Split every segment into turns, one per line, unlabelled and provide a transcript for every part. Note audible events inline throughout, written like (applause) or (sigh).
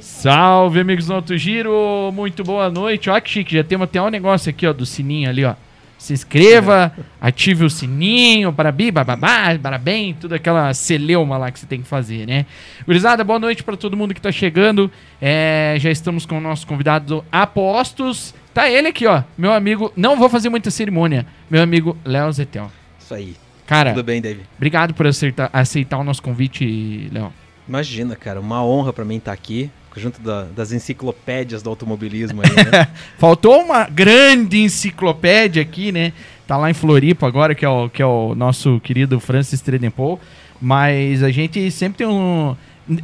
Salve, amigos do Alto Giro! Muito boa noite. Olha que chique, já temos até um negócio aqui, ó, do sininho ali, ó. Se inscreva, (laughs) ative o sininho, barabi, bababá, parabéns, tudo aquela celeuma lá que você tem que fazer, né? Gurizada, boa noite para todo mundo que tá chegando. É, já estamos com o nosso convidado Apostos. Tá ele aqui, ó, meu amigo, não vou fazer muita cerimônia, meu amigo Léo Zetel.
Isso aí.
Cara,
Tudo bem, David?
obrigado por aceitar, aceitar o nosso convite, Léo.
Imagina, cara, uma honra pra mim estar aqui, junto da- das enciclopédias do automobilismo aí, né? (laughs)
Faltou uma grande enciclopédia aqui, né? Tá lá em Floripa agora, que é o, que é o nosso querido Francis Tredenpol. Mas a gente sempre tem um.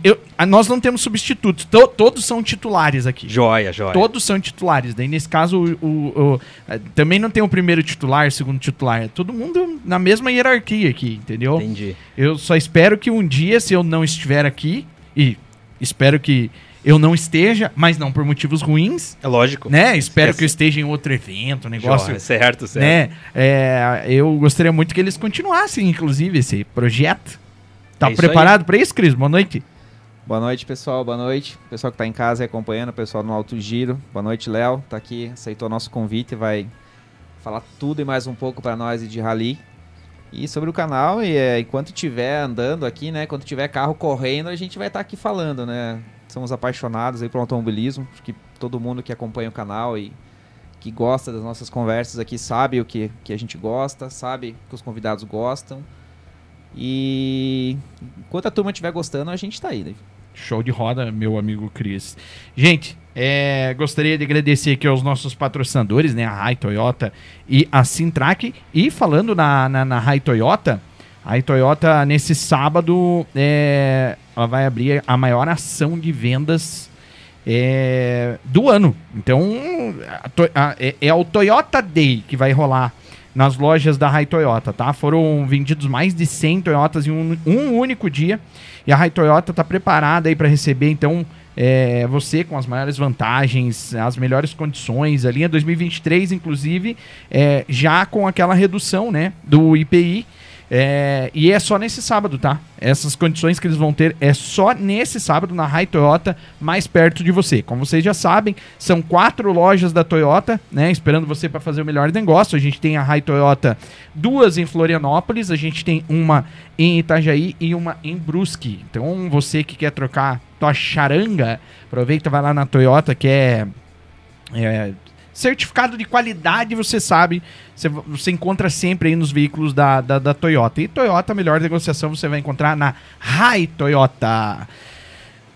eu- nós não temos substitutos, to- todos são titulares aqui.
joia, joia.
Todos são titulares. Daí, nesse caso, o, o- o- eh, também não tem o primeiro titular, o segundo titular. É todo mundo na mesma hierarquia aqui, entendeu?
Entendi.
Eu só espero que um dia, se eu não estiver aqui, e espero que eu não esteja, mas não por motivos ruins,
É lógico.
né? Espero
É,
que eu esteja em outro evento, um negócio,
Joia, certo, certo.
né? É, eu gostaria muito que eles continuassem, inclusive, esse projeto. Tá
É
preparado para isso, Cris? Boa noite.
Boa noite, pessoal. Boa noite. Pessoal que tá em casa acompanhando, pessoal no Alto Giro. Boa noite, Léo. Tá aqui, aceitou nosso convite e vai falar tudo e mais um pouco para nós de rally. E sobre o canal, e, é, enquanto estiver andando aqui, né? Quando tiver carro correndo, a gente vai estar aqui falando, né? Somos apaixonados aí pelo automobilismo. Acho que todo mundo que acompanha o canal e que gosta das nossas conversas aqui sabe o que, que a gente gosta, sabe que os convidados gostam. E enquanto a turma estiver gostando, a gente tá aí, né?
Show de roda, meu amigo Cris. Gente, é, gostaria de agradecer aqui aos nossos patrocinadores, né? A Rai Toyota e a Sintrack. E falando na, na, na Rai Toyota, a Rai Toyota, nesse sábado, é, ela vai abrir a maior ação de vendas é, do ano. Então, a a- é, é o Toyota Day que vai rolar nas lojas da Rai Toyota, tá? Foram vendidos mais de 100 Toyotas em um, um único dia. E a Rai Toyota está preparada aí para receber, então, é, você com as maiores vantagens, as melhores condições. A linha 2023, inclusive, é, já com aquela redução, né, do IPI. É, e é só nesse sábado, tá? Essas condições que eles vão ter é só nesse sábado na Rai Toyota, mais perto de você. Como vocês já sabem, são quatro lojas da Toyota, né? Esperando você para fazer o melhor negócio. A gente tem a Rai Toyota, duas em Florianópolis, a gente tem uma em Itajaí e uma em Brusque. Então, você que quer trocar tua charanga, aproveita, vai lá na Toyota, que é é, certificado de qualidade, você sabe, você, você encontra sempre aí nos veículos da, da, da Toyota. E Toyota, a melhor negociação você vai encontrar na Rai Toyota.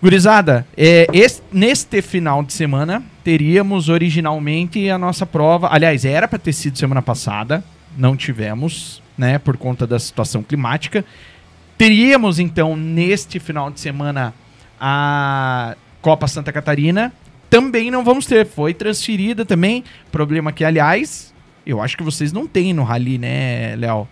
Gurizada, é, es- neste final de semana teríamos originalmente a nossa prova. Aliás, era para ter sido semana passada, não tivemos, né, por conta da situação climática. Teríamos então neste final de semana a Copa Santa Catarina. Também não vamos ter, foi transferida também. Problema que, aliás, eu acho que vocês não têm no Rally, né, Léo?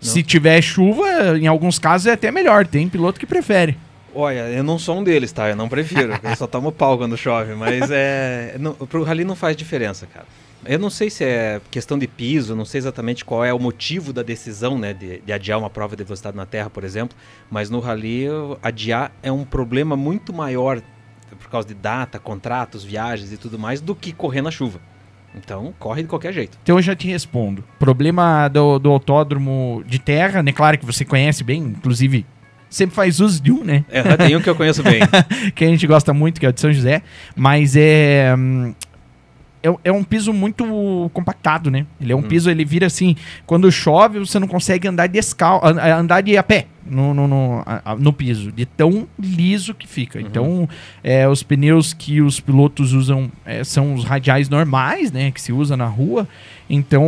Se tiver chuva, em alguns casos é até melhor. Tem piloto que prefere.
Olha, eu não sou um deles, tá? Eu não prefiro. Eu só tomo pau quando chove, mas é. Não, pro rally não faz diferença, cara. Eu não sei se é questão de piso, não sei exatamente qual é o motivo da decisão, né, de, de adiar uma prova de velocidade na Terra, por exemplo, mas no rally adiar é um problema muito maior por causa de data, contratos, viagens e tudo mais do que correr na chuva. Então, corre de qualquer jeito.
Então eu já te respondo. Problema do, do autódromo de terra, né? Claro que você conhece bem, inclusive sempre faz uso de um, né?
É, tem um que eu conheço bem. (laughs)
que a gente gosta muito, que é o de São José. Mas é. hum, É, é um piso muito compactado, né? Ele é um piso, ele vira assim. Quando chove, você não consegue andar descal an- andar de a pé no, no, no, no piso, de tão liso que fica. Então, é, os pneus que os pilotos usam é, são os radiais normais, né? Que se usa na rua. Então,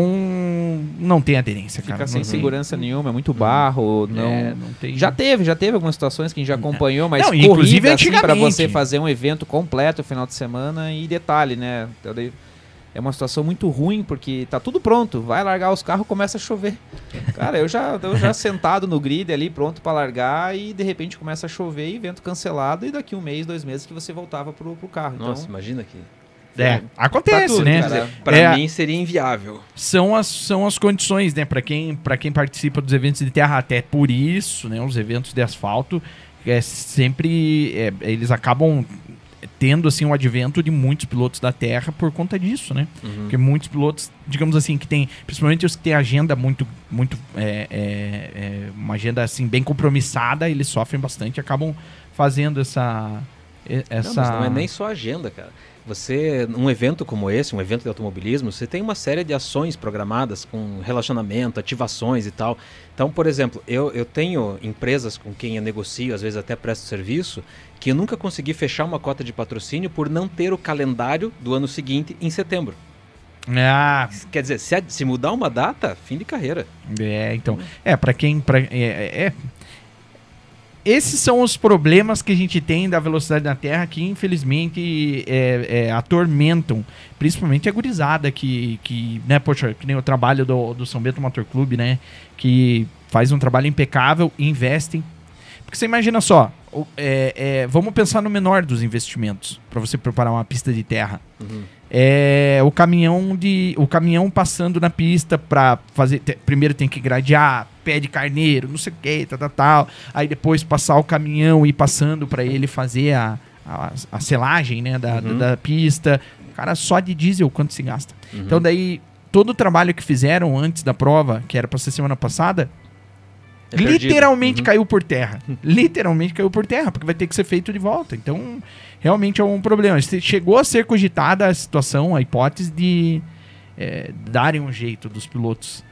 não tem aderência,
Fica
cara.
sem
Não tem.
segurança nenhuma, é muito barro, não...
É, não tem.
Já teve, já teve algumas situações que a gente já acompanhou, mas
Não, inclusive
corrida, assim, para você fazer um evento completo no final de semana e detalhe, né? eu dei- É uma situação muito ruim, porque tá tudo pronto. Vai largar os carros, começa a chover. Cara, eu já, eu já (laughs) sentado no grid ali, pronto para largar, e de repente começa a chover, evento cancelado, e daqui um mês, dois meses que você voltava pro, pro carro.
Nossa,
Então,
imagina que.
É, acontece,
tudo,
né?
cara.
Pra
É.
mim seria inviável.
são as, são as condições, né? Para quem, pra quem participa dos eventos de terra, até por isso, né? Os eventos de asfalto, é sempre. é, eles acabam tendo assim um advento de muitos pilotos da Terra por conta disso, né?
Uhum.
Porque muitos pilotos, digamos assim, que tem, principalmente os que têm agenda muito, muito, é, é, é, uma agenda assim bem compromissada, eles sofrem bastante, e acabam fazendo essa, essa.
Não, mas não é nem só agenda, cara. Você, num evento como esse, um evento de automobilismo, você tem uma série de ações programadas com relacionamento, ativações e tal. Então, por exemplo, eu, eu tenho empresas com quem eu negocio, às vezes até presto serviço, que eu nunca consegui fechar uma cota de patrocínio por não ter o calendário do ano seguinte em setembro.
Ah,
Quer dizer, se, se mudar uma data, fim de carreira.
É, então. É, pra quem. Pra, é, é- é- Esses são os problemas que a gente tem da velocidade da Terra que, infelizmente, é, é, atormentam, principalmente a gurizada que, que, né, poxa, que nem o trabalho do, do São Bento Motor Clube, né, que faz um trabalho impecável, investem. Porque você imagina só, é, é, vamos pensar no menor dos investimentos para você preparar uma pista de terra é o caminhão de o caminhão passando na pista pra fazer te- primeiro tem que gradear pé de carneiro não sei o que tal, tal, tal aí depois passar o caminhão e ir passando pra ele fazer a, a, a selagem né da,
Uhum.
da, da pista cara só de diesel quanto se gasta
Uhum.
então daí todo o trabalho que fizeram antes da prova que era pra ser semana passada
É
literalmente
Uhum.
caiu por terra. literalmente caiu por terra, porque vai ter que ser feito de volta. Então, realmente é um problema. Chegou a ser cogitada a situação, a hipótese de é, darem um jeito dos pilotos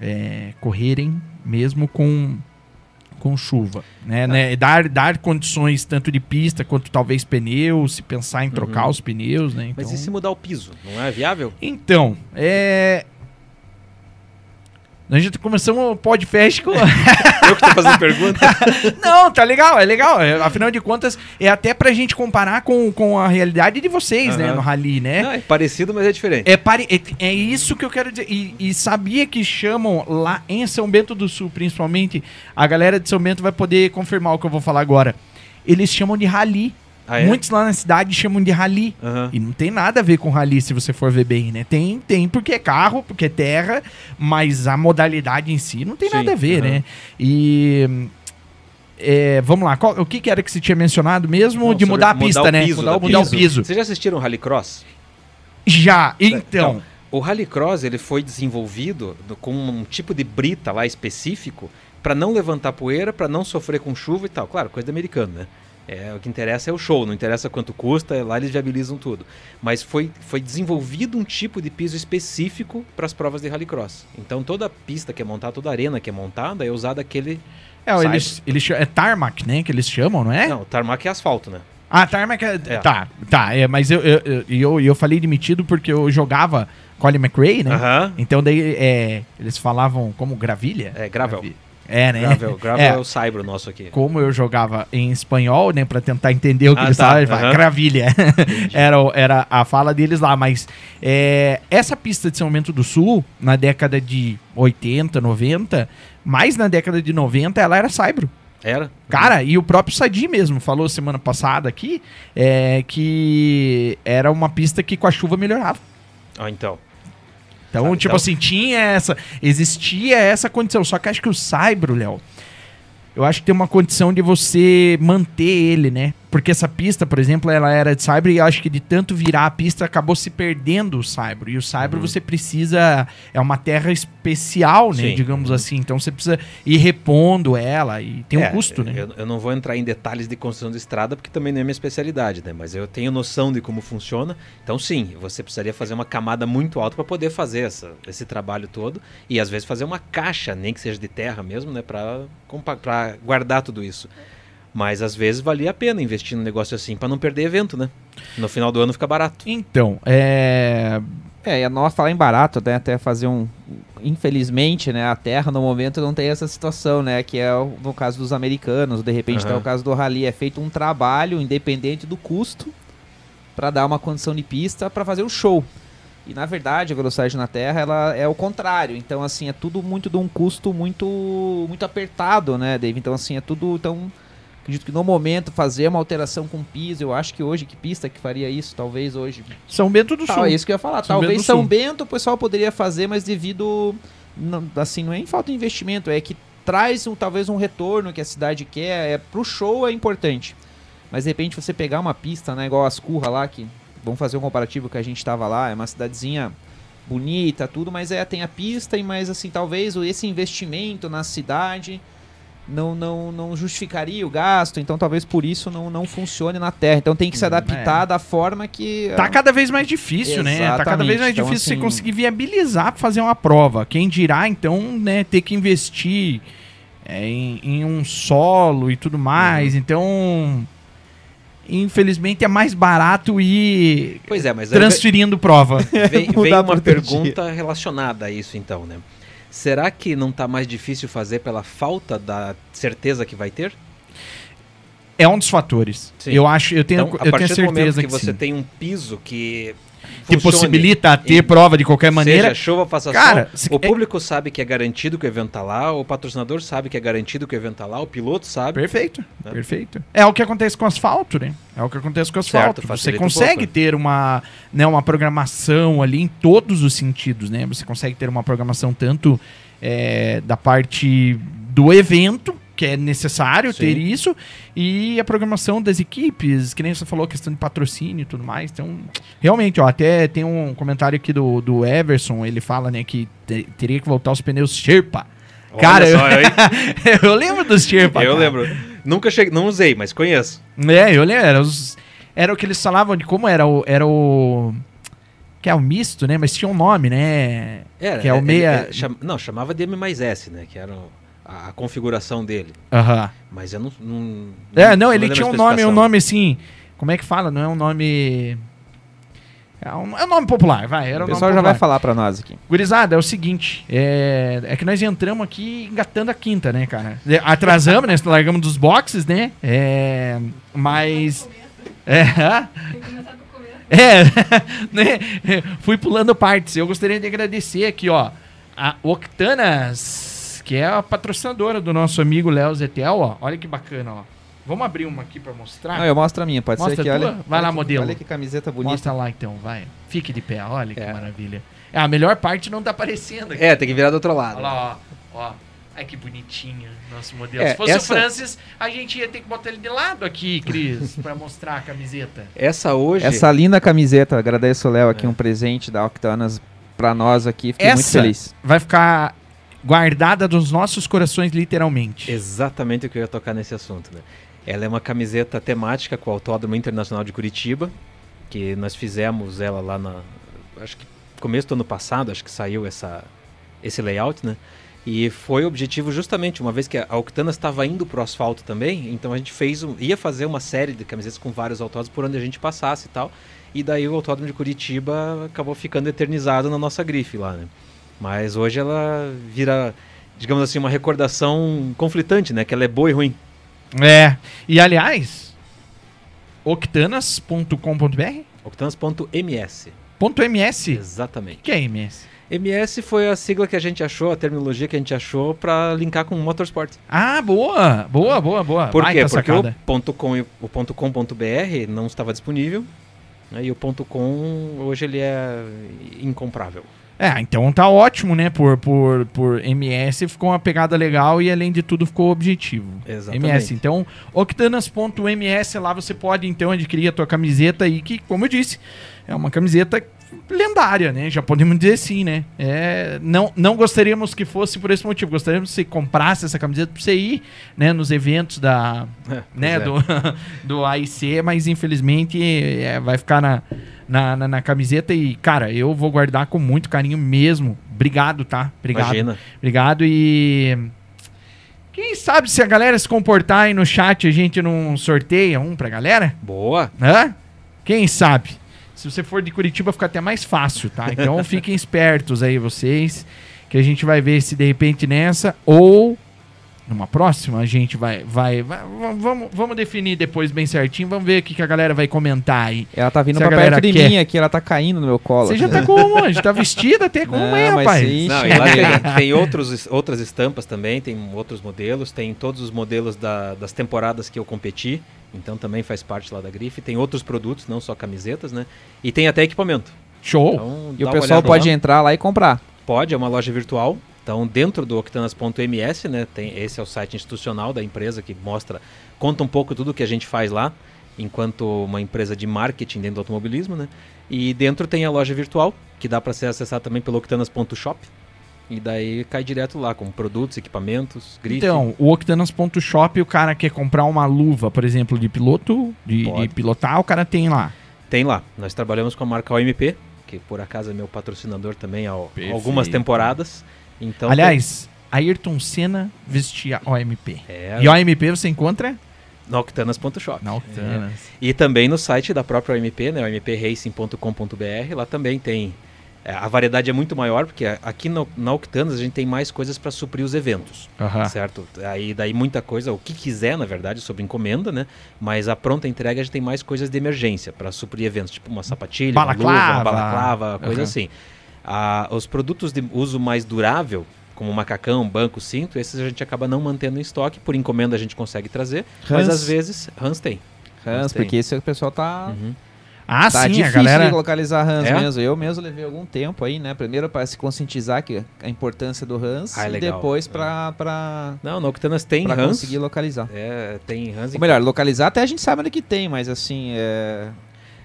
é, correrem mesmo com com chuva, né, né? Dar, dar condições tanto de pista quanto talvez pneus, se pensar em trocar
Uhum.
os pneus, né?
Mas
Então-
e se mudar o piso? Não é viável?
então, é. A gente começamos o podcast com. (laughs)
Eu que tô fazendo pergunta. (laughs)
Não, tá legal, é legal. É, Afinal de contas, é até pra gente comparar com, com a realidade de vocês, né,
Aham.
no Rally, né?
Não, é parecido, mas é diferente.
É, pare... é, é isso que eu quero dizer. E, e sabia que chamam lá em São Bento do Sul, principalmente, a galera de São Bento vai poder confirmar o que eu vou falar agora. Eles chamam de rally.
Ah, é?
Muitos lá na cidade chamam de rally.
Aham.
E não tem nada a ver com rally, se você for ver bem, né? Tem, tem porque é carro, porque é terra, mas a modalidade em si não tem
Sim,
nada a ver,
aham.
né? E. é, vamos lá, qual- o que, que era que você tinha mencionado mesmo?
Não,
de mudar a pista,
o
né?
piso
mudar,
da
o- mudar o
pista.
piso.
Vocês já assistiram Rallycross?
Já, então.
O Rallycross ele foi desenvolvido do- com um tipo de brita lá específico para não levantar poeira, para não sofrer com chuva e tal. Claro, coisa de americano, né? É, o que interessa é o show, não interessa quanto custa, lá eles viabilizam tudo. Mas foi, foi desenvolvido um tipo de piso específico para as provas de rallycross. Então toda pista que é montada, toda arena que é montada é usada aquele.
É, eles, eles, é tarmac, né? Que eles chamam, não é?
Não, tarmac é asfalto, né?
Ah, tarmac é.
É.
Tá, tá. É, mas eu, eu, eu, eu, eu falei de metido porque eu jogava Colin McRae, né?
Aham.
Então daí é, eles falavam como gravilha?
É, gravel.
Gravi- É, né?
Gravel, gravel
É.
é. o Saibro nosso aqui.
Como eu jogava em espanhol, né, Pra tentar entender o que
Ah,
eles
tá.
falavam,
Aham.
gravilha. (laughs) era, era a fala deles lá, mas é, essa pista de São Bento do Sul, na década de 80, 90, mais na década de 90, ela era saibro.
Era?
Cara, e o próprio Sadi mesmo falou semana passada aqui é, que era uma pista que com a chuva melhorava.
Ah, então.
Então,
Sabe,
tipo
então-
assim, tinha essa. Existia essa condição. Só que acho que o Saibro, Léo. Eu acho que tem uma condição de você manter ele, né? Porque essa pista, por exemplo, ela era de Saibro e eu acho que de tanto virar a pista acabou se perdendo o Saibro. E o Saibro
Uhum.
você precisa. É uma terra especial, né?
Sim.
Digamos assim. Então você precisa ir repondo ela e tem um
É,
custo, né?
Eu, eu não vou entrar em detalhes de construção de estrada, porque também não é minha especialidade, né? Mas eu tenho noção de como funciona. Então, sim, você precisaria fazer uma camada muito alta para poder fazer essa, esse trabalho todo. E às vezes fazer uma caixa, nem que seja de terra mesmo, né? Para guardar tudo isso. Mas às vezes valia a pena investir num negócio assim para não perder evento, né? No final do ano fica barato.
Então, é.
É, e a nós falar em barato, né, até fazer um... Infelizmente, né, a Terra no momento não tem essa situação, né, que é o- no caso dos americanos, de repente
Aham.
é o caso do Rally, é feito um trabalho independente do custo para dar uma condição de pista para fazer o show. E na verdade, a velocidade na Terra, ela é o contrário. Então, assim, é tudo muito de um custo muito muito apertado, né, Dave? Então, assim, é tudo então acredito que no momento fazer uma alteração com piso, eu acho que hoje que pista que faria isso, talvez hoje
São Bento do
Tal,
Sul.
é isso que eu ia falar.
São
Talvez
Bento
São
Sul.
Bento o pessoal poderia fazer, mas devido. não- assim, não é em falta de investimento, é que traz um, talvez um retorno que a cidade quer. É, pro show é importante. Mas de repente você pegar uma pista, né, igual as Curra lá, que vamos fazer um comparativo que a gente tava lá, é uma cidadezinha bonita, tudo, mas é tem a pista e mais assim, talvez esse investimento na cidade não, não, não justificaria o gasto, então talvez por isso não, não funcione na Terra. Então tem que se
Hum,
adaptar
é.
da forma que.
Tá cada vez mais difícil, né? Tá cada vez mais
Exatamente. Então,
difícil você
assim-
conseguir viabilizar pra fazer uma prova. Quem dirá, então, né, ter que investir é, em, em um solo e tudo mais. Então, infelizmente é mais barato ir
Pois é, mas
transferindo prova. (laughs)
vem,
Mudar
vem
por
uma pergunta relacionada a isso então, né? Será que não tá mais difícil fazer pela falta da certeza que vai ter?
é um dos fatores.
Sim.
Eu acho, eu tenho,
então, a
eu
partir
tenho
do momento
certeza
que,
que,
você
sim.
tem um piso que
que
funcione,
possibilita ter
e-
prova de qualquer maneira.
Seja chuva, faça
Cara,
sol,
se-
o público sabe que é garantido que o evento tá lá, o patrocinador sabe que é garantido que o evento tá lá, o piloto sabe.
Perfeito,
Né?
perfeito. É o que acontece com asfalto, né? É o que acontece com asfalto.
Certo,
Você
um
consegue
pouco, né?
ter uma, né, uma programação ali em todos os sentidos, né? Você consegue ter uma programação tanto é, da parte do evento, que é necessário
Sim.
ter isso, e a programação das equipes, que nem você falou, questão de patrocínio e tudo mais. Então, realmente, ó, até tem um comentário aqui do, do Everson, ele fala, né, que te- teria que voltar os pneus Sherpa.
Olha
Cara,
só, eu, (laughs)
eu lembro dos Sherpa.
eu
cara.
lembro. Nunca cheguei, não usei, mas conheço.
É, eu lembro. Era, os- era o que eles falavam de como era o. Era o. Que é o misto, né? Mas tinha um nome, né?
Era,
Que é o
ele-
meia-
ele cham- não, chamava de M mais S, né? Que era o- a, a configuração dele.
Aham.
Mas eu não. não
É, não, ele
lembro
tinha um nome, um nome assim. Como é que fala? Não é um nome. É um, é um nome popular, vai. Era
O
nome
pessoal já vai falar pra nós aqui.
Gurizada, é o seguinte, é, é que nós entramos aqui engatando a quinta, né, cara? Atrasamos, né? Largamos dos boxes, né? É, mas... É, (laughs) é, (laughs) né? Fui pulando partes. Eu gostaria de agradecer aqui, ó, a Octanas, que é a patrocinadora do nosso amigo Léo Zetel, ó. Olha que bacana, ó. Vamos abrir uma aqui pra mostrar?
Não, eu mostro a minha, pode
Mostra
ser que
a
olha.
tua? Vai
olha
lá,
que-
modelo.
Olha que camiseta bonita.
Mostra lá então, vai. Fique de pé, olha que
É.
maravilha. É, a melhor parte não tá aparecendo aqui.
É, tem que virar do outro lado.
Olha lá, ó. ó. Ai, que bonitinho nosso modelo.
É,
Se fosse
essa-
o Francis, a gente ia ter que botar ele de lado aqui, Cris, (laughs) pra mostrar a camiseta.
Essa hoje.
Essa linda camiseta, agradeço o Léo aqui,
É.
um presente da Octanas pra nós aqui, fiquei muito
Essa-
feliz.
Vai ficar guardada dos nossos corações, literalmente.
Exatamente o que eu ia tocar nesse assunto, né? Ela é uma camiseta temática com o Autódromo Internacional de Curitiba, que nós fizemos ela lá na. Acho que começo do ano passado, acho que saiu essa, esse layout, né? E foi o objetivo justamente, uma vez que a Octanas estava indo pro asfalto também, então a gente fez um, ia fazer uma série de camisetas com vários autódromos por onde a gente passasse e tal. E daí o Autódromo de Curitiba acabou ficando eternizado na nossa grife lá, né? Mas hoje ela vira, digamos assim, uma recordação conflitante, né? Que ela é boa e ruim.
É. E aliás, octanas.com.br?
Octanas.ms.
Ponto .ms? O
Exatamente.
que é MS?
MS foi a sigla que a gente achou, a terminologia que a gente achou para linkar com motorsport.
Ah, boa! Boa, boa, boa.
Por quê? Porque
sacada.
o .com o .com.br não estava disponível. né, E o .com hoje ele é incomprável.
É, então tá ótimo, né? Por, por, por MS ficou uma pegada legal e além de tudo ficou objetivo.
Exatamente.
MS. Então, octanas.ms, lá você pode então adquirir a tua camiseta aí, que, como eu disse, é uma camiseta lendária, né? Já podemos dizer assim, né? É, não, não gostaríamos que fosse por esse motivo. Gostaríamos que você comprasse essa camiseta pra você ir né, nos eventos da,
É,
né,
é.
do, (laughs) do AIC, mas infelizmente é, vai ficar na, na, na, na camiseta e, cara, eu vou guardar com muito carinho mesmo. Obrigado, tá? Obrigado.
Imagina.
Obrigado e. Quem sabe se a galera se comportar aí no chat, a gente não sorteia um pra galera?
Boa.
Hã? Quem sabe? Se você for de Curitiba, fica até mais fácil, tá? Então (laughs) fiquem espertos aí, vocês, que a gente vai ver se de repente nessa ou numa próxima a gente vai. vai, vai vamos, vamos definir depois bem certinho. Vamos ver o que, que a galera vai comentar aí.
Ela tá vindo
Se
pra perto de
quer.
mim aqui, ela tá caindo no meu colo.
Você já tá como hoje? Tá vestida até é, (laughs)
mas
rapaz.
ixi,
Não, e lá tem, tem outros, outras estampas também, tem outros modelos, tem todos os modelos da- das temporadas que eu competi, então também faz parte lá da grife. Tem outros produtos, não só camisetas, né? E tem até equipamento.
Show.
Então,
E o pessoal pode
lá.
entrar lá e comprar.
Pode, é uma loja virtual. Então, dentro do octanas.ms, né, tem esse é o site institucional da empresa que mostra, conta um pouco tudo que a gente faz lá. enquanto uma empresa de marketing dentro do automobilismo, né? E dentro tem a loja virtual, que dá para ser acessada também pelo octanas.shop. E daí cai direto lá com produtos, equipamentos, grife.
Então, o Octanas.shop, o cara quer comprar uma luva, por exemplo, de piloto, de, de pilotar, o cara tem lá.
Tem lá. Nós trabalhamos com a marca OMP, que por acaso é meu patrocinador também há
Perfeito.
algumas temporadas. Então,
Aliás, Ayrton Senna vestia OMP.
tem- é,
E OMP você encontra
no octanas.shop.
na Octanas.
E também no site da própria OMP, né, ompracing.com.br, lá também tem. É, a variedade é muito maior, porque aqui no, na Octanas a gente tem mais coisas para suprir os eventos,
Aham.
certo? Aí daí muita coisa, o que quiser, na verdade, sobre encomenda, né? Mas a pronta entrega a gente tem mais coisas de emergência para suprir eventos, tipo uma sapatilha, uma
Balaclava.
luva, balaclava, coisa
Aham.
assim. Ah, os produtos de uso mais durável, como macacão, banco, cinto, esses a gente acaba não mantendo em estoque, por encomenda a gente consegue trazer, mas
Hans.
às vezes Hans tem.
Hans,
tem.
porque esse o pessoal tá.
Uhum.
Ah,
tá
sim, a
difícil
galera.
de localizar Hans
É?
mesmo. Eu mesmo levei algum tempo aí, né? Primeiro para se conscientizar que a importância do Hans
Ah, é
e depois pra, pra,
Não, na Octanas tem
pra
Hans.
conseguir localizar.
É, tem Hans
Ou melhor, localizar até a gente sabe onde que tem, mas assim, é.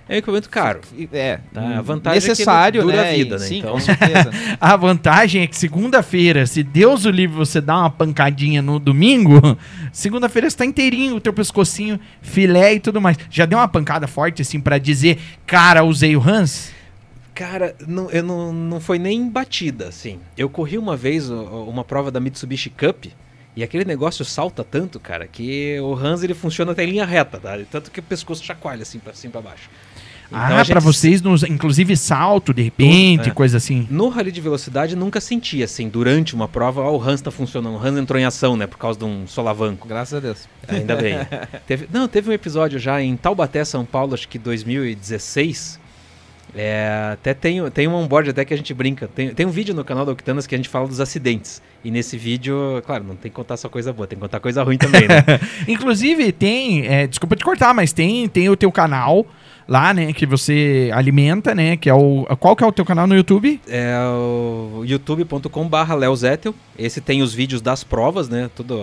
É um equipamento caro.
É,
Tá, a vantagem é que
necessário,
dura
né?
a vida, né?
Sim,
Então-
com certeza. (laughs)
A vantagem é que segunda-feira, se Deus o livre você dá uma pancadinha no domingo, (laughs) segunda-feira você tá inteirinho, o teu pescocinho, filé e tudo mais. Já deu uma pancada forte, assim, pra dizer, cara, usei o Hans?
Cara, não, eu não, não foi nem batida, assim. Eu corri uma vez uma prova da Mitsubishi Cup e aquele negócio salta tanto, cara, que o Hans ele funciona até em linha reta, tá? Tanto que o pescoço chacoalha assim pra cima pra baixo. Então,
ah,
a gente-
pra vocês, nos, inclusive salto, de repente,
é.
coisa assim.
No rally de velocidade nunca senti assim, durante uma prova, ó, o Hans tá funcionando, o Hans entrou em ação, né, por causa de um solavanco.
Graças a Deus.
Ainda bem. (laughs) teve, não, teve um episódio já em Taubaté, São Paulo, acho que 2016. É, até tem, tem um onboard até que a gente brinca. Tem, tem um vídeo no canal da Octanas que a gente fala dos acidentes. E nesse vídeo, claro, não tem que contar só coisa boa, tem que contar coisa ruim também, né? (laughs)
Inclusive, tem, é, desculpa te cortar, mas tem, tem o teu canal lá, né, que você alimenta, né, que é o... Qual que é o teu canal no YouTube?
é o youtube.com/barra Leozetel. Esse tem os vídeos das provas, né? Tudo.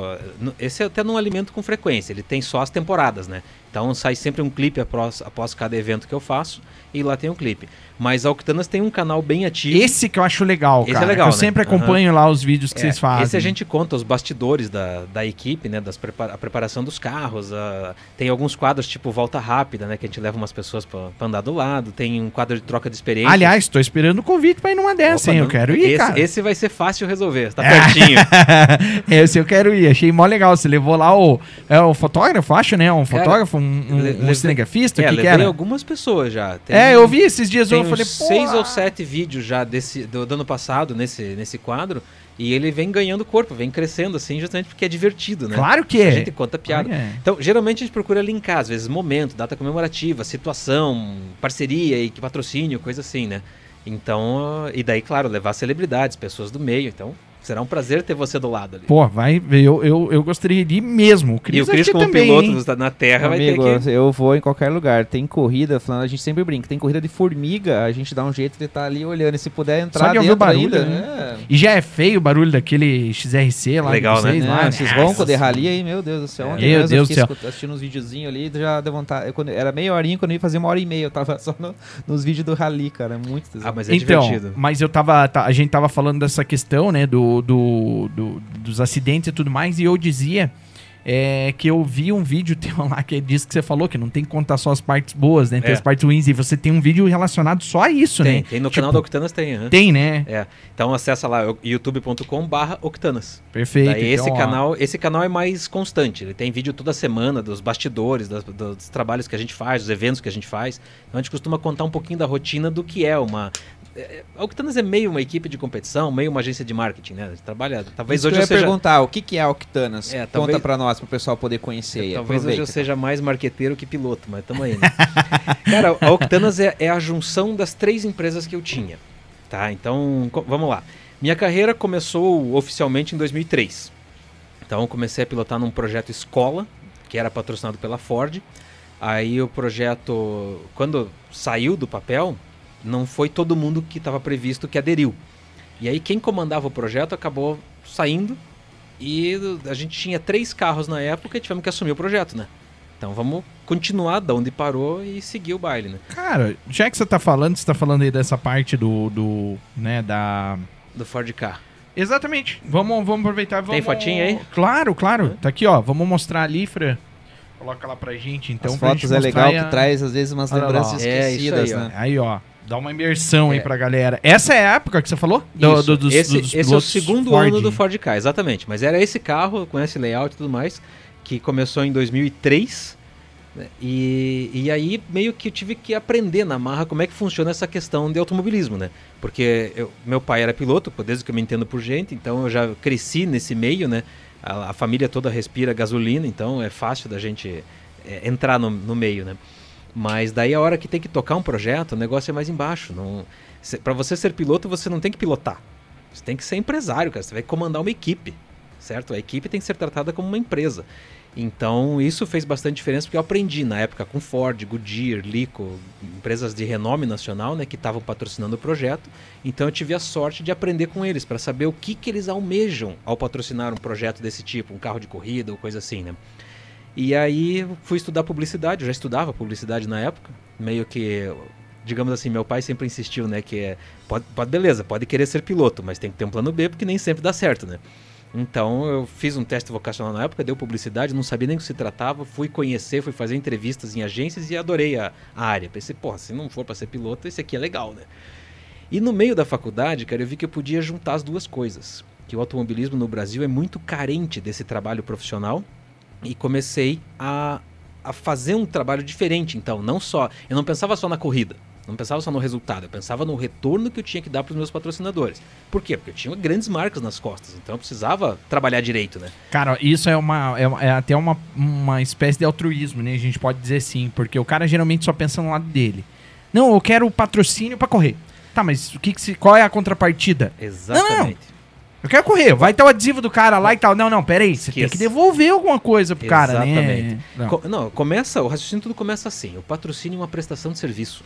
Esse até não alimento com frequência. Ele tem só as temporadas, né? Então sai sempre um clipe após, após cada evento que eu faço e lá tem um clipe. Mas a Octanas tem um canal bem ativo.
Esse que eu acho legal,
Esse é
cara.
legal,
eu
né?
sempre acompanho lá os vídeos que
É,
vocês fazem.
Esse a gente conta os bastidores da, da equipe, né? Das prepara- a preparação dos carros. a- tem alguns quadros tipo volta rápida, né? Que a gente leva umas pessoas pra, pra andar do lado. Tem um quadro de troca de experiência.
Aliás, tô esperando o convite pra ir numa dessa,
Opa,
hein? Eu
não-
quero ir,
esse,
cara.
esse vai ser fácil resolver. Tá pertinho. (laughs)
esse eu quero ir. Achei mó legal. Você levou lá o, é, o fotógrafo, acho, né? Um fotógrafo, um, um, um cinegrafista,
é,
que, que
levei
era?
algumas pessoas já. Tem-
É, eu vi esses dias,
Tem
eu falei,
seis ou sete vídeos já desse, do, do ano passado nesse, nesse quadro. E ele vem ganhando corpo, vem crescendo assim, justamente porque é divertido, né?
Claro que é.
A gente conta piada.
Olha.
Então, geralmente a gente procura linkar, às vezes, momento, data comemorativa, situação, parceria e patrocínio, coisa assim, né? Então, e daí, claro, levar celebridades, pessoas do meio. Então, será um prazer ter você do lado ali.
Pô, vai. Eu, eu, eu gostaria de ir mesmo. O Cris
e o Cris, como
também,
piloto
hein?
na Terra,
Amigo,
vai ter que.
eu vou em qualquer lugar. Tem corrida, falando, a gente sempre brinca. Tem corrida de formiga, a gente dá um jeito de estar ali olhando. E se puder entrar
de ouvir o barulho,
ainda,
né?
é.
E já é feio o barulho daquele XRC lá
Legal,
de vocês,
né?
lá,
Não, esses roncos de rali aí, meu Deus do céu.
É.
Ontem
Meu Deus do
fiquei
céu.
assistindo uns videozinhos ali, já deu vontade. eu quando- era meia horinha, quando eu ia fazer uma hora e meia, eu tava (laughs) só no- nos vídeos do rali, cara. Muito tesão.
Ah, mas é
então,
divertido.
mas eu tava. tá- a gente tava falando dessa questão, né? Do, do, do- dos acidentes e tudo mais, e eu dizia é, que eu vi um vídeo (laughs) teu lá que diz que você falou que não tem que contar só as partes boas, né? Tem
É.
as partes ruins, e você tem um vídeo relacionado só a isso,
Tem,
né?
tem no
Tipo,
canal da Octanas tem, aham.
Tem, né?
É. Então acessa lá youtube.com barra Octanas.
Perfeito.
Daí esse
então, ó.
canal, esse canal é mais constante. Ele tem vídeo toda semana dos bastidores, das- dos, trabalhos que a gente faz, dos eventos que a gente faz. Então a gente costuma contar um pouquinho da rotina do que é uma. É, A Octanas é meio uma equipe de competição, meio uma agência de marketing, né? A gente trabalha. Talvez
Isso
hoje
eu
seja.
perguntar, o que, que é a Octanas?
É,
Conta
talvez-
pra nós, pro pessoal poder conhecer aí.
Talvez hoje eu
Aproveita.
seja mais marqueteiro que piloto, mas tamo aí, né? (laughs) Cara, a Octanas é, é a junção das três empresas que eu tinha. Tá? Então, vamos lá. Minha carreira começou oficialmente em 2003. Então, eu comecei a pilotar num projeto escola, que era patrocinado pela Ford. Aí o projeto, quando saiu do papel, não foi todo mundo que estava previsto que aderiu. E aí quem comandava o projeto acabou saindo e a gente tinha três carros na época e tivemos que assumir o projeto, né? Então vamos continuar da onde parou e seguir o baile, né?
Cara, já que você tá falando, você tá falando aí dessa parte do, do né, da...
Do Ford K.
Exatamente. Vamos, vamos aproveitar. Vamos...
Tem fotinha aí?
Claro, claro. Tá aqui, ó. Vamos mostrar ali, Fran. Coloca lá pra gente, então.
As
pra
fotos
gente
é legal
aí a-
que traz às vezes umas
Olha lá,
lembranças
ó. É, isso
esquecidas,
aí, ó.
né?
Aí, ó. Dá uma imersão aí
É.
pra galera. Essa é a época que você falou? Do-
Isso.
do- dos-
esse,
dos
esse é o segundo
Ford.
ano do Ford Ka, exatamente. Mas era esse carro, com esse layout e tudo mais, que começou em 2003. né? E, e aí meio que eu tive que aprender na marra como é que funciona essa questão de automobilismo, né? Porque eu- meu pai era piloto, desde que eu me entendo por gente, então eu já cresci nesse meio, né? A, a família toda respira gasolina, então é fácil da gente é, entrar no, no meio, né? Mas daí a hora que tem que tocar um projeto, o negócio é mais embaixo. Não, para você ser piloto, você não tem que pilotar. Você tem que ser empresário, cara. Você vai comandar uma equipe, certo? A equipe tem que ser tratada como uma empresa. Então, isso fez bastante diferença porque eu aprendi na época com Ford, Goodyear, Lico, empresas de renome nacional, né, que estavam patrocinando o projeto. Então, eu tive a sorte de aprender com eles para saber o que, que eles almejam ao patrocinar um projeto desse tipo, um carro de corrida ou coisa assim, né? E aí, fui estudar publicidade. Eu já estudava publicidade na época, meio que digamos assim, meu pai sempre insistiu, né, que é, pode, pode, beleza, pode querer ser piloto, mas tem que ter um plano B, porque nem sempre dá certo, né? Então eu fiz um teste vocacional na época, deu publicidade, não sabia nem o que se tratava, fui conhecer, fui fazer entrevistas em agências e adorei a, a área. Pensei, porra, se não for para ser piloto, esse aqui é legal, né? E no meio da faculdade, cara, eu vi que eu podia juntar as duas coisas. Que o automobilismo no Brasil é muito carente desse trabalho profissional e comecei a, a fazer um trabalho diferente. Então, não só. Eu não pensava só na corrida, não pensava só no resultado, eu pensava no retorno que eu tinha que dar para os meus patrocinadores. Por quê? Porque eu tinha grandes marcas nas costas, então eu precisava trabalhar direito, né?
Cara, isso é, uma, é, é até uma, uma espécie de altruísmo, né? A gente pode dizer sim, porque o cara geralmente só pensa no lado dele. Não, eu quero patrocínio para correr. Tá, mas o que, que se, qual é a contrapartida?
Exatamente.
Eu quero correr, vai ter o adesivo do cara lá e tal. Não, não, peraí, você tem
Esqueça.
que devolver alguma coisa pro cara, né?
Exatamente.
Não,
começa, o raciocínio tudo começa assim. O patrocínio é uma prestação de serviço,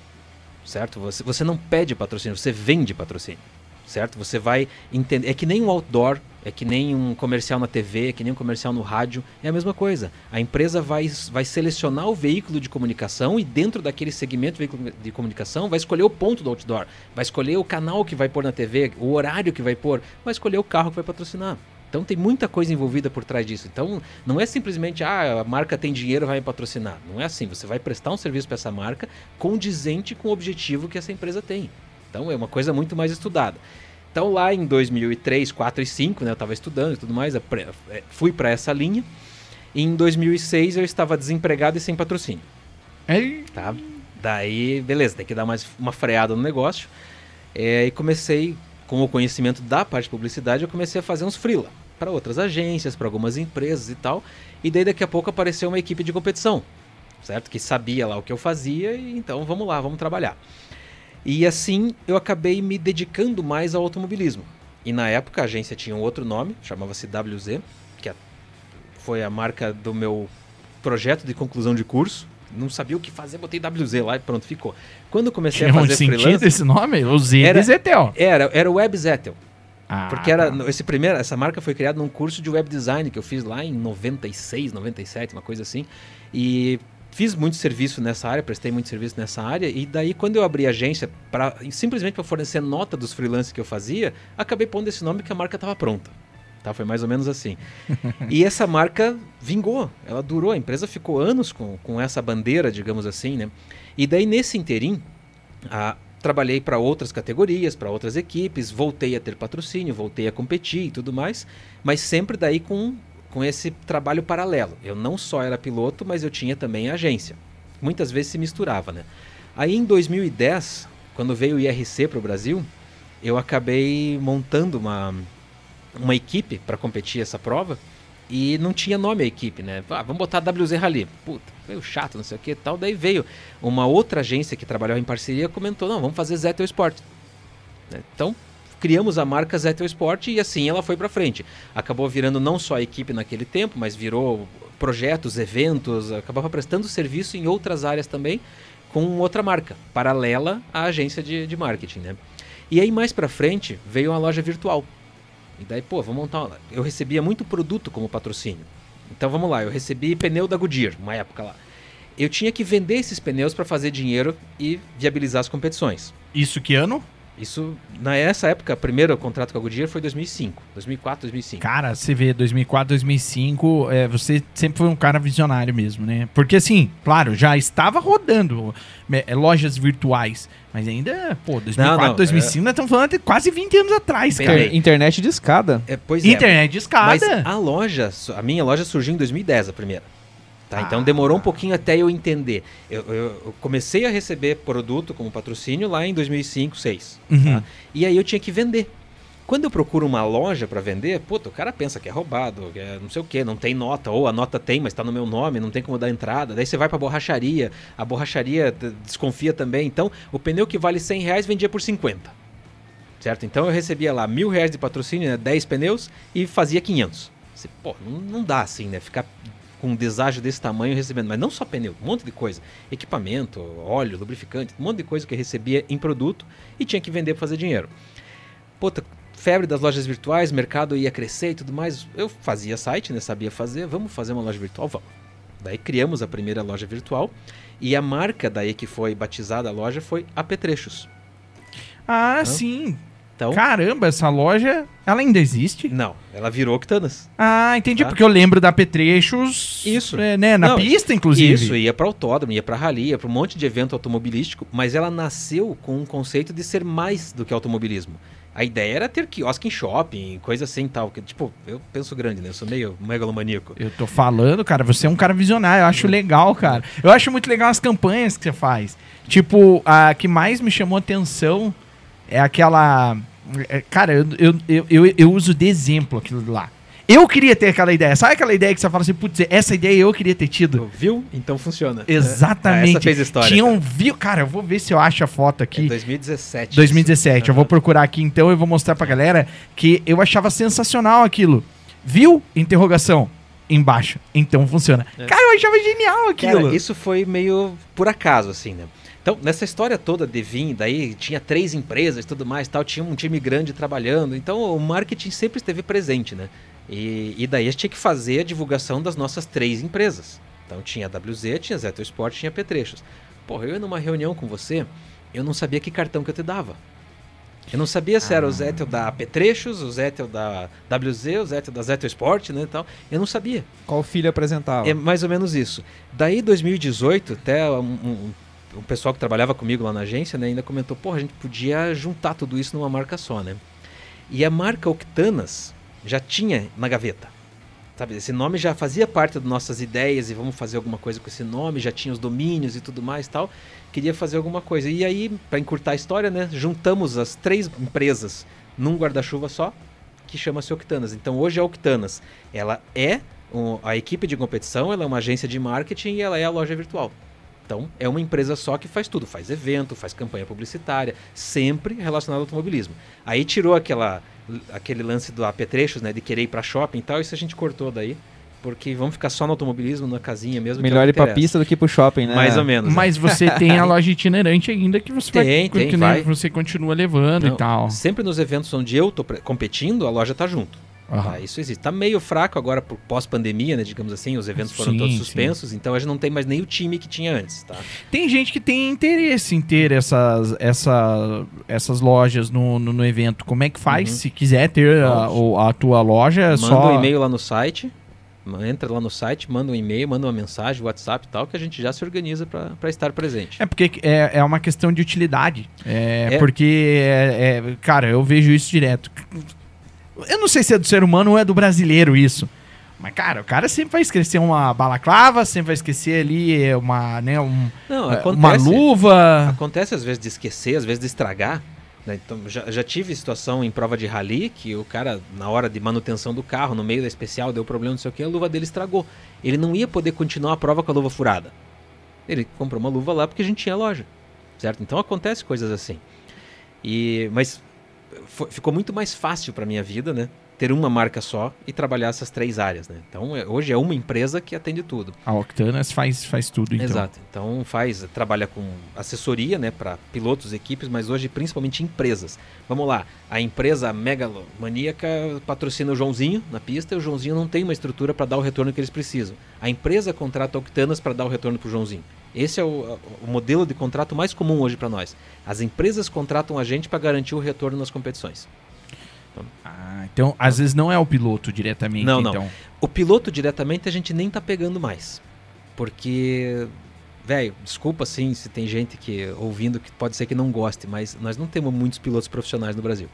certo? Você, você não pede patrocínio, você vende patrocínio, certo? Você vai entender. É que nem um outdoor, é que nem um comercial na TV, é que nem um comercial no rádio, é a mesma coisa. A empresa vai, vai selecionar o veículo de comunicação e dentro daquele segmento de veículo de comunicação vai escolher o ponto do outdoor, vai escolher o canal que vai pôr na TV, o horário que vai pôr, vai escolher o carro que vai patrocinar. Então tem muita coisa envolvida por trás disso. Então não é simplesmente ah, a marca tem dinheiro vai me patrocinar. Não é assim. Você vai prestar um serviço para essa marca condizente com o objetivo que essa empresa tem. Então é uma coisa muito mais estudada. Então lá em 2003, 4 e 5, né, eu estava estudando e tudo mais, eh, fui para essa linha. E em 2006 eu estava desempregado e sem patrocínio
É,
tá? Daí, beleza, tem que dar mais uma freada no negócio. É, e comecei, com o conhecimento da parte de publicidade, eu comecei a fazer uns freela para outras agências, para algumas empresas e tal. E daí daqui a pouco apareceu uma equipe de competição, certo? Que sabia lá o que eu fazia e então vamos lá, vamos trabalhar. E assim eu acabei me dedicando mais ao automobilismo. E na época a agência tinha um outro nome, chamava-se WZ, que é- foi a marca do meu projeto de conclusão de curso. Não sabia o que fazer, botei WZ lá e pronto, ficou. Quando eu comecei
tinha
a
um
fazer
sentido
freelance,
esse nome? O Z
Era-
Zetel.
era, era o Web Zettel.
Ah,
Porque era,
tá.
esse primeiro, essa marca foi criada num curso de web design que eu fiz lá em 96, 97, uma coisa assim. E fiz muito serviço nessa área, prestei muito serviço nessa área. E daí, quando eu abri a agência, pra, simplesmente para fornecer nota dos freelances que eu fazia, acabei pondo esse nome que a marca estava pronta. Tá? Foi mais ou menos assim. (laughs) e essa marca vingou, ela durou, a empresa ficou anos com, com essa bandeira, digamos assim, né? E daí, nesse interim, a- trabalhei para outras categorias, para outras equipes, voltei a ter patrocínio, voltei a competir e tudo mais, mas sempre daí com, com esse trabalho paralelo. Eu não só era piloto, mas eu tinha também agência. Muitas vezes se misturava, né? Aí em 2010, quando veio o IRC para o Brasil, eu acabei montando uma, uma equipe para competir essa prova e não tinha nome a equipe, né? Ah, vamos botar WZ Rally. Puta, veio chato, não sei o que tal. Daí veio uma outra agência que trabalhava em parceria comentou, não, vamos fazer Zettel Sport. Né? Então, criamos a marca Zettel Sport e assim ela foi para frente. Acabou virando não só a equipe naquele tempo, mas virou projetos, eventos, acabava prestando serviço em outras áreas também com outra marca, paralela à agência de, de marketing, né? E aí mais para frente veio uma loja virtual. E daí, pô, vamos montar uma... Eu recebia muito produto como patrocínio. Então vamos lá, eu recebi pneu da Goodyear, uma época lá. eu tinha que vender esses pneus para fazer dinheiro e viabilizar as competições.
Isso que ano?
Isso, nessa época, o primeiro contrato com a Goodyear foi 2005. 2004, 2005.
Cara, você vê, 2004, 2005, é, você sempre foi um cara visionário mesmo, né? Porque assim, claro, já estava rodando é, lojas virtuais, mas ainda, pô, 2004,
Não, não,
2005, nós estamos falando de quase 20 anos atrás,
Bem,
cara.
Internet de escada.
É, pois é.
Internet de
Mas
escada.
a loja, a minha loja surgiu em 2010, a primeira. Tá? Então
Ah.
demorou um pouquinho até eu entender. Eu, eu- eu comecei a receber produto como patrocínio lá em 2005, 2006.
Uhum.
tá? E aí eu tinha que vender. Quando eu procuro uma loja para vender, puta, o cara pensa que é roubado, que é não sei o que, não tem nota, ou a nota tem, mas tá no meu nome, não tem como dar entrada. Daí você vai pra borracharia, a borracharia desconfia também. Então, o pneu que vale 100 reais vendia por 50. Certo? Então eu recebia lá mil reais de patrocínio, né, 10 pneus, e fazia 500. Você, pô, não, não dá assim, né? Ficar com um deságio desse tamanho recebendo. Mas não só pneu, um monte de coisa. Equipamento, óleo, lubrificante, um monte de coisa que eu recebia em produto e tinha que vender para fazer dinheiro. Puta, febre das lojas virtuais, mercado ia crescer e tudo mais. Eu fazia site, né? Sabia fazer, vamos fazer uma loja virtual? Vamos. Daí criamos a primeira loja virtual e a marca daí que foi batizada a loja foi Apetrechos.
Ah, sim.
Então,
Caramba, essa loja, ela ainda existe?
não, ela virou Octanas.
Ah, entendi,
Tá.
porque eu lembro da Petrechos.
Isso.
é, né, na
Não,
pista, inclusive.
Isso, ia para autódromo, ia para rally, ia para um monte de evento automobilístico, mas ela nasceu com um conceito de ser mais do que automobilismo. A ideia era ter quiosque em shopping, coisa assim e tal. Que, tipo, eu penso grande, né? Eu sou meio megalomaníaco.
Eu tô falando, cara, você é um cara visionário, eu acho legal, cara. Eu acho muito legal as campanhas que você faz. Tipo, a que mais me chamou atenção é aquela. É, Cara, eu, eu, eu, eu, uso de exemplo aquilo lá. Eu queria ter aquela ideia. Sabe aquela ideia que você fala assim, putz, essa ideia eu queria ter tido?
Viu? Então funciona.
Exatamente.
Essa fez história.
Tinha um viu, cara, eu vou ver se eu acho a foto
É
aqui.
2017.
2017. Eu vou procurar aqui então e vou mostrar pra galera que eu achava sensacional aquilo. Viu? Interrogação. Embaixo. Então funciona.
É.
Cara, eu achava genial aquilo.
Cara, isso foi meio por acaso, assim, né? Então, nessa história toda de Vim, daí tinha três empresas e tudo mais, tal, tinha um time grande trabalhando, então o marketing sempre esteve presente, né? E, e daí a gente tinha que fazer a divulgação das nossas três empresas. Então tinha a WZ, tinha Zeto Sport, tinha Petrechos. Porra, eu ia numa reunião com você, eu não sabia que cartão que eu te dava. Eu não sabia se era o Zetel da Petrechos, o Zetel da WZ, o Zetel da Zeto Sport, né, e tal. Eu não sabia.
Qual filho apresentava?
É mais ou menos isso. Daí, 2018, até um, um, um pessoal que trabalhava comigo lá na agência, né, ainda comentou, porra, a gente podia juntar tudo isso numa marca só, né? E a marca Octanas já tinha na gaveta. Sabe, esse nome já fazia parte das nossas ideias e vamos fazer alguma coisa com esse nome, já tinha os domínios e tudo mais tal. Queria fazer alguma coisa. E aí, para encurtar a história, né, juntamos as três empresas num guarda-chuva só, que chama-se Octanas. Então hoje a Octanas, ela é um- a equipe de competição, ela é uma agência de marketing e ela é a loja virtual. Então é uma empresa só que faz tudo, faz evento, faz campanha publicitária, sempre relacionado ao automobilismo. Aí tirou aquela, aquele lance do apetrechos, né, de querer ir para shopping e tal, isso a gente cortou daí, porque vamos ficar só no automobilismo, na casinha mesmo. que é
Melhor
que
ir pra
interessa.
pista do que pro shopping, né?
Mais ou menos. né?
Mas você tem a (laughs) loja itinerante ainda que você
Tem,
vai,
tem,
que, né,
vai.
você continua levando
Não,
e tal.
Sempre nos eventos onde eu tô competindo, a loja tá junto.
Aham.
Tá, isso existe. Tá meio fraco agora por pós-pandemia, né? Digamos assim, os eventos foram
Sim,
todos
sim.
suspensos, então a gente não tem mais nem o time que tinha antes, tá?
Tem gente que tem interesse em ter essas, essa, essas lojas no, no, no evento. Como é que faz?
Uhum.
Se quiser ter a, a tua loja, é
Manda
só.
um e-mail lá no site, entra lá no site, manda um e-mail, manda uma mensagem, WhatsApp e tal, que a gente já se organiza para estar presente.
É porque é, é uma questão de utilidade. É,
É.
porque, é, é, cara, eu vejo isso direto. Eu não sei se é do ser humano ou é do brasileiro isso. Mas, cara, o cara sempre vai esquecer uma balaclava, sempre vai esquecer ali é, uma, né, um,
Não,
é,
acontece.
uma luva.
Acontece às vezes de esquecer, às vezes de estragar. né? Então, já, já tive situação em prova de rally que o cara, na hora de manutenção do carro, no meio da especial, deu problema, não sei o que, a luva dele estragou. Ele não ia poder continuar a prova com a luva furada. Ele comprou uma luva lá porque a gente tinha loja, certo? Então acontece coisas assim. E, mas ficou muito mais fácil para minha vida, né? Ter uma marca só e trabalhar essas três áreas, né? Então, é- hoje é uma empresa que atende tudo.
A Octanas faz, faz tudo, então.
Exato. Então faz, trabalha com assessoria, né, para pilotos, equipes, mas hoje principalmente empresas. Vamos lá, a empresa megalomaníaca patrocina o Joãozinho na pista e o Joãozinho não tem uma estrutura para dar o retorno que eles precisam. A empresa contrata a Octanas para dar o retorno para o Joãozinho. Esse é o, o modelo de contrato mais comum hoje para nós. As empresas contratam a gente para garantir o retorno nas competições.
Ah, então, às vezes não é o piloto diretamente,
Não, não.
então.
O piloto diretamente a gente nem tá pegando mais. Porque, velho, desculpa assim se tem gente que ouvindo que pode ser que não goste, mas nós não temos muitos pilotos profissionais no Brasil.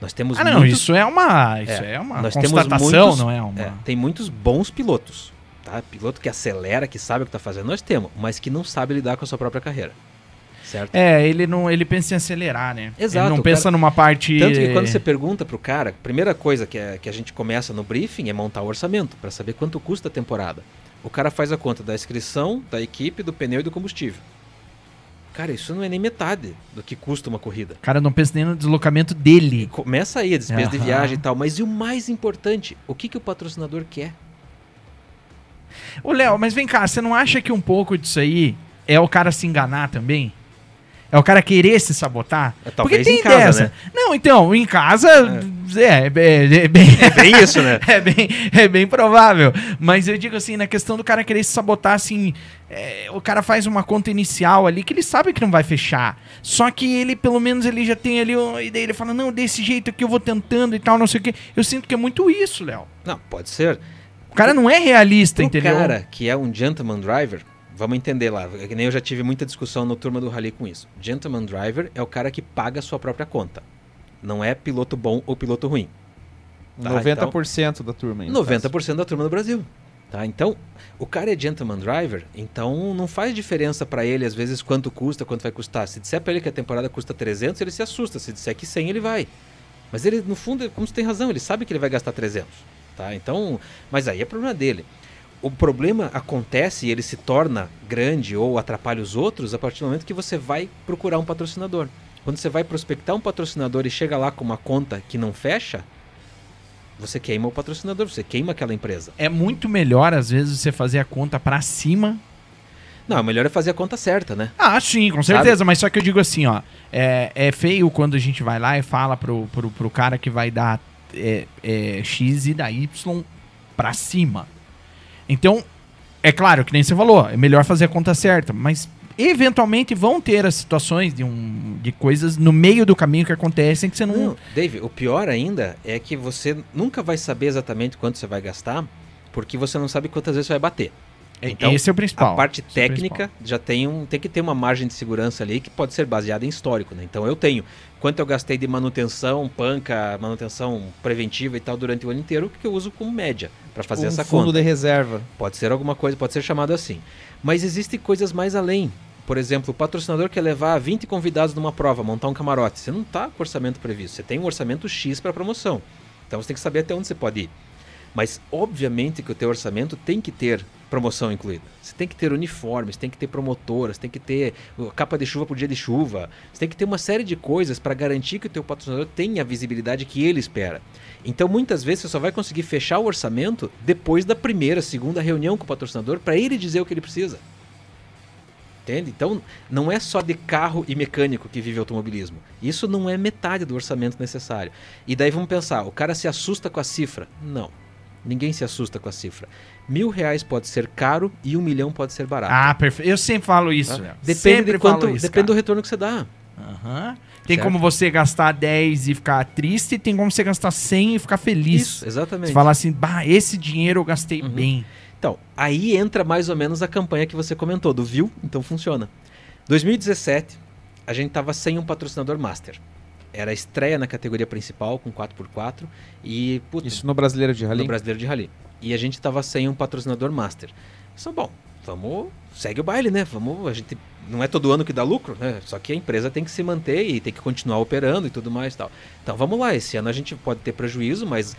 Nós temos
Ah, não,
muitos,
isso é uma, isso
É,
é, uma
nós temos
constatação,
muitos-
não é uma...
é, tem muitos bons pilotos, tá? Piloto que acelera, que sabe o que tá fazendo, nós temos, mas que não sabe lidar com a sua própria carreira. Certo?
É, ele não, ele pensa em acelerar, né?
Exato,
Ele não pensa
cara-
numa parte...
Tanto que quando você pergunta pro cara, a primeira coisa que, é- que a gente começa no briefing é montar o orçamento, para saber quanto custa a temporada. O cara faz a conta da inscrição, da equipe, do pneu e do combustível. Cara, isso não é nem metade do que custa uma corrida.
O cara não pensa nem no deslocamento dele.
Começa aí a despesa de
Aham.
viagem e tal, mas e o mais importante, o que, que o patrocinador quer?
Ô, Léo, mas vem cá, você não acha que um pouco disso aí é o cara se enganar também? É o cara querer se sabotar?
É, talvez
Porque tem
em casa,
dessa.
né?
Não, então, em casa é, é, é- é bem,
É bem isso, né? (laughs)
é, bem, é bem provável. Mas eu digo assim, na questão do cara querer se sabotar, assim, é, o cara faz uma conta inicial ali que ele sabe que não vai fechar. Só que ele, pelo menos, ele já tem ali, e daí ele fala, não, desse jeito aqui eu vou tentando e tal, não sei o quê. Eu sinto que é muito isso, Léo.
Não, pode ser.
O cara não é realista,
Pro
entendeu?
cara que é um gentleman driver, vamos entender lá, é que nem eu já tive muita discussão no turma do Rally com isso. Gentleman driver é o cara que paga a sua própria conta. Não é piloto bom ou piloto ruim. Tá,
90% da turma. aí, no caso.
90% da turma do Brasil. Tá? Então, o cara é gentleman driver, então não faz diferença pra ele, às vezes, quanto custa, quanto vai custar. Se disser pra ele que a temporada custa 300, ele se assusta. Se disser que 100, ele vai. Mas ele, no fundo, como você tem razão, ele sabe que ele vai gastar 300. Tá? Então, mas aí é problema dele. O problema acontece e ele se torna grande ou atrapalha os outros a partir do momento que você vai procurar um patrocinador. Quando você vai prospectar um patrocinador e chega lá com uma conta que não fecha, você queima o patrocinador, você queima aquela empresa.
É muito melhor, às vezes, você fazer a conta pra cima.
Não, o melhor é fazer a conta certa, né?
Ah, sim, com certeza. Mas só que eu digo assim, ó. É, é feio quando a gente vai lá e fala pro, pro, pro cara que vai dar é, é, X e dar Y pra cima. Então, é claro, que nem você falou, é melhor fazer a conta certa. Mas, eventualmente, vão ter as situações de, um, de coisas no meio do caminho que acontecem que você não...
Não, Dave, o pior ainda é que você nunca vai saber exatamente quanto você vai gastar, porque você não sabe quantas vezes você vai bater. Então,
Esse é o principal.
A parte
é
técnica já tem um, tem que ter uma margem de segurança ali que pode ser baseada em histórico, né? Então eu tenho quanto eu gastei de manutenção, panca, manutenção preventiva e tal durante o ano inteiro, que eu uso como média para fazer
um
essa
fundo
conta.
de reserva.
Pode ser alguma coisa, pode ser chamado assim. Mas existem coisas mais além. Por exemplo, o patrocinador quer levar 20 convidados numa prova, montar um camarote. Você não está com orçamento previsto, você tem um orçamento X para promoção. Então você tem que saber até onde você pode ir. Mas obviamente que o teu orçamento tem que ter promoção incluída. Você tem que ter uniformes, tem que ter promotoras, tem que ter capa de chuva por dia de chuva. Você tem que ter uma série de coisas para garantir que o teu patrocinador tenha a visibilidade que ele espera. Então muitas vezes você só vai conseguir fechar o orçamento depois da primeira, segunda reunião com o patrocinador para ele dizer o que ele precisa. Entende? Então, não é só de carro e mecânico que vive automobilismo. Isso não é metade do orçamento necessário. E daí vamos pensar, o cara se assusta com a cifra? Não. Ninguém se assusta com a cifra. Mil reais pode ser caro e um milhão pode ser barato.
Ah, perfeito. Eu sempre falo isso,
tá?
Léo.
Depende,
Sempre
de quanto,
falo isso,
depende do retorno que você dá.
Aham. Tem
Certo.
como você gastar 10 e ficar triste, tem como você gastar 100 e ficar feliz.
Isso, exatamente.
Você falar assim, bah, esse dinheiro eu gastei
Uhum.
bem.
Então, aí entra mais ou menos a campanha que você comentou, do Viu, então funciona. 2017, a gente tava sem um patrocinador master. Era a estreia na categoria principal, com 4x4, e puta,
Isso no Brasileiro de Rally.
no Brasileiro de Rally. E a gente tava sem um patrocinador master. Só bom, vamos, segue o baile, né? Vamos, a gente não é todo ano que dá lucro, né? Só que a empresa tem que se manter e tem que continuar operando e tudo mais e tal. Então vamos lá, esse ano a gente pode ter prejuízo, mas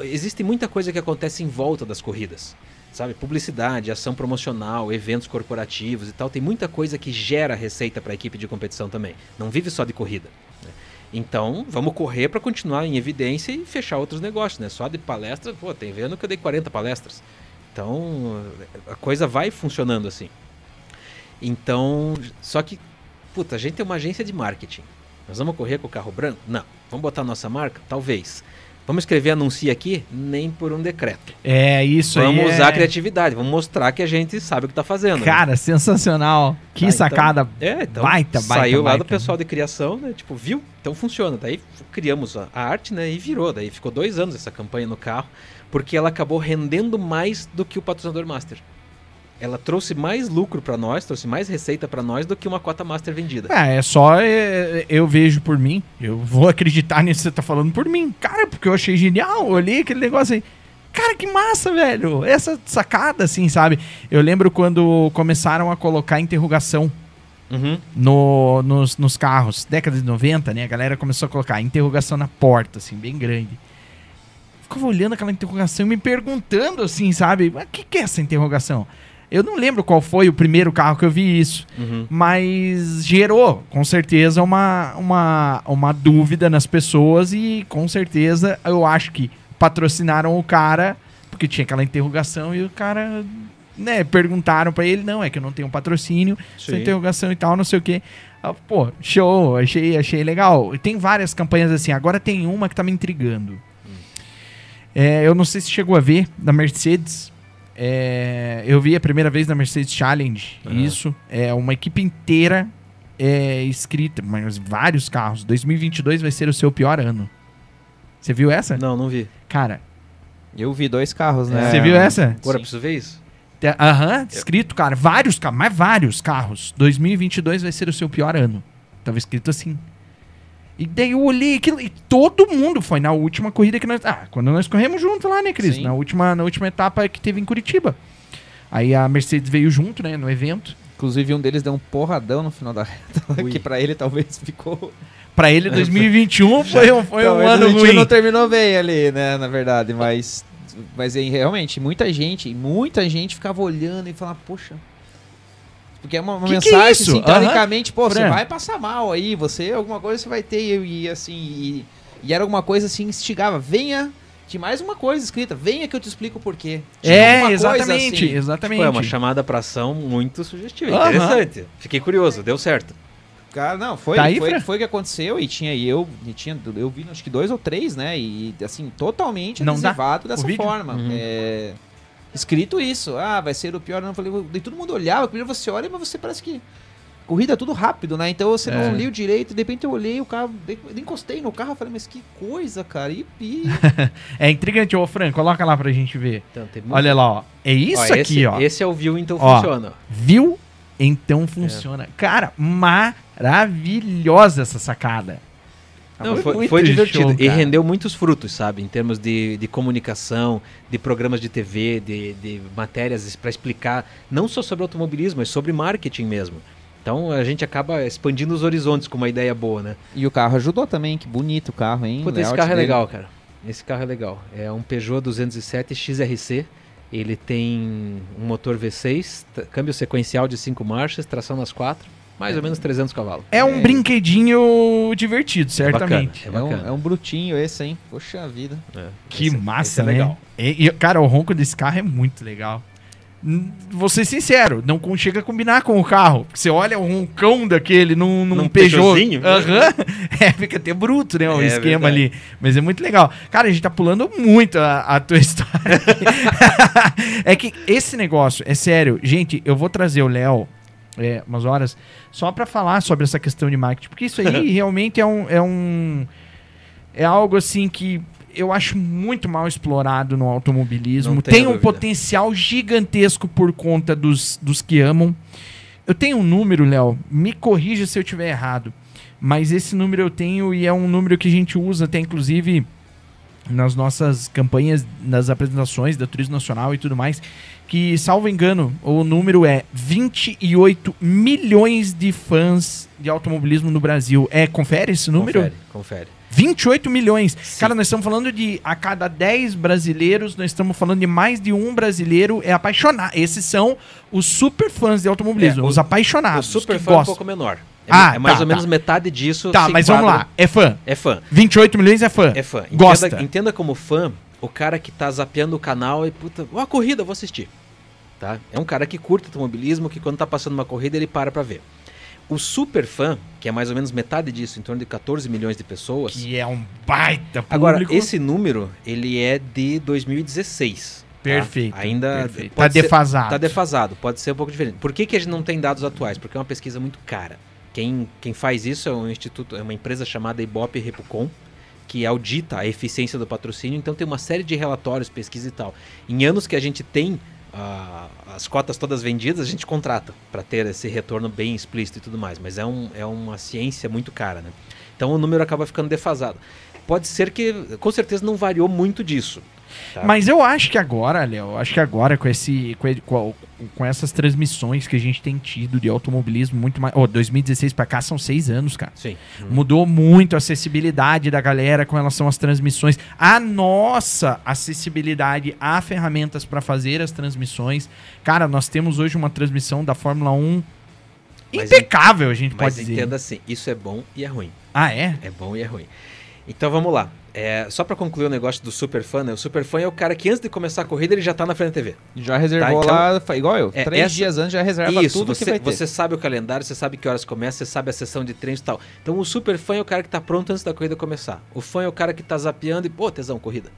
existe muita coisa que acontece em volta das corridas. Sabe, publicidade, ação promocional, eventos corporativos e tal, tem muita coisa que gera receita para a equipe de competição também. Não vive só de corrida. Então, vamos correr para continuar em evidência e fechar outros negócios, né? Só de palestra, pô, tem vendo que eu dei 40 palestras. Então, a coisa vai funcionando assim. Então, só que, puta, a gente tem uma agência de marketing. Nós vamos correr com o carro branco? Não. Vamos botar nossa marca? Talvez. Vamos escrever anuncie aqui? Nem por um decreto.
É, isso
vamos
aí.
Vamos usar
é...
a criatividade, vamos mostrar que a gente sabe o que está fazendo.
Cara, né? sensacional. Que ah, sacada.
Então, é, então
baita, baita,
saiu
baita.
lá do pessoal de criação, né? Tipo, viu? Então funciona. Daí criamos a arte, né? E virou. Daí ficou dois anos essa campanha no carro, porque ela acabou rendendo mais do que o patrocinador master ela trouxe mais lucro para nós, trouxe mais receita para nós do que uma cota master vendida.
É, é só é, eu vejo por mim. Eu vou acreditar nisso que você tá falando por mim. Cara, porque eu achei genial. Olhei aquele negócio aí. Cara, que massa, velho. Essa sacada, assim, sabe? Eu lembro quando começaram a colocar interrogação
uhum.
no, nos, nos carros. Década de 90, né? A galera começou a colocar interrogação na porta, assim, bem grande. Ficava olhando aquela interrogação e me perguntando, assim, sabe? O que, que é essa interrogação? Eu não lembro qual foi o primeiro carro que eu vi isso,
uhum.
mas gerou, com certeza, uma, uma, uma dúvida nas pessoas e com certeza eu acho que patrocinaram o cara porque tinha aquela interrogação e o cara, né, perguntaram para ele, não, é que eu não tenho patrocínio, interrogação e tal, não sei o quê. Ah, pô, show, achei, achei legal. Tem várias campanhas assim, agora tem uma que tá me intrigando. Hum. É, eu não sei se chegou a ver, da Mercedes, é, eu vi a primeira vez na Mercedes Challenge. Uhum. Isso. É uma equipe inteira é, escrita, mas vários carros. 2022 vai ser o seu pior ano. Você viu essa?
Não, não vi.
Cara.
Eu vi dois carros, né?
Você viu essa?
Agora preciso ver isso.
Aham, uhum, escrito, cara. Vários carros, mas vários carros. 2022 vai ser o seu pior ano. Tava escrito assim. E daí eu olhei aquilo e todo mundo foi na última corrida que nós. Ah, quando nós corremos junto lá, né, Cris? Na última, na última etapa que teve em Curitiba. Aí a Mercedes veio junto, né, no evento.
Inclusive um deles deu um porradão no final da reta, (laughs) que para ele talvez ficou.
Para ele 2021 (laughs) foi um, foi um ano ruim.
não terminou bem ali, né, na verdade, mas mas realmente muita gente, muita gente ficava olhando e falava, poxa, porque é uma, uma
que
mensagem,
que é
assim, teoricamente, pô,
Fran.
você vai passar mal aí, você, alguma coisa você vai ter, e assim, e, e era alguma coisa assim, instigava, venha, tinha mais uma coisa escrita, venha que eu te explico o porquê. Tinha
é, exatamente, assim. exatamente.
Tipo, é uma chamada pra ação muito sugestiva, uhum. interessante. Fiquei curioso, deu certo.
Cara, não, foi,
tá aí,
foi, foi o que aconteceu e tinha e eu, e tinha, eu vi acho que dois ou três, né? E assim, totalmente
não
adesivado
dá.
dessa forma. Uhum. É, escrito isso. Ah, vai ser o pior. Não falei, daí todo mundo olhava, primeiro você olha, mas você parece que corrida é tudo rápido, né? Então você não é. liu direito, de repente eu olhei o carro, encostei no carro, falei, mas que coisa, cara. E, e... (laughs)
é intrigante, ô Fran, coloca lá pra gente ver. Então, Olha lá, ó. É isso ó, aqui,
esse,
ó.
Esse é o Viu Então ó, Funciona.
Viu Então Funciona. É. Cara, maravilhosa essa sacada.
Não, foi, foi divertido show, e rendeu muitos frutos, sabe? Em termos de, de comunicação, de programas de TV, de, de matérias para explicar não só sobre automobilismo, mas sobre marketing mesmo. Então a gente acaba expandindo os horizontes com uma ideia boa, né?
E o carro ajudou também, que bonito o carro, hein?
Puta, esse carro é legal, cara. Esse carro é legal. É um Peugeot 207 XRC. Ele tem um motor V6, câmbio sequencial de 5 marchas, tração nas quatro mais ou menos 300 cavalos.
É um é. brinquedinho divertido, certamente.
É, bacana, é, é, um, é, um, brutinho esse, hein? Poxa vida.
É. Que esse, é- massa, esse né? legal. E, e, cara, o ronco desse carro é muito legal. Vou ser sincero, não chega a combinar com o carro. Você olha o roncão daquele num, num, num Peugeot. Uhum. (laughs) É, fica até bruto, né? O esquema verdade. ali. Mas é muito legal. Cara, a gente tá pulando muito a, a tua (laughs) história. é que esse negócio, é sério. Gente, eu vou trazer o Léo é, umas horas, só para falar sobre essa questão de marketing, porque isso aí (laughs) realmente é um, é um. É algo assim que eu acho muito mal explorado no automobilismo. Tem um potencial gigantesco por conta dos, dos que amam. Eu tenho um número, Léo, me corrija se eu estiver errado, mas esse número eu tenho e é um número que a gente usa até inclusive nas nossas campanhas, nas apresentações da Turismo Nacional e tudo mais, que, salvo engano, o número é 28 milhões de fãs de automobilismo no Brasil. É, confere esse número?
Confere, confere.
28 milhões. Sim. Cara, nós estamos falando de a cada 10 brasileiros, nós estamos falando de mais de um brasileiro é apaixonado. Esses são os super fãs de automobilismo, é, os apaixonados.
O super fã é um pouco menor. É,
Ah,
é mais
tá,
ou menos
tá.
metade disso.
Tá, mas vamos
enquadra-
lá. É fã.
É fã.
28 milhões é fã.
É fã. Entenda,
Gosta.
entenda como fã o cara que tá zapeando o canal e, puta, ó, a corrida, vou assistir. Tá? É um cara que curte automobilismo, que quando tá passando uma corrida ele para pra ver. O super fã, que é mais ou menos metade disso, em torno de 14 milhões de pessoas.
Que é um baita público.
Agora, esse número, ele é de 2016. tá?
Perfeito.
Ainda
perfeito. Tá
ser-
defasado.
Tá defasado, pode ser um pouco diferente. Por que, que a gente não tem dados atuais? Porque é uma pesquisa muito cara. Quem, quem faz isso é um instituto, é uma empresa chamada Ibope Repucom, que audita a eficiência do patrocínio, então tem uma série de relatórios, pesquisa e tal. Em anos que a gente tem ah, as cotas todas vendidas, a gente contrata para ter esse retorno bem explícito e tudo mais, mas é, um, é uma ciência muito cara, né? Então o número acaba ficando defasado. Pode ser que, com certeza, não variou muito disso. Tá?
Mas eu acho que agora, Léo, acho que agora com esse com, com, com essas transmissões que a gente tem tido de automobilismo muito mais, oh, 2016 pra cá são seis anos, cara.
Sim.
Mudou muito a acessibilidade da galera com relação às transmissões. A nossa acessibilidade a ferramentas para fazer as transmissões. Cara, nós temos hoje uma transmissão da Fórmula 1
Mas
impecável, a gente
Mas
pode dizer.
entenda assim, isso é bom e é ruim.
Ah, é?
É bom e é ruim. Então vamos lá. É, só pra concluir o negócio do super fã, né? O super fã é o cara que antes de começar a corrida ele já tá na frente da TV.
Já reservou
Tá, então-
lá, igual eu.
É,
Três
essa-
dias antes já reserva
Isso,
tudo que
você,
vai ter.
você sabe o calendário, você sabe que horas começa, você sabe a sessão de treinos e tal. Então o super fã é o cara que tá pronto antes da corrida começar. O fã é o cara que tá zapeando e, pô, tesão, corrida.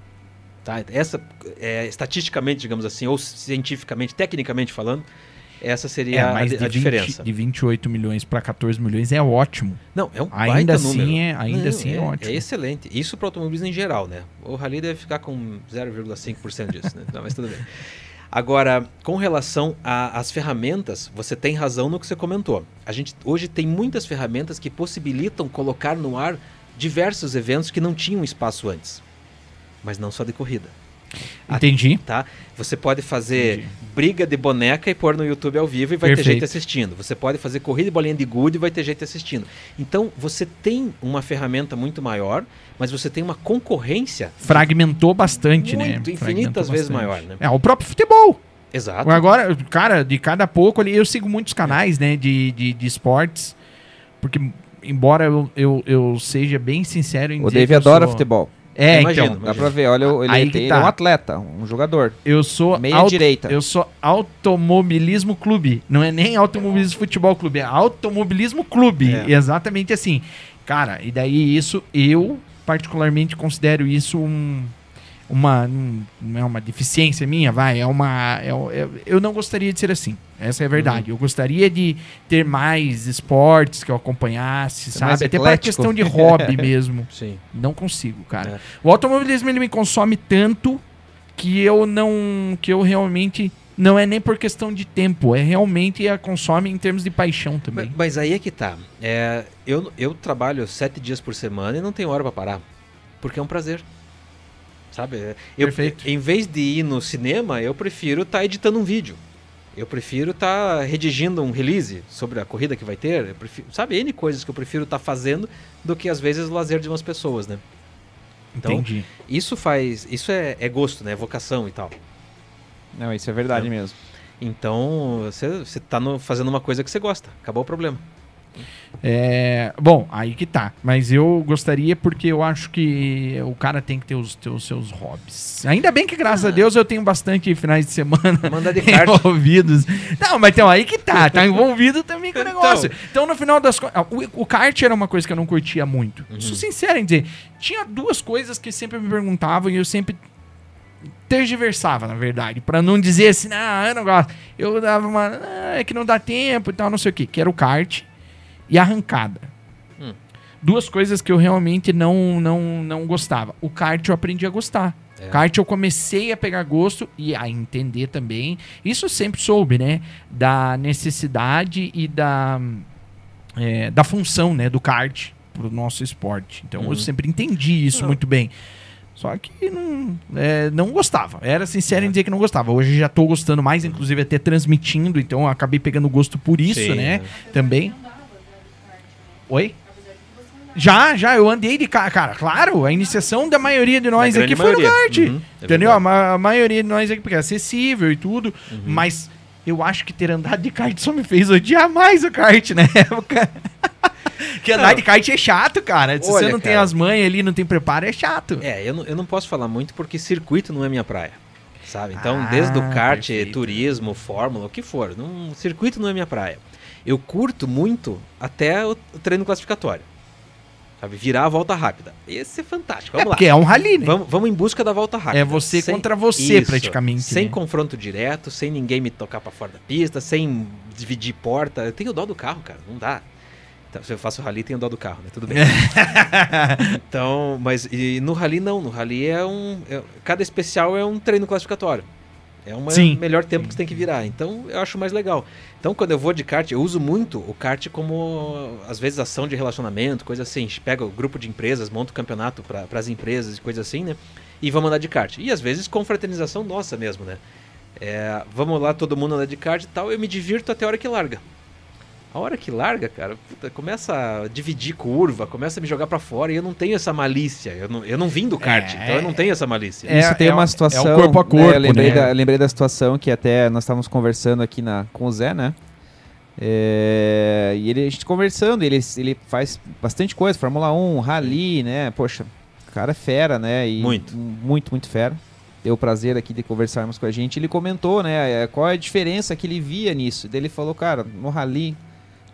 Tá? Essa, é, estatisticamente, digamos assim, ou cientificamente, tecnicamente falando, essa seria a,
É, mas
a
de, 20
diferença.
de 28 milhões para 14 milhões é ótimo.
Não, é um
Ainda assim
número.
é- ainda assim é
é,
ótimo.
É excelente. Isso para automobilismo em geral, né? O Rally deve ficar com 0,5% disso, né? Não, mas tudo bem. Agora, com relação às ferramentas, você tem razão no que você comentou. A gente hoje tem muitas ferramentas que possibilitam colocar no ar diversos eventos que não tinham espaço antes. Mas não só de corrida.
Entendi.
tá? Você pode fazer
Entendi.
briga de boneca e pôr no YouTube ao vivo e vai ter
Perfeito.
gente assistindo. Você pode fazer corrida de bolinha de gude e vai ter gente assistindo. Então, você tem uma ferramenta muito maior, mas você tem uma concorrência
Fragmentou bastante, né?
muito, infinitas
Fragmentou
vezes
bastante.
maior, né?
É, o próprio futebol.
Exato.
Agora, cara, de cada pouco ali, eu sigo muitos canais, né, de, de, de esportes, porque, embora eu, eu, eu seja bem sincero em
O
dizer
Dave
que eu
adora
sou-
futebol.
É,
Imagino,
então,
Dá pra ver, olha, ele,
Aí
tem-
que
ele
tá.
é um atleta, um jogador.
eu sou
Meia
auto-
direita.
Eu sou automobilismo clube. Não é nem automobilismo futebol clube, é automobilismo clube.
É.
Exatamente assim. Cara, e daí isso, eu particularmente considero isso um, uma. um- não é uma deficiência minha, vai. É uma. é- é- eu não gostaria de ser assim. Essa é a
Uhum.
verdade. Eu gostaria de ter mais esportes que eu acompanhasse, sabe? Até para questão de (laughs) hobby mesmo.
Sim.
Não consigo, cara.
É.
O automobilismo ele me consome tanto que eu não. que eu realmente. Não é nem por questão de tempo, é realmente a consome em termos de paixão
Mas,
também.
mas aí é que tá. É, eu, eu trabalho sete dias por semana e não tenho hora pra parar. Porque é um prazer. Sabe? É, Eu,
Perfeito.
Em vez de ir no cinema, eu prefiro estar editando um vídeo. Eu prefiro estar redigindo um release sobre a corrida que vai ter. Eu prefiro, sabe, N coisas que eu prefiro estar fazendo do que às vezes o lazer de umas pessoas, né? Então,
Entendi.
isso faz. Isso é, é gosto, né? Vocação e tal.
Não, isso é verdade
É.
mesmo.
Então, você, tá no- fazendo uma coisa que você gosta. Acabou o problema.
É, bom, aí que tá. Mas eu gostaria porque eu acho que o cara tem que ter os, ter os seus hobbies. Ainda bem que, graças
Ah.
a Deus, eu tenho bastante finais de semana
Manda de (laughs) kart.
envolvidos. Não, mas então aí que tá. Tá envolvido também com o
Então.
negócio. Então, no final das contas, o, o kart era uma coisa que eu não curtia muito.
Uhum.
Sou sincero em dizer. Tinha duas coisas que sempre me perguntavam e eu sempre tergiversava, na verdade, Pra não dizer assim, não, eu não gosto. Eu dava uma, ah, é que não dá tempo e tal, não sei o quê, que era o kart e arrancada.
Hum.
Duas coisas que eu realmente não não não gostava. O kart eu aprendi a gostar.
É.
Kart eu comecei a pegar gosto e a entender também. Isso eu sempre soube, né? Da necessidade e da, é, da função, né? Do kart pro nosso esporte. Então
Uhum.
eu sempre entendi isso
Não.
muito bem. Só que não, é, não gostava. Era sincero em dizer que não gostava. Hoje já tô gostando mais, inclusive até transmitindo, então eu acabei pegando gosto por isso,
Sim,
né? Também. Oi? Já, já, eu andei de carro. Cara, claro, a iniciação da maioria de nós
Da
aqui
grande
foi no
maioria.
kart.
Uhum, é
entendeu? A, ma- a maioria de nós aqui, porque é acessível e tudo,
Uhum.
mas eu acho que ter andado de kart só me fez odiar mais o kart (laughs) na época. que andar
Não.
de kart é chato, cara. Se você
Olha,
não tem
cara.
as manhas ali, não tem preparo, é chato.
É, eu não, eu não posso falar muito porque circuito não é minha praia. Sabe? Então,
Ah,
desde o kart,
perfeito.
turismo, fórmula, o que for, não, circuito não é minha praia. Eu curto muito até o, treino classificatório. Sabe? Virar a volta rápida. Esse é fantástico.
É
Vamos lá.
porque é um rally, né?
Vamos, vamos em busca da volta rápida.
É você contra você, praticamente,
Sem
né?
confronto direto, sem ninguém me tocar pra fora da pista, sem dividir porta. Eu tenho dó do carro, cara. Não dá. Então, se eu faço rally, tenho dó do carro, né? Tudo bem. (laughs) então, mas e no rally não. No rally é um. é- cada especial é um treino classificatório. É um
Sim.
melhor tempo que você tem que virar. Então, eu acho mais legal. Então, quando eu vou de kart, eu uso muito o kart como, às vezes, ação de relacionamento, coisa assim. A gente pega o grupo de empresas, monta o campeonato para as empresas e coisa assim, né? E vamos andar de kart. E, às vezes, com fraternização nossa mesmo, né? É, vamos lá, todo mundo andar de kart e tal. Eu me divirto até a hora que larga. A hora que larga, cara, puta, começa a dividir curva, começa a me jogar pra fora e eu não tenho essa malícia. Eu não, eu não vim do kart,
É.
então eu não tenho essa malícia.
É,
Isso tem
é
uma situação.
é o corpo a
né,
corpo,
eu lembrei,
né?
da, lembrei da situação que até nós estávamos conversando aqui na, com o Zé, né? É, e ele, a gente conversando, ele, ele faz bastante coisa, Fórmula 1, Rally, né? Poxa, o cara é fera, né? E
Muito.
Muito, muito fera. Deu o prazer aqui de conversarmos com a gente. Ele comentou, né? é, Qual é a diferença que ele via nisso. Daí ele falou, cara, no Rally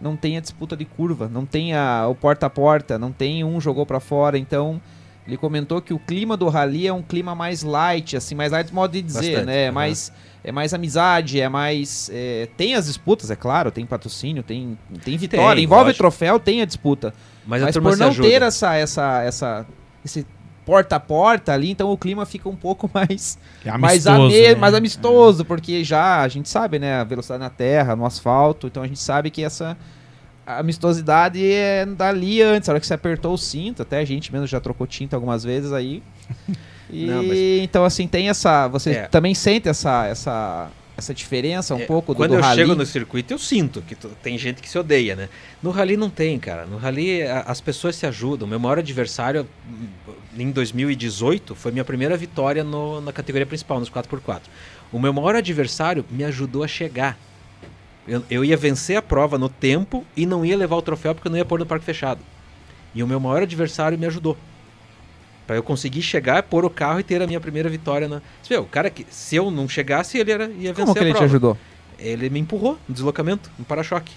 não tem a disputa de curva, não tem a, o porta a porta, não tem um jogou pra fora, então ele comentou que o clima do rally é um clima mais light, assim, mais light modo de dizer,
Bastante,
né? É
aham.
mais é mais amizade, é mais é, tem as disputas, é claro, tem patrocínio, tem tem vitória,
Tem,
envolve
lógico.
troféu, tem a disputa.
Mas,
Mas,
a
por não
ajuda.
ter essa essa essa esse porta a porta ali, então o clima fica um pouco (laughs) mais
É
mais,
amistoso,
ame-
né?
mais amistoso, porque já a gente sabe, né, a velocidade na terra, no asfalto, então a gente sabe que essa amistosidade é dali antes, a hora que você apertou o cinto, até a gente mesmo já trocou tinta algumas vezes aí. (laughs) E
Não, mas-
então assim, tem essa, você
É.
também sente essa essa essa diferença um
É,
pouco do,
Quando
do
eu
rally?
chego no circuito, eu sinto que tem gente que se odeia, né? No rally não tem, cara. No rally a- as pessoas se ajudam. Meu maior adversário em 2018 foi minha primeira vitória no- na categoria principal, nos 4x4. O meu maior adversário me ajudou a chegar. Eu, eu ia vencer a prova no tempo e não ia levar o troféu porque eu não ia pôr no parque fechado. E o meu maior adversário me ajudou. Pra eu conseguir chegar, pôr o carro e ter a minha primeira vitória na. Você vê, o cara que, se eu não chegasse, ele era, ia vencer
Como que
a
ele te
prova.
ajudou?
Ele me empurrou no deslocamento, no para-choque.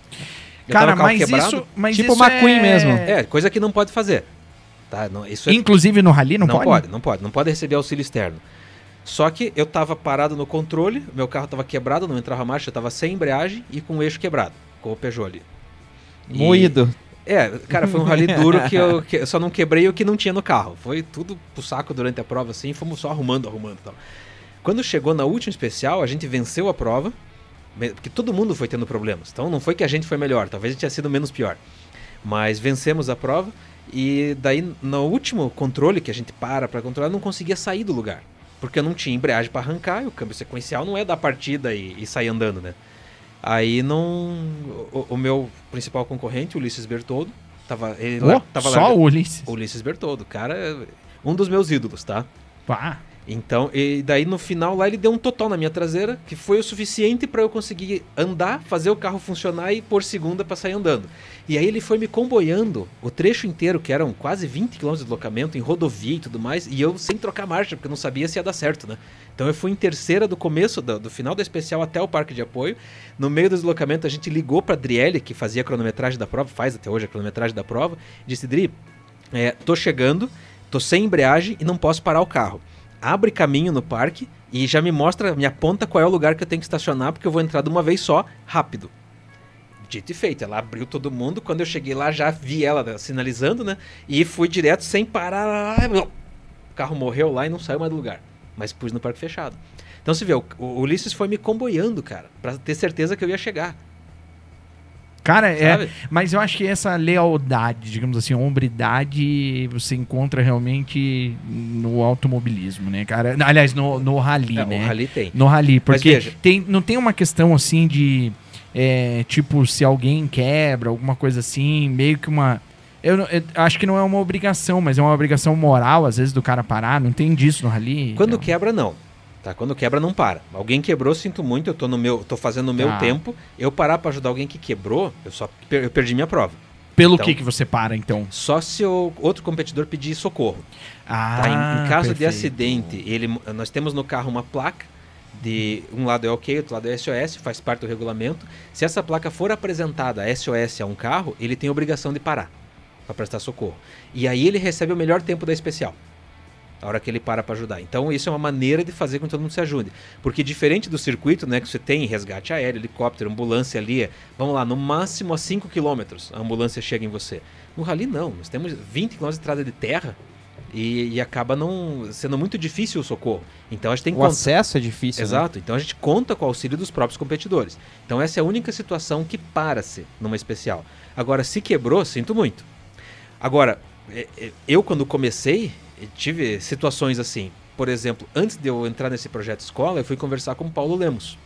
Eu
Cara,
tava com o carro
mas
quebrado.
isso, mas
Tipo
isso
McQueen
é...
mesmo.
É, coisa que não pode fazer. Tá? Não, isso é...
Inclusive no rally não,
não
pode?
pode, não pode. Não pode receber auxílio externo. Só que eu tava parado no controle, meu carro tava quebrado, não entrava marcha, eu tava sem embreagem e com o eixo quebrado, com o Peugeot ali. E-
Moído.
É, cara, foi um rally (laughs) duro que eu, que eu só não quebrei o que não tinha no carro. Foi tudo pro saco durante a prova, assim, fomos só arrumando, arrumando e tal. Quando chegou na última especial, a gente venceu a prova, porque todo mundo foi tendo problemas. Então não foi que a gente foi melhor, talvez a gente tenha sido menos pior. Mas vencemos a prova e daí no último controle que a gente para pra controlar, eu não conseguia sair do lugar. Porque eu não tinha embreagem pra arrancar e o câmbio sequencial não é dar partida e, e sair andando, né? Aí não. O, o meu principal concorrente, Ulisses Bertoldo, tava. Ele lá,
Ô,
tava
só
larga-
o Ulisses.
Ulisses Bertoldo, cara, é um dos meus ídolos, tá?
Pá.
Então, e daí no final lá ele deu um total na minha traseira, que foi o suficiente para eu conseguir andar, fazer o carro funcionar e pôr segunda para sair andando. E aí ele foi me comboiando o trecho inteiro, que eram quase 20 km de deslocamento em rodovia e tudo mais, e eu sem trocar marcha, porque eu não sabia se ia dar certo, né? Então eu fui em terceira do começo, do, do final da especial até o parque de apoio. No meio do deslocamento a gente ligou para Adriele, que fazia a cronometragem da prova, faz até hoje a cronometragem da prova, e disse: Dri, é, tô chegando, tô sem embreagem e não posso parar o carro. Abre caminho no parque e já me mostra, me aponta qual é o lugar que eu tenho que estacionar, porque eu vou entrar de uma vez só, rápido. Dito e feito, ela abriu todo mundo. Quando eu cheguei lá, já vi ela sinalizando, né? E fui direto sem parar. O carro morreu lá e não saiu mais do lugar. Mas pus no parque fechado. Então você vê, o, Ulisses foi me comboiando, cara, pra ter certeza que eu ia chegar.
Cara, é.
Sabe?
Mas eu acho que essa lealdade, digamos assim, hombridade, você encontra realmente no automobilismo, né, cara? Aliás, no, no rally,
É,
né?
O Rally tem.
No rally, porque tem, não tem uma questão assim de. é, tipo, se alguém quebra, alguma coisa assim, meio que uma. Eu, eu acho que não é uma obrigação, mas é uma obrigação moral, às vezes, do cara parar. Não tem disso no rally.
Quando
Não.
quebra, não. Tá? Quando quebra, não para. Alguém quebrou, sinto muito, eu tô, no meu, tô fazendo o meu
Tá.
tempo. Eu parar para ajudar alguém que quebrou, eu só per- eu perdi minha prova.
Pelo
Então-
que que você para, então?
Só se o outro competidor pedir socorro.
Ah,
Tá? Em, em caso de
perfeito.
acidente, ele, nós temos no carro uma placa de um lado é ok, outro lado é SOS, faz parte do regulamento. Se essa placa for apresentada SOS a um carro, ele tem obrigação de parar para prestar socorro. E aí ele recebe o melhor tempo da especial. A hora que ele para para ajudar. Então, isso é uma maneira de fazer com que todo mundo se ajude. Porque diferente do circuito, né, que você tem resgate aéreo, helicóptero, ambulância ali, é, vamos lá, no máximo a 5 km a ambulância chega em você. No rally não, nós temos 20 km de estrada de terra e, e acaba não sendo muito difícil o socorro. Então a gente tem
O
contar-
acesso é difícil. né?
Exato. Então a gente conta com o auxílio dos próprios competidores. Então essa é a única situação que para-se numa especial. Agora, se quebrou, sinto muito. Agora, é, é, eu quando comecei, tive situações assim. Por exemplo, antes de eu entrar nesse projeto escola, eu fui conversar com o Paulo Lemos.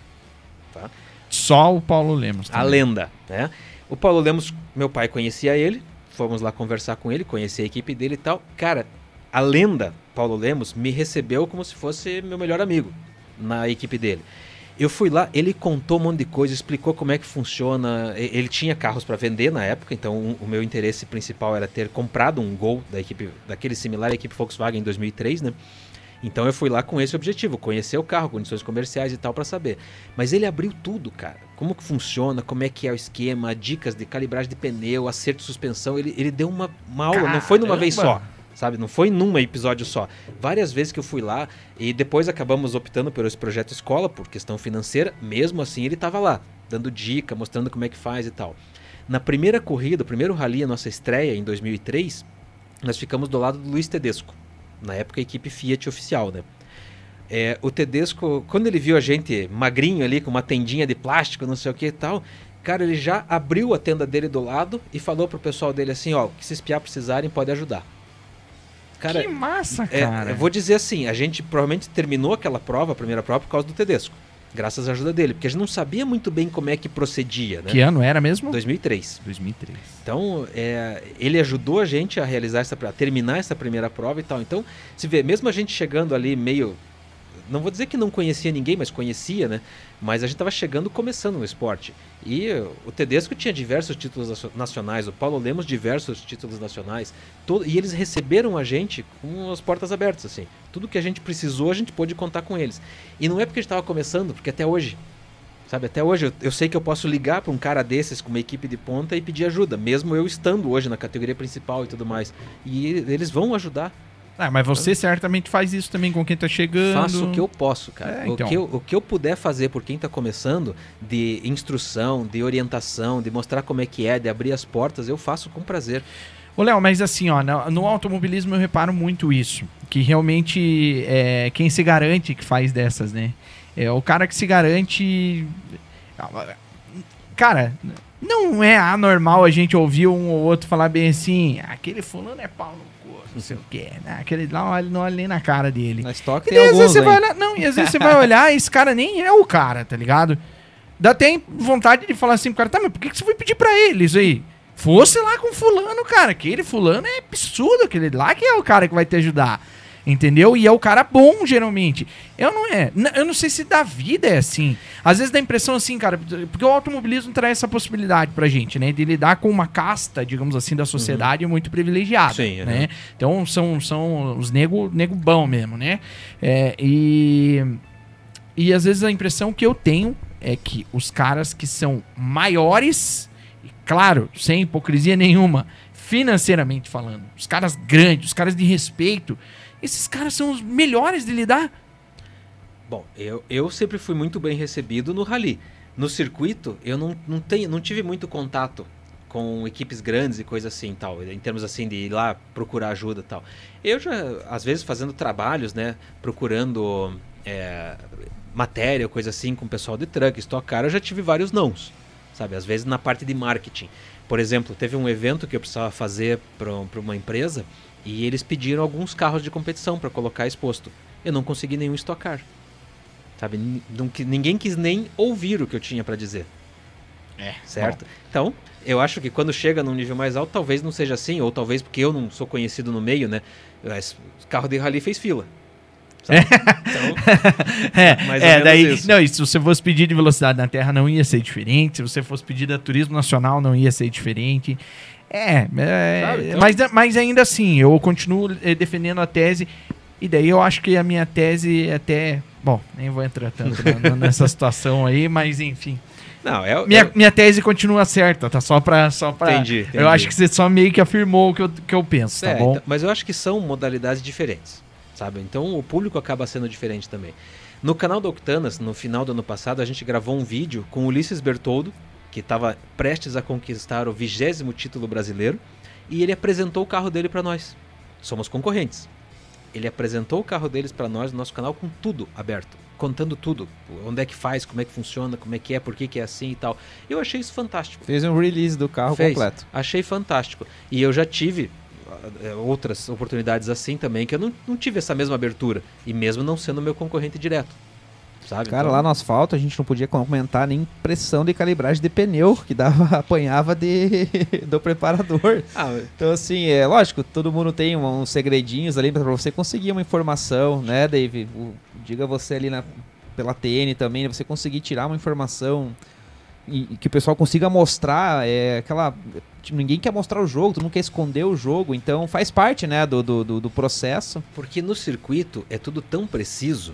Tá?
Só o Paulo Lemos.
A
também.
lenda, né? O Paulo Lemos, meu pai conhecia ele, fomos lá conversar com ele, conheci a equipe dele e tal. Cara, a lenda Paulo Lemos me recebeu como se fosse meu melhor amigo na equipe dele. Eu fui lá, ele contou um monte de coisa, explicou como é que funciona. Ele tinha carros para vender na época, então o- meu interesse principal era ter comprado um Gol da equipe, daquele similar à equipe Volkswagen em 2003, né? Então eu fui lá com esse objetivo, conhecer o carro, condições comerciais e tal para saber. Mas ele abriu tudo, cara. Como que funciona, como é que é o esquema, dicas de calibragem de pneu, acerto de suspensão. Ele, ele deu uma, uma aula, não foi numa vez só,
Caramba!
Sabe? Não foi num episódio só. Várias vezes que eu fui lá e depois acabamos optando por esse projeto escola por questão financeira. Mesmo assim, ele estava lá, dando dica, mostrando como é que faz e tal. Na primeira corrida, o primeiro rally, a nossa estreia em 2003, nós ficamos do lado do Luiz Tedesco. Na época, a equipe Fiat oficial, né? É, o Tedesco, quando ele viu a gente magrinho ali, com uma tendinha de plástico, não sei o que e tal, cara, ele já abriu a tenda dele do lado e falou pro pessoal dele assim, ó, que se espiar precisarem, pode ajudar. Cara,
que massa,
é,
cara.
eu vou dizer assim, a gente provavelmente terminou aquela prova, a primeira prova, por causa do Tedesco. Graças à ajuda dele, porque a gente não sabia muito bem como é que procedia, né?
Que ano era mesmo?
2003.
2003.
Então, é, ele ajudou a gente a realizar essa, a terminar essa primeira prova e tal. Então, se vê, mesmo a gente chegando ali meio, não vou dizer que não conhecia ninguém, mas conhecia, né? Mas a gente estava chegando começando no esporte. E o Tedesco tinha diversos títulos nacio- nacionais, o Paulo Lemos diversos títulos nacionais, todo, e eles receberam a gente com as portas abertas, assim. Tudo que a gente precisou, a gente pôde contar com eles. E não é porque a gente estava começando, porque até hoje Sabe, até hoje eu, eu sei que eu posso ligar para um cara desses com uma equipe de ponta e pedir ajuda, mesmo eu estando hoje na categoria principal e tudo mais. E eles vão ajudar.
Ah, mas você certamente faz isso também com quem tá chegando.
Faço o que eu posso, cara.
É, então.
o, que eu, o que eu puder fazer por quem está começando, de instrução, de orientação, de mostrar como é que é, de abrir as portas, eu faço com prazer.
Ô, Léo, mas assim, ó, no, automobilismo eu reparo muito isso. Que realmente é quem se garante que faz dessas, né? É o cara que se garante. Cara, não é anormal a gente ouvir um ou outro falar bem assim, aquele fulano é pau no não sei o quê, né? Aquele lá não olha, não olha nem na cara dele.
Na estoque
E
tem
vezes
alguns,
você vai olhar, não, e às vezes você vai olhar, esse cara nem é o cara, tá ligado? Dá até vontade de falar assim pro cara, tá, mas por que que você foi pedir pra ele isso aí? Fosse lá com fulano, cara, aquele fulano é absurdo, aquele lá que é o cara que vai te ajudar. Entendeu? E é o cara bom, geralmente. Eu não é. Eu não sei se da vida é assim. Às vezes dá a impressão assim, cara, porque o automobilismo traz essa possibilidade pra gente, né? De lidar com uma casta, digamos assim, da sociedade muito privilegiada.
Sim,
né? Então são, são os nego, nego bom mesmo, né? É, e, e às vezes a impressão que eu tenho é que os caras que são maiores, e claro, sem hipocrisia nenhuma, financeiramente falando, os caras grandes, os caras de respeito, esses caras são os melhores de lidar.
Bom, eu, eu sempre fui muito bem recebido no rally. No circuito, eu não, não, tenho, não tive muito contato com equipes grandes e coisa assim tal, em termos assim de ir lá procurar ajuda tal. Eu já, às vezes, fazendo trabalhos, né, procurando é, matéria, coisa assim, com o pessoal de truck, Stock Car, eu já tive vários nãos, sabe? Às vezes na parte de marketing. Por exemplo, teve um evento que eu precisava fazer para uma empresa e eles pediram alguns carros de competição para colocar exposto. Eu não consegui nenhum Stock Car. Sabe? Ninguém quis nem ouvir o que eu tinha para dizer.
É,
Certo? Então, eu acho que quando chega num nível mais alto, talvez não seja assim, ou talvez porque eu não sou conhecido no meio, né? O carro de rally fez fila. sabe? Então, (laughs)
É,
ou
é
menos
daí,
isso.
não, e se você fosse pedir de velocidade na Terra não ia ser diferente, se você fosse pedir da Turismo Nacional não ia ser diferente. É, é,
Sabe, então-
mas, mas ainda assim, eu continuo eh, defendendo a tese, e daí eu acho que a minha tese é até. Bom, nem vou entrar tanto nessa situação aí, mas enfim.
não, é,
Minha,
é-
minha tese continua certa, tá? Só pra. Só pra
Entendi, entendi.
Eu acho que você só meio que afirmou o que eu, que eu penso, tá
É,
bom?
então- mas eu acho que são modalidades diferentes, sabe? Então o público acaba sendo diferente também. No canal da Octanas, no final do ano passado, a gente gravou um vídeo com Ulisses Bertoldo, que estava prestes a conquistar o vigésimo título brasileiro, e ele apresentou o carro dele para nós. Somos concorrentes. Ele apresentou o carro deles para nós no nosso canal com tudo aberto, contando tudo, onde é que faz, como é que funciona, como é que é, por que, que é assim e tal. Eu achei isso fantástico.
Fez um release do carro
Fez.
completo.
Achei fantástico. E eu já tive eh, outras oportunidades assim também, que eu não, não tive essa mesma abertura. E mesmo não sendo meu concorrente direto. Sabe?
Cara,
Então,
lá no asfalto a gente não podia comentar nem pressão de calibragem de pneu, que dava, (laughs) apanhava de, (laughs) do preparador.
Ah,
Então, assim, é lógico, todo mundo tem um- uns segredinhos ali pra você conseguir uma informação, né, Dave? O- diga você ali na, pela TN também, você conseguir tirar uma informação e, que o pessoal consiga mostrar, é aquela. tipo, ninguém quer mostrar o jogo, tu não quer esconder o jogo, então faz parte, né, do, do- do processo.
porque no circuito é tudo tão preciso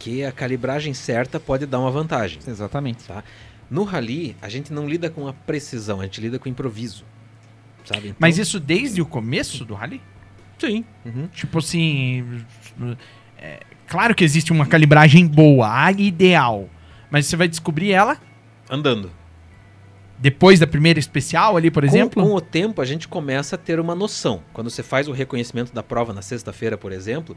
que a calibragem certa pode dar uma vantagem.
Exatamente.
Tá? No rally, a gente não lida com a precisão, a gente lida com improviso. Sabe? Então-
Mas isso desde o começo do rally?
Sim. Uhum.
Tipo assim. é, claro que existe uma calibragem boa, a ideal. Mas você vai descobrir ela
Andando.
depois da primeira especial ali, por
Com-
exemplo?
Com, o tempo, a gente começa a ter uma noção. Quando você faz o reconhecimento da prova na sexta-feira, por exemplo,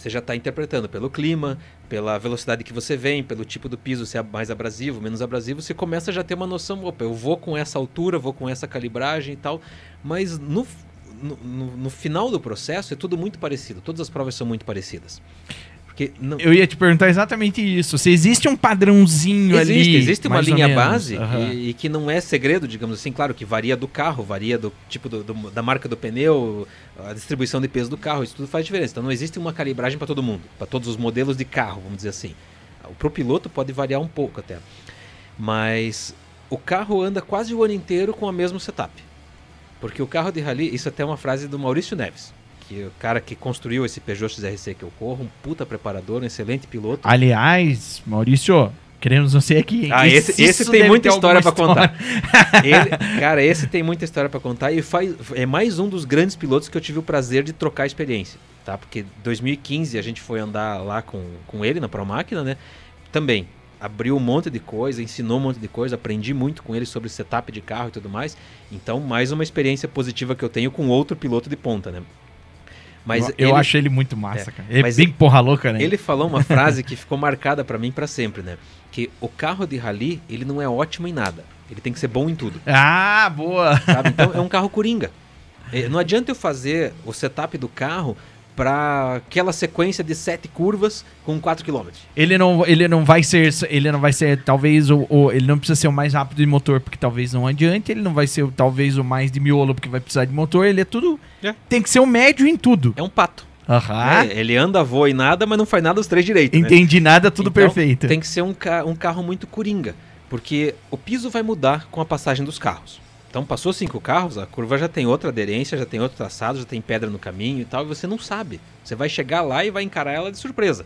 você já está interpretando pelo clima, pela velocidade que você vem, pelo tipo do piso, se é mais abrasivo, menos abrasivo, você começa a já ter uma noção, opa, eu vou com essa altura, vou com essa calibragem e tal, mas no, no, no- no final do processo é tudo muito parecido, todas as provas são muito parecidas. Porque não,
Eu ia te perguntar exatamente isso. Se existe um padrãozinho ali.
Existe, existe uma linha base
Aham.
e, e que não é segredo, digamos assim, claro que varia do carro, varia do tipo do- do- da marca do pneu, a distribuição de peso do carro, isso tudo faz diferença. Então não existe uma calibragem para todo mundo, para todos os modelos de carro, vamos dizer assim. Para o piloto pode variar um pouco até. Mas o carro anda quase o ano inteiro com o mesmo setup. Porque o carro de rally, isso até é uma frase do Maurício Neves, que o cara que construiu esse Peugeot XRC que eu corro, um puta preparador, um excelente piloto.
Aliás, Maurício, queremos você aqui.
Ah, esse- esse tem muita história pra contar. (laughs) Ele- cara, esse tem muita história pra contar e faz, é mais um dos grandes pilotos que eu tive o prazer de trocar experiência, tá? Porque 2015 a gente foi andar lá com, com ele na Pro Máquina, né? Também abriu um monte de coisa, ensinou um monte de coisa, aprendi muito com ele sobre setup de carro e tudo mais. Então, mais uma experiência positiva que eu tenho com outro piloto de ponta, né? Mas
eu
ele-
acho ele muito massa,
É,
cara. Ele é bem porra louca, né?
ele falou uma frase que ficou marcada pra mim pra sempre, né? Que o carro de rally, ele não é ótimo em nada. Ele tem que ser bom em tudo,
Ah, boa.
sabe? Então é um carro coringa. É, Não adianta eu fazer o setup do carro pra aquela sequência de sete curvas com 4 km.
Ele não, ele não vai ser, ele não vai ser, talvez, o, o- ele não precisa ser o mais rápido de motor, porque talvez não adiante, ele não vai ser, talvez, o mais de miolo, porque vai precisar de motor, ele é tudo,
É.
tem que ser o médio em tudo.
É um pato.
Aham,
né? Ele anda, voa e nada, mas não faz nada os três direito. né?
entendi nada, tudo
Então,
perfeito.
Tem que ser um, ca- um carro muito coringa, porque o piso vai mudar com a passagem dos carros. Então passou cinco carros, a curva já tem outra aderência, já tem outro traçado, já tem pedra no caminho e tal, e você não sabe. Você vai chegar lá e vai encarar ela de surpresa.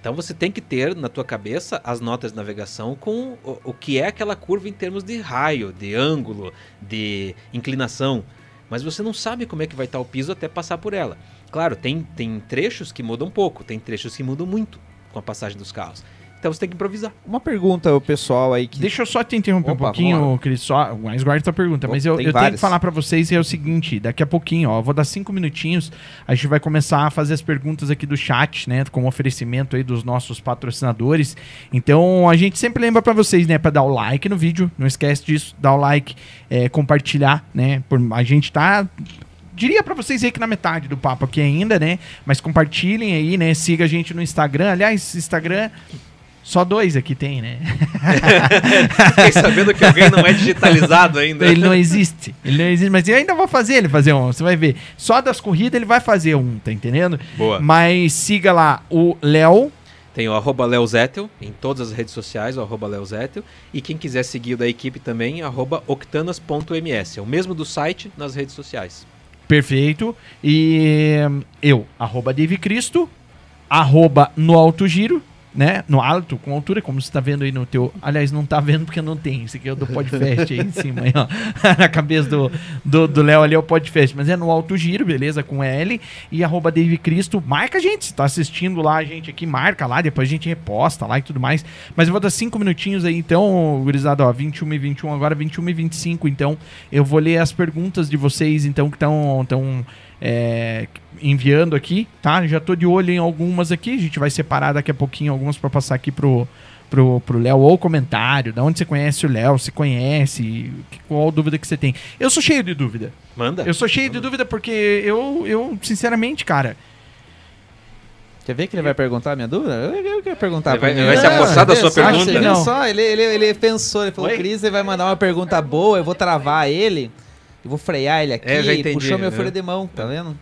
Então você tem que ter na tua cabeça as notas de navegação com o, o que é aquela curva em termos de raio, de ângulo, de inclinação. Mas você não sabe como é que vai estar o piso até passar por ela. Claro, tem, tem trechos que mudam pouco, tem trechos que mudam muito com a passagem dos carros. Então você tem que improvisar.
Uma pergunta ao pessoal aí que.
Deixa eu só te interromper
Opa,
um pouquinho, Cris, só, mas guarda tua pergunta. Mas eu, eu tenho que falar pra vocês é o seguinte, daqui a pouquinho, ó, vou dar cinco minutinhos, a gente vai começar a fazer as perguntas aqui do chat, né, com oferecimento aí dos nossos patrocinadores. Então, a gente sempre lembra pra vocês, né, pra dar o like no vídeo, não esquece disso, dar o like, é, compartilhar, né, por, a gente tá diria pra vocês aí que na metade do papo aqui ainda, né? Mas compartilhem aí, né? Siga a gente no Instagram. Aliás, Instagram Só dois aqui tem, né? (laughs)
Fiquei sabendo que alguém não é digitalizado ainda.
ele não existe. Ele não existe, mas eu ainda vou fazer ele fazer um, você vai ver. Só das corridas ele vai fazer um, tá entendendo?
Boa.
Mas siga lá o Léo.
Tem o arroba Leozetel em todas as redes sociais, o arroba Leozetel. E quem quiser seguir o da equipe também, arroba octanas.ms. É o mesmo do site nas redes sociais.
Perfeito. E eu, arroba Dave Cristo, arroba no Alto Giro, né? No alto, com altura, como você tá vendo aí no teu. Aliás, não tá vendo porque não tem. Esse aqui é o do Podfest aí em cima, aí, ó. (laughs) Na cabeça do Léo do, do ali é o Podfest. Mas é no alto giro, beleza? Com L. E arroba Dave Cristo. Marca a gente. Se tá assistindo lá, a gente aqui, marca lá. Depois a gente reposta lá e tudo mais. Mas eu vou dar cinco minutinhos aí, então, gurizada, ó. 21 e 21, agora 21 e 25. Então, eu vou ler as perguntas de vocês, então, que estão. Tão, é, enviando aqui, tá? Já tô de olho em algumas aqui, a gente vai separar daqui a pouquinho algumas para passar aqui pro pro pro Léo ou comentário, da onde você conhece o Léo, se conhece, qual dúvida que você tem. Eu sou cheio de dúvida.
Manda.
Eu sou cheio de dúvida porque eu eu sinceramente, cara,
Quer ver que ele vai perguntar a minha dúvida? Eu, eu quero perguntar
Ele vai- ele vai se apossar da sua pergunta?
Olha
Não.
só, ele, ele, ele pensou, ele falou,
Oi?
Cris, ele vai mandar uma pergunta boa, eu vou travar ele, eu vou frear ele aqui,
É, entendi,
puxou meu
né?
freio de mão, tá vendo?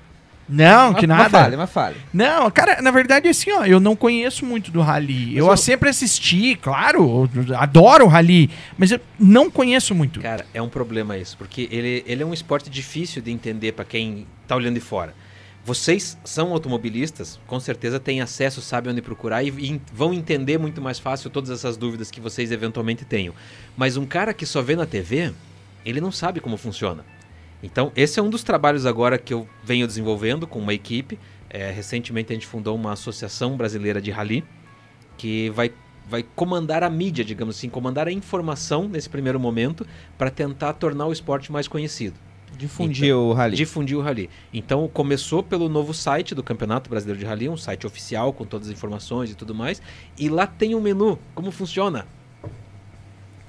não, que
Mas-
nada.
Mas fale, mas fale.
Não, cara, na verdade, assim, ó, eu não conheço muito do rally. Eu
eu-
sempre assisti, claro, adoro o rally, mas eu não conheço muito.
Cara, é um problema isso, porque ele, ele é um esporte difícil de entender para quem tá olhando de fora. Vocês são automobilistas, com certeza têm acesso, sabem onde procurar e, e vão entender muito mais fácil todas essas dúvidas que vocês eventualmente tenham. Mas um cara que só vê na TV, ele não sabe como funciona. Então, esse é um dos trabalhos agora que eu venho desenvolvendo com uma equipe. É, recentemente a gente fundou uma associação brasileira de rally que vai, vai comandar a mídia, digamos assim, comandar a informação nesse primeiro momento para tentar tornar o esporte mais conhecido,
Difundir o rally.
difundir o rally. Então começou pelo novo site do Campeonato Brasileiro de Rally, um site oficial com todas as informações e tudo mais, e lá tem um menu, como funciona.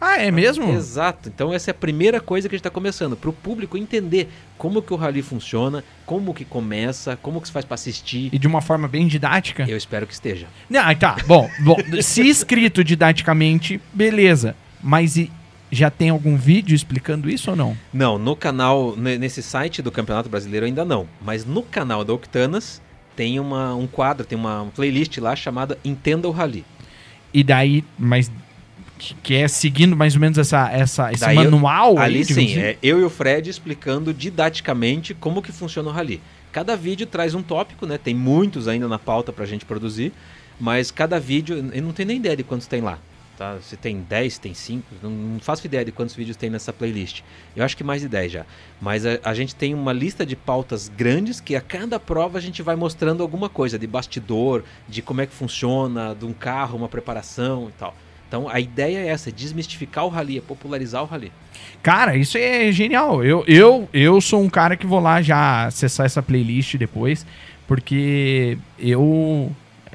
Ah, é mesmo?
Exato. Então essa é a primeira coisa que a gente está começando, para o público entender como que o rally funciona, como que começa, como que se faz para assistir.
E de uma forma bem didática.
Eu espero que esteja.
Aí tá. Bom, bom, se escrito didaticamente, beleza. Mas e já tem algum vídeo explicando isso ou não?
Não, no canal, ne- nesse site do Campeonato Brasileiro ainda não. Mas no canal da Octanas tem uma, um quadro, tem uma playlist lá chamada Entenda o Rally.
E daí, mas que, é seguindo mais ou menos essa, essa, esse
Daí eu-
manual aí,
Ali
digamos
sim,
assim?
é eu e o Fred explicando didaticamente como que funciona o rally. Cada vídeo traz um tópico, né? Tem muitos ainda na pauta pra gente produzir, mas cada vídeo, eu não tenho nem ideia de quantos tem lá. Tá? Se tem 10, se tem 5, não, não faço ideia de quantos vídeos tem nessa playlist. Eu acho que mais de 10 já. Mas a, a gente tem uma lista de pautas grandes que a cada prova a gente vai mostrando alguma coisa de bastidor, de como é que funciona, de um carro, uma preparação e tal. Então a ideia é essa, desmistificar o rally, é popularizar o rally.
Cara, isso é genial. Eu, eu, eu sou um cara que vou lá já acessar essa playlist depois, porque eu,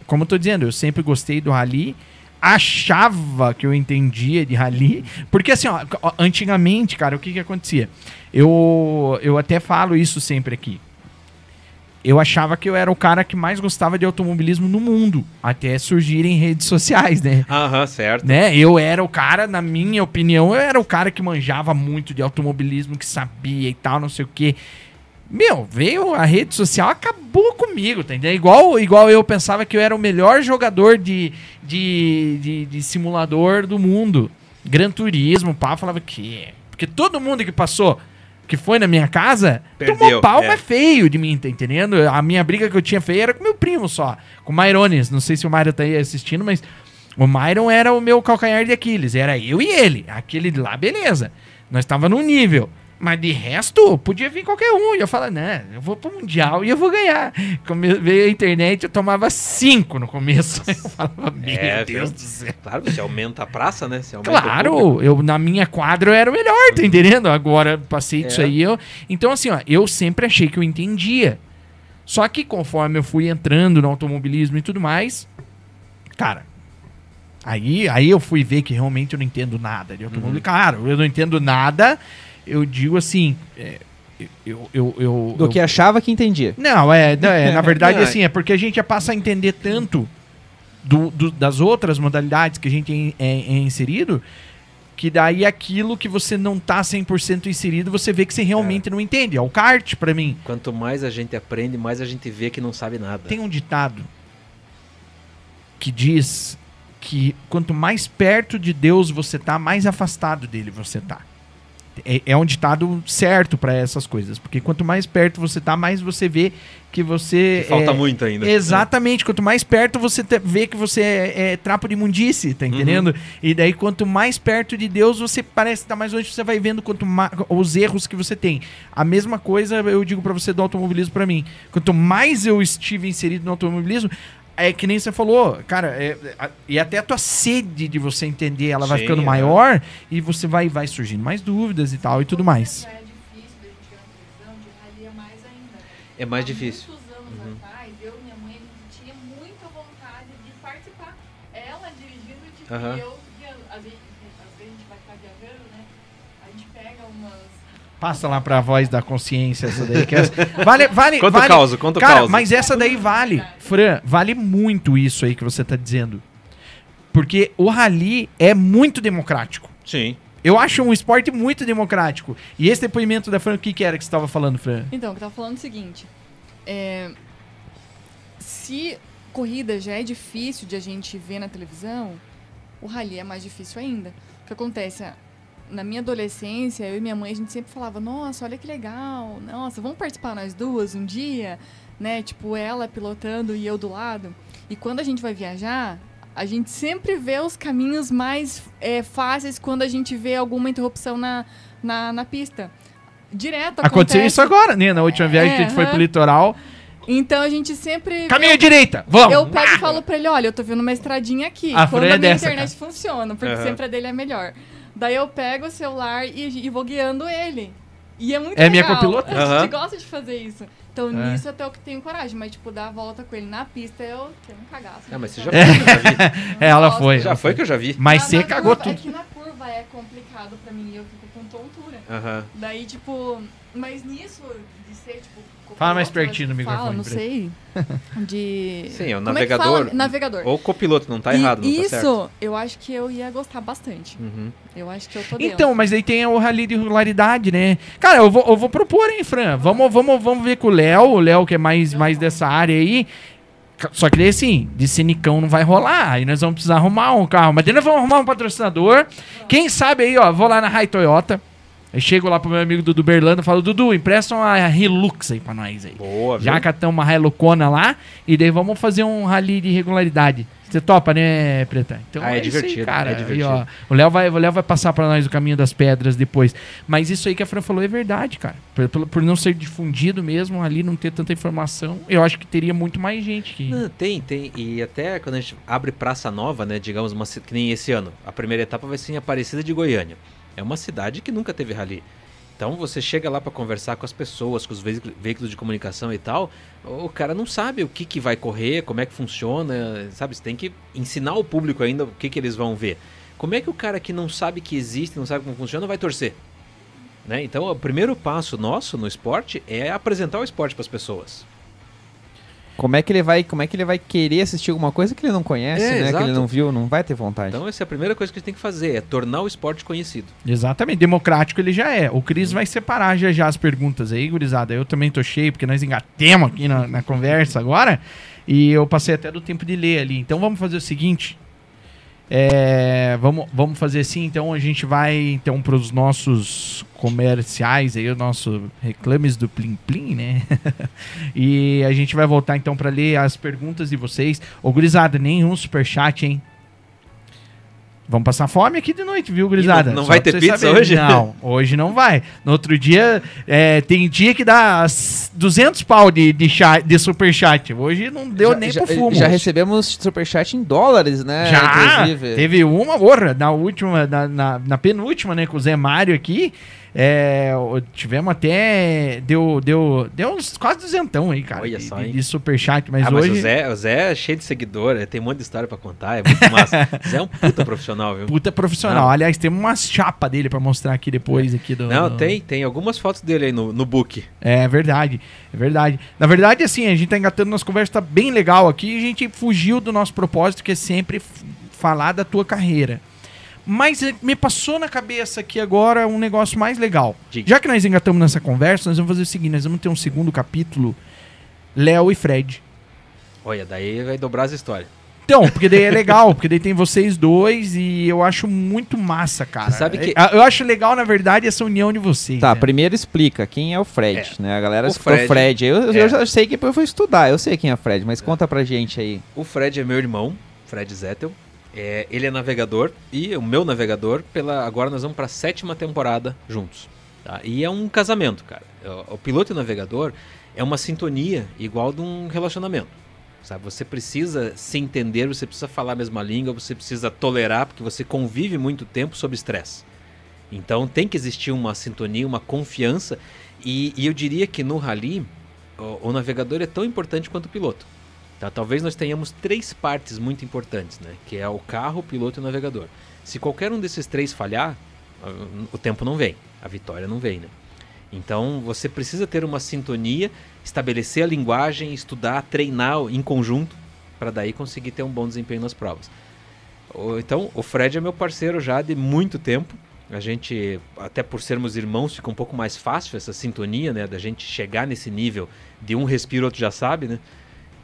como eu tô dizendo, eu sempre gostei do rally, achava que eu entendia de rally, porque assim, ó, antigamente, cara, o que que acontecia? Eu, eu até falo isso sempre aqui. Eu achava que eu era o cara que mais gostava de automobilismo no mundo, até surgirem redes sociais, né?
Aham, certo.
né? Eu era o cara, na minha opinião, eu era o cara que manjava muito de automobilismo, que sabia e tal, não sei o quê. Meu, veio a rede social, acabou comigo, tá entendendo? Igual, igual eu pensava que eu era o melhor jogador de, de, de, de simulador do mundo. Gran Turismo, pá, falava que. Porque todo mundo que passou, que foi na minha casa, tomou
Perdeu,
pau,
é.
mas feio de mim, tá entendendo? A minha briga que eu tinha feia era com meu primo só, com o Myrones. Não sei se o Myron tá aí assistindo, mas o Myron era o meu calcanhar de Aquiles. Era eu e ele. Aquele de lá, beleza. Nós tava num nível. Mas de resto, podia vir qualquer um. E eu falava, né, eu vou pro Mundial e eu vou ganhar. Come veio a internet, eu tomava cinco no começo. (laughs) Eu falava, meu
É,
Deus
viu?
do céu.
Claro, você aumenta a praça, né?
Claro, eu na minha quadra eu era o melhor, tá entendendo? Agora passei disso
É.
aí. Eu... Então, assim, ó, eu sempre achei que eu entendia. Só que conforme eu fui entrando no automobilismo e tudo mais, cara, aí, aí eu fui ver que realmente eu não entendo nada de automobilismo. Claro, eu não entendo nada, eu digo assim, é, eu, eu, eu,
Do
eu-
que achava que entendia.
não, é, não, é, na (laughs) verdade,
Não,
assim, é porque a gente já passa a entender tanto do- do- das outras modalidades que a gente é, é- é inserido, que daí aquilo que você não tá 100% inserido, você vê que você realmente não entende. É o kart pra mim.
Quanto mais a gente aprende, mais a gente vê que não sabe nada.
Tem um ditado que diz que quanto mais perto de Deus você tá, mais afastado dele você tá. É, é um ditado certo pra essas coisas, porque quanto mais perto você tá, mais você vê que você
Que falta
é,
muito ainda.
Exatamente, quanto mais perto você te- vê que você é, é trapo de imundice, tá entendendo? E daí, quanto mais perto de Deus, você parece estar mais longe, você vai vendo quanto ma- os erros que você tem. A mesma coisa eu digo pra você do automobilismo pra mim. Quanto mais eu estive inserido no automobilismo, é que nem você falou, cara, é- a- e até a tua sede de você entender, ela vai
Sim,
ficando
é.
maior e você vai, vai surgindo mais dúvidas e tal e tudo mais.
É difícil da gente ver na televisão, de rally é mais ainda.
É mais difícil.
muitos anos
Uhum.
atrás, eu e minha mãe, a gente tinha muita vontade de participar. Ela dirigindo, tipo,
Aham.
e eu guiando. Às vezes, às vezes a gente vai estar viajando, né? A gente pega umas...
Passa lá pra voz da consciência essa daí. Que essa- vale, vale,
Conta o
vale,
caos, conta o
Cara,
caos.
mas essa daí vale. Fran, vale muito isso aí que você tá dizendo. Porque o rally é muito democrático.
Sim.
Eu acho um esporte muito democrático. E esse depoimento da Fran, o que, que era que você tava falando, Fran?
Então, eu tava falando o seguinte. é, se corrida já é difícil de a gente ver na televisão, o rally é mais difícil ainda. O que acontece? Na minha adolescência, eu e minha mãe, a gente sempre falava, nossa, olha que legal, nossa, vamos participar nós duas um dia, né? Tipo, ela pilotando e eu do lado. E quando a gente vai viajar, a gente sempre vê os caminhos mais é, fáceis quando a gente vê alguma interrupção na, na, na pista. Direto
Aconteceu
acontece.
isso agora, né? Na última viagem que a gente foi
aham.
pro litoral.
Então a gente sempre.
Caminho à direita! Vamos!
Eu pego e falo pra ele: olha, eu tô vendo uma estradinha aqui.
A
quando
Fran é
a minha
dessa,
internet funciona, porque sempre a dele é melhor. Daí eu pego o celular e, e vou guiando ele. E é muito
É minha
legal.
copiloto?
A gente gosta de fazer isso. Então
É.
nisso até eu que tenho coragem. Mas, tipo, dar a volta com ele na pista, eu tenho um cagaço.
Ah, mas você (laughs) já foi que eu já vi.
É, ela foi.
Já foi que eu já vi.
Mas
Na-
você
na
cagou
curva-
tudo.
É que na curva é complicado pra mim, eu fico com tontura.
Aham.
Daí, tipo, mas nisso de ser, tipo.
Fala mais pertinho do
fala,
microfone,
não
Breno.
sei. (laughs) De.
Sim, é o
Como é que
navegador.
fala? Navegador.
Ou copiloto, não tá
E
errado, não tá
isso,
certo.
eu acho que eu ia gostar bastante.
Uhum.
Eu acho que eu tô dentro.
Então, mas aí tem o rally de regularidade, né? Cara, eu vou, eu vou propor, hein, Fran? Vamos, vamos, vamos ver com o Léo, o Léo que é mais, mais dessa área aí. Só que daí, assim, de cinicão não vai rolar. Aí nós vamos precisar arrumar um carro. Mas daí nós vamos arrumar um patrocinador. Quem sabe aí, ó, vou lá na Rai Toyota. Aí chego lá pro meu amigo Dudu Berlando e falo, Dudu, empresta uma Hilux aí pra nós aí.
Boa, viu?
Já catamos uma Hilucona lá e daí vamos fazer um rally de regularidade. Você topa, né, Preta? Então
Ah, é
aí,
divertido,
cara.
é
Aí,
divertido.
o Léo vai, o Léo vai passar pra nós o caminho das pedras depois. Mas isso aí que a Fran falou é verdade, cara. Por, por, por não ser difundido mesmo ali, não ter tanta informação, eu acho que teria muito mais gente que.
Não, tem, tem. E até quando a gente abre Praça Nova, né? Digamos, uma, que nem esse ano. A primeira etapa vai ser em Aparecida de Goiânia. É uma cidade que nunca teve rally. Então você chega lá para conversar com as pessoas, com os veículos, de comunicação e tal, o cara não sabe o que, que vai correr, como é que funciona, sabe? Você tem que ensinar o público ainda o que, que eles vão ver. Como é que o cara que não sabe que existe, não sabe como funciona, vai torcer? Né? Então o primeiro passo nosso no esporte é apresentar o esporte para as pessoas.
Como é que ele vai, como é que ele vai querer assistir alguma coisa que ele não conhece,
É,
né? Que
exato.
ele não viu, não vai ter vontade.
Então essa é a primeira coisa que a gente tem que fazer, é tornar o esporte conhecido.
Exatamente, democrático ele já é. O Cris vai separar já já as perguntas aí, gurizada. Eu também tô cheio, porque nós engatemos aqui na, na conversa agora. E eu passei até do tempo de ler ali. Então vamos fazer o seguinte. É, vamos, vamos fazer assim, então a gente vai então para os nossos comerciais aí, o nosso reclames do Plim Plim, né? (laughs) e a gente vai voltar então para ler as perguntas de vocês. Ô gurizada, nenhum superchat, hein? Vamos passar fome aqui de noite, viu, gurizada?
não- não
Só
vai ter pizza
saberem.
hoje?
Não, (laughs) hoje não vai. No outro dia, é, tem dia que dá s- 200 pau de, de, chat, de superchat. Hoje não deu
já,
nem
já,
pro fumo.
já recebemos superchat em dólares, né?
Já!
Inclusive.
Teve uma, porra, na última, na, na, na penúltima, né, com o Zé Mário aqui. É, tivemos até. Deu, deu, deu uns quase duzentão aí, cara.
Olha só,
de-
hein?
de superchat, mas
ah, mas
hoje.
o Zé, o Zé é cheio de seguidor, tem um monte de história pra contar, é muito massa. o (laughs) Zé é um puta profissional. viu?
Puta profissional.
Não.
Aliás, tem uma chapa dele pra mostrar aqui depois aqui do.
Não,
do-
tem, tem algumas fotos dele aí no, no book.
É verdade, é verdade. Na verdade, assim, a gente tá engatando nossa conversa, tá bem legal aqui. A gente fugiu do nosso propósito, que é sempre falar da tua carreira. Mas me passou na cabeça aqui agora um negócio mais legal.
Diga.
Já que nós engatamos nessa conversa, nós vamos fazer o seguinte: nós vamos ter um segundo capítulo, Léo e Fred.
Olha, daí vai dobrar as histórias.
Então, porque daí é (laughs) legal, porque daí tem vocês dois e eu acho muito massa, cara.
Você sabe que-
É, Eu acho legal, na verdade, essa união de vocês.
Tá,
né?
primeiro explica quem é o Fred, né? A galera
O
Fred.
Fred.
Eu, eu
É.
já sei que depois eu fui estudar, eu sei quem é o Fred, mas conta pra gente aí.
O Fred é meu irmão, Fred Zettel. É, ele é navegador e o meu navegador. Pela, agora nós vamos para a sétima temporada juntos. tá? E é um casamento, cara. O, o piloto e o navegador é uma sintonia igual de um relacionamento. Sabe? Você precisa se entender, você precisa falar a mesma língua, você precisa tolerar, porque você convive muito tempo sob estresse. Então tem que existir uma sintonia, uma confiança. E, e eu diria que no rally, o, o navegador é tão importante quanto o piloto. Tá? Talvez nós tenhamos três partes muito importantes, né? que é o carro, o piloto e o navegador. Se qualquer um desses três falhar, o tempo não vem, a vitória não vem. Né? Então você precisa ter uma sintonia, estabelecer a linguagem, estudar, treinar em conjunto, para daí conseguir ter um bom desempenho nas provas. Então, o Fred é meu parceiro já de muito tempo. A gente, até por sermos irmãos, fica um pouco mais fácil essa sintonia, né? Da gente chegar nesse nível de um respira, outro já sabe, né?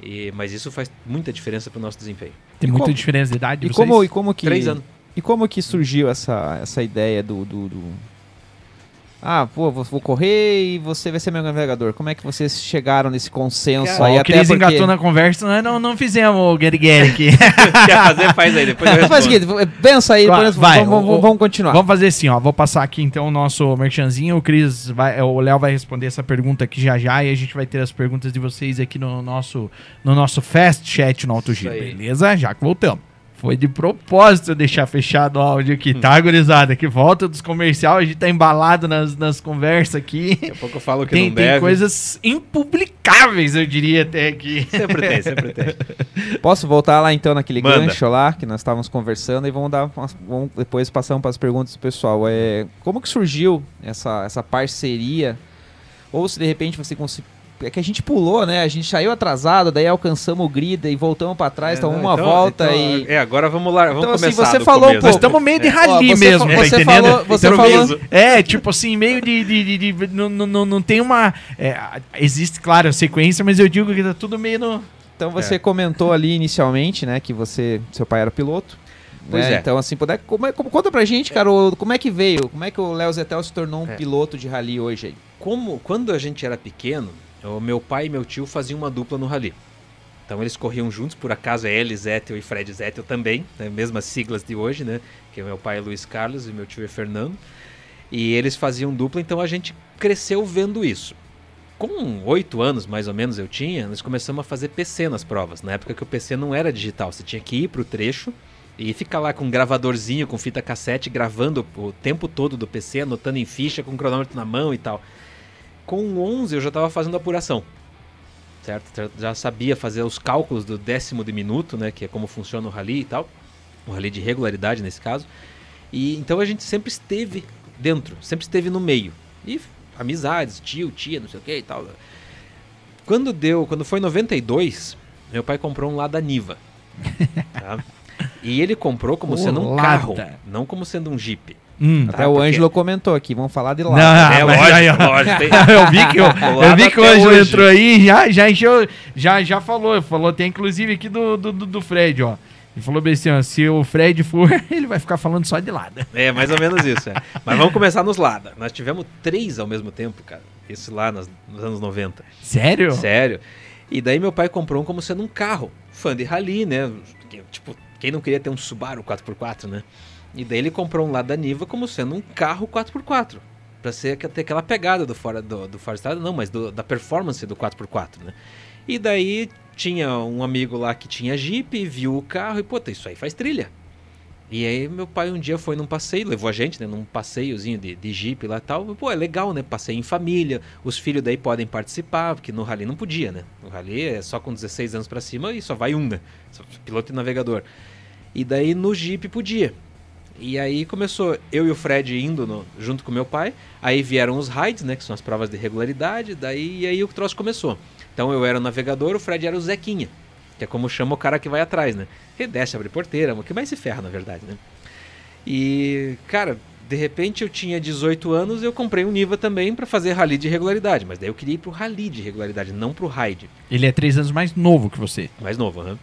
E, mas isso faz muita diferença pro nosso desempenho.
Tem
E
muita
como-
diferença de idade.
E
vocês?
como, e como que.
Três anos.
E como que surgiu essa, essa ideia do, do, do- Ah, pô, vou, correr e você vai ser meu navegador. Como é que vocês chegaram nesse consenso
Cara,
aí?
Ó, o
até
Cris
porque...
engatou na conversa, nós não, não fizemos o Gary Gary aqui. (laughs)
Quer fazer? Faz aí, depois eu
Faz o seguinte, pensa aí,
Vai,
depois
vai,
vamos, vamos- vamos continuar.
Vamos fazer assim, ó. Vou passar aqui então o nosso merchanzinho. O Cris vai, o Léo vai responder essa pergunta aqui já já e a gente vai ter as perguntas de vocês aqui no nosso no nosso fast chat no
aí.
beleza? Já que voltamos. Foi de propósito eu deixar fechado o áudio aqui, tá, gurizada? Que volta dos comerciais, a gente tá embalado nas, nas conversas aqui.
Daqui a pouco eu falo que
Tem,
não
tem
deve.
coisas impublicáveis, eu diria até aqui.
Sempre tem, sempre tem. (laughs)
Posso voltar lá então naquele
Manda.
gancho lá que nós estávamos conversando e vamos dar umas- vamos depois passamos para as perguntas do pessoal. É, como que surgiu essa, essa parceria? Ou se de repente você conseguiu. É que a gente pulou, né? A gente saiu atrasado, daí alcançamos o grid e voltamos para trás, então
É, não,
uma
então-
volta
então,
e.
É, agora vamos lá, vamos
Então, assim,
começar
você
do
falou
começo.
Pouco.
estamos meio de rali
você
mesmo, tá
você
entendendo?
falou- você falou-
É, tipo assim, meio de. de, de- de- não, não, não- não tem uma. é, existe, claro, a sequência, mas eu digo que tá tudo meio no.
Então você comentou ali inicialmente, né, que você, seu pai era piloto.
Pois
né?
é.
Então, assim, puder, como é- como- conta pra gente, cara, o- como é que veio? Como é que o Léo Zetel se tornou um
É.
piloto de rally hoje aí?
Como, quando a gente era pequeno, o meu pai e meu tio faziam uma dupla no rally. Então eles corriam juntos, por acaso é Eli Zettel e Fred Zettel também, né, mesmas siglas de hoje, né? Que meu pai é Luiz Carlos e meu tio é Fernando. E eles faziam dupla, então a gente cresceu vendo isso. Com oito anos, mais ou menos, eu tinha, nós começamos a fazer PC nas provas. Na época que o PC não era digital, você tinha que ir pro trecho e ficar lá com um gravadorzinho, com fita cassete, gravando o tempo todo do PC, anotando em ficha, com o cronômetro na mão e tal. Com 11 eu já estava fazendo apuração. Certo? Já- sabia fazer os cálculos do décimo de minuto, né, que é como funciona o rally e tal. O rally de regularidade nesse caso. E então a gente sempre esteve dentro, sempre esteve no meio. E amizades, tio, tia, não sei o que e tal. Quando deu, quando foi em 92, meu pai comprou um Lada Niva. (laughs) tá? E ele comprou como sendo um
Lada.
carro, não como sendo um Jeep.
Hum.
Tá,
Até o
porque-
Ângelo comentou aqui, vamos falar de lá.
Não,
é (laughs) lógico,
aí,
lógico. tem- (laughs)
eu vi que, eu, eu
Lado
vi que o Ângelo
hoje.
entrou aí e já, já encheu, já, já falou, falou, tem inclusive aqui do, do, do- do Fred, ó. Ele falou bem assim, ó, se o Fred for, (laughs) ele vai ficar falando só de lado.
É, mais ou menos isso. é. Mas vamos começar nos Lada. Nós tivemos três ao mesmo tempo, cara. Esse lá nos, nos anos 90.
Sério?
Sério. E daí meu pai comprou um como sendo um carro. Fã de rally, né? Tipo, quem não queria ter um Subaru 4x4, né? E daí ele comprou um Lada Niva como sendo um carro 4x4. Pra ser, ter aquela pegada do fora do, do estrada, não, mas do- da performance do 4x4, né? E daí tinha um amigo lá que tinha Jeep, viu o carro e, puta, isso aí faz trilha. E aí meu pai um dia foi num passeio, levou a gente, né, num passeiozinho de, de Jeep lá e tal. Pô, é legal, né? Passeio em família, os filhos daí podem participar, porque no rally não podia, né? No rally é só com 16 anos pra cima e só vai um, né? Piloto e navegador. E daí no Jeep podia. E aí começou eu e o Fred indo no- junto com meu pai. Aí vieram os raids, né? Que são as provas de regularidade. Daí e aí o troço começou. Então eu era o navegador, o Fred era o Zequinha. Que é como chama o cara que vai atrás, né? Ele desce, abre porteira, o que mais se ferra, na verdade, né? E, cara, de repente eu tinha 18 anos e eu comprei um Niva também pra fazer rally de regularidade. Mas daí eu queria ir pro rally de regularidade, não pro raid.
Ele é três anos mais novo que você.
Mais novo, aham.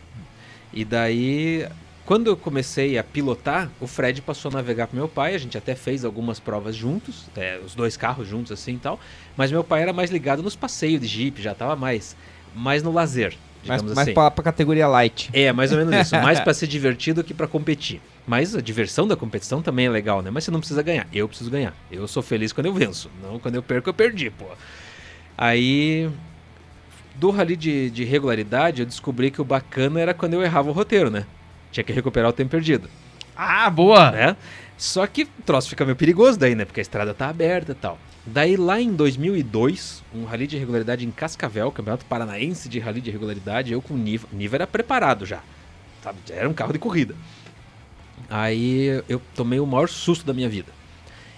E daí, quando eu comecei a pilotar, o Fred passou a navegar com meu pai. A gente até fez algumas provas juntos, é, os dois carros juntos assim e tal. Mas meu pai era mais ligado nos passeios de Jeep, já tava mais, mais no lazer,
Mais,
digamos
mais
assim.
pra, pra categoria light.
É, mais ou menos isso. Mais pra (laughs) ser divertido que pra competir. Mas a diversão da competição também é legal, né? Mas você não precisa ganhar. Eu preciso ganhar. Eu sou feliz quando eu venço. Não quando eu perco, eu perdi, pô. Aí. Do rally de, de regularidade, eu descobri que o bacana era quando eu errava o roteiro, né? Tinha que recuperar o tempo perdido,
Ah, boa!
né? Só que o troço fica meio perigoso daí, né? Porque a estrada tá aberta e tal. Daí lá em 2002, um rally de regularidade em Cascavel, Campeonato Paranaense de Rally de Regularidade, eu com o Niva. Niva era preparado já. Sabe? Era um carro de corrida. Aí eu tomei o maior susto da minha vida.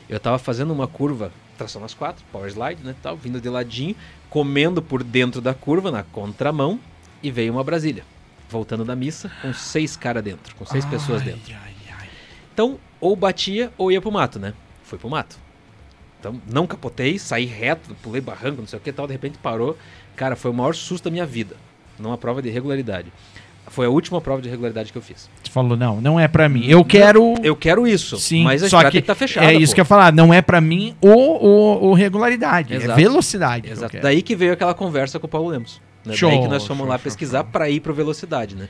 Eu tava fazendo uma curva, tração nas quatro, power slide, né, tal, vindo de ladinho, comendo por dentro da curva, na contramão, e veio uma Brasília. Voltando da missa, com seis caras dentro, com seis pessoas
Ai,
dentro.
ai, ai.
Então, ou batia ou ia pro mato, né? Fui pro mato. Então, não capotei, saí reto, pulei barranco, não sei o que tal, de repente parou. Cara, foi o maior susto da minha vida. Numa prova de regularidade. Foi a última prova de regularidade que eu fiz.
Você falou, não, não é pra mim. Eu quero.
Eu quero isso,
Sim,
mas a
só que
que tá fechada.
é isso
pô.
que eu ia falar. Não é pra mim o, o, regularidade. É
Exato.
velocidade. que eu
Exato.
quero.
Daí que veio aquela conversa com o Paulo Lemos. Né?
Show,
Daí que nós fomos
show,
lá
show,
pesquisar pra ir pro velocidade, né?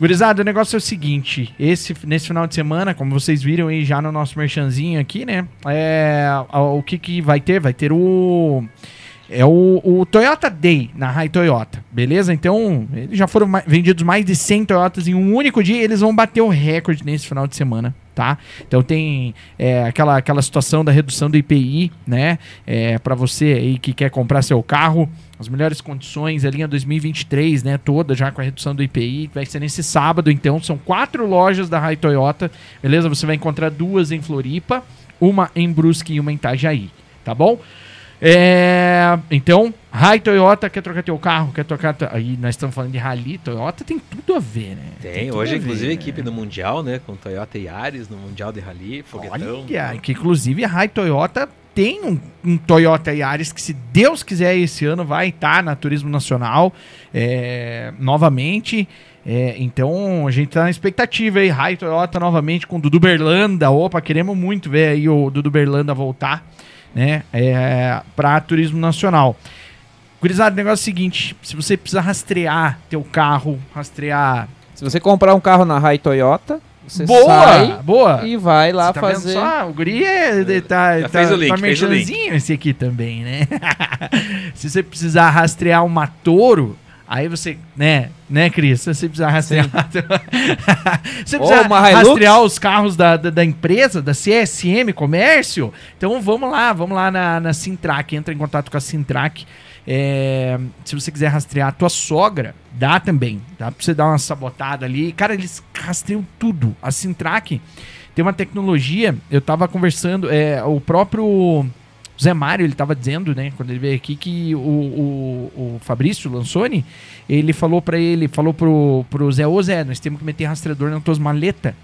Gurizada, o negócio é o seguinte: esse, nesse final de semana, como vocês viram aí já no nosso merchanzinho aqui, né? É, o que, que vai ter? Vai ter o. É o, o Toyota Day na Rai Toyota, beleza? Então, eles já foram ma- vendidos mais de 100 Toyotas em um único dia. Eles vão bater o recorde nesse final de semana, tá? Então, tem é, aquela, aquela situação da redução do IPI, né? É, para você aí que quer comprar seu carro, as melhores condições, a linha 2023, né? Toda já com a redução do IPI. Vai ser nesse sábado, então. São quatro lojas da Rai Toyota, beleza? Você vai encontrar duas em Floripa, uma em Brusque e uma em Itajaí, tá bom? É, então, Rai Toyota, quer trocar teu carro, quer trocar. Aí nós estamos falando de Rally, Toyota tem tudo a ver, né?
Tem,
tudo
hoje,
a ver,
inclusive, a
né?
equipe no Mundial, né? Com Toyota e Yaris no Mundial de Rally, foguetão.
Olha, que inclusive a Rai Toyota tem um, um Toyota Yaris que, se Deus quiser, esse ano vai estar na Turismo Nacional é, novamente. É, então a gente tá na expectativa aí, Rai Toyota novamente com o Dudu Berlanda. Opa, queremos muito ver aí o Dudu Berlanda voltar, né? É, para Turismo Nacional. Gurizada, o negócio é o seguinte: se você precisar rastrear teu carro, rastrear.
Se você comprar um carro na Rai Toyota, você
boa!
sai
boa!
e vai lá
tá vendo
fazer.
só? O guri é, de- tá,
Já
tá,
fez o link,
tá
fez o link.
esse aqui também, né? (laughs) Se você precisar rastrear uma Toro, aí você, né, né, Cris? Você precisar rastrear... (laughs) você precisa
Hilux.
rastrear os carros da, da, da empresa, da CSM Comércio, então vamos lá, vamos lá na, na Sintrack, entra em contato com a Sintrack. É, se você quiser rastrear a tua sogra, dá também. Dá pra você dar uma sabotada ali. Cara, eles rastreiam tudo. A Sintrack tem uma tecnologia. Eu tava conversando, é, o próprio Zé Mário, ele tava dizendo, né, quando ele veio aqui, que o, o, o Fabrício Lansoni, ele falou pra ele, falou pro, pro Zé, ô Zé, nós temos que meter rastreador nas tuas maletas.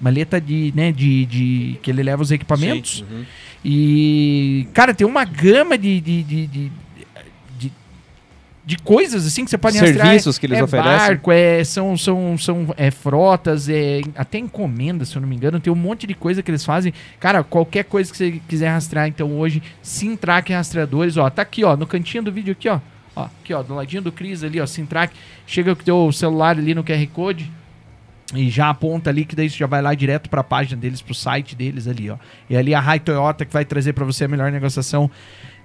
Maleta de, né, de, de. que ele leva os equipamentos.
Sim, uhum.
E, cara, tem uma gama de, de, de, de- de coisas assim que você pode
Serviços que eles
é
oferecem.
barco, é, são, são, são é, frotas, é, até encomenda, se eu não me engano. Tem um monte de coisa que eles fazem. Cara, qualquer coisa que você quiser rastrear, então hoje, Sintrack Rastreadores, ó, tá aqui, ó, no cantinho do vídeo aqui, ó. Ó, aqui, ó, do ladinho do Cris ali, ó, Sintrack. Chega com o teu celular ali no QR Code. E já aponta ali que daí você já vai lá direto para a página deles, pro site deles ali, ó. E ali a Rai Toyota que vai trazer para você a melhor negociação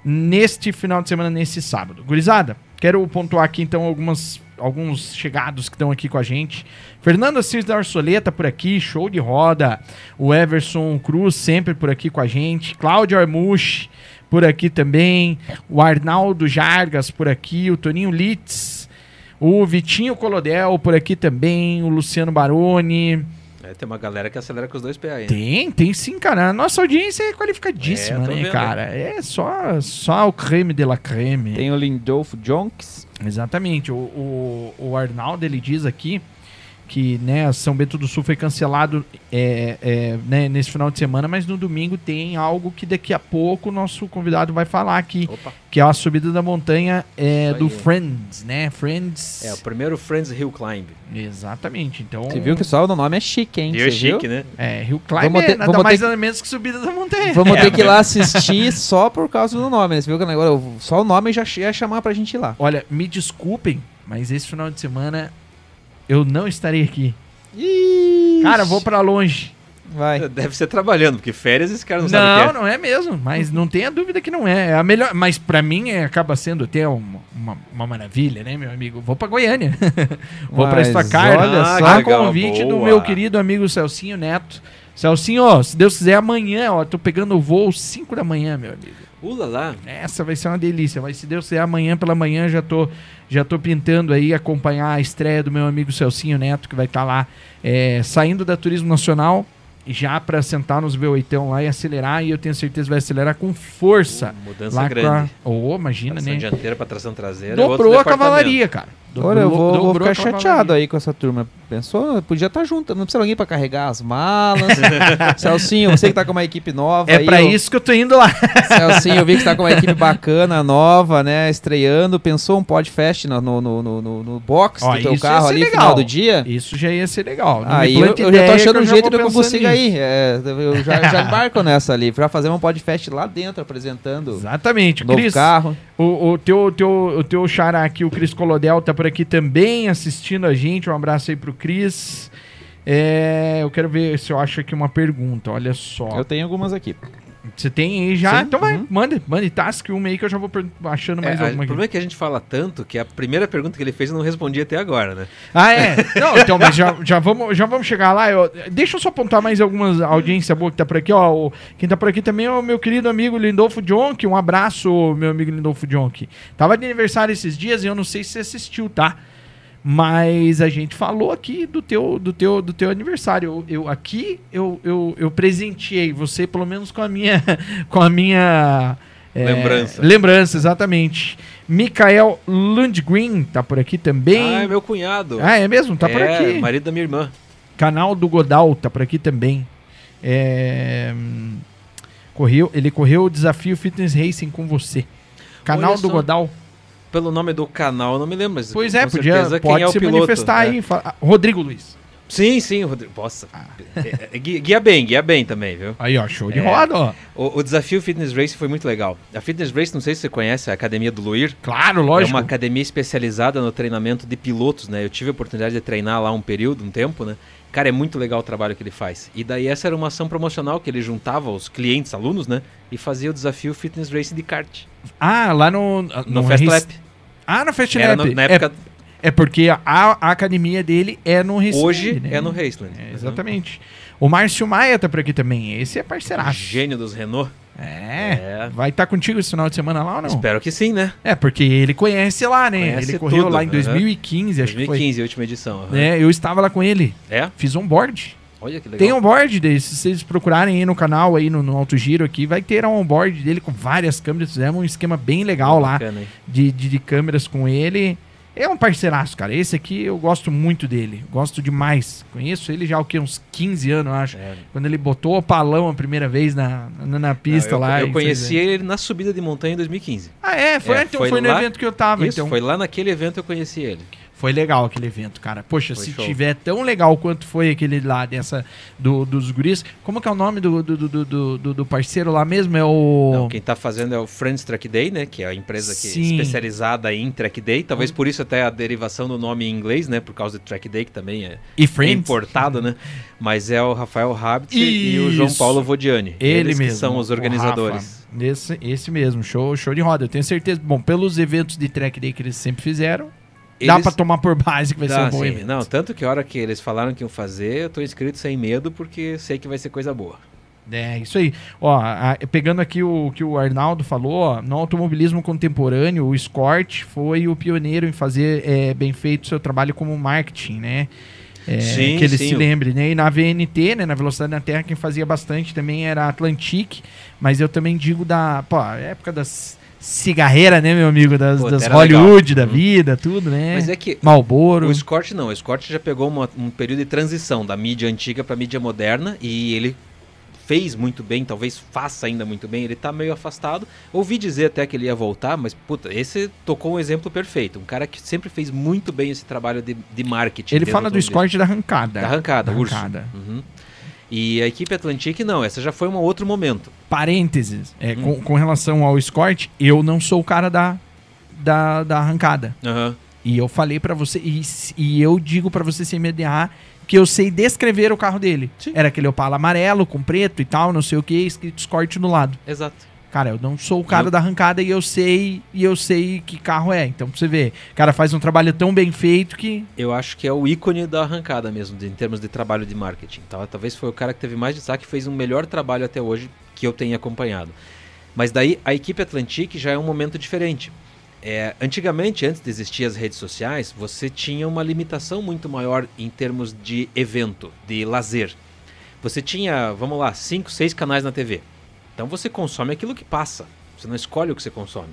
neste final de semana, nesse sábado. Gurizada, quero pontuar aqui então algumas, alguns chegados que estão aqui com a gente. Fernando Assis da Arsoleta por aqui, show de roda. O Everson Cruz sempre por aqui com a gente. Cláudio Armuche por aqui também. O Arnaldo Jargas por aqui. O Toninho Litz. O Vitinho Colodel por aqui também. O Luciano Baroni.
É, tem uma galera que acelera com os dois PA, hein?
Tem, tem sim, cara. A nossa audiência é qualificadíssima,
É,
né,
vendo.
cara? É só, só o creme de la creme.
Tem o Lindolfo Jonks.
Exatamente. O, o, o Arnaldo, ele diz aqui que né, São Bento do Sul foi cancelado é, é, né, nesse final de semana, mas no domingo tem algo que daqui a pouco o nosso convidado vai falar aqui,
Opa.
que é a subida da montanha é, do. Friends, né? Friends.
É, o primeiro Friends Hill Climb.
Exatamente. Então,
Você viu que só o nome é chique, hein? Você
é
viu?
chique, né?
é, Rio Climb
Vamos
é
ter-
nada
vamos
mais
ter
nada menos que subida da montanha.
Vamos ter que ir lá assistir só por causa do nome. né? Você viu que negócio, só o nome já ia chamar pra gente ir lá.
Olha, me desculpem, mas esse final de semana eu não estarei aqui.
Ih,
Cara, vou pra longe.
Vai.
Deve ser trabalhando, porque férias esse cara não, sabe o
Não,
que é.
não é mesmo. Mas não tenha dúvida que não é. É a melhor. Mas pra mim é, acaba sendo até uma, uma, uma maravilha, né, meu amigo? Vou pra Goiânia. (laughs) Vou pra
Mas
Stock
olha
Ah,
só.
A
legal,
convite do
boa.
meu querido amigo Celcinho Neto. Celcinho, ó, se Deus quiser, amanhã, ó, tô pegando o voo 5 da manhã, meu amigo.
Ula lá.
Essa vai ser uma delícia. Mas se Deus quiser, amanhã pela manhã já tô, já tô pintando aí acompanhar a estreia do meu amigo Celcinho Neto, que vai estar lá é, saindo da Turismo Nacional, já pra sentar nos V8 lá e acelerar. E eu tenho certeza que vai acelerar com força.
Uh, mudança
lá
grande.
A... Oh, imagina,
Tração
né?
dianteira pra tração traseira.
Dobrou a cavalaria, cara.
Olha, eu vou, vou ficar chateado aí com essa turma. Pensou? Podia estar junto. Não precisa alguém pra carregar as malas. (laughs) Celcinho, você que tá com uma equipe nova.
É pra
eu-
isso que eu tô indo lá.
Celcinho, eu vi que você tá com uma equipe (laughs) bacana, nova, né? Estreando. Pensou um podcast no, no, no, no, no- box
Ó,
do teu carro ali no final do dia?
Isso já ia ser legal.
Aí eu, eu já tô achando um jeito de eu consiga ir. É, eu já, já (laughs) embarco nessa ali, pra fazer um podcast lá dentro, apresentando
Exatamente.
o novo
Cris,
carro.
O, o teu, teu, o teu xará aqui, o Cris Colodel, tá por aqui também assistindo a gente. Um abraço aí pro Cris. É, eu quero ver se eu acho aqui uma pergunta. Olha só.
Eu tenho algumas aqui.
Você tem aí já?
Sim,
Então vai,
uhum.
manda, manda task uma aí que eu já vou achando
É,
mais
o
alguma aqui.
problema é que a gente fala tanto que a primeira pergunta que ele fez eu não respondi até agora, né?
Ah, é? (laughs) Não, então, mas já, já, vamos, já vamos chegar lá. Eu- deixa eu só apontar mais algumas audiência boa que tá por aqui, ó. O- quem tá por aqui também é o meu querido amigo Lindolfo Jonk. Um abraço, meu amigo Lindolfo Jonk. Tava de aniversário esses dias e eu não sei se você assistiu, tá? Mas a gente falou aqui do teu, do teu, do teu aniversário. Eu, eu- aqui eu, eu, eu presenteei você, pelo menos com a minha. (laughs) Com a minha é,
Lembrança.
Lembrança, exatamente. Mikael Lundgren tá por aqui também.
Ah, é meu cunhado.
Ah, é mesmo? Tá por
É,
aqui.
marido da minha irmã.
Canal do Godal tá por aqui também. É, correu, ele correu o desafio Fitness Racing com você. Canal
Olha
do
só.
Godal.
Pelo nome do canal, eu não me lembro, mas
Pois é, podia, pode
é o
se
piloto.
manifestar
né?
aí. Fala- ah, Rodrigo Luiz.
Sim, sim, Rodrigo. Nossa.
Ah.
É, é, guia, guia bem, guia bem também, viu?
Aí, ó, show de
É.
roda, ó.
O, o desafio Fitness Race foi muito legal. A Fitness Race, não sei se você conhece, a Academia do Luir.
Claro,
É
lógico.
uma academia especializada no treinamento de pilotos, né? Eu tive a oportunidade de treinar lá um período, um tempo, né? Cara, é muito legal o trabalho que ele faz. E daí essa era uma ação promocional que ele juntava os clientes, alunos, né? E fazia o desafio Fitness Race de kart.
Ah, lá no...
No, Fast
Race-
Lap.
Ah, no Fast Lap.
no- na
É-
época,
É, porque a, a academia dele é no Recife.
hoje
né?
é no Raceland.
É, exatamente. O Márcio Maia tá por aqui também. Esse é
Uhum.
parceiraço.
Gênio dos Renault.
É.
É.
Vai estar contigo esse final de semana lá ou não?
Espero que sim, né?
É, porque ele conhece lá, né?
Conhece
ele correu
tudo,
lá em
aham.
2015, acho que
2015, a última edição.
foi.
aham.
É, eu estava lá com ele.
É?
Fiz um board.
Olha que legal.
Tem um board dele. Se vocês procurarem aí no canal, aí no, no Alto Giro aqui, vai ter um board dele com várias câmeras. Fizemos um esquema bem legal lá
Bacana,
de, de, de câmeras com ele. É um parceiraço, cara. Esse aqui eu gosto muito dele. Gosto demais. Conheço ele já há o quê? Uns 15 anos, eu acho.
É.
Quando ele botou o palão a primeira vez na, na, na pista
Não, eu,
lá.
Eu conheci
fez-
ele na subida de montanha em 2015.
Ah, é? Foi,
É,
então,
foi
foi no
lá-
evento que eu tava.
Isso,
então.
foi lá naquele evento que eu conheci ele.
Foi legal aquele evento, cara. Poxa,
Foi
se
show.
tiver tão legal quanto foi aquele lá dessa do, dos guris. Como que é o nome do, do, do, do, do- parceiro lá mesmo? É o.
Não, quem tá fazendo é o Friends Track Day, né? Que é a empresa que é especializada em Track Day. Talvez por isso até a derivação do nome em inglês, né? Por causa do Track Day, que também é,
E Friends.
importado, né? (laughs) Mas é o Rafael Habit e o João. Paulo Vodiani.
Ele
Eles
mesmo.
são os organizadores.
Esse, esse mesmo, show, show de roda. Eu tenho certeza. Bom, pelos eventos de track day que eles sempre fizeram, dá
Eles-
pra tomar por base que vai ser
Dá,
um bom
sim.
evento.
Não, tanto que a hora que eles falaram que iam fazer, eu tô inscrito sem medo, porque sei que vai ser coisa boa.
É, isso aí. Ó, a- pegando aqui o que o Arnaldo falou, ó, no automobilismo contemporâneo, o Escort foi o pioneiro em fazer é, bem feito seu trabalho como marketing, né? É,
Sim,
que ele
sim,
se lembre, né? E na VNT, né? Na Velocidade na Terra, quem fazia bastante também era a Atlantic, mas eu também digo da, pô, época das cigarreiras, né, meu amigo? Das,
Pô,
das Hollywood da
legal. Uhum.
vida, tudo, né?
Mas é que
Malboro.
o Escort não, o Escort já pegou uma- um período de transição da mídia antiga para mídia moderna e ele fez muito bem, talvez faça ainda muito bem, ele tá meio afastado. Ouvi dizer até que ele ia voltar, mas puta, esse tocou um exemplo perfeito, um cara que sempre fez muito bem esse trabalho de, de marketing.
Ele fala do. Escort da arrancada.
Da arrancada,
Da
urso.
arrancada.
Uhum. E a equipe Atlantic não, essa já foi um outro momento.
Parênteses, é,
Hum.
com, com relação ao Escort, eu não sou o cara da, da, da arrancada.
Aham.
E eu falei pra você, e, e eu digo pra você sem medo de errar, que eu sei descrever o carro dele.
Sim.
Era aquele Opala amarelo, com preto e tal, não sei o que, escrito Escort no lado.
Exato.
Cara, eu não sou o cara
Eu-
da arrancada e eu sei, e eu sei que carro é. Então, pra você ver, o cara faz um trabalho tão bem feito que.
Eu acho que é o ícone da arrancada mesmo, em termos de trabalho de marketing. Tá? Talvez foi o cara que teve mais destaque, fez um melhor trabalho até hoje que eu tenha acompanhado. Mas daí a equipe Atlantic já é um momento diferente. É, antigamente, antes de existir as redes sociais, você tinha uma limitação muito maior em termos de evento, de lazer. Você tinha, vamos lá, cinco, seis canais na TV. Então você consome aquilo que passa. Você não escolhe o que você consome.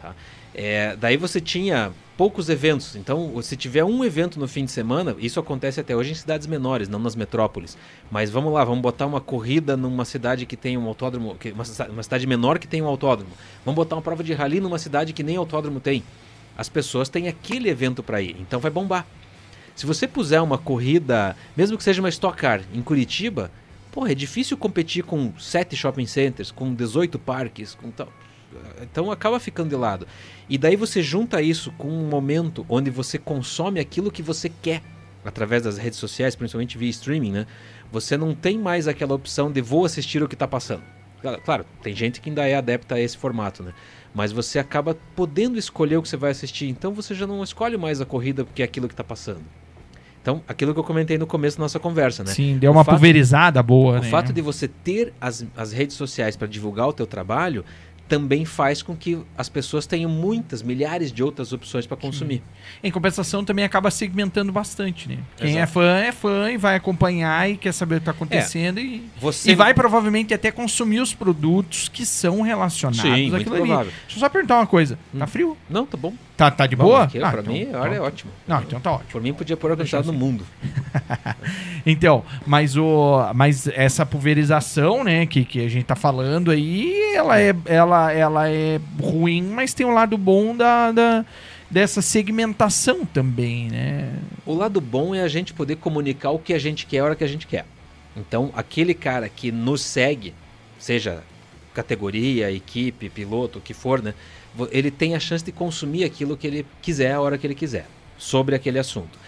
Tá? É, daí você tinha poucos eventos. Então, se tiver um evento no fim de semana, isso acontece até hoje em cidades menores, não nas metrópoles. Mas vamos lá, vamos botar uma corrida numa cidade que tem um autódromo, uma cidade menor que tem um autódromo. Vamos botar uma prova de rally numa cidade que nem autódromo tem. As pessoas têm aquele evento para ir, então vai bombar. Se você puser uma corrida, mesmo que seja uma Stock Car, em Curitiba, porra, é difícil competir com sete shopping centers, com 18 parques, com tal. Então acaba ficando de lado. E daí você junta isso com um momento onde você consome aquilo que você quer através das redes sociais, principalmente via streaming, né? Você não tem mais aquela opção de vou assistir o que está passando. Claro, tem gente que ainda é adepta a esse formato, né? Mas você acaba podendo escolher o que você vai assistir. Então você já não escolhe mais a corrida porque é aquilo que está passando. Então, aquilo que eu comentei no começo da nossa conversa, né?
Sim, deu
O
uma
fato-
pulverizada boa,
O
né?
fato de você ter as, as redes sociais para divulgar o teu trabalho também faz com que as pessoas tenham muitas, milhares de outras opções para consumir.
Em compensação, também acaba segmentando bastante, né? Quem é
Exato.
fã é fã e vai acompanhar e quer saber o que tá acontecendo e,
Você
e vai provavelmente até consumir os produtos que são relacionados
Sim,
àquilo ali.
provável.
Deixa eu só perguntar uma coisa. Tá
Hum.
frio?
Não, tá bom.
Tá, tá de
Bom,
boa?
aqui,
Ah,
pra
então-
mim, a hora é ótimo.
Não, então tá ótimo.
Por mim, podia pôr ar-condicionado no mundo. (laughs)
Então, mas, o, mas essa pulverização, né, que, que a gente tá falando aí, ela é, ela, ela é ruim, mas tem um lado bom da, da- dessa segmentação também, né?
O lado bom é a gente poder comunicar o que a gente quer a hora que a gente quer. Então, aquele cara que nos segue, seja categoria, equipe, piloto, o que for, né? Ele tem a chance de consumir aquilo que ele quiser a hora que ele quiser, sobre aquele assunto.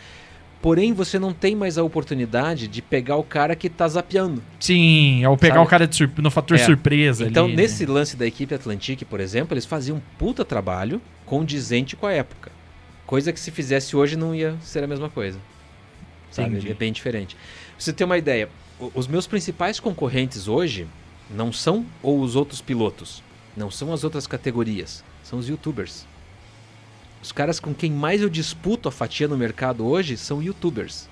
Porém, você não tem mais a oportunidade de pegar o cara que tá zapeando.
Sim, ao pegar
Sabe?
o cara no fator
É.
surpresa
Então,
ali, né?
nesse lance da equipe Atlantic, por exemplo, eles faziam um puta trabalho condizente com a época. Coisa que se fizesse hoje não ia ser a mesma coisa. Sabe?
Entendi.
É bem diferente. Pra você ter uma ideia, os meus principais concorrentes hoje não são ou os outros pilotos, não são as outras categorias, são os youtubers. Os caras com quem mais eu disputo a fatia no mercado hoje são youtubers.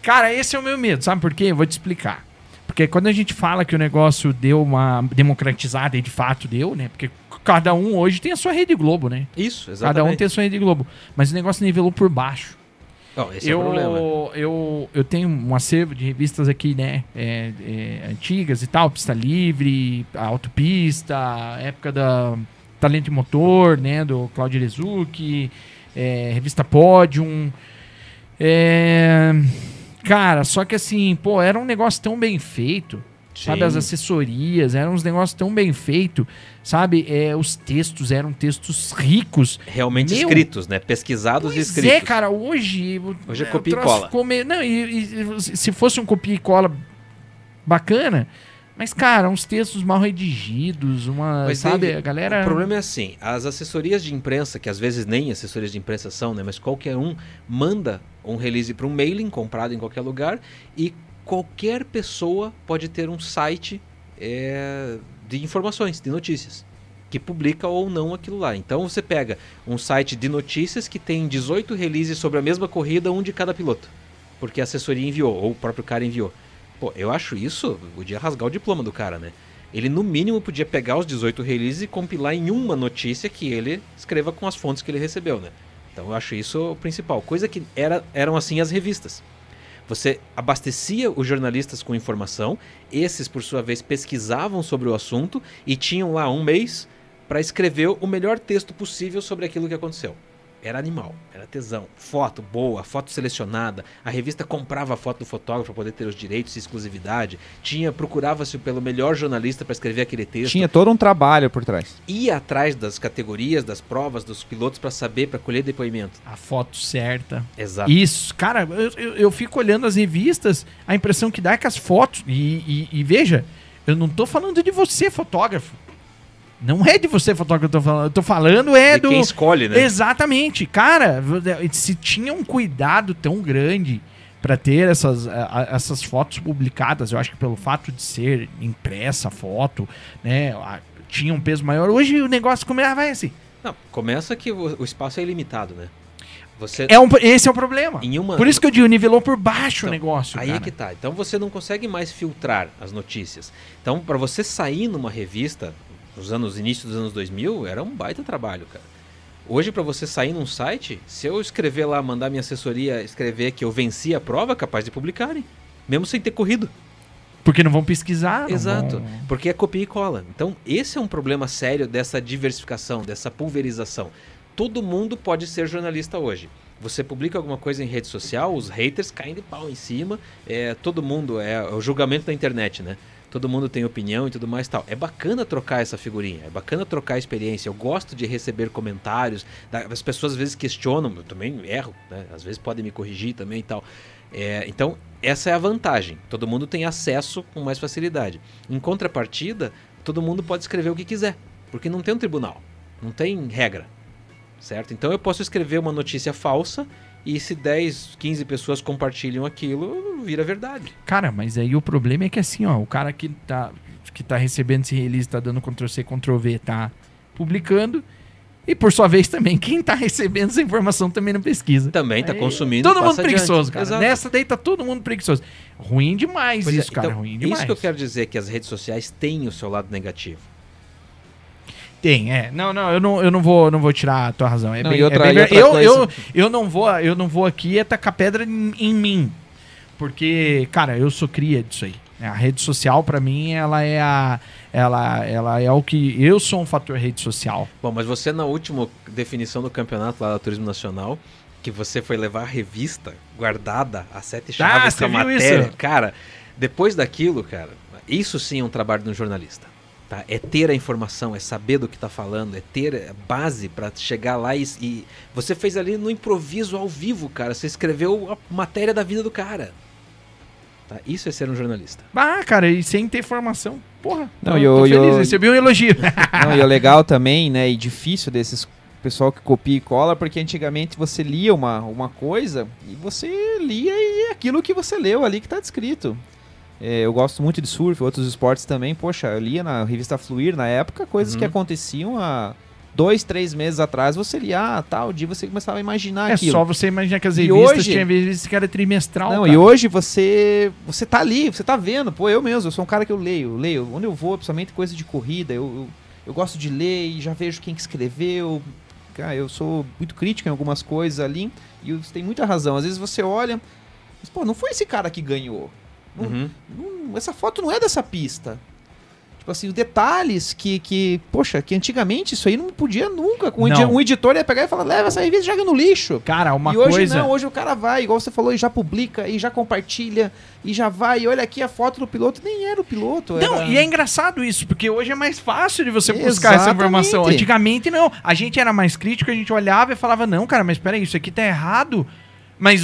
Cara, esse é o meu medo, sabe por quê? Eu vou te explicar. Porque quando a gente fala que o negócio deu uma democratizada, e de fato deu, né? Porque cada um hoje tem a sua Rede Globo, né?
Isso,
Cada um
exatamente.
tem a sua Rede Globo. Mas o negócio nivelou por baixo.
Não, esse é o problema.
eu, eu, eu tenho um acervo de revistas aqui, né? é, é, antigas e tal, Pista Livre, Autopista, época da Talento e Motor, né? Do Claudio Lezucchi, é, revista Podium. É, cara, só que assim, pô, era um negócio tão bem feito. Sabe,
Sim.
as assessorias, eram uns negócios tão bem feitos, sabe? É, os textos eram textos ricos.
Realmente
Meu,
escritos, né? Pesquisados e
Pois
escritos.
é, cara, hoje.
Hoje é
o
copia e cola.
meio- Não, e, e se fosse um copia e cola bacana, mas, cara, uns textos mal redigidos, uma.
Mas,
sabe,
David,
a galera.
O problema é assim, as assessorias de imprensa, que às vezes nem assessorias de imprensa são, né? Mas qualquer um manda um release para um mailing comprado em qualquer lugar e qualquer pessoa pode ter um site é, de informações, de notícias, que publica ou não aquilo lá. Então você pega um site de notícias que tem 18 releases sobre a mesma corrida, um de cada piloto. porque a assessoria enviou, ou o próprio cara enviou. Pô, eu acho isso, podia rasgar o diploma do cara, né? Ele no mínimo podia pegar os 18 releases e compilar em uma notícia que ele escreva com as fontes que ele recebeu, né? Então eu acho isso o principal. Coisa que era, eram assim as revistas. Você abastecia os jornalistas com informação, esses, por sua vez, pesquisavam sobre o assunto e tinham lá um mês para escrever o melhor texto possível sobre aquilo que aconteceu. Era animal, era tesão. Foto boa, foto selecionada. A revista comprava a foto do fotógrafo para poder ter os direitos e exclusividade. Tinha, procurava-se pelo melhor jornalista para escrever aquele texto.
Tinha todo um trabalho por trás.
Ia atrás das categorias, das provas, dos pilotos para saber, para colher depoimento.
A foto certa.
Exato.
Isso, cara, eu, eu, eu fico olhando as revistas, a impressão que dá é que as fotos. E, e- e veja, eu não tô falando de você, fotógrafo. Não é de você, fotógrafo, que eu tô falando. Eu tô falando é
De
do.
quem escolhe, né?
Exatamente. Cara, se tinha um cuidado tão grande para ter essas, essas fotos publicadas, eu acho que pelo fato de ser impressa a foto, né, tinha um peso maior. Hoje o negócio como é, vai assim.
Não, começa que o, o espaço é ilimitado, né? Você
É um, esse é o problema.
em uma
Por isso que eu digo, nivelou por baixo o
Então,
negócio.
Aí
cara.
é que tá. Então você não consegue mais filtrar as notícias. Então, para você sair numa revista, nos anos início dos anos 2000, era um baita trabalho, cara. Hoje, para você sair num site, se eu escrever lá, mandar minha assessoria escrever que eu venci a prova, é capaz de publicarem. Mesmo sem ter corrido.
Porque não vão pesquisar. não
Exato.
vão-
Porque é copia e cola. Então, esse é um problema sério dessa diversificação, dessa pulverização. Todo mundo pode ser jornalista hoje. Você publica alguma coisa em rede social, os haters caem de pau em cima. É, todo mundo, é o julgamento da internet, né? Todo mundo tem opinião e tudo mais tal. É bacana trocar essa figurinha, é bacana trocar a experiência. Eu gosto de receber comentários. As pessoas às vezes questionam, eu também erro, né? Às vezes podem me corrigir também e tal. É, então, essa é a vantagem. Todo mundo tem acesso com mais facilidade. Em contrapartida, todo mundo pode escrever o que quiser, porque não tem um tribunal, não tem regra, certo? Então eu posso escrever uma notícia falsa e se 10, 15 pessoas compartilham aquilo, vira verdade.
Cara, mas aí o problema é que assim, ó, o cara que tá, que tá recebendo esse release, tá dando Ctrl-C, Ctrl-V, tá publicando. E por sua vez também, quem tá recebendo essa informação também não pesquisa.
Também tá
Aí,
consumindo.
Todo mundo
passa adiante.
preguiçoso, cara.
Exato.
Nessa daí tá todo mundo preguiçoso. Ruim demais
Pois é,
isso, cara.
então,
ruim demais.
Isso que eu quero dizer que as redes sociais têm o seu lado negativo.
Tem, é. Não, não, eu não, eu não vou, não vou tirar a tua razão. É
Não,
bem,
e outra-
é bem
e
eu,
coisa-
eu, eu não vou, eu não vou aqui é tacar pedra em, em mim. Porque, cara, eu sou cria disso aí. A rede social pra mim, ela é a ela ela é o que eu sou um fator rede social.
Bom, mas você na última definição do campeonato lá do Turismo Nacional, que você foi levar a revista guardada, as sete chaves
você
com a
viu
matéria.
isso?
Cara, depois daquilo, cara, isso sim é um trabalho de um jornalista. Tá? É ter a informação, é saber do que tá falando, é ter a base para chegar lá e, e você fez ali no improviso ao vivo, cara. Você escreveu a matéria da vida do cara. Tá? Isso é ser um jornalista.
Ah, cara, e sem ter formação. Porra.
Não,
tô,
eu-
tô feliz,
eu-
recebi um elogio. (laughs)
Não, e o legal também, né, e difícil desses pessoal que copia e cola, porque antigamente você lia uma, uma coisa e você lia e é aquilo que você leu ali que tá descrito. É, eu gosto muito de surf, outros esportes também. Poxa, eu lia na revista Fluir na época coisas
Uhum.
que aconteciam há dois, três meses atrás. Você lia, ah, tal dia você começava a imaginar
É
aquilo.
só você imaginar que as revistas
hoje-
tinha revistas que era trimestral.
Não,
cara.
e hoje você você tá ali, você tá vendo. Pô, eu mesmo, eu sou um cara que eu leio, eu leio. Onde eu vou, principalmente coisa de corrida, eu, eu, eu gosto de ler e já vejo quem que escreveu. Cara, eu sou muito crítico em algumas coisas ali e você tem muita razão. Às vezes você olha, mas, pô, não foi esse cara que ganhou. Não,
Uhum.
não- essa foto não é dessa pista. Tipo assim, os detalhes que, que, poxa, que antigamente isso aí não podia nunca. Um,
Não.
um editor ia pegar e falar, leva essa revista e joga no lixo
Cara, uma
e hoje
coisa.
não, hoje o cara vai, igual você falou, e já publica, e já compartilha, e já vai, e olha aqui a foto do piloto, nem era o piloto.
Não,
era...
e é engraçado isso, porque hoje é mais fácil de você buscar essa
Exatamente.
informação. Antigamente não. A gente era mais crítico, a gente olhava e falava, não, cara, mas peraí, isso aqui tá errado. Mas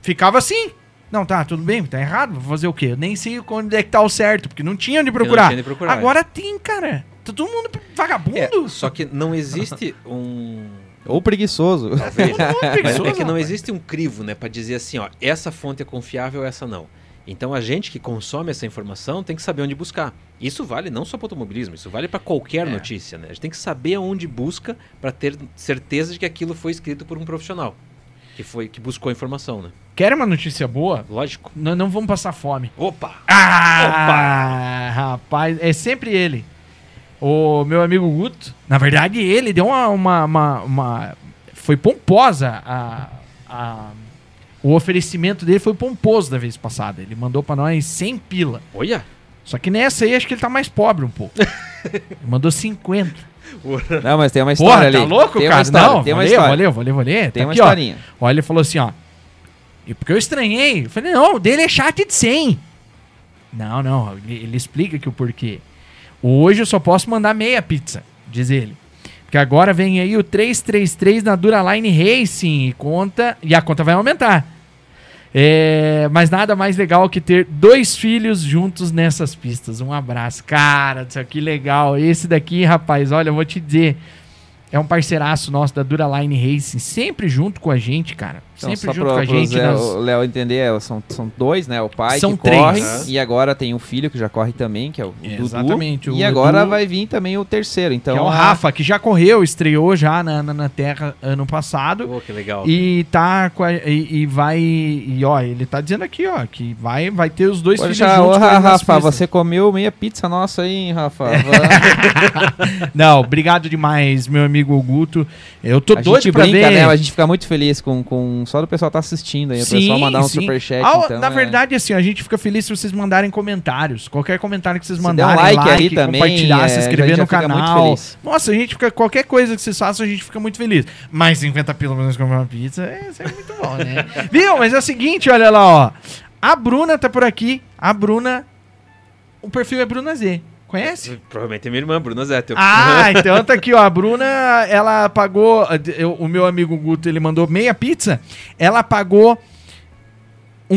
ficava assim. Não, tá, tudo bem, tá errado, vou fazer o quê? Eu nem sei onde é que tá o certo, porque não tinha onde procurar.
tinha onde procurar.
Agora tem, cara. Tá todo mundo vagabundo.
É, só que não existe um.
Ou preguiçoso. (laughs)
Talvez.
Preguiçoso,
é que não existe um crivo, né, para dizer assim, ó, essa fonte é confiável, essa não. Então a gente que consome essa informação tem que saber onde buscar. Isso vale não só para automobilismo, isso vale para qualquer
É.
notícia, né? A gente tem que saber aonde busca para ter certeza de que aquilo foi escrito por um profissional. Que foi que buscou informação, né?
Quer uma notícia boa?
Lógico.
Nós não vamos passar fome.
Opa!
Ah, rapaz, é sempre ele. O meu amigo Guto, na verdade, ele deu uma. uma, uma- uma- foi pomposa a, a- o oferecimento dele foi pomposo da vez passada. Ele mandou pra nós 100 pila.
Olha!
Só que nessa aí acho que ele tá mais pobre um pouco. (laughs) Ele mandou 50.
Não, mas tem uma história
Porra,
ali.
tá louco,
tem
cara?
História,
não,
tem uma história.
ler, vou ler.
Tem
Tá
uma
aqui, ó.
historinha.
Olha, ele falou assim, ó. E porque eu estranhei. Eu falei, não, o dele é chat de 100. Não, não, ele, ele explica que o porquê. Hoje eu só posso mandar meia pizza, diz ele. Porque agora vem aí o 333 na Duraline Racing e conta, e a conta vai aumentar. É, mas nada mais legal que ter dois filhos juntos nessas pistas. Um abraço. Cara, aqui legal. Esse daqui, rapaz, olha, eu vou te dizer. É um parceiraço nosso da Duraline Racing, sempre junto com a gente, cara.
Então,
sempre
só
junto
pro,
com a gente.
Zé-
nas-
o Léo entender, é, são, são dois, né? O pai
São
que
três.
corre e agora tem um filho que já corre também, que é o, o Dudu.
Exatamente,
e agora
Dudu.
vai vir também o terceiro. Então,
que é o
a-
Rafa, que já correu, estreou já na, na, na Terra ano passado.
Pô, que legal.
E tá com a- e, e vai. E ó, ele tá dizendo aqui, ó, que vai, vai ter os dois
Pode
filhos
ô,
juntos nas
Rafa, você comeu meia pizza nossa aí, hein, Rafa? (laughs)
Não, obrigado demais, meu amigo Guto. Eu tô
a
doido
gente
pra
brinca,
ver.
né? A gente fica muito feliz com, com só do pessoal tá assistindo aí. o pessoal mandar um
sim.
superchat.
Ah,
então,
na
é-
verdade, assim, a gente fica feliz se vocês mandarem comentários. Qualquer comentário que vocês
Se
mandarem,
um like ali também,
compartilhar, se
é,
inscrever no canal. Nossa, a gente fica. Qualquer coisa que vocês façam, a gente fica muito feliz. Mas 50 pila pra nós comer uma pizza, é, isso é muito bom, né? (laughs) Viu? Mas é o seguinte, olha lá, ó. A Bruna tá por aqui. A Bruna. O perfil é Bruna Z. Conhece?
Provavelmente é minha irmã, Bruna Zettel.
Ah, (laughs) então tá aqui, ó. A Bruna, ela pagou. eu- o meu amigo Guto, ele mandou meia pizza. Ela pagou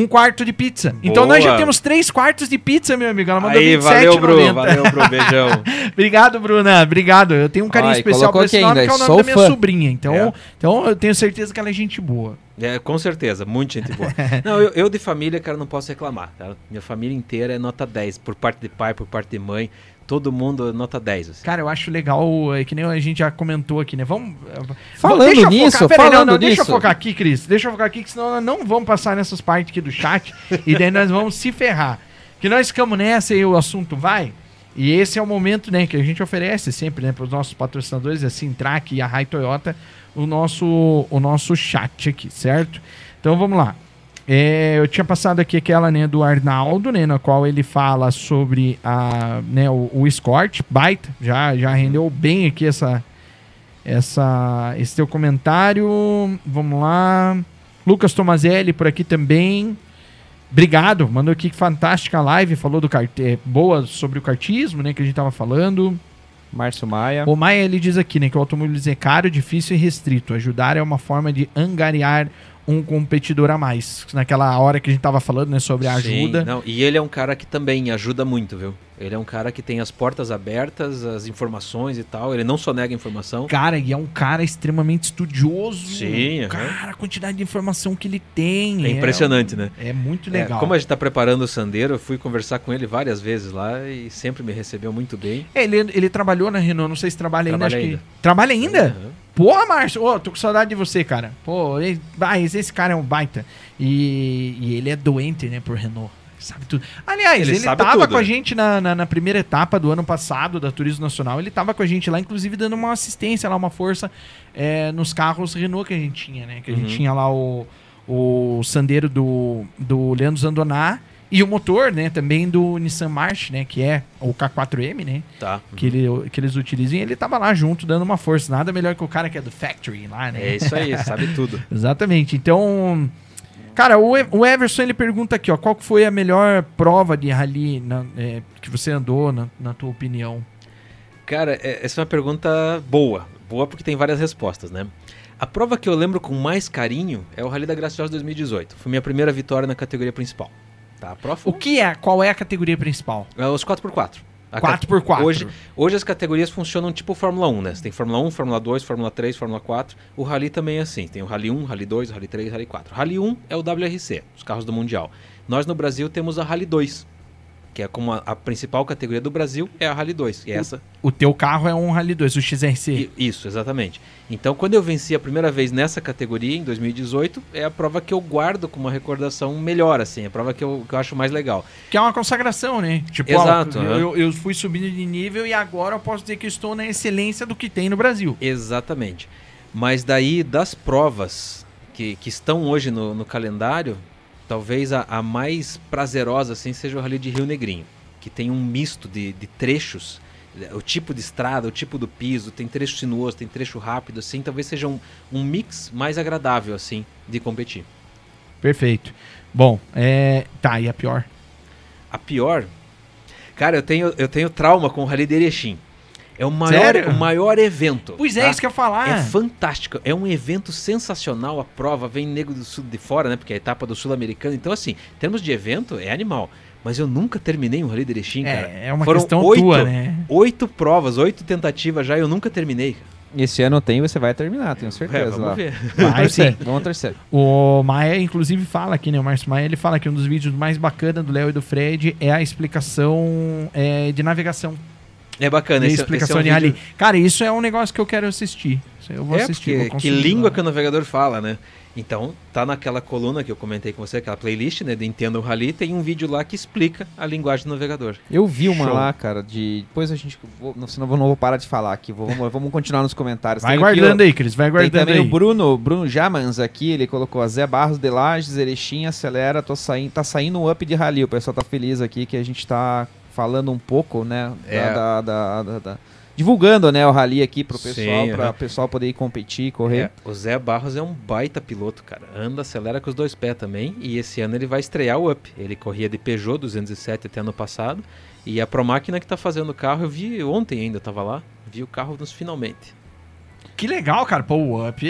um quarto de pizza. Então nós já
Boa.
temos três quartos de pizza, meu amigo. Ela mandou
Aí,
27,
valeu, Bru. Valeu, Bru. Beijão. (laughs)
Obrigado, Bruna. Obrigado. Eu tenho um carinho
e
especial por esse nome,
ainda,
que é o nome
sou
da minha
fã.
sobrinha. Então,
É.
então eu tenho certeza que ela é gente boa.
É, com certeza, muito gente boa. (laughs) Não, eu, eu de família, cara, não posso reclamar. tá? Minha família inteira é nota 10, por parte de pai, por parte de mãe. Todo mundo nota 10. Assim.
Cara, eu acho legal, é que nem a gente já comentou aqui, né? Vamos.
Falando
deixa eu
nisso,
focar, peraí, não,
falando
não, Deixa eu
nisso.
focar aqui, Cris. Deixa eu focar aqui, que senão nós não vamos passar nessas partes aqui do chat e daí nós vamos se ferrar. Que nós ficamos nessa e o assunto vai. E esse é o momento, né, que a gente oferece sempre, né, para os nossos patrocinadores, a Sintrack e a Rai Toyota, o nosso, o nosso chat aqui, certo? Então vamos lá. É, eu tinha passado aqui aquela né, do Arnaldo, né, na qual ele fala sobre a, né, o, o Escort, baita, já, já rendeu bem aqui essa, essa, esse teu comentário. Vamos lá. Lucas Tomazelli por aqui também. Obrigado, mandou aqui que fantástica live, falou do kart, é, boa sobre o kartismo, né, que a gente tava falando.
Márcio Maia.
O Maia ele diz aqui, né, que o automobilismo é caro, difícil e restrito. Ajudar é uma forma de angariar um competidor a mais. Naquela hora que a gente tava falando, né, sobre a
Sim,
ajuda.
não, e ele é um cara que também ajuda muito, viu? Ele é um cara que tem as portas abertas, as informações e tal. Ele não só nega informação.
Cara, e é um cara extremamente estudioso.
Sim, aham.
Cara, a quantidade de informação que ele tem.
É impressionante, né?
É muito
É,
legal.
como a gente tá preparando o Sandeiro, eu fui conversar com ele várias vezes lá e sempre me recebeu muito bem.
É, ele, ele trabalhou na Renault, não sei se trabalha ainda,
Trabalha
acho
ainda.
que. Trabalha ainda?
Aham.
Porra, Márcio, ô, tô com saudade de você, cara. Pô, ele, ah, esse, cara é um baita. E, e ele é doente, né, por Renault. Sabe tudo. Aliás,
Ele
ele, tava
tudo.
com a gente na, na, na primeira etapa do ano passado da Turismo Nacional. Ele tava com a gente lá, inclusive dando uma assistência lá, uma força é, nos carros Renault que a gente tinha, né? Que a gente
Uhum.
tinha lá o, o Sandeiro do, do Leandro Zandoná e o motor, né? Também do Nissan March, né? Que é o K4M, né?
Tá.
que, ele, que eles utilizam. Ele tava lá junto, dando uma força. Nada melhor que o cara que é do Factory lá, né?
É isso aí, sabe (laughs) tudo.
Exatamente. Então, cara, o, o Everson ele pergunta aqui, ó, qual foi a melhor prova de rally na- é, que você andou, na, na tua opinião?
Cara, é- essa é uma pergunta boa. Boa porque tem várias respostas, né? A prova que eu lembro com mais carinho é o Rally da Graciosa 2018. Foi minha primeira vitória na categoria principal. Tá, a prova
O que é? Qual é a categoria principal?
É os 4x4. A ca-
4x4.
Hoje, hoje as categorias funcionam tipo Fórmula 1, né? Você tem Fórmula 1, Fórmula 2, Fórmula 3, Fórmula 4. O Rally também é assim. Tem o Rally 1, Rally 2, Rally 3, Rally 4. Rally 1 é o WRC, os carros do Mundial. Nós no Brasil temos a Rally 2, que é como a, a principal categoria do Brasil, é a Rally 2. E essa,
O teu carro é um Rally 2, o XRC.
i- isso, exatamente. Então, quando eu venci a primeira vez nessa categoria, em 2018, é a prova que eu guardo com uma recordação melhor, assim, a prova que eu, que eu acho mais legal.
Que é uma consagração, né? Tipo,
Exato,
ó,
aham.
eu, eu fui subindo de nível e agora eu posso dizer que eu estou na excelência do que tem no Brasil.
Exatamente. Mas daí, das provas que, que estão hoje no, no calendário, talvez a, a mais prazerosa assim, seja o Rally de Rio Negrinho, que tem um misto de, de trechos, eh, o tipo de estrada, o tipo do piso, tem trecho sinuoso, tem trecho rápido, assim, talvez seja um, um mix mais agradável, assim, de competir.
Perfeito. Bom, é. Tá, e a pior?
A pior, cara, eu tenho, eu tenho trauma com o Rally de Erechim. É o maior,
Sério?
o maior evento.
Pois é,
tá?
isso que eu ia falar.
É fantástico, é um evento sensacional. A prova vem nego do sul de fora, né? Porque é a etapa do sul-americano. Então, assim, em termos de evento, é animal. Mas eu nunca terminei um Rally de Erechim, cara.
É, é uma
Foram
questão
oito,
tua, né?
Oito provas, oito tentativas já, eu nunca terminei.
Esse ano tem, você vai terminar, tenho
É,
certeza.
vamos
lá.
ver.
Vamos
Vai sim.
vamos torcer.
O Maia, inclusive, fala aqui, né? O Márcio Maia, ele fala que um dos vídeos mais bacanas do Léo e do Fred é a explicação é, de navegação.
É bacana, esse,
explicação
esse
de
é um vídeo-
rally. Cara, isso é um negócio que eu quero assistir. Eu vou
É,
assistir.
porque
vou
que língua
lá.
que o navegador fala, né? Então, tá naquela coluna que eu comentei com você, aquela playlist, né, do Entenda o Rally, tem um vídeo lá que explica a linguagem do navegador.
Eu vi uma
Show.
lá, cara, de. Depois a gente. Vou... não, Senão eu não vou parar de falar aqui. Vou- Vamos, vamos continuar nos comentários.
Vai
Tem aqui
guardando
o-
aí, Cris. Vai
Tem
guardando
também
aí.
o Bruno, Bruno Jamans aqui, ele colocou Zé Barros de Lages, Erechim, acelera, tô saindo, tá saindo um up de rally. O pessoal tá feliz aqui que a gente tá falando um pouco, né,
É.
da, da- da- divulgando, né, o rally aqui pro pessoal,
Sim,
para o pessoal poder ir competir, correr.
É, o Zé Barros é um baita piloto, cara. Anda, acelera com os dois pés também. E esse ano ele vai estrear o Up. Ele corria de Peugeot 207 até ano passado. E a Promáquina que tá fazendo o carro, eu vi ontem ainda, tava lá. Vi o carro nos finalmente.
Que legal, cara. Pô, o Up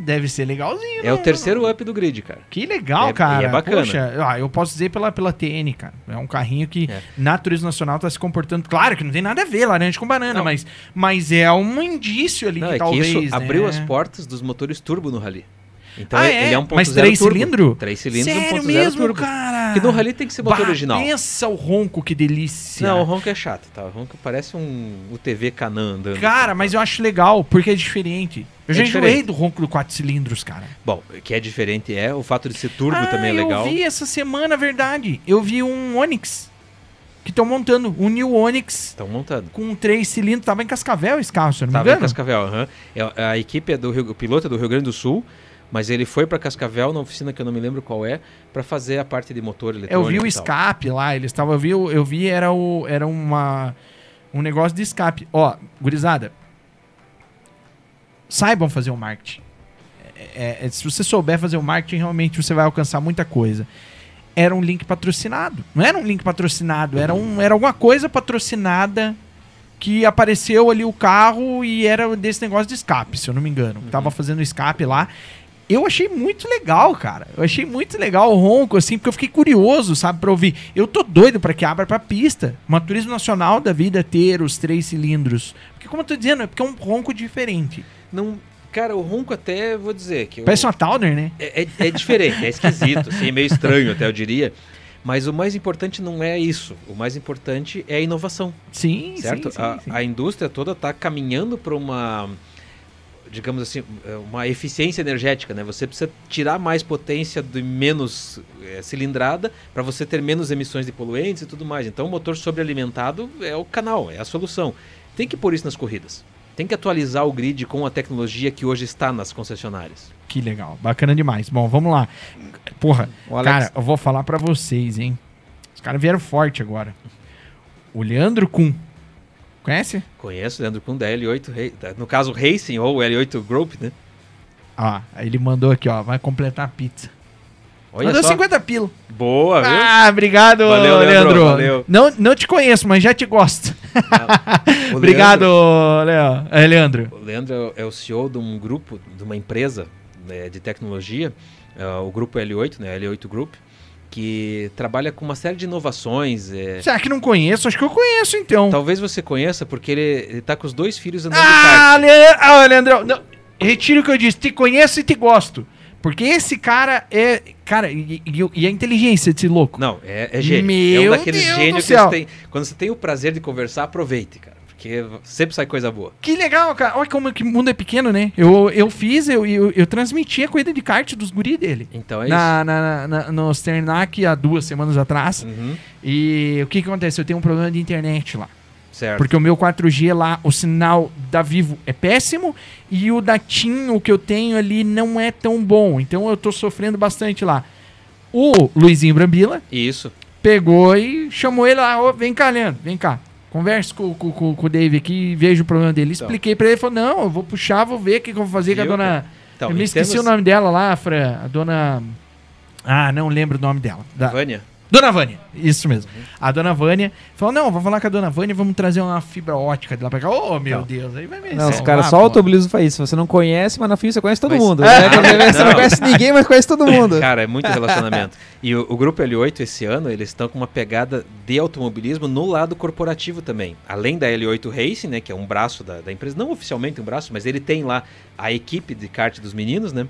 deve ser legalzinho.
É o
né?
terceiro Up do grid, cara.
Que legal,
É-
cara.
e é bacana.
Poxa, ah, eu posso dizer pela, pela TN, cara. É um carrinho que
É.
na Turismo Nacional tá se comportando. Claro que não tem nada a ver laranja com banana,
Não.
mas, mas é um indício ali
Não,
que
é
talvez.
que isso
né?
abriu as portas dos motores turbo no Rally. Então
Ah,
ele
é?
é um ponto
Mas três
turbo.
cilindro?
Três cilindros,
Sério
1.0
mesmo,
turbo.
cara?
Porque no Rally tem que ser motor
Bah,
original.
Pensa o ronco, que delícia.
Não, o ronco é chato, tá? O ronco parece um UTV Canan andando.
Cara, mas eu acho legal, porque é diferente. Eu
É
já
diferente.
enjoei do ronco do quatro cilindros, cara.
Bom, o que é diferente é o fato de ser turbo
ah,
também é legal.
Eu vi essa semana, verdade. Eu vi um Onix. Que estão montando. Um New Onix
Estão montando.
com três cilindros. Tava em Cascavel esse carro, se eu não me
Tava em
engano.
Cascavel, aham. É, A equipe é do Rio, o piloto é do Rio Grande do Sul, mas ele foi pra Cascavel, na oficina que eu não me lembro qual é, pra fazer a parte de motor
Eu
eletrônico.
vi o escape lá, eles estavam. Eu vi, eu vi era, o, era uma, um negócio de escape. Ó, gurizada. Saibam fazer o marketing. É, é, se você souber fazer o marketing, realmente você vai alcançar muita coisa. Era um link patrocinado. Não era um link patrocinado, era, um, era alguma coisa patrocinada que apareceu ali o carro e era desse negócio de escape, se eu não me engano. Tava fazendo escape lá. Eu achei muito legal, cara. Eu achei muito legal o ronco, assim, porque eu fiquei curioso, sabe, pra ouvir. Eu tô doido pra que abra pra pista. Uma turismo nacional da vida ter os três cilindros. Porque, como eu tô dizendo, é porque é um ronco diferente.
Não, cara, o ronco até, vou dizer que... eu-
Parece uma Towner, né?
É, é- é diferente, é esquisito, assim, é meio estranho até, eu diria. Mas o mais importante não é isso. O mais importante é a inovação,
Sim,
certo?
sim, sim,
a,
sim.
a indústria toda está caminhando para uma, digamos assim, uma eficiência energética, né? Você precisa tirar mais potência de menos eh, cilindrada para você ter menos emissões de poluentes e tudo mais. Então, o motor sobrealimentado é o canal, é a solução. Tem que pôr isso nas corridas. Tem que atualizar o grid com a tecnologia que hoje está nas concessionárias.
Que legal. Bacana demais. Bom, vamos lá. Porra,
Alex-
cara, eu vou falar pra vocês, hein? Os caras vieram forte agora. O Leandro Kuhn. Conhece?
Conheço, Leandro Kuhn da L8, Ra- no caso Racing ou L8 Group, né?
Aí ele mandou aqui, ó. Vai completar a pizza.
Olha
mandou
só.
50 pila.
Boa, viu?
Ah, obrigado,
Valeu,
Leandro.
Leandro, valeu.
Não, não te conheço, mas já te gosto. (laughs) Obrigado,
Leandro,
Leo. É, Leandro.
o Leandro é o- é CEO de um grupo, de uma empresa né, de tecnologia, é, o grupo L8, né, L8 Group, que trabalha com uma série de inovações. é.
Será que não conheço? Acho que eu conheço, então.
Talvez você conheça, porque ele, ele tá com os dois filhos andando de
Ah,
kart.
Le... ah, Leandrão. Não, retiro o que eu disse. Te conheço e te gosto. Porque esse cara é. Cara, e, e- a inteligência desse louco?
Não, é, é gênio. é
Meu
um daqueles
Deus
gênios que você tem. Quando você tem o prazer de conversar, aproveite, cara. Porque sempre sai coisa boa.
Que legal, cara. Olha como que o mundo é pequeno, né? Eu, eu fiz, eu, eu, eu transmiti a corrida de kart dos guri dele.
Então é
na, na, na, no Sternac há duas semanas atrás.
isso. Uhum,
E o que, que acontece? Eu tenho um problema de internet lá.
certo.
Porque o meu 4G lá, o sinal da Vivo é péssimo e o da TIM, o que eu tenho ali, não é tão bom. Então eu tô sofrendo bastante lá. O Luizinho Brambila
Isso.
pegou e chamou ele lá, ô, vem cá, Leandro, vem cá. Converse com, com, com, com o Dave aqui e veja o problema dele.
Então.
Expliquei pra ele, ele falou, não, eu vou puxar, vou ver o que, que eu vou fazer com a dona...
Então,
eu me esqueci
termos-
o nome dela lá, Fran, a dona... Ah, não lembro o nome dela. Da-
Vânia?
Dona Vânia, isso mesmo. A dona Vânia falou: não, vou falar com a dona Vânia, vamos trazer uma fibra ótica de lá pra cá. Ô, meu
Então.
Deus, aí vai me
Não, os caras só o automobilismo faz isso. Você não conhece, mas na FIA você conhece todo
Mas-
mundo.
É.
né? (laughs) Quando você não
Não.
conhece ninguém, mas conhece todo mundo. (laughs)
Cara, é muito relacionamento. E o, o Grupo L8 esse ano, eles estão com uma pegada de automobilismo no lado corporativo também. Além da L8 Racing, né, que é um braço da, da empresa, não oficialmente um braço, mas ele tem lá a equipe de kart dos meninos, né?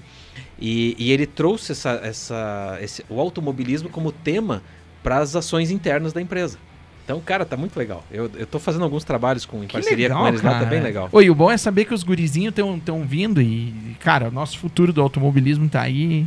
E, e ele trouxe essa, essa, esse- o automobilismo como tema para as ações internas da empresa. Então, cara, tá muito legal. Eu, eu tô fazendo alguns trabalhos com, em
Que
parceria
legal,
com eles lá, tá
cara.
bem legal.
Oi, o bom é saber que os gurizinhos estão vindo e, cara, o nosso futuro do automobilismo tá aí.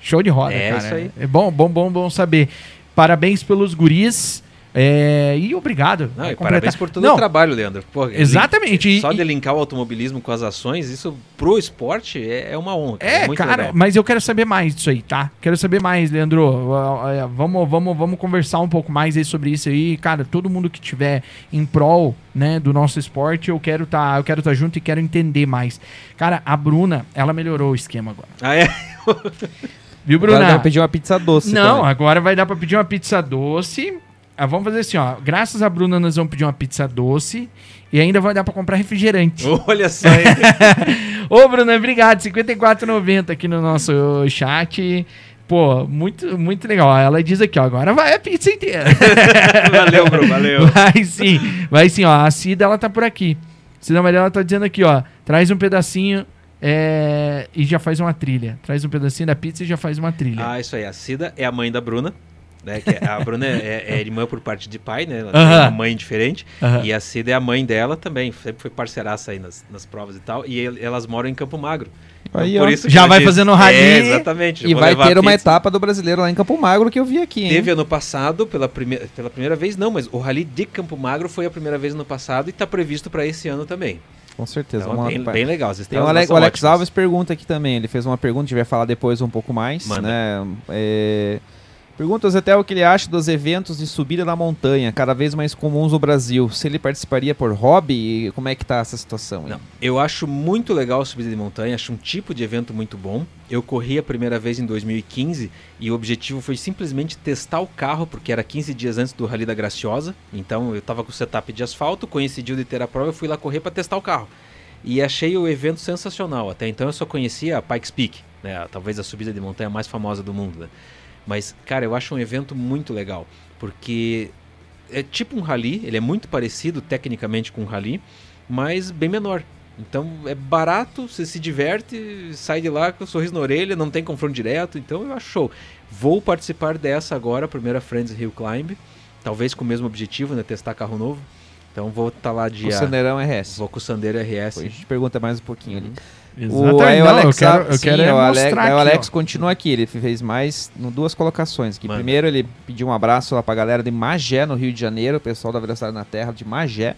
Show de roda,
É
cara.
isso aí.
É bom, bom, bom, bom saber. Parabéns pelos guris. É, e obrigado.
Não, e parabéns por todo
Não,
o trabalho, Leandro. Pô,
Exatamente,
link- só
e-
de linkar o automobilismo com as ações, isso pro esporte é, é uma honra.
É,
muito
cara,
legal.
mas eu quero saber mais disso aí, tá? Quero saber mais, Leandro. Ah, ah, Vamos, vamos, vamos conversar um pouco mais aí sobre isso aí. Cara, todo mundo que tiver em prol, né, do nosso esporte, eu quero tá, eu quero tá junto e quero entender mais. Cara, a Bruna, ela melhorou o esquema agora.
Ah, é?
Viu,
Agora
Bruna?
dá pra pedir uma pizza doce.
Não,
também.
agora vai dar pra pedir uma pizza doce. Ah, vamos fazer assim, ó. Graças a Bruna, nós vamos pedir uma pizza doce. E ainda vai dar pra comprar refrigerante. (laughs)
Olha só, hein? (laughs)
Ô, Bruna, obrigado. R$ 54,90 aqui no nosso chat. Pô, muito, muito legal. Ela diz aqui, ó, agora vai a pizza inteira. (laughs)
valeu, bro, valeu.
vai sim, vai sim, ó. A Cida, ela tá por aqui. Cida Maria, ela tá dizendo aqui, ó. Traz um pedacinho é, e já faz uma trilha. Traz um pedacinho da pizza e já faz uma trilha.
Ah, isso aí. A Cida é a mãe da Bruna. Né, que é- a Bruna é, é irmã por parte de pai, né? Ela tem
Aham.
uma mãe diferente.
Aham.
E a Cida é a mãe dela também. Sempre foi parceiraça aí nas, nas provas e tal. E el- elas moram em Campo Magro. Então,
Aí,
por
ó.
isso
Já vai
disse-
fazendo rally.
É, exatamente.
E vai ter uma etapa do brasileiro lá em Campo Magro que eu vi aqui, hein?
Teve ano passado, pela, prime pela primeira vez, não, mas o Rally de Campo Magro foi a primeira vez ano passado e está previsto para esse ano também.
Com certeza.
Então, bem, bem legal. As
Tem
estrelas
o Alex,
são
o Alex
ótimas.
Alves pergunta aqui também. Ele fez uma pergunta, a gente vai falar depois um pouco mais.
Manda.
Né? É, pergunta ao Zetel o que ele acha dos eventos de subida na montanha, cada vez mais comuns no Brasil. Se ele participaria por hobby como é que tá essa situação?
Não, eu acho muito legal a subida de montanha, acho um tipo de evento muito bom. Eu corri a primeira vez em 2015 e o objetivo foi simplesmente testar o carro, porque era 15 dias antes do Rally da Graciosa. Então eu estava com o setup de asfalto, coincidiu de ter a prova, eu fui lá correr para testar o carro. E achei o evento sensacional. Até então eu só conhecia a Pikes Peak, né? talvez a subida de montanha mais famosa do mundo. Né? Mas, cara, eu acho um evento muito legal, porque é tipo um rally, ele é muito parecido tecnicamente com um rally, mas bem menor. Então é barato, você se diverte, sai de lá com um sorriso na orelha, não tem confronto direto, então eu acho show. Vou participar dessa agora, a primeira Friends Hill Climb, talvez com o mesmo objetivo, né, testar carro novo. Então vou estar lá
O
dia...
Sandeirão RS.
Vou com o Sandeiro RS.
Depois a gente pergunta mais um pouquinho ali.
Exatamente.
O, aí o
Não,
Alex,
eu quero, eu
sim,
quero é
o Alex, aí o
aqui,
Alex continua aqui, ele fez mais no, duas colocações. aqui.
Manda.
Primeiro ele pediu um abraço lá pra galera de Magé, no Rio de Janeiro, o pessoal da Velocidade na Terra de Magé.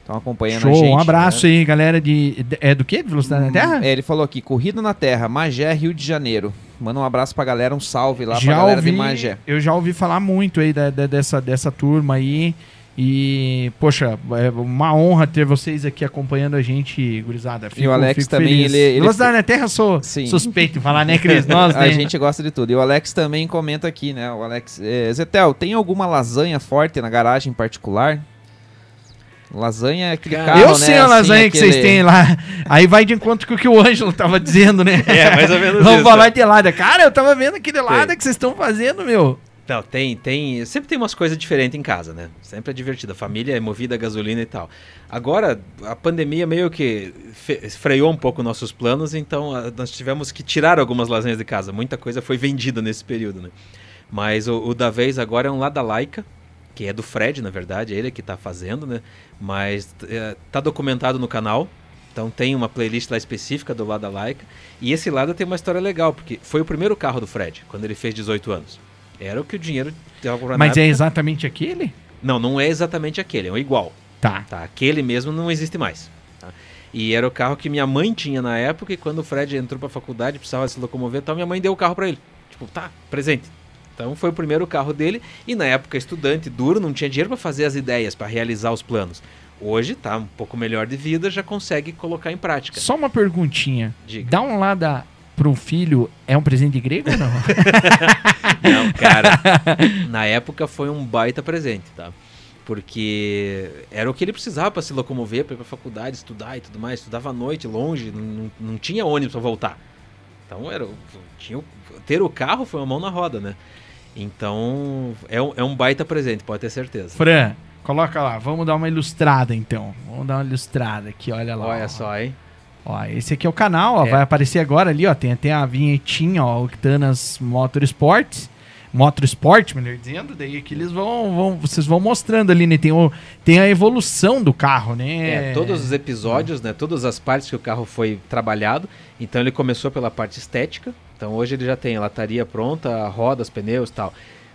Estão acompanhando a
Show,
gente.
um abraço
né?
aí, galera de... de- É do quê? De Velocidade na Terra?
É, ele falou aqui, Corrida na Terra, Magé, Rio de Janeiro. Manda um abraço pra galera, um salve lá pra
já
galera
ouvi,
de Magé.
eu já ouvi falar muito aí da- da- dessa, dessa turma aí. E, poxa, é uma honra ter vocês aqui acompanhando a gente, gurizada. Fico,
E o Alex
fico
também,
feliz.
ele- ele-
Velocidade na Terra, sou
Sim.
suspeito em falar, né, Cris? Nós, (laughs) né?
A gente gosta de tudo. E o Alex também comenta aqui, né? O Alex. É, Zetel, tem alguma lasanha forte na garagem em particular? Lasanha é aquele carro,
eu
né,
sei a
assim,
lasanha que vocês
aquele-
têm lá. Aí vai de encontro com o que o Ângelo tava dizendo, né?
É, mais ou menos (laughs)
Vamos
isso.
falar de helada. Cara, eu tava vendo aquele helada que vocês estão fazendo, meu.
Não, tem, tem. Sempre tem umas coisas diferentes em casa, né? Sempre é divertido. A família é movida a gasolina e tal. Agora, a pandemia meio que freou um pouco nossos planos, então a- nós tivemos que tirar algumas lasanhas de casa. Muita coisa foi vendida nesse período, né? Mas o, o da vez agora é um lá da Laika, que é do Fred, na verdade, é ele que tá fazendo, né? Mas é, tá documentado no canal. Então tem uma playlist lá específica do Lada Laika. E esse lado tem uma história legal, porque foi o primeiro carro do Fred, quando ele fez 18 anos. Era o que o dinheiro
Mas é exatamente aquele?
Não, não é exatamente aquele, é um igual.
Tá.
Tá? Aquele mesmo não existe mais. tá? E era o carro que minha mãe tinha na época, e quando o Fred entrou pra faculdade, precisava se locomover, então minha mãe deu o carro pra ele. Tipo, tá, presente. Então foi o primeiro carro dele, e na época estudante duro, não tinha dinheiro pra fazer as ideias, pra realizar os planos. Hoje tá um pouco melhor de vida, já consegue colocar em prática.
Só uma perguntinha.
Diga.
Dá um lá da, pro filho é um presente grego ou não? (laughs)
Não, cara. (laughs) na época foi um baita presente, tá? Porque era o que ele precisava para se locomover, para ir pra faculdade, estudar e tudo mais. Estudava à noite, longe, não, não tinha ônibus para voltar. Então era, tinha, ter o carro foi uma mão na roda, né? Então é um, é um baita presente, pode ter certeza.
Fran, coloca lá. Vamos dar uma ilustrada então. Vamos dar uma ilustrada aqui, olha lá.
Olha só, hein?
Ó, esse aqui é o canal, ó,
É.
vai aparecer agora ali, ó, tem até a vinhetinha, ó, Octanas Motorsports, Motorsport, melhor dizendo, daí aqui eles vão, vão vocês vão mostrando ali, né, tem, o, tem a evolução do carro, né?
É, todos os episódios, né? Todas as partes que o carro foi trabalhado. Então ele começou pela parte estética. Então hoje ele já tem a lataria pronta, rodas, pneus e tal.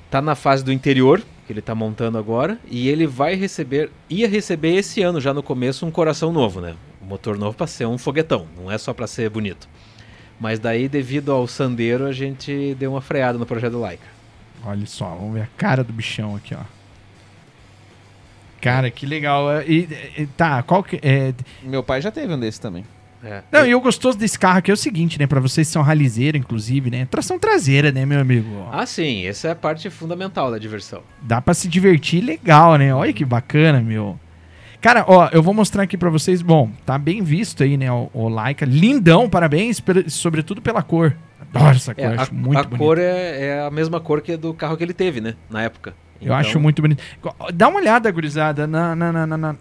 Tá na fase do interior, que ele tá montando agora. E ele vai receber, ia receber esse ano já no começo um coração novo, né? Motor novo para ser um foguetão, não é só para ser bonito. Mas daí, devido ao Sandero, a gente deu uma freada no projeto do Laika.
Olha só, vamos ver a cara do bichão aqui, ó. Cara, que legal. é, E, e- tá, qual que é...
Meu pai já teve um desses também.
É.
Não, e o gostoso desse carro aqui é o seguinte, né, pra vocês que são ralizeiros, inclusive, né, tração traseira, né, meu amigo?
Ah, sim, essa é a parte fundamental da diversão.
Dá pra se divertir legal, né? Olha que bacana, meu. Cara, ó, eu vou mostrar aqui pra vocês. Bom, tá bem visto aí, né? O, o Laika. Lindão, parabéns, sobretudo pela cor. Adoro essa cor,
É, a
acho muito
a
bonito.
cor é, é a mesma cor que a do carro que ele teve, né? Na época.
Eu
Então,
acho muito bonito. Dá uma olhada, gurizada, na, na, na- na-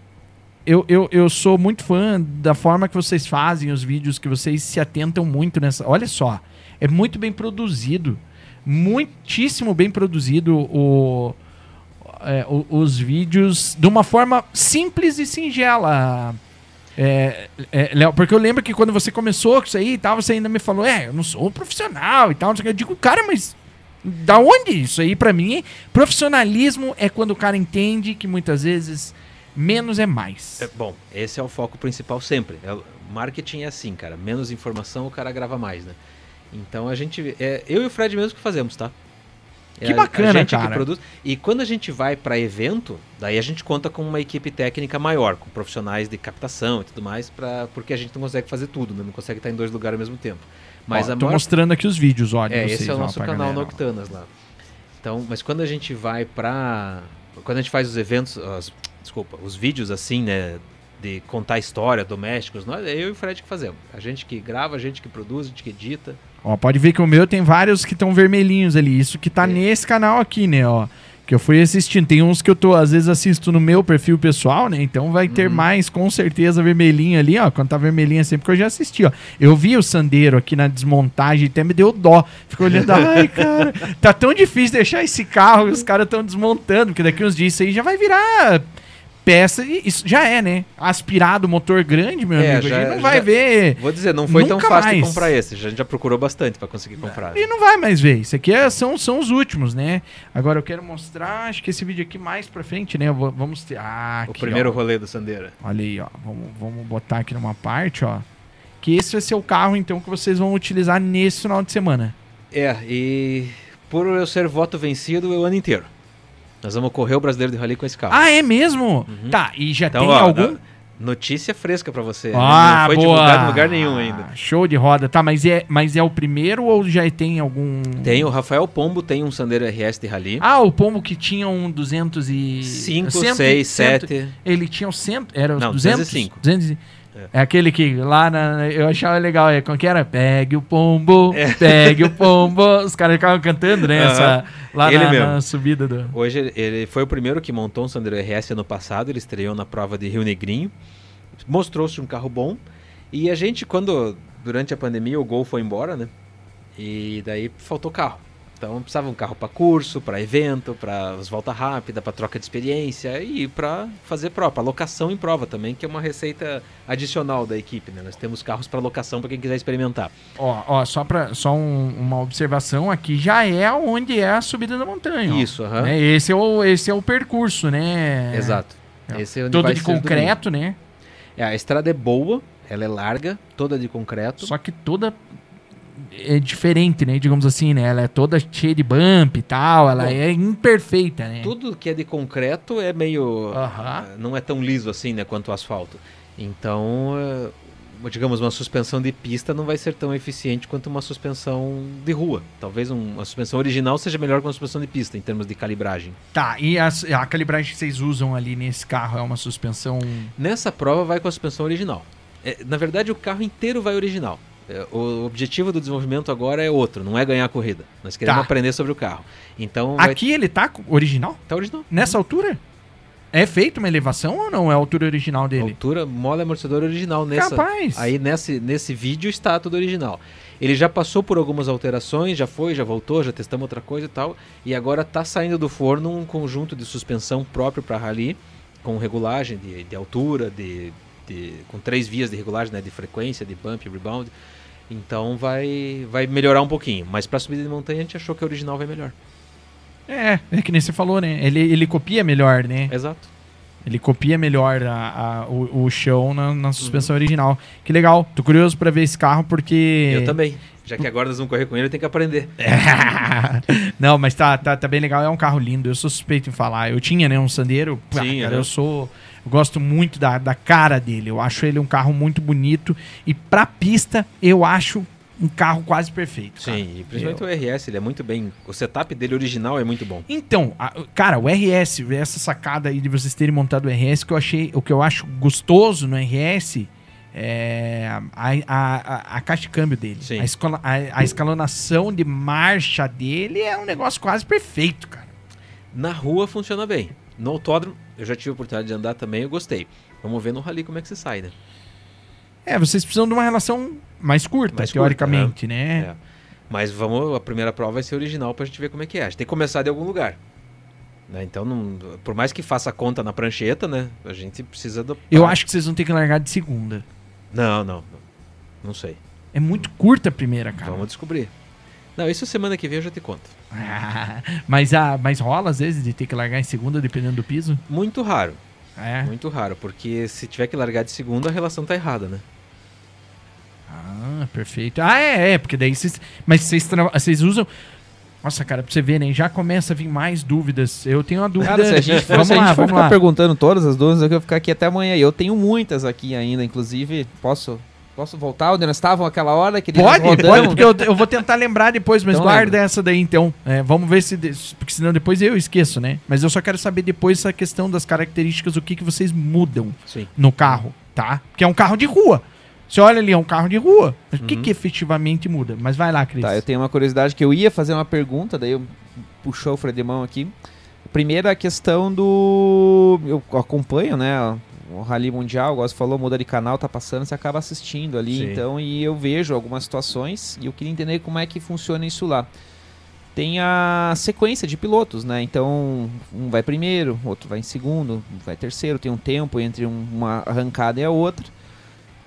Eu, eu, eu sou muito fã da forma que vocês fazem os vídeos, que vocês se atentam muito nessa. Olha só, é muito bem produzido. Muitíssimo bem produzido o, é, os vídeos de uma forma simples e singela. É, é, Léo, porque eu lembro que quando você começou com isso aí e tal, você ainda me falou, é, eu não sou um profissional e tal. Eu digo, cara, mas da onde isso aí pra mim? Profissionalismo é quando o cara entende que muitas vezes menos é mais.
É, bom, esse é o foco principal sempre. É, marketing é assim, cara. Menos informação, o cara grava mais, né? Então a gente. É, eu e o Fred mesmo que fazemos, tá? É
Que
a-
bacana,
a gente
cara.
Que produz. E quando a gente vai pra evento, daí a gente conta com uma equipe técnica maior, com profissionais de captação e tudo mais, pra, porque a gente não consegue fazer tudo, né? Não consegue estar em dois lugares ao mesmo tempo. Mas
Ó,
maior
mostrando aqui os vídeos, olha.
É,
vocês,
esse é o nosso canal
galera.
Noctanas lá. Então, mas quando a gente vai pra. Quando a gente faz os eventos, as- desculpa, os vídeos assim, né? De contar história, domésticos, nós, é eu e o Fred que fazemos. A gente que grava, a gente que produz, a gente que edita.
Ó, pode ver que o meu tem vários que estão vermelhinhos ali. Isso que tá
É.
nesse canal aqui, né, ó. Que eu fui assistindo. Tem uns que eu tô, às vezes, assisto no meu perfil pessoal, né? Então vai ter
Uhum.
mais, com certeza, vermelhinho ali, ó. Quando tá vermelhinho é sempre que eu já assisti, ó. Eu vi o Sandeiro aqui na desmontagem, até me deu dó. Ficou olhando, (laughs) ai, cara, tá tão difícil deixar esse carro, os caras estão desmontando, porque daqui uns dias isso aí já vai virar peça. E isso já é, né? Aspirado, motor grande, meu
É,
amigo. a
já-
gente não vai
já-
ver.
Vou dizer, não foi tão fácil
mais.
comprar esse. A gente já procurou bastante pra conseguir comprar.
E não vai mais ver. Isso aqui é- são, são os últimos, né? Agora eu quero mostrar, acho que esse vídeo aqui mais pra frente, né? Vou- vamos ter. Ah,
O
aqui,
primeiro
ó.
rolê do Sandeira.
Olha aí, ó. Vamos, vamos botar aqui numa parte, ó. Que esse vai ser o carro, então, que vocês vão utilizar nesse final de semana.
É, e por eu ser voto vencido o ano inteiro. Nós vamos correr o brasileiro de rally com esse carro.
Ah, é mesmo?
Uhum.
Tá, e já
então,
tem
ó,
algum?
no- Notícia fresca pra você.
Ah,
não foi
boa.
divulgado em lugar nenhum ainda.
Show de roda. Tá, mas é, mas é o primeiro ou já tem algum.
Tem o Rafael Pombo, tem um Sandero RS de rally.
Ah, o pombo que tinha um 200 e...
5,
cento-
6,
cento-
7.
Ele tinha o 100, era
Não,
200?
205.
200 e- É aquele que lá na, eu achava legal, é como que era? Pegue o pombo, pegue o pombo. Os caras ficavam cantando, né?
Aham.
Essa, lá
Ele
na,
mesmo.
na subida do.
Hoje ele- ele foi o primeiro que montou um Sandero RS ano passado, ele estreou na prova de Rio Negrinho, mostrou-se um carro bom, e a gente, quando, durante a pandemia, o Gol foi embora, né, e daí faltou carro. Então precisava um carro para curso, para evento, para as voltas rápidas, para troca de experiência e para fazer prova, para locação em prova também, que é uma receita adicional da equipe, né? Nós temos carros para locação para quem quiser experimentar.
Ó, ó, só, pra, só um- uma observação aqui, já é onde é a subida da montanha.
Isso, aham.
Né? Esse, é o, esse é o percurso, né?
Exato.
É.
Esse é
Todo de concreto, né?
É, a estrada é boa, ela é larga, toda de concreto.
Só que toda é diferente, né? Digamos assim, né? Ela é toda cheia de bump e tal, ela
Bom,
é imperfeita, né?
Tudo que é de concreto é meio.
Aham.
eh, Não é tão liso assim, né? Quanto o asfalto. Então, eh, digamos, uma suspensão de pista não vai ser tão eficiente quanto uma suspensão de rua. Talvez um- uma suspensão original seja melhor que uma suspensão de pista em termos de calibragem.
Tá, e as- a calibragem que vocês usam ali nesse carro é uma suspensão.
Nessa prova vai com a suspensão original. Eh, na verdade, o carro inteiro vai original. Eh, O objetivo do desenvolvimento agora é outro, não é ganhar a corrida. Nós queremos
Tá.
aprender sobre o carro. Então, vai
Aqui ele tá original?
tá original.
Nessa altura? É feita uma elevação ou não é a altura original dele?
Altura, mola amortecedor original nessa.
Capaz.
Aí nesse, nesse vídeo está tudo original. Ele já passou por algumas alterações, já foi, já voltou, já testamos outra coisa e tal. E agora está saindo do forno um conjunto de suspensão próprio para rally, com regulagem de, de altura, de, de- com três vias de regulagem, né, de frequência, de bump e rebound. Então vai, vai melhorar um pouquinho. Mas para subida de montanha a gente achou que a original vai melhor.
É, é que nem você falou, né? Ele, ele copia melhor, né?
Exato.
Ele copia melhor a, a- o, o chão na, na suspensão original. Que legal. Tô curioso pra ver esse carro porque.
Eu também. Já que agora nós vamos correr com ele, tem que aprender. (laughs)
Não, mas tá, tá, tá bem legal. É um carro lindo. Eu sou suspeito em falar. Eu tinha, né, um Sandero. Pá,
Sim,
cara,
aham.
eu sou. Eu gosto muito da, da cara dele. Eu acho ele um carro muito bonito. E pra pista, eu acho um carro quase perfeito. cara.
Sim, principalmente o RS, ele é muito bem. O setup dele original é muito bom.
Então, a- cara, o RS, essa sacada aí de vocês terem montado o RS, que eu achei, o que eu acho gostoso no RS é a, a, a, a caixa de câmbio dele.
Sim.
A, escola, a, a escalonação de marcha dele é um negócio quase perfeito, cara.
Na rua funciona bem. No autódromo, eu já tive a oportunidade de andar também, eu gostei. Vamos ver no rally como é que se sai, né?
É, vocês precisam de uma relação mais curta,
Mais curta,
teoricamente, né?
É. Mas vamos, a primeira prova vai ser original pra gente ver como é que é. A gente tem que começar de algum lugar. Né? Então, não- por mais que faça conta na prancheta, né? A gente precisa do.
Eu acho que vocês vão ter que largar de segunda.
Não, não, não. Não sei.
É muito curta a primeira, cara.
Vamos descobrir. Não, isso semana que vem eu já te conto. (laughs)
mas, a, mas rola às vezes de ter que largar em segunda, dependendo do piso?
Muito raro.
É.
Muito raro. Porque se tiver que largar de segunda, a relação tá errada, né?
Ah, perfeito. Ah, é, é, porque daí vocês. Mas vocês, tra- vocês usam. Nossa, cara, pra você ver, né? Já começa a vir mais dúvidas. Eu tenho uma dúvida.
Cara, se a gente for,
vamos
se a gente
lá,
for
vamos
ficar
lá.
perguntando todas as dúvidas, eu vou ficar aqui até amanhã. E eu tenho muitas aqui ainda, inclusive. Posso, posso voltar onde nós estávamos aquela hora? Que
Pode,
rodamos?
pode, porque eu, eu vou tentar lembrar depois, mas
Então
guarda
lembra.
essa daí então. É, vamos ver se. Porque senão depois eu esqueço, né? Mas eu só quero saber depois essa questão das características, o que, que vocês mudam
Sim.
no carro, tá? Porque é um carro de rua. Você olha ali, é um carro de rua. Mas o que,
Uhum.
que efetivamente muda? Mas vai lá, Cris.
Tá, eu tenho uma curiosidade que eu ia fazer uma pergunta, daí eu puxou o freio de mão aqui. Primeiro a questão do. Eu acompanho, né? O Rally Mundial, igual você falou, muda de canal, tá passando, você acaba assistindo ali.
Sim.
Então, e eu vejo algumas situações e eu queria entender como é que funciona isso lá. Tem a sequência de pilotos, né? Então, um vai primeiro, outro vai em segundo, um vai terceiro, tem um tempo entre um- uma arrancada e a outra.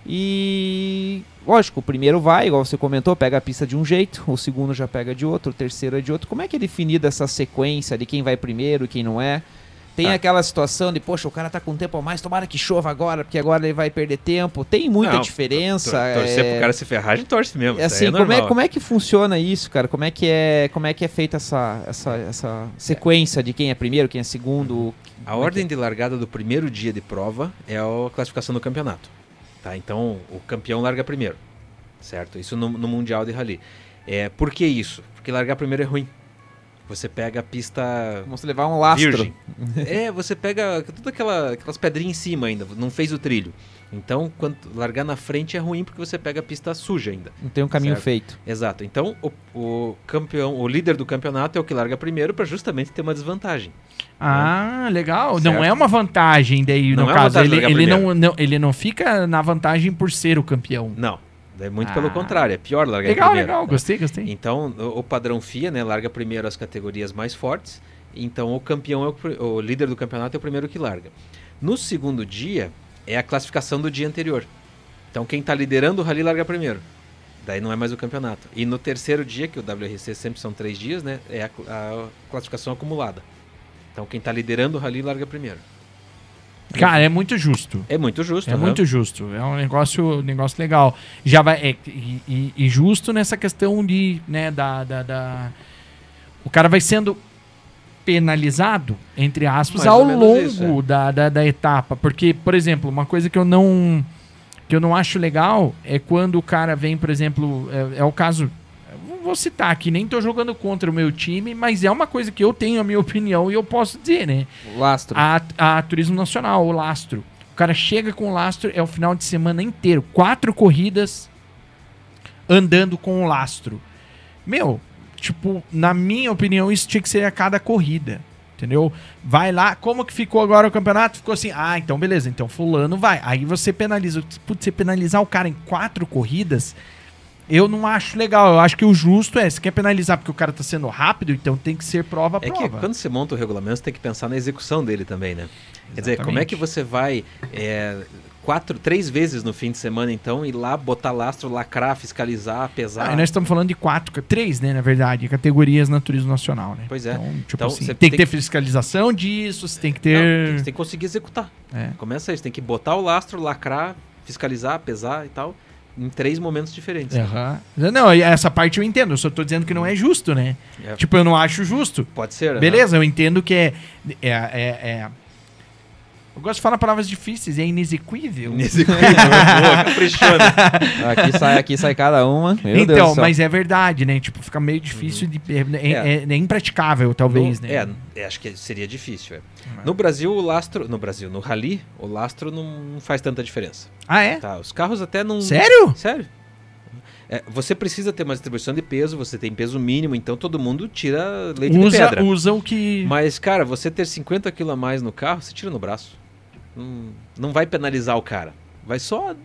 E lógico, o primeiro vai, igual você comentou, pega a pista de um jeito, o segundo já pega de outro, o terceiro é de outro. Como é que é definida essa sequência de quem vai primeiro e quem não é? Tem
Ah.
aquela situação de, poxa, o cara tá com tempo a mais, tomara que chova agora, porque agora ele vai perder tempo. Tem muita
Não,
diferença.
Tor- Torcer
é...
pro cara se ferrar, a gente torce mesmo.
É assim, como, é, como é que funciona isso, cara? Como é que é, como é que é feita essa, essa, essa sequência de quem é primeiro, quem é segundo?
A ordem de largada do primeiro dia de prova é a classificação do campeonato. Tá? Então, o campeão larga primeiro. Certo? Isso no, no Mundial de Rally. É, por que isso? Porque largar primeiro é ruim. Você pega a pista
Vamos levar um lastro.
virgem. é, você pega todas aquela, aquelas pedrinhas em cima ainda, não fez o trilho. Então, quando largar na frente é ruim porque você pega a pista suja ainda.
Não tem um caminho
Certo.
feito.
Exato. Então, o, o campeão, o líder do campeonato é o que larga primeiro para justamente ter uma desvantagem.
Ah, legal. Não
Certo.
é uma vantagem daí,
Não
no
é
caso. Ele, ele, não, não, ele não fica na vantagem por ser o campeão.
Não. É muito
Ah.
pelo contrário, é pior largar em
Legal,
primeiro.
legal. Gostei, gostei.
Então, o, o padrão FIA, né, larga primeiro as categorias mais fortes. Então, o campeão é o, o líder do campeonato é o primeiro que larga. No segundo dia é a classificação do dia anterior. Então, quem está liderando o rally larga primeiro. Daí não é mais o campeonato. E no terceiro dia, que o WRC sempre são três dias, né, é a, a classificação acumulada. Então, quem está liderando o rally larga primeiro.
Cara, é muito justo.
É muito justo.
É
aham.
muito justo. É um negócio, um negócio legal. Já vai. é, e, e- e justo nessa questão de. Né, da, da, da- O cara vai sendo penalizado, entre aspas,
Mais
ao longo
isso, é.
da, da, da etapa. Porque, por exemplo, uma coisa que eu não. que eu não acho legal é quando o cara vem, por exemplo. É, é o caso. Vou citar aqui, nem tô jogando contra o meu time, mas é uma coisa que eu tenho a minha opinião e eu posso dizer, né?
O lastro.
a, a Turismo Nacional, o lastro. O cara chega com o lastro, é o final de semana inteiro. Quatro corridas andando com o lastro. Meu, tipo, na minha opinião, isso tinha que ser a cada corrida. Entendeu? Vai lá, como que ficou agora o campeonato? Ficou assim, ah, então beleza, então fulano vai. Aí você penaliza, putz, você penalizar o cara em quatro corridas, eu não acho legal. Eu acho que o justo é, se quer penalizar porque o cara tá sendo rápido, então tem que ser prova a
É
prova.
que quando você monta o regulamento, você tem que pensar na execução dele também, né? Quer dizer, como é que você vai é, quatro, três vezes no fim de semana, então, ir lá, botar lastro, lacrar, fiscalizar, pesar?
Ah, nós estamos falando de quatro, três, né, na verdade, categorias na Turismo Nacional, né?
Pois é.
Então, tipo
Então,
assim,
você
tem que
tem
ter fiscalização disso, você tem que
Não,
ter...
você tem que conseguir executar.
É.
Começa isso, tem que botar o lastro, lacrar, fiscalizar, pesar e tal, em três momentos diferentes.
Aham. Não, essa parte eu entendo, eu só tô dizendo que não é justo, né?
É.
Tipo, eu não acho justo.
Pode ser, né?
Beleza, eu entendo que é, é, é, é- Eu gosto de falar palavras difíceis, é inexequível.
Inexequível, boa, (laughs) caprichando.
Aqui sai, aqui sai cada uma. Meu Deus
então, mas é verdade, né? Tipo, fica meio difícil de... É, é-
É.
é impraticável, talvez,
No-
né?
É, é, acho que seria difícil. é. No Brasil, o lastro. No Brasil, no rally, o lastro não faz tanta diferença.
Ah, é?
Tá? Os carros até não.
Sério?
Sério. É, você precisa ter uma distribuição de peso, você tem peso mínimo, então todo mundo tira leite de
Usa,
pedra.
usa o que...
Mas, cara, você ter 50 kg a mais no carro, você tira no braço. Não, não vai penalizar o cara. Vai só,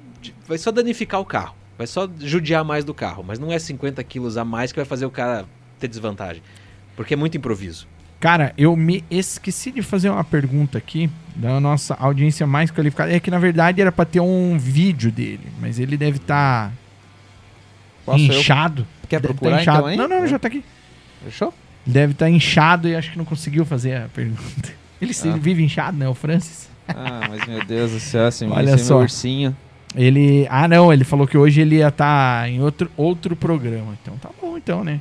vai só danificar o carro. Vai só judiar mais do carro. Mas não é 50 quilos a mais que vai fazer o cara ter desvantagem. Porque é muito improviso.
Cara, eu me esqueci de fazer uma pergunta aqui da nossa audiência mais qualificada. É que na verdade era pra ter um vídeo dele, mas ele deve estar
eu?
inchado.
Quer
Deve tá
procurar
inchado.
então, hein?
Não, não, já tá aqui.
Fechou?
Ele deve estar inchado e acho que não conseguiu fazer a pergunta. (laughs) Ele, se-
Ah.
ele vive inchado, né, o Francis?
Ah, mas meu Deus do céu, esse,
Olha só.
meu ursinho.
Ele. Ah, não, ele falou que hoje ele ia estar em outro, outro programa. Então tá bom, então, né?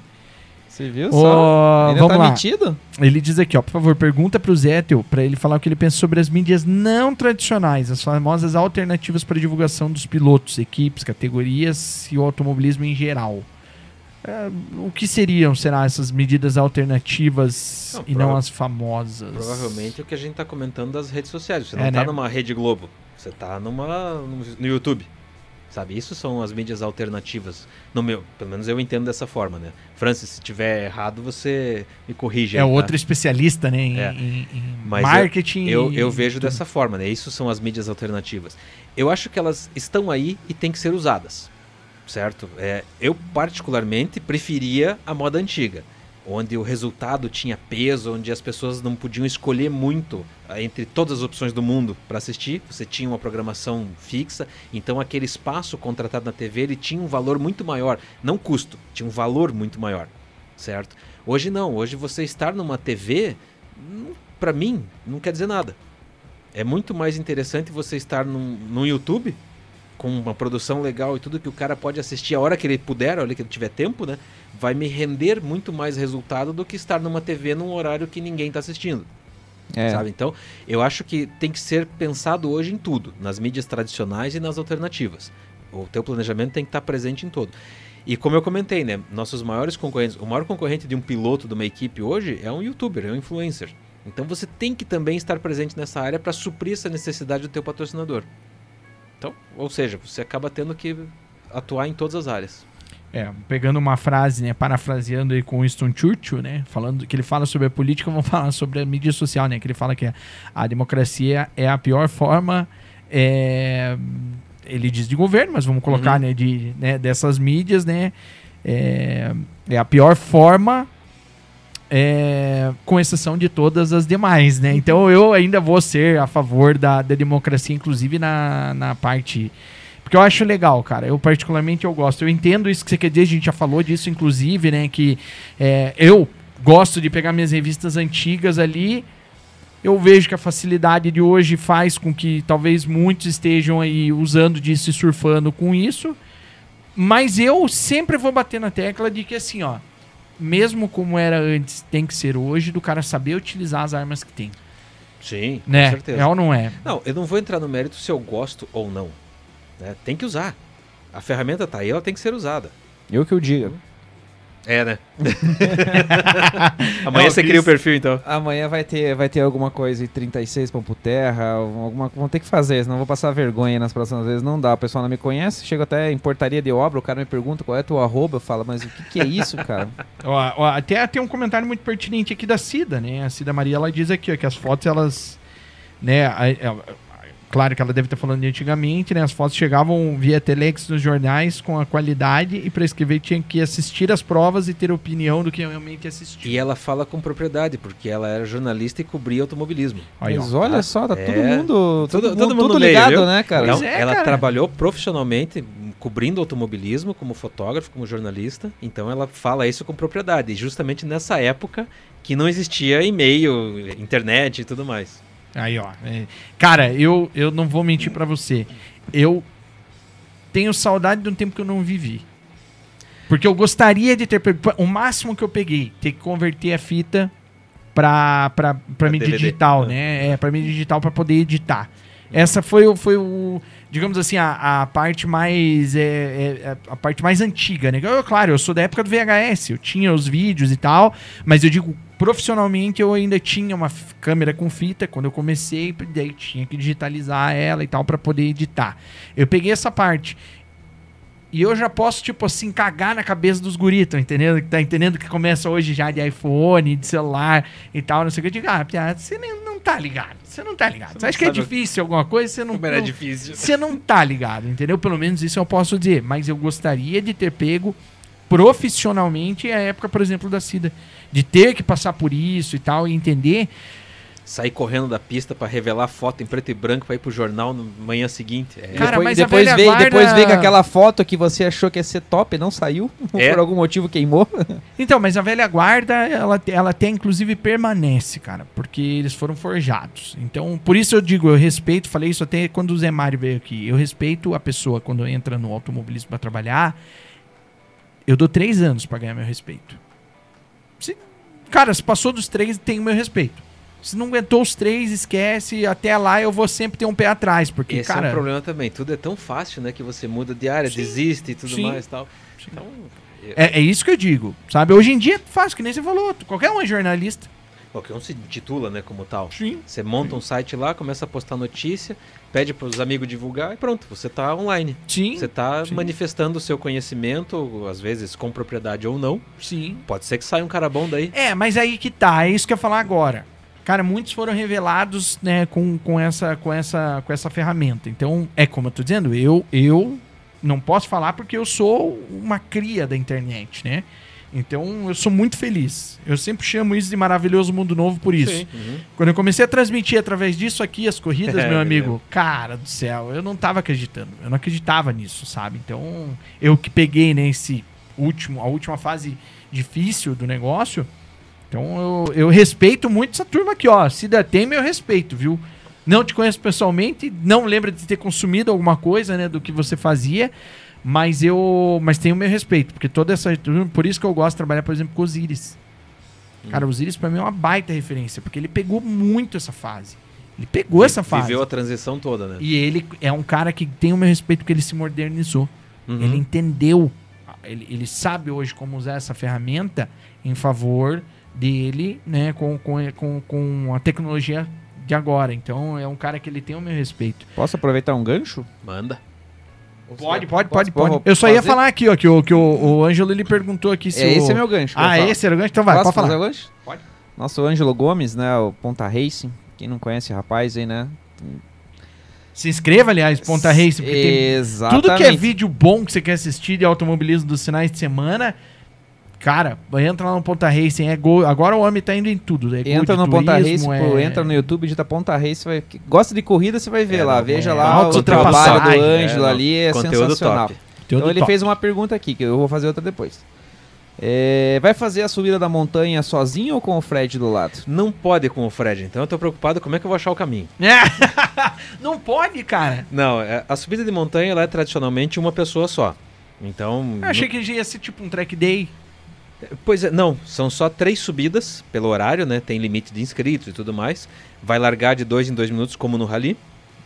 Você viu só? Ainda
vamos
tá
lá.
metido?
Ele diz aqui, ó, por favor, pergunta pro Zétel pra ele falar o que ele pensa sobre as mídias não tradicionais, as famosas alternativas para divulgação dos pilotos, equipes, categorias e o automobilismo em geral. É, o que seriam, será, essas medidas alternativas
Não,
e não as famosas?
Provavelmente é o que a gente tá comentando das redes sociais. Você
É,
não tá
né?
numa Rede Globo. Você tá numa, no, YouTube. Sabe? Isso são as mídias alternativas. No meu, pelo menos eu entendo dessa forma, né? Francis, se tiver errado, você me corrige.
É
aí, tá?
outro especialista, né, em,
É.
em- em
eu-
marketing.
Eu,
e
eu vejo
tudo.
dessa forma, né? Isso são as mídias alternativas. Eu acho que elas estão aí e têm que ser usadas, certo? É, eu, particularmente, preferia a moda antiga, onde o resultado tinha peso, onde as pessoas não podiam escolher muito ah, entre todas as opções do mundo para assistir. Você tinha uma programação fixa, então aquele espaço contratado na TV ele tinha um valor muito maior, não custo, tinha um valor muito maior, certo? Hoje não, hoje você estar numa TV, para mim, não quer dizer nada. É muito mais interessante você estar num, no YouTube com uma produção legal e tudo que o cara pode assistir a hora que ele puder, a hora que ele tiver tempo, né? Vai me render muito mais resultado do que estar numa TV num horário que ninguém está assistindo,
É.
sabe? Então, eu acho que tem que ser pensado hoje em tudo, nas mídias tradicionais e nas alternativas. O teu planejamento tem que estar presente em todo. E como eu comentei, né, nossos maiores concorrentes, o maior concorrente de um piloto de uma equipe hoje é um youtuber, é um influencer. Então você tem que também estar presente nessa área para suprir essa necessidade do teu patrocinador. Então, ou seja, você acaba tendo que atuar em todas as áreas.
É, pegando uma frase, né, parafraseando aí com Winston Churchill, né, falando que ele fala sobre a política, (laughs) vamos falar sobre a mídia social, né, que ele fala que a, a democracia é a pior forma, é, ele diz de governo, mas vamos colocar,
Uhum.
né, de, né, dessas mídias, né, é, é a pior forma, é, com exceção de todas as demais, né, então eu ainda vou ser a favor da, da democracia, inclusive na, na parte porque eu acho legal, cara. Eu particularmente eu gosto. Eu entendo isso que você quer dizer, a gente já falou disso, inclusive, né? Que é, eu gosto de pegar minhas revistas antigas ali. Eu vejo que a facilidade de hoje faz com que talvez muitos estejam aí usando disso e surfando com isso. Mas eu sempre vou bater na tecla de que assim, ó, mesmo como era antes, tem que ser hoje, do cara saber utilizar as armas que tem.
Sim,
Né?
com certeza.
É ou não é?
Não, eu não vou entrar no mérito se eu gosto ou não. né? Tem que usar. A ferramenta tá aí, ela tem que ser usada.
Eu que eu diga.
É, né? (laughs) Amanhã
Não,
você cria o perfil, então.
Amanhã vai ter, vai ter alguma coisa em 36 pra por terra, alguma, vão ter que fazer, senão eu vou passar vergonha nas próximas vezes. Não dá, o pessoal não me conhece, chego até em portaria de obra, o cara me pergunta qual é teu arroba, eu falo, mas o que, que é isso, cara? (laughs)
Ó, ó, até tem um comentário muito pertinente aqui da Cida, né? A Cida Maria, ela diz aqui ó, que as fotos, elas... Né, a- a- claro que ela deve estar falando de antigamente, né? As fotos chegavam via telex nos jornais com a qualidade e para escrever tinha que assistir as provas e ter opinião do que realmente assistiu.
E ela fala com propriedade, porque ela era jornalista e cobria automobilismo.
Aí, ó.
mas olha só, tá
É.
todo mundo, todo,
Todo-
mundo,
todo mundo
tudo
no meio,
ligado,
viu?
né, cara?
Então,
é,
ela
cara.
trabalhou profissionalmente cobrindo automobilismo como fotógrafo, como jornalista. Então ela fala isso com propriedade. E justamente nessa época que não existia e-mail, internet e tudo mais.
Aí, ó. é. Cara, eu, eu não vou mentir pra você. Eu tenho saudade de um tempo que eu não vivi. Porque eu gostaria de ter. O máximo que eu peguei, ter que converter a fita pra, pra, pra
Pra
mídia digital, né? É, pra mídia digital pra poder editar. Essa foi, foi o. Digamos assim, a, a parte mais. É, é, é, a parte mais antiga, né? Eu, claro, eu sou da época do VHS, eu tinha os vídeos e tal, mas eu digo, profissionalmente eu ainda tinha uma câmera com fita quando eu comecei, daí tinha que digitalizar ela e tal pra poder editar. Eu peguei essa parte. E eu já posso, tipo assim, cagar na cabeça dos guris, tá entendendo? Tá entendendo que começa hoje já de iPhone, de celular e tal, não sei o que. Eu digo, ah, você não tá ligado. Você não tá ligado. Você acha que é difícil alguma coisa? Você não,
Como era
não-
difícil.
você não tá ligado, entendeu? Pelo menos isso eu posso dizer. Mas eu gostaria de ter pego profissionalmente a época, por exemplo, da Cida. De ter que passar por isso e tal, e entender.
Sair correndo da pista pra revelar foto em preto e branco pra ir pro jornal no manhã seguinte. É,
Cara,
depois,
mas
depois, veio,
guarda-
depois veio com aquela foto que você achou que ia ser top, não saiu, (laughs)
É.
por algum motivo queimou. (laughs)
Então, mas a velha guarda, ela, ela até inclusive permanece, cara, porque eles foram forjados. Então, por isso eu digo, eu respeito, falei isso até quando o Zé Mário veio aqui. Eu respeito a pessoa quando entra no automobilismo pra trabalhar. Eu dou três anos pra ganhar meu respeito. Se- cara, se passou dos três, tem o meu respeito. Se não aguentou os três, esquece. Até lá eu vou sempre ter um pé atrás, porque,
Esse
cara.
é um problema também. Tudo é tão fácil, né? Que você muda de área,
Sim.
desiste e tudo
Sim.
mais e tal. Então,
É, é isso que eu digo, sabe? Hoje em dia é fácil, que nem você falou. Qualquer um é jornalista.
qualquer um se titula, né? Como tal.
Sim.
Você monta um site lá, começa a postar notícia, pede para os amigos divulgar e pronto, você tá online.
Sim.
Você tá
sim.
manifestando o seu conhecimento, às vezes com propriedade ou não.
Sim.
Pode ser que saia um cara bom daí.
É, mas aí que tá, é isso que eu ia falar agora. Cara, muitos foram revelados, né, com, com, essa, com, essa, com essa ferramenta. Então, é como eu tô dizendo, eu, eu não posso falar porque eu sou uma cria da internet, né? Então, eu sou muito feliz. Eu sempre chamo isso de maravilhoso mundo novo por isso.
Uhum.
Quando eu comecei a transmitir através disso aqui as corridas, (laughs)
É,
meu
me
amigo,
lembro.
cara do céu, eu não tava acreditando. Eu não acreditava nisso, sabe? Então, eu que peguei, né, esse último, a última fase difícil do negócio. Então, eu, eu respeito muito essa turma aqui, ó. Se der tem meu respeito, viu? Não te conheço pessoalmente, não lembro de ter consumido alguma coisa, né, do que você fazia, mas eu, mas tenho meu respeito, porque toda essa turma, por isso que eu gosto de trabalhar, por exemplo, com os Iris. Cara, o Osiris pra mim é uma baita referência, porque ele pegou muito essa fase. Ele pegou essa fase.
Viveu a transição toda, né?
E ele é um cara que tem o meu respeito porque ele se modernizou.
Uhum.
Ele entendeu. Ele, ele sabe hoje como usar essa ferramenta em favor dele, né? Com, com, com, com a tecnologia de agora. Então é um cara que ele tem o meu respeito.
Posso aproveitar um gancho?
Manda.
Pode, pode, pode, pode. Eu só ia falar aqui, ó, que o, que o, o Ângelo ele perguntou aqui se
É,
o...
esse é meu gancho.
Ah, esse era o gancho? Então vai,
Posso
pode falar.
fazer o gancho?
Pode.
Nosso Ângelo Gomes, né? O Ponta Racing. Quem não conhece o rapaz aí, né?
Se inscreva, aliás, Ponta Race, porque tem
Exatamente.
tudo que é vídeo bom que você quer assistir de automobilismo dos finais de semana, cara, entra lá no Ponta Racing, é gol. Agora o homem tá indo em tudo. É
Entra no Ponta pô,
é-
entra no YouTube, digita Ponta Race, vai... gosta de corrida, você vai ver
É,
lá.
não,
Veja
é,
lá
altos
o trabalho do
ultrapassagem,
Ângelo
é,
ali, é sensacional.
top.
Tudo
Então ele
top.
fez uma pergunta aqui, que eu vou fazer outra depois. É, vai fazer a subida da montanha sozinho ou com o Fred do lado?
Não pode com o Fred, então eu tô preocupado como é que eu vou achar o caminho. (laughs)
Não pode, cara.
Não, é- a subida de montanha ela é tradicionalmente uma pessoa só. Então.
Eu achei que ia ser tipo um track day.
Pois é, não, são só três subidas pelo horário, né? Tem limite de inscritos e tudo mais. Vai largar de dois em dois minutos, como no Rally.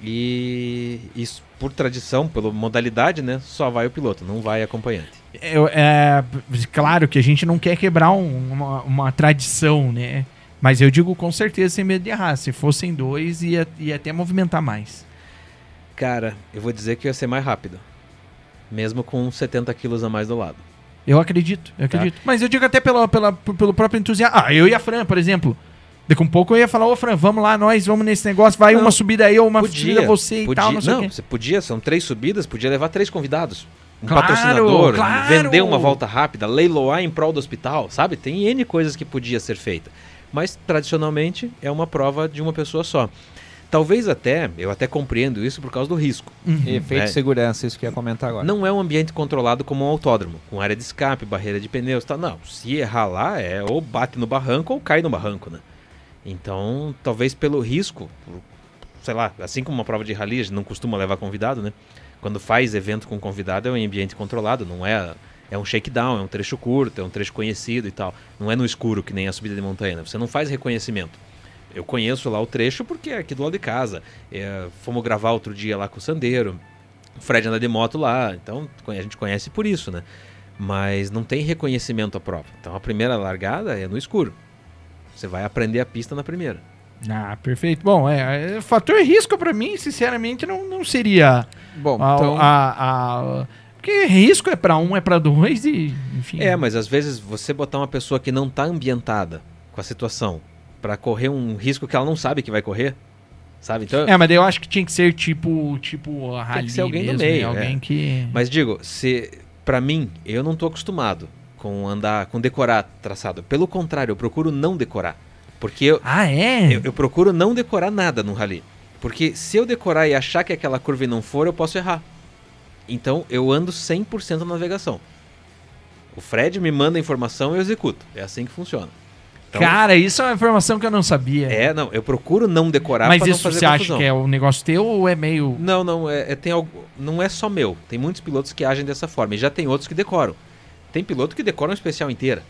E isso, por tradição, pela modalidade, né? Só vai o piloto, não vai acompanhante.
Eu- é, claro que a gente não quer quebrar um- uma, uma tradição, né? Mas eu digo com certeza sem medo de errar. Se fossem dois, ia, ia até movimentar mais.
Cara, eu vou dizer que ia ser mais rápido. Mesmo com 70 quilos a mais do lado.
Eu acredito, eu
Tá.
acredito. Mas eu digo até pela, pela, pelo próprio entusiasmo. Ah, eu e a Fran, por exemplo. Daqui um pouco eu ia falar, ô Fran, vamos lá, nós vamos nesse negócio, vai
Não,
uma subida aí, ou uma
podia,
subida você e
Podia,
tal, não
não, você podia, são três subidas, podia levar três convidados. Um
Claro,
patrocinador,
claro.
vender uma volta rápida, leiloar em prol do hospital, sabe? Tem N coisas que podia ser feita. Mas tradicionalmente é uma prova de uma pessoa só. Talvez até, eu até compreendo isso por causa do risco.
Uhum.
Efeito
É.
de segurança, isso que eu ia comentar agora.
Não é um ambiente controlado como um autódromo, com área de escape, barreira de pneus, tal. Não, se errar lá é ou bate no barranco ou cai no barranco, né? Então, talvez pelo risco, por- sei lá, assim como uma prova de rally, a gente não costuma levar convidado, né? Quando faz evento com convidado é um ambiente controlado, não é é um shakedown, é um trecho curto, é um trecho conhecido e tal. Não é no escuro que nem a subida de montanha, né? Você não faz reconhecimento. Eu conheço lá o trecho porque é aqui do lado de casa. É, fomos gravar outro dia lá com o Sandeiro. O Fred anda de moto lá, então a gente conhece por isso, né? Mas não tem reconhecimento à prova. Então a primeira largada é no escuro. Você vai aprender a pista na primeira.
Ah, perfeito. Bom, é, é, fator risco pra mim, sinceramente, não, não seria
Bom,
a,
então...
a- a- Porque risco é pra um, é pra dois e, enfim.
É, mas às vezes você botar uma pessoa que não está ambientada com a situação para correr um risco que ela não sabe que vai correr, sabe? Então,
É, mas eu acho que tinha que ser tipo, tipo a rally
ser alguém do
mesmo,
meio,
né? Alguém
é.
que...
Mas digo, se para mim, eu não tô acostumado com andar, com decorar traçado. Pelo contrário, eu procuro não decorar. Porque eu,
Ah, é?
eu, eu procuro não decorar nada no rally. Porque se eu decorar e achar que aquela curva não for, eu posso errar. Então eu ando 100% na navegação. O Fred me manda a informação e eu executo. É assim que funciona. Então,
Cara, isso é uma informação que eu não sabia.
É, não, eu procuro não decorar
mas
não
isso
fazer
você acha
confusão.
que é um negócio teu ou é meio...
Não, não, é, é- tem algo, não é só meu. Tem muitos pilotos que agem dessa forma. E já tem outros que decoram. Tem piloto que decora uma especial inteira.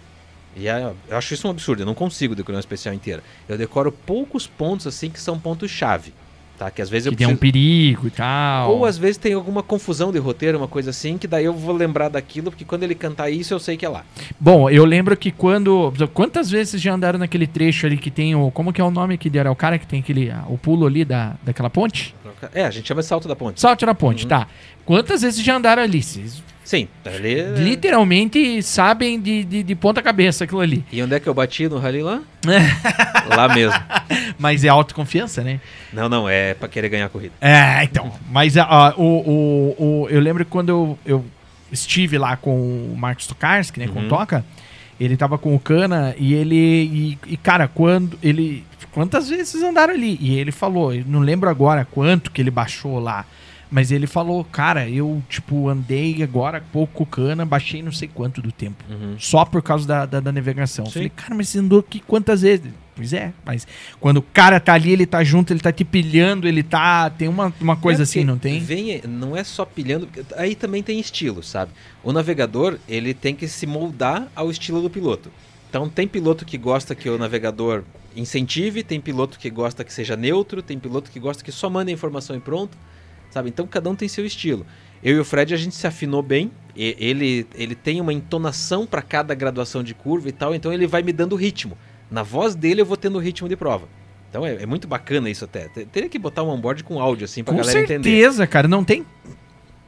E é- eu acho isso um absurdo. Eu não consigo decorar uma especial inteira. Eu decoro poucos pontos assim que são pontos-chave. Tá? Que às vezes
Que
eu
tem um
preciso...
perigo e tal.
Ou às vezes tem alguma confusão de roteiro, uma coisa assim, que daí eu vou lembrar daquilo, porque quando ele cantar isso eu sei que é lá.
Bom, eu lembro que quando... Quantas vezes já andaram naquele trecho ali que tem o... Como que é o nome que deram? É o cara que tem aquele... O pulo ali da, daquela ponte?
É, a gente chama de salto da ponte.
Salto na ponte,
Uhum.
tá. Quantas vezes já andaram ali? Vocês
Sim, ali. é-
literalmente sabem de, de, de ponta cabeça aquilo ali.
E onde é que eu bati no rally lá? (laughs) lá mesmo.
Mas é autoconfiança, né?
Não, não, é pra querer ganhar a corrida.
É, então. Mas ah, o, o, o- eu lembro que quando eu, eu estive lá com o Marcos Tokarski, né, com o
Uhum.
Toca, ele tava com o Cana e ele. E, e, cara, quando ele. Quantas vezes andaram ali? E ele falou, não lembro agora quanto que ele baixou lá. Mas ele falou, cara, eu, tipo, andei agora há pouco Cana, baixei não sei quanto do tempo.
Uhum.
Só por causa da, da, da navegação.
Sim.
Falei, cara, mas você andou aqui quantas vezes? Pois é, mas quando o cara tá ali, ele tá junto, ele tá te pilhando, ele tá. Tem uma, uma coisa
É
assim, não tem?
Vem, não é só pilhando. Aí também tem estilo, sabe? O navegador, ele tem que se moldar ao estilo do piloto. Então tem piloto que gosta que o navegador incentive, tem piloto que gosta que seja neutro, tem piloto que gosta que só mande a informação e pronto. Sabe? Então cada um tem seu estilo. Eu e o Fred a gente se afinou bem. ele, ele tem uma entonação para cada graduação de curva e tal, então ele vai me dando ritmo. Na voz dele eu vou tendo ritmo de prova. Então é, é muito bacana isso até. Te- Teria que botar um onboard com áudio assim pra
Com
galera entender.
certeza, cara. Não tem.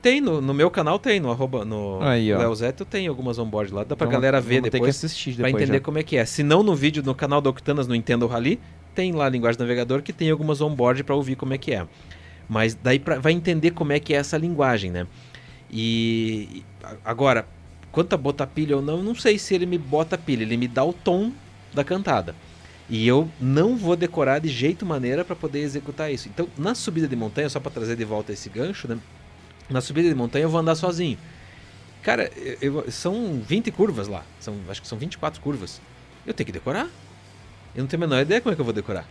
Tem, no, no meu canal tem, no arroba, no
Aí, ó.
Léo Zete, eu tenho algumas onboard lá, dá pra
Vamos-
galera ver
vamos ter que
depois.
assistir
Pra
depois
entender
já.
como é que é. Se não no vídeo no canal da Octanas no Nintendo Rally, tem lá a linguagem do navegador que tem algumas onboard pra ouvir como é que é. Mas daí pra, vai entender como é que é essa linguagem, né? E agora, quanto a botar pilha ou não, não sei se ele me bota pilha, ele me dá o tom da cantada. E eu não vou decorar de jeito maneira pra poder executar isso. Então, na subida de montanha, só pra trazer de volta esse gancho, né? Na subida de montanha eu vou andar sozinho. Cara, eu- eu- são 20 curvas lá. São, acho que são 24 curvas. Eu tenho que decorar. Eu não tenho a menor ideia como é que eu vou decorar.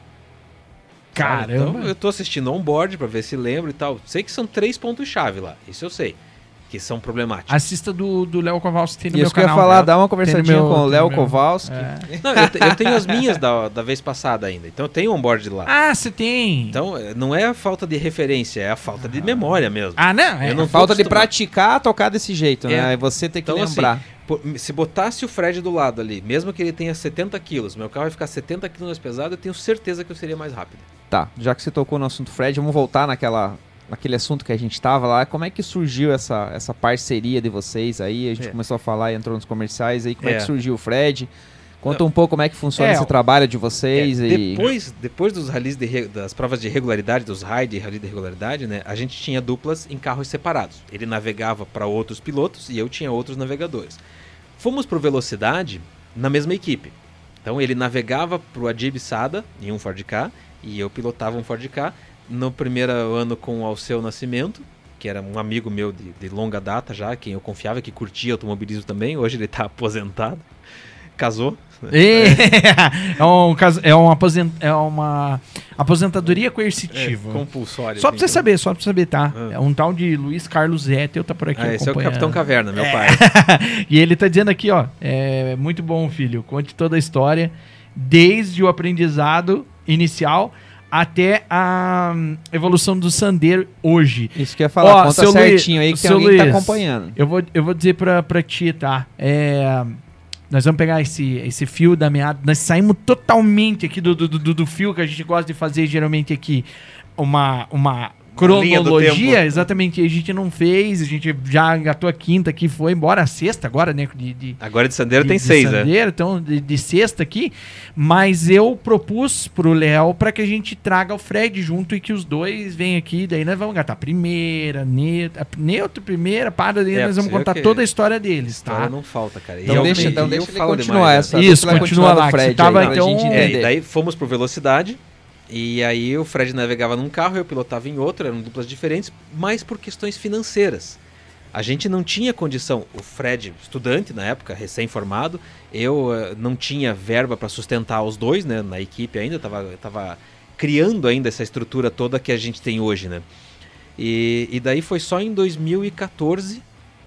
Sabe?
Caramba.
Então eu tô assistindo on-board pra ver se lembro e tal. Sei que são três pontos-chave lá. Isso eu sei. Que são problemáticos.
Assista do do Léo Kowalski no meu
Isso que eu ia
canal.
falar, dá uma conversadinha
meu-
com o
tem
Léo
meu-
Kowalski.
É.
Não, eu, te- eu tenho as minhas da, da vez passada ainda. Então eu tenho on-board lá.
Ah, você tem.
Então eh, não é a falta de referência, é a falta de memória mesmo.
ah, não. É.
eu não
Falta de praticar tocar desse jeito, né?
É.
Aí você tem que
Então, assim,
lembrar.
Pô, Se botasse o Fred do lado ali, mesmo que ele tenha 70 quilos, meu carro vai ficar 70 quilos mais pesado, eu tenho certeza que eu seria mais rápido.
Tá, já que você tocou no assunto Fred, vamos voltar naquela, naquele assunto que a gente tava lá. Como é que surgiu essa, essa parceria de vocês aí? A gente
É.
começou a falar e entrou nos comerciais aí. Como é,
É.
que surgiu o Fred? Conta um pouco como é que funciona
É,
esse trabalho de vocês
É,
e...
depois, depois dos rallies de das provas de regularidade, dos ride e rally de regularidade, né, a gente tinha duplas em carros separados. Ele navegava para outros pilotos e eu tinha outros navegadores. Fomos pro Velocidade na mesma equipe. Então ele navegava pro Adib Sada em um Ford K e eu pilotava um Ford K. No primeiro ano com o Alceu Nascimento, que era um amigo meu de, de longa data já, quem eu confiava, que curtia automobilismo também. Hoje ele está (laughs) aposentado, casou.
É, é, (laughs) um, caso- é, uma aposent, é uma aposentadoria coercitiva.
É, compulsório.
Só pra você saber, só pra você saber, tá?
Ah.
É um tal de Luiz Carlos Zettel tá por aqui
Ah, esse é o. Capitão Caverna, meu
É.
pai. (laughs)
e ele tá dizendo aqui, ó, é muito bom, filho. Conte toda a história, desde o aprendizado inicial até a evolução do Sandeiro hoje.
Isso que eu ia falar,
Ó,
conta
seu Luiz-
certinho aí que tem
seu
alguém que tá
Luiz,
acompanhando.
Eu vou, eu vou dizer pra, pra ti, tá? É, nós vamos pegar esse, esse fio da meada. Nós saímos totalmente aqui do, do, do, do fio que a gente gosta de fazer geralmente aqui. Uma, uma cronologia, exatamente. A gente não fez, a gente já engatou a quinta aqui, foi embora a sexta agora, né? De, de,
Agora de Sandeiro
de-
tem
de
seis, né?
Sandeiro, Então, de, de sexta aqui. Mas eu propus pro Léo pra que a gente traga o Fred junto e que os dois venham aqui. Daí nós vamos engatar primeira, neutro, neutro primeira, para, daí
É,
nós vamos contar toda a história deles,
História
tá?
não falta, cara.
Então deixa, então
eu
deixa ele continuar
demais, né?
essa.
Isso,
deixa ele
continua lá,
Fred
tava,
aí, pra
então,
gente
É, e daí fomos pro Velocidade. E aí o Fred navegava num carro, eu pilotava em outro, eram duplas diferentes, mas por questões financeiras. A gente não tinha condição, o Fred, estudante na época, recém-formado, eu eh, não tinha verba para sustentar os dois, né, na equipe ainda, tava, tava criando ainda essa estrutura toda que a gente tem hoje, né. E, e daí foi só em 2014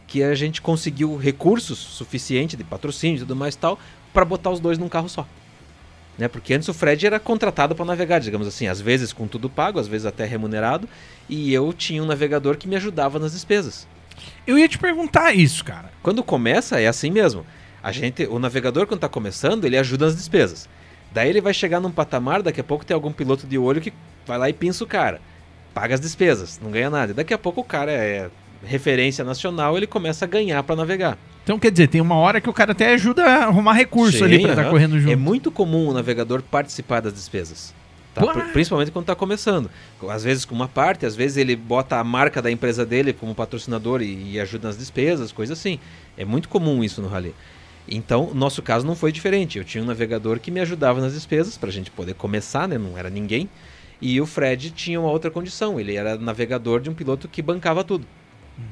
que a gente conseguiu recursos suficientes de patrocínio e tudo mais tal, para botar os dois num carro só né? Porque antes o Fred era contratado para navegar, digamos assim, às vezes com tudo pago, às vezes até remunerado, e eu tinha um navegador que me ajudava nas despesas.
Eu ia te perguntar isso, cara.
Quando começa é assim mesmo. A gente, o navegador quando está começando, ele ajuda nas despesas. Daí ele vai chegar num patamar, daqui a pouco tem algum piloto de olho que vai lá e pinça o cara. Paga as despesas, não ganha nada. E daqui a pouco o cara é referência nacional, ele começa a ganhar para navegar.
Então, quer dizer, tem uma hora que o cara até ajuda a arrumar recurso
Sim,
ali pra estar
aham.
correndo junto.
É muito comum o navegador participar das despesas. tá? Principalmente quando está começando. Às vezes com uma parte, às vezes ele bota a marca da empresa dele como patrocinador e, e ajuda nas despesas, coisa assim. É muito comum isso no Rally. Então, o nosso caso não foi diferente. Eu tinha um navegador que me ajudava nas despesas, para a gente poder começar, né? Não era ninguém. E o Fred tinha uma outra condição. Ele era navegador de um piloto que bancava tudo.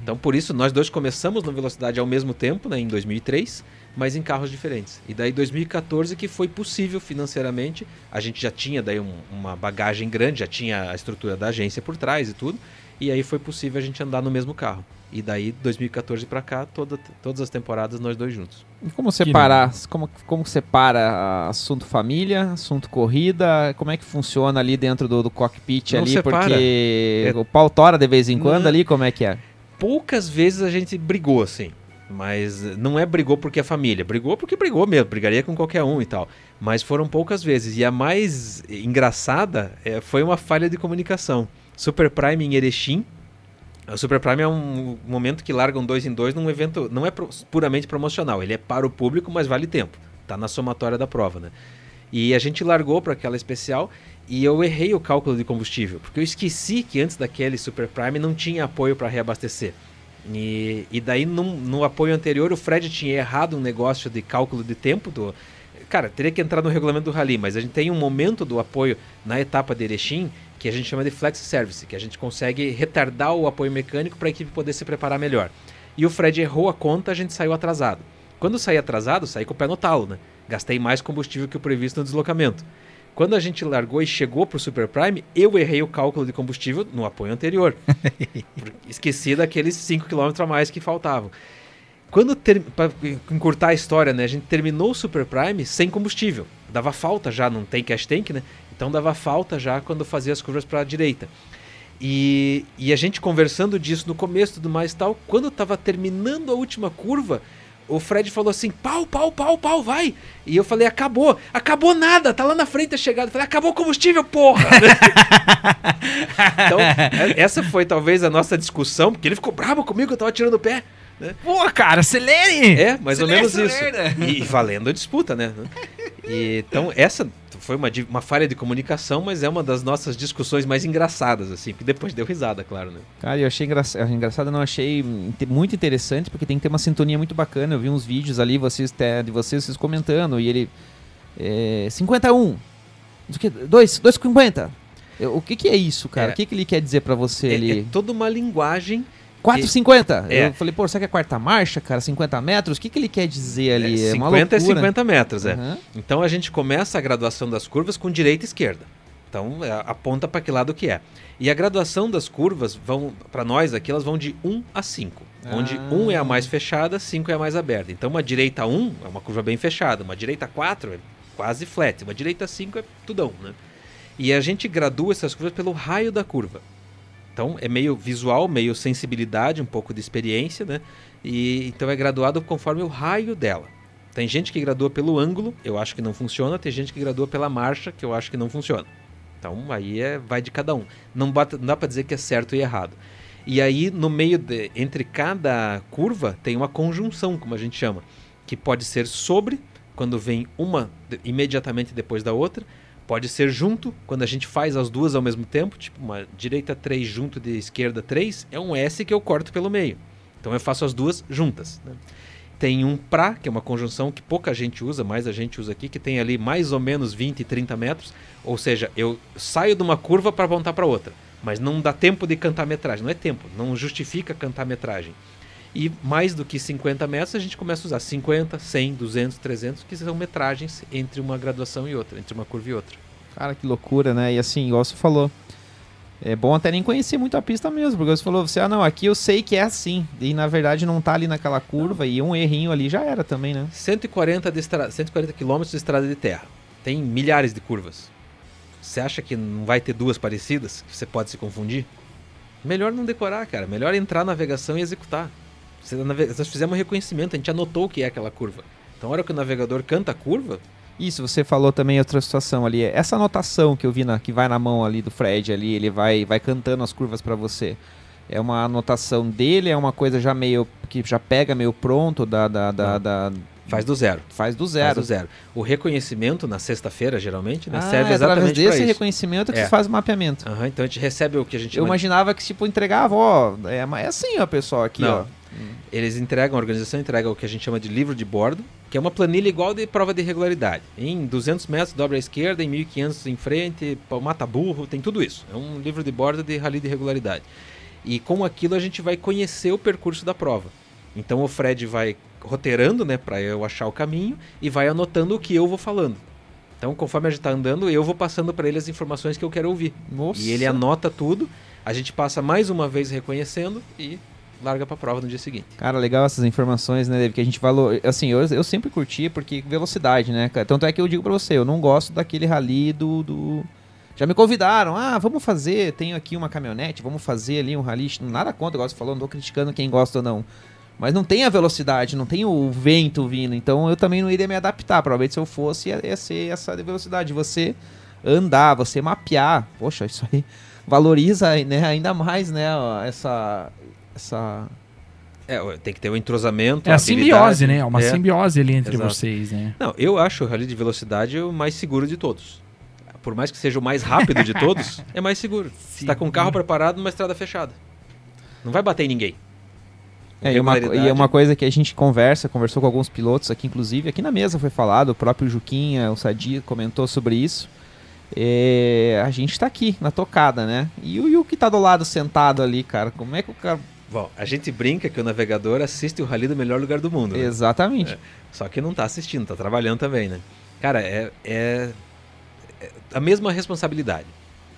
Então, por isso, nós dois começamos no Velocidade ao mesmo tempo, né, em 2003, mas em carros diferentes. E daí, 2014, que foi possível financeiramente, a gente já tinha daí um- uma bagagem grande, já tinha a estrutura da agência por trás e tudo, e aí foi possível a gente andar no mesmo carro. E daí, 2014 pra cá, toda, todas as temporadas nós dois juntos.
E como separar, como, como separa ah, assunto família, assunto corrida, como é que funciona ali dentro do, do cockpit
Não
ali,
separa.
porque
É-
o pau tora de vez em quando
Não.
ali, como é que é?
Poucas vezes a gente brigou assim. Mas não é brigou porque é família. Brigou porque brigou mesmo. Brigaria com qualquer um e tal. Mas foram poucas vezes. E a mais engraçada eh, foi uma falha de comunicação. Super Prime em Erechim. O Super Prime é um momento que largam dois em dois num evento. Não é puramente promocional. Ele é para o público, mas vale tempo. Tá na somatória da prova, né? E a gente largou para aquela especial e eu errei o cálculo de combustível, porque eu esqueci que antes daquele Super Prime não tinha apoio para reabastecer. E, e daí num- no apoio anterior o Fred tinha errado um negócio de cálculo de tempo do. Cara, teria que entrar no regulamento do Rally, mas a gente tem um momento do apoio na etapa de Erechim que a gente chama de flex service, que a gente consegue retardar o apoio mecânico para a equipe poder se preparar melhor. E o Fred errou a conta, a gente saiu atrasado. Quando saí atrasado, saí com o pé no talo, né? Gastei mais combustível que o previsto no deslocamento. Quando a gente largou e chegou pro Super Prime, eu errei o cálculo de combustível no apoio anterior. (laughs) Esqueci daqueles 5 km a mais que faltavam. Quando ter, para encurtar a história, né, a gente terminou o Super Prime sem combustível. Dava falta já, não tem cash tank, né? Então dava falta já quando fazia as curvas para a direita. E, e a gente conversando disso no começo e tudo mais e tal, quando estava terminando a última curva, o Fred falou assim: pau, pau, pau, pau, vai. E eu falei: acabou, acabou nada, tá lá na frente a chegada. Eu falei: acabou o combustível, porra. (laughs) então, é- essa foi talvez a nossa discussão, porque ele ficou bravo comigo, eu tava tirando o pé. né?
Pô, cara, acelere!
É, mais ou
Acelera,
menos
acelera.
isso. E, e valendo a disputa, né? E, então, essa foi uma, uma falha de comunicação, mas é uma das nossas discussões mais engraçadas, assim, porque depois deu risada, claro, né?
Cara, eu achei engraçado, engraçado não achei muito interessante, porque tem que ter uma sintonia muito bacana. Eu vi uns vídeos ali, vocês de vocês, vocês comentando, e ele. É, 51. Não sei o quê, dois- 2,50. Eu- O que, que é isso, cara?
É.
O que, que ele quer dizer pra você
É,
ali?
é toda uma linguagem
4,50.
É.
Eu falei, pô, será que é quarta marcha, cara? 50 metros? O que, que ele quer dizer ali?
é,
É, uma
50 é
loucura.
50 metros, é.
Aham.
Então a gente começa a graduação das curvas com direita e esquerda. Então é, aponta para que lado que é. E a graduação das curvas vão para nós aqui elas vão de 1 a 5, onde
Ah.
1 é a mais fechada, 5 é a mais aberta. Então uma direita 1 é uma curva bem fechada, uma direita 4 é quase flat, uma direita 5 é tudão, né? E a gente gradua essas curvas pelo raio da curva. Então é meio visual, meio sensibilidade, um pouco de experiência, né? E então é graduado conforme o raio dela. Tem gente que gradua pelo ângulo, eu acho que não funciona, tem gente que gradua pela marcha, que eu acho que não funciona. Então aí é vai de cada um. Não, bata- não dá para dizer que é certo e errado. E aí no meio de, entre cada curva tem uma conjunção, como a gente chama, que pode ser sobre quando vem uma imediatamente depois da outra, pode ser junto quando a gente faz as duas ao mesmo tempo, tipo uma direita 3 junto de esquerda 3, é um S que eu corto pelo meio. Então eu faço as duas juntas. né? Tem um pra, que é uma conjunção que pouca gente usa, mais a gente usa aqui, que tem ali mais ou menos 20, 30 metros. Ou seja, eu saio de uma curva para apontar para outra. Mas não dá tempo de cantar metragem. Não é tempo, não justifica cantar metragem. E mais do que 50 metros, a gente começa a usar 50, 100, 200, 300, que são metragens entre uma graduação e outra, entre uma curva e outra.
Cara, que loucura, né? E assim, igual você falou. É bom até nem conhecer muito a pista mesmo, porque você falou, você, ah, não, aqui eu sei que é assim. E na verdade não tá ali naquela curva e um errinho ali já era também, né?
140, de estra... 140 quilômetros de estrada de terra. Tem milhares de curvas. Você acha que não vai ter duas parecidas? Que você pode se confundir? Melhor não decorar, cara. Melhor entrar na navegação e executar. Nós fizemos um reconhecimento, a gente anotou o que é aquela curva. Então, a hora que o navegador canta a curva,
Isso, você falou também outra situação ali. Essa anotação que eu vi na, que vai na mão ali do Fred ali, ele vai, vai cantando as curvas pra você. É uma anotação dele, é uma coisa já meio que já pega meio pronto da, da, da, da-
faz do zero.
faz do
Faz
zero.
do zero. O reconhecimento na sexta-feira, geralmente, né,
Ah,
serve
é
exatamente para
desse
isso.
reconhecimento que
É.
você faz o mapeamento.
Aham, então a gente recebe o que a gente
Eu imaginava que tipo entregava, ó, é, mas é assim, ó, pessoal, aqui,
Não.
ó.
Eles entregam, a organização entrega o que a gente chama de livro de bordo, que é uma planilha igual de prova de regularidade. Em 200 metros dobra à esquerda, em 1500 em frente, mata burro, tem tudo isso. É um livro de bordo de rally de regularidade. E com aquilo a gente vai conhecer o percurso da prova. Então o Fred vai roteirando, né, para eu achar o caminho e vai anotando o que eu vou falando. Então, conforme a gente tá andando, eu vou passando para ele as informações que eu quero ouvir.
Nossa.
E ele anota tudo, a gente passa mais uma vez reconhecendo e larga para prova no dia seguinte.
Cara, legal essas informações, né, David? Que a gente valor... Assim, eu, eu sempre curti porque velocidade, né, cara? Tanto é que eu digo pra você, eu não gosto daquele rally do, do... Já me convidaram, ah, vamos fazer, tenho aqui uma caminhonete, vamos fazer ali um rally. Nada contra, igual você falou, não tô criticando quem gosta ou não. Mas não tem a velocidade, não tem o vento vindo. Então eu também não iria me adaptar. Provavelmente se eu fosse, ia, ia ser essa velocidade. Você andar, você mapear. Poxa, isso aí valoriza né, ainda mais, né? ó, Essa. Essa.
É, tem que ter o entrosamento.
É a simbiose, né? É uma
É.
simbiose ali entre
Exato.
vocês, né?
Não, eu acho o rally de velocidade o mais seguro de todos. Por mais que seja o mais rápido de todos, (laughs) é mais seguro. Você tá com o carro preparado numa estrada fechada. Não vai bater em ninguém.
É, e, uma, e é uma coisa que a gente conversa, conversou com alguns pilotos aqui, inclusive, aqui na mesa foi falado, o próprio Juquinha, o Sadi comentou sobre isso. É, a gente tá aqui, na tocada, né? E o, que tá do lado sentado ali, cara, como é que o cara...
Bom, a gente brinca que o navegador assiste o rally do melhor lugar do mundo. né?
Exatamente.
Só que não tá assistindo, tá trabalhando também, né? Cara, é, é- é a mesma responsabilidade.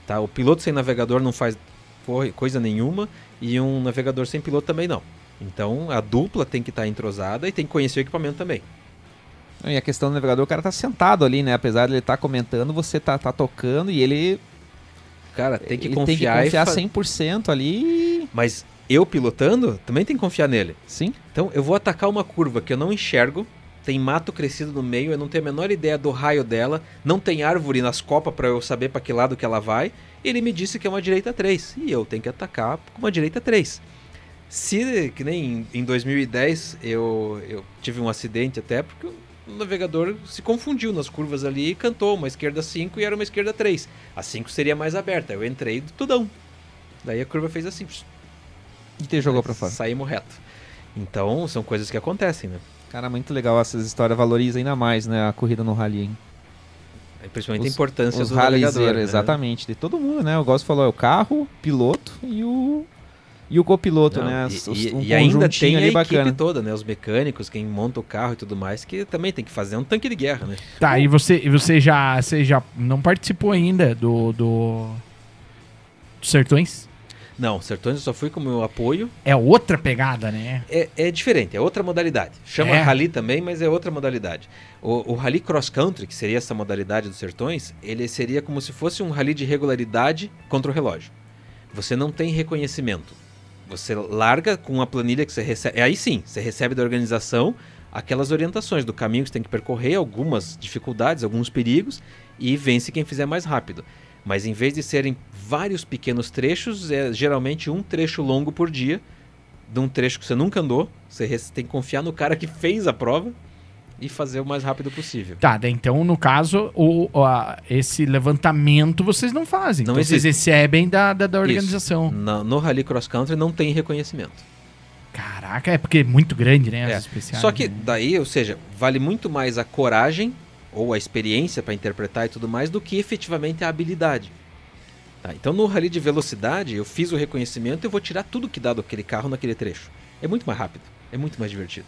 Tá? O piloto sem navegador não faz coi- coisa nenhuma e um navegador sem piloto também não. Então a dupla tem que estar entrosada e tem que conhecer o equipamento também.
E a questão do navegador, o cara tá sentado ali, né? Apesar de ele estar comentando, você tá, tá tocando e ele,
Cara, tem que
ele
confiar,
tem que confiar
fa-
100% ali.
Mas eu pilotando também tem que confiar nele.
Sim.
Então eu vou atacar uma curva que eu não enxergo, tem mato crescido no meio, eu não tenho a menor ideia do raio dela, não tem árvore nas copas para eu saber para que lado que ela vai. Ele me disse que é uma direita 3 e eu tenho que atacar com uma direita 3. Se, que nem em- em 2010, eu, eu tive um acidente até porque o navegador se confundiu nas curvas ali e cantou uma esquerda 5 e era uma esquerda 3. A 5 seria mais aberta, eu entrei do tudão. Daí a curva fez assim.
E te jogou pra fora.
Saímos reto. Então, são coisas que acontecem, né?
Cara, muito legal essas histórias, valoriza ainda mais, né? A corrida no rally, hein?
É, Principalmente
Os-
a importância
Os
do navegador.
rallyzeiros,
né?
exatamente. De todo mundo, né? O Gosto falou, é o carro, piloto e o, e o copiloto,
Não,
né?
e-
Os-
e,
um
e ainda tem a
ali
equipe
bacana.
toda, né? Os mecânicos, quem monta o carro e tudo mais, que também tem que fazer um tanque de guerra, né?
Tá, e você, você já você já não participou ainda do do dos Sertões?
Não, Sertões eu só fui como apoio.
É outra pegada, né?
É, é diferente, é outra modalidade. Chama
É?
Rally também, mas é outra modalidade. O, o Rally Cross Country, que seria essa modalidade dos Sertões, ele seria como se fosse um rally de regularidade contra o relógio. Você não tem reconhecimento. Você larga com uma planilha que você recebe. Aí sim, você recebe da organização aquelas orientações do caminho que você tem que percorrer, algumas dificuldades, alguns perigos, e vence quem fizer mais rápido. Mas em vez de serem vários pequenos trechos, é geralmente um trecho longo por dia, de um trecho que você nunca andou. Você tem que confiar no cara que fez a prova e fazer o mais rápido possível.
Tá, então no caso o, a- esse levantamento vocês não fazem.
Não
então vocês recebem da, da, da organização.
Na- no Rally Cross Country não tem reconhecimento.
Caraca, é porque é muito grande, né?
É,
As especiais.
Só que
né?
daí, ou seja, vale muito mais a coragem ou a experiência para interpretar e tudo mais do que efetivamente a habilidade. Tá, então no rally de velocidade, eu fiz o reconhecimento e vou tirar tudo que dá daquele carro naquele trecho. É muito mais rápido, é muito mais divertido.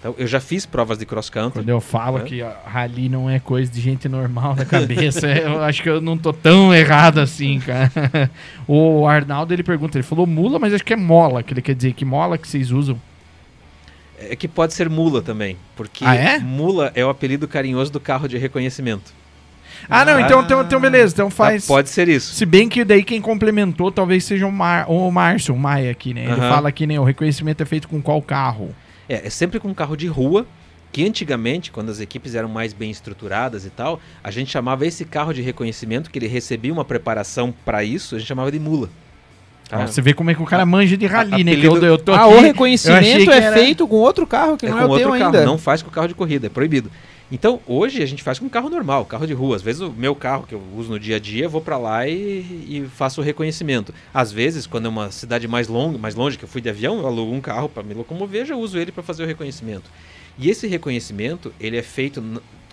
Então eu já fiz provas de cross country.
Quando eu falo
É.
que rally não é coisa de gente normal na (laughs) cabeça, eu acho que eu não tô tão errado assim, cara. (laughs) o Arnaldo ele pergunta, ele falou mula, mas acho que é mola, que ele quer dizer que mola que vocês usam.
É que pode ser mula também, porque
Ah, é?
mula é o apelido carinhoso do carro de reconhecimento.
Ah, não,
Ah.
então, então, então beleza, então
Tá?
faz.
Pode ser isso.
Se bem que daí quem complementou talvez seja o, Mar, o Márcio, o Maia aqui, né? Ele fala que né, o reconhecimento é feito com qual carro?
É, é sempre com carro de rua, que antigamente, quando as equipes eram mais bem estruturadas e tal, a gente chamava esse carro de reconhecimento, que ele recebia uma preparação para isso, a gente chamava de mula.
Ó, Você vê como é que o cara manja de rally, né? Que eu,
Apelido-
eu tô
Ah,
aqui,
o
eu achei
reconhecimento é
era-
feito com outro carro que
é
não
com
é o
outro
teu
carro,
ainda.
não faz com carro de corrida, é proibido. Então, hoje a gente faz com carro normal, carro de rua. Às vezes o meu carro que eu uso no dia a dia, eu vou para lá e, e faço o reconhecimento. Às vezes, quando é uma cidade mais longa, mais longe que eu fui de avião, eu alugo um carro para me locomover, já uso ele para fazer o reconhecimento. E esse reconhecimento, ele é feito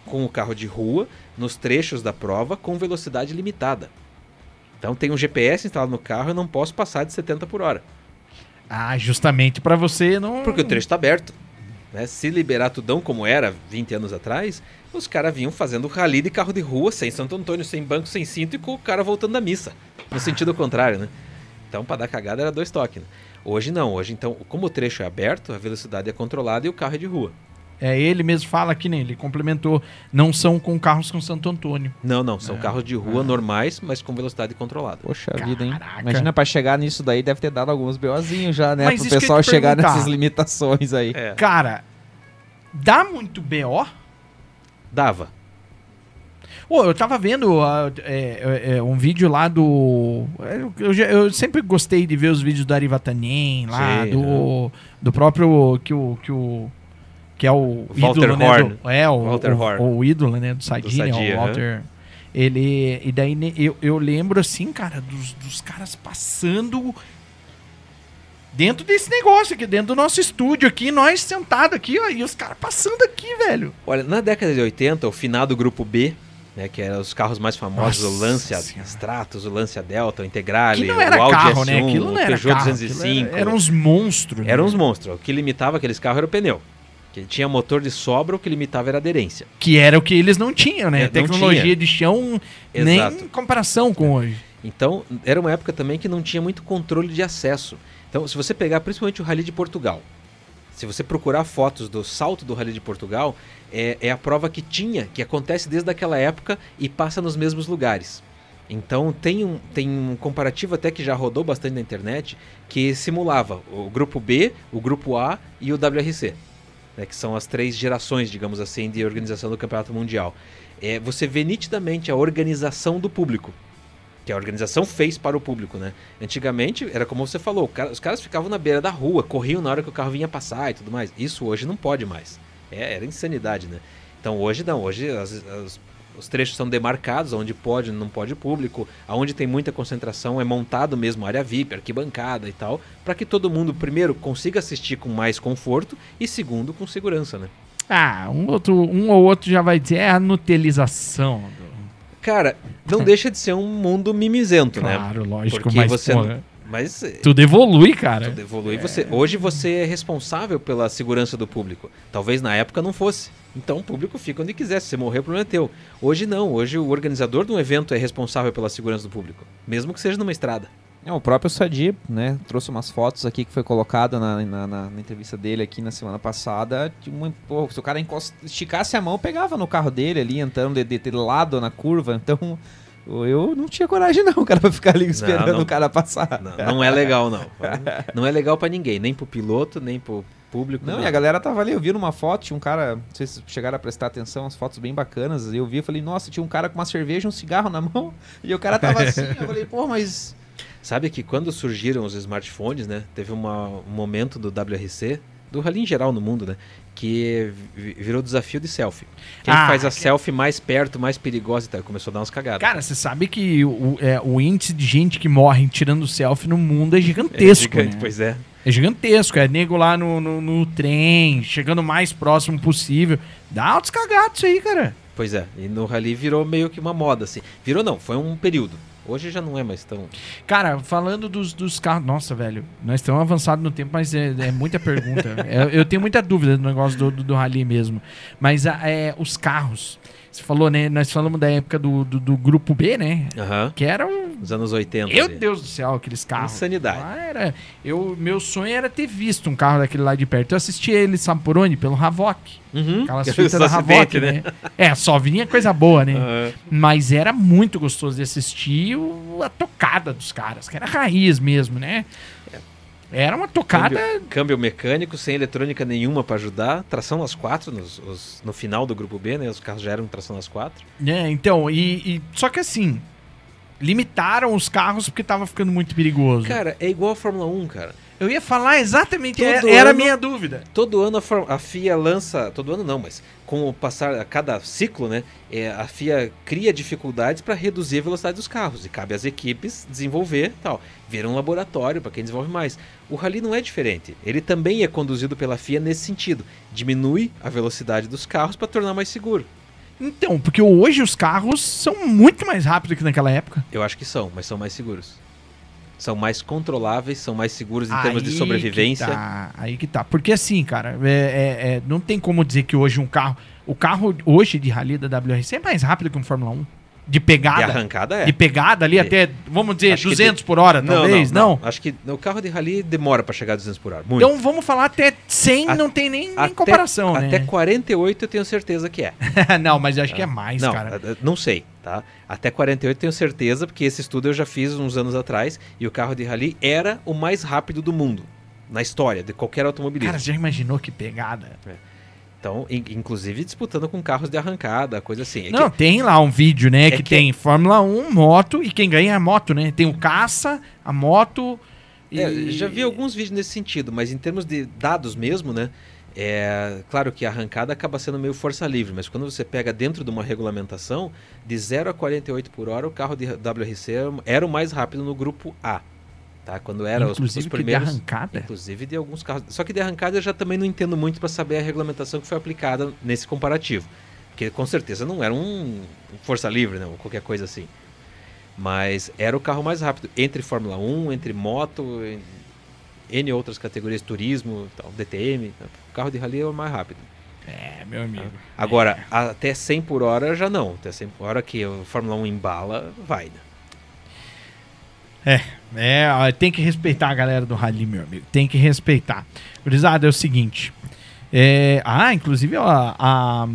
com o carro de rua, nos trechos da prova, com velocidade limitada. Então tem um GPS instalado no carro, eu não posso passar de 70 por hora.
Ah, justamente pra você não.
Porque o trecho está aberto. Né? Se liberar tudão como era 20 anos atrás, os caras vinham fazendo rally de carro de rua, sem Santo Antônio, sem banco, sem cinto e com o cara voltando da missa. No sentido contrário, né? Então, para dar cagada era dois toques. Né? Hoje não. Hoje, então, como o trecho é aberto, a velocidade é controlada e o carro é de rua.
É, ele mesmo fala que nem ele complementou, não são com carros com Santo Antônio.
Não, não, são
É.
carros de rua normais, mas com velocidade controlada.
Poxa vida, hein?
Caraca.
Imagina pra chegar nisso daí, deve ter dado alguns BOzinhos já, né?
Mas
pro
eu
pessoal chegar
perguntar.
nessas limitações aí.
É,
Cara, dá muito BO?
dava.
Pô, eu tava vendo ah, é, é, é, um vídeo lá do. Eu, já- eu sempre gostei de ver os vídeos do Arivatanen lá,
Sim,
do, do próprio. Que o. Que, o, que é o
Walter
ídolo, né?
Horn.
Do, é, o,
Walter
o,
Horn.
o ídolo, né? Do Sadie, né, o. Walter. Ele. E daí né, eu, eu lembro assim, cara, dos, dos caras passando. Dentro desse negócio aqui, dentro do nosso estúdio aqui, nós sentados aqui, ó, e os caras passando aqui, velho.
Olha, na década de 80, o finado grupo B, né, que eram os carros mais famosos,
Nossa
o Lancia
Senhora.
Stratos, o Lancia Delta, o Integrale, o Audi
carro,
S1,
né? Aquilo
o
não era
Peugeot
carro.
205.
aquilo era- eram uns monstros. né?
Eram uns monstros. O que limitava aqueles carros era o pneu. Que ele tinha motor de sobra, o que limitava era a aderência.
Que era o que eles não tinham, né?
É,
Tecnologia
tinha.
de chão,
Exato.
nem em comparação com hoje.
Então, era uma época também que não tinha muito controle de acesso. Então, se você pegar principalmente o Rally de Portugal, se você procurar fotos do salto do Rally de Portugal, é, é a prova que tinha, que acontece desde aquela época e passa nos mesmos lugares. Então, tem um, tem um comparativo até que já rodou bastante na internet, que simulava o grupo B, o grupo A e o WRC. Né, que são as três gerações, digamos assim, de organização do Campeonato Mundial. É, você vê nitidamente a organização do público que a organização fez para o público, né? Antigamente, era como você falou, cara- os caras ficavam na beira da rua, corriam na hora que o carro vinha passar e tudo mais. Isso hoje não pode mais. É, era insanidade, né? Então hoje não, hoje as- as- os trechos são demarcados, onde pode não pode público, aonde tem muita concentração é montado mesmo área VIP, arquibancada e tal, para que todo mundo, primeiro, consiga assistir com mais conforto e segundo, com segurança, né?
Ah, um, outro, um ou outro já vai dizer, é a nutelização.
Cara, não (laughs) deixa de ser um mundo mimizento, né?
Claro, lógico,
Porque
mas
você
porra,
Mas é,
tudo evolui, cara.
Tudo evolui. Você, hoje você é responsável pela segurança do público. Talvez na época não fosse. Então o público fica onde quiser. Se você morrer, o problema é teu. Hoje não. Hoje o organizador de um evento é responsável pela segurança do público. Mesmo que seja numa estrada.
É, o próprio Sadi, né, trouxe umas fotos aqui que foi colocado na, na, na- na entrevista dele aqui na semana passada. De uma, pô, se o cara encost- esticasse a mão, pegava no carro dele ali, entrando de, de, de lado na curva. Então, eu não tinha coragem não, cara, pra ficar ali esperando
não.
o cara passar.
Não, não é legal, não. (laughs) Não é legal pra ninguém. Nem pro piloto, nem pro público.
Não, e a galera tava ali, eu vi numa foto, tinha um cara, não sei se chegaram a prestar atenção, as fotos bem bacanas, e eu vi, eu falei, nossa, tinha um cara com uma cerveja e um cigarro na (laughs) mão, e o cara tava assim, eu falei, pô, mas...
Sabe que quando surgiram os smartphones, né? Teve uma- um momento do WRC, do rally em geral no mundo, né? Que vi- virou desafio de selfie. Quem
Ah,
faz a
que-
selfie mais perto, mais perigosa e tal. Começou a dar umas cagadas.
Cara, você sabe que o, é, o índice de gente que morre tirando selfie no mundo é
é
gigantesco,
gigante,
né?
pois é.
É gigantesco. É nego lá no, no, no trem, chegando o mais próximo possível. Dá altos cagados isso aí, cara.
Pois é, e no rally virou meio que uma moda, assim. Virou não, foi um período. Hoje já não é mais tão.
Cara, falando dos, dos carros. Nossa, velho, nós estamos avançados no tempo, mas é, é muita pergunta. (laughs) É, eu tenho muita dúvida do negócio do, do, do Rally mesmo. Mas é, os carros. Você falou, né? Nós falamos da época do, do, do grupo B, né?
Aham.
Que era um.
Nos anos 80.
Meu
ali.
Deus do céu, aqueles carros.
Insanidade.
Lá era, eu, meu sonho era ter visto um carro daquele lá de perto. Eu assisti ele, sabe por onde? Pelo Havok.
Uhum.
Aquelas (laughs) fitas da Havok,
acidentes,
né? É, só vinha coisa boa, né?
Aham.
Mas era muito gostoso de assistir o- a tocada dos caras, que era raiz mesmo, né? Era uma tocada.
Câmbio, câmbio mecânico, sem eletrônica nenhuma pra ajudar. Tração nas quatro, nos- os- no final do grupo B, né? Os carros já eram tração nas quatro.
né? Então, e, e- Só que assim. Limitaram os carros porque tava ficando muito perigoso.
Cara, é igual a Fórmula 1, cara.
eu ia falar exatamente. é-
Todo
era a
ano-
minha dúvida.
Todo ano a, a FIA lança. Todo ano não, mas com o passar a cada ciclo, né? é, a FIA cria dificuldades para reduzir a velocidade dos carros. E cabe às equipes desenvolver tal. Vira um laboratório para quem desenvolve mais. O Rally não é diferente. Ele também é conduzido pela FIA nesse sentido. Diminui a velocidade dos carros para tornar mais seguro.
Então, porque hoje os carros são muito mais rápidos que naquela época.
Eu acho que são, mas são mais seguros. São mais controláveis, são mais seguros em
Aí
termos de
que
sobrevivência.
tá, aí que tá. Porque assim, cara, é- é- é, não tem como dizer que hoje um carro. O carro hoje de rally da WRC é mais rápido que um Fórmula 1. De
De
pegada?
arrancada é.
De pegada ali
De-
até, vamos dizer,
Acho que
200 por hora,
Não,
talvez? Não?
Acho que o carro de rally demora para chegar a 200 por hora. Muito.
Então vamos falar até 100,
A-
não tem nem, nem
até,
comparação,
Até
né?
48 eu tenho certeza que é. (laughs)
não, mas acho que é mais,
não,
cara.
eh, não sei, tá? Até 48 eu tenho certeza, porque esse estudo eu já fiz uns anos atrás e o carro de rally era o mais rápido do mundo. Na história de qualquer automobilismo.
Cara, já imaginou que pegada?
Então, in- inclusive disputando com carros de arrancada, coisa assim. É
Não,
que-
tem lá um vídeo, né,
é
que,
que-
tem Fórmula 1, moto, e quem ganha é a moto, né? Tem o caça, a moto e...
É, já vi alguns vídeos nesse sentido, mas em termos de dados mesmo, né? É, claro que a arrancada acaba sendo meio força livre, mas quando você pega dentro de uma regulamentação, de 0 a 48 por hora, o carro de WRC era- era o mais rápido no grupo A. Tá? Quando era os,
Inclusive
os
de
primeiros.
arrancada.
Inclusive de alguns carros. Só que de arrancada eu já também não entendo muito para saber a regulamentação que foi aplicada nesse comparativo. Porque com certeza não era um força livre, né? ou qualquer coisa assim. Mas era o carro mais rápido entre Fórmula 1, entre moto, N outras categorias, turismo, tal, DTM. O carro de rally é o mais rápido.
É, meu amigo.
Agora, até 100 por hora já não. Até 100 por hora que o Fórmula 1 embala, vai. Né?
É, ó, tem que respeitar a galera do Rally, meu amigo. Tem que respeitar. Gurizada, é o seguinte. é, ah, inclusive, ó, a,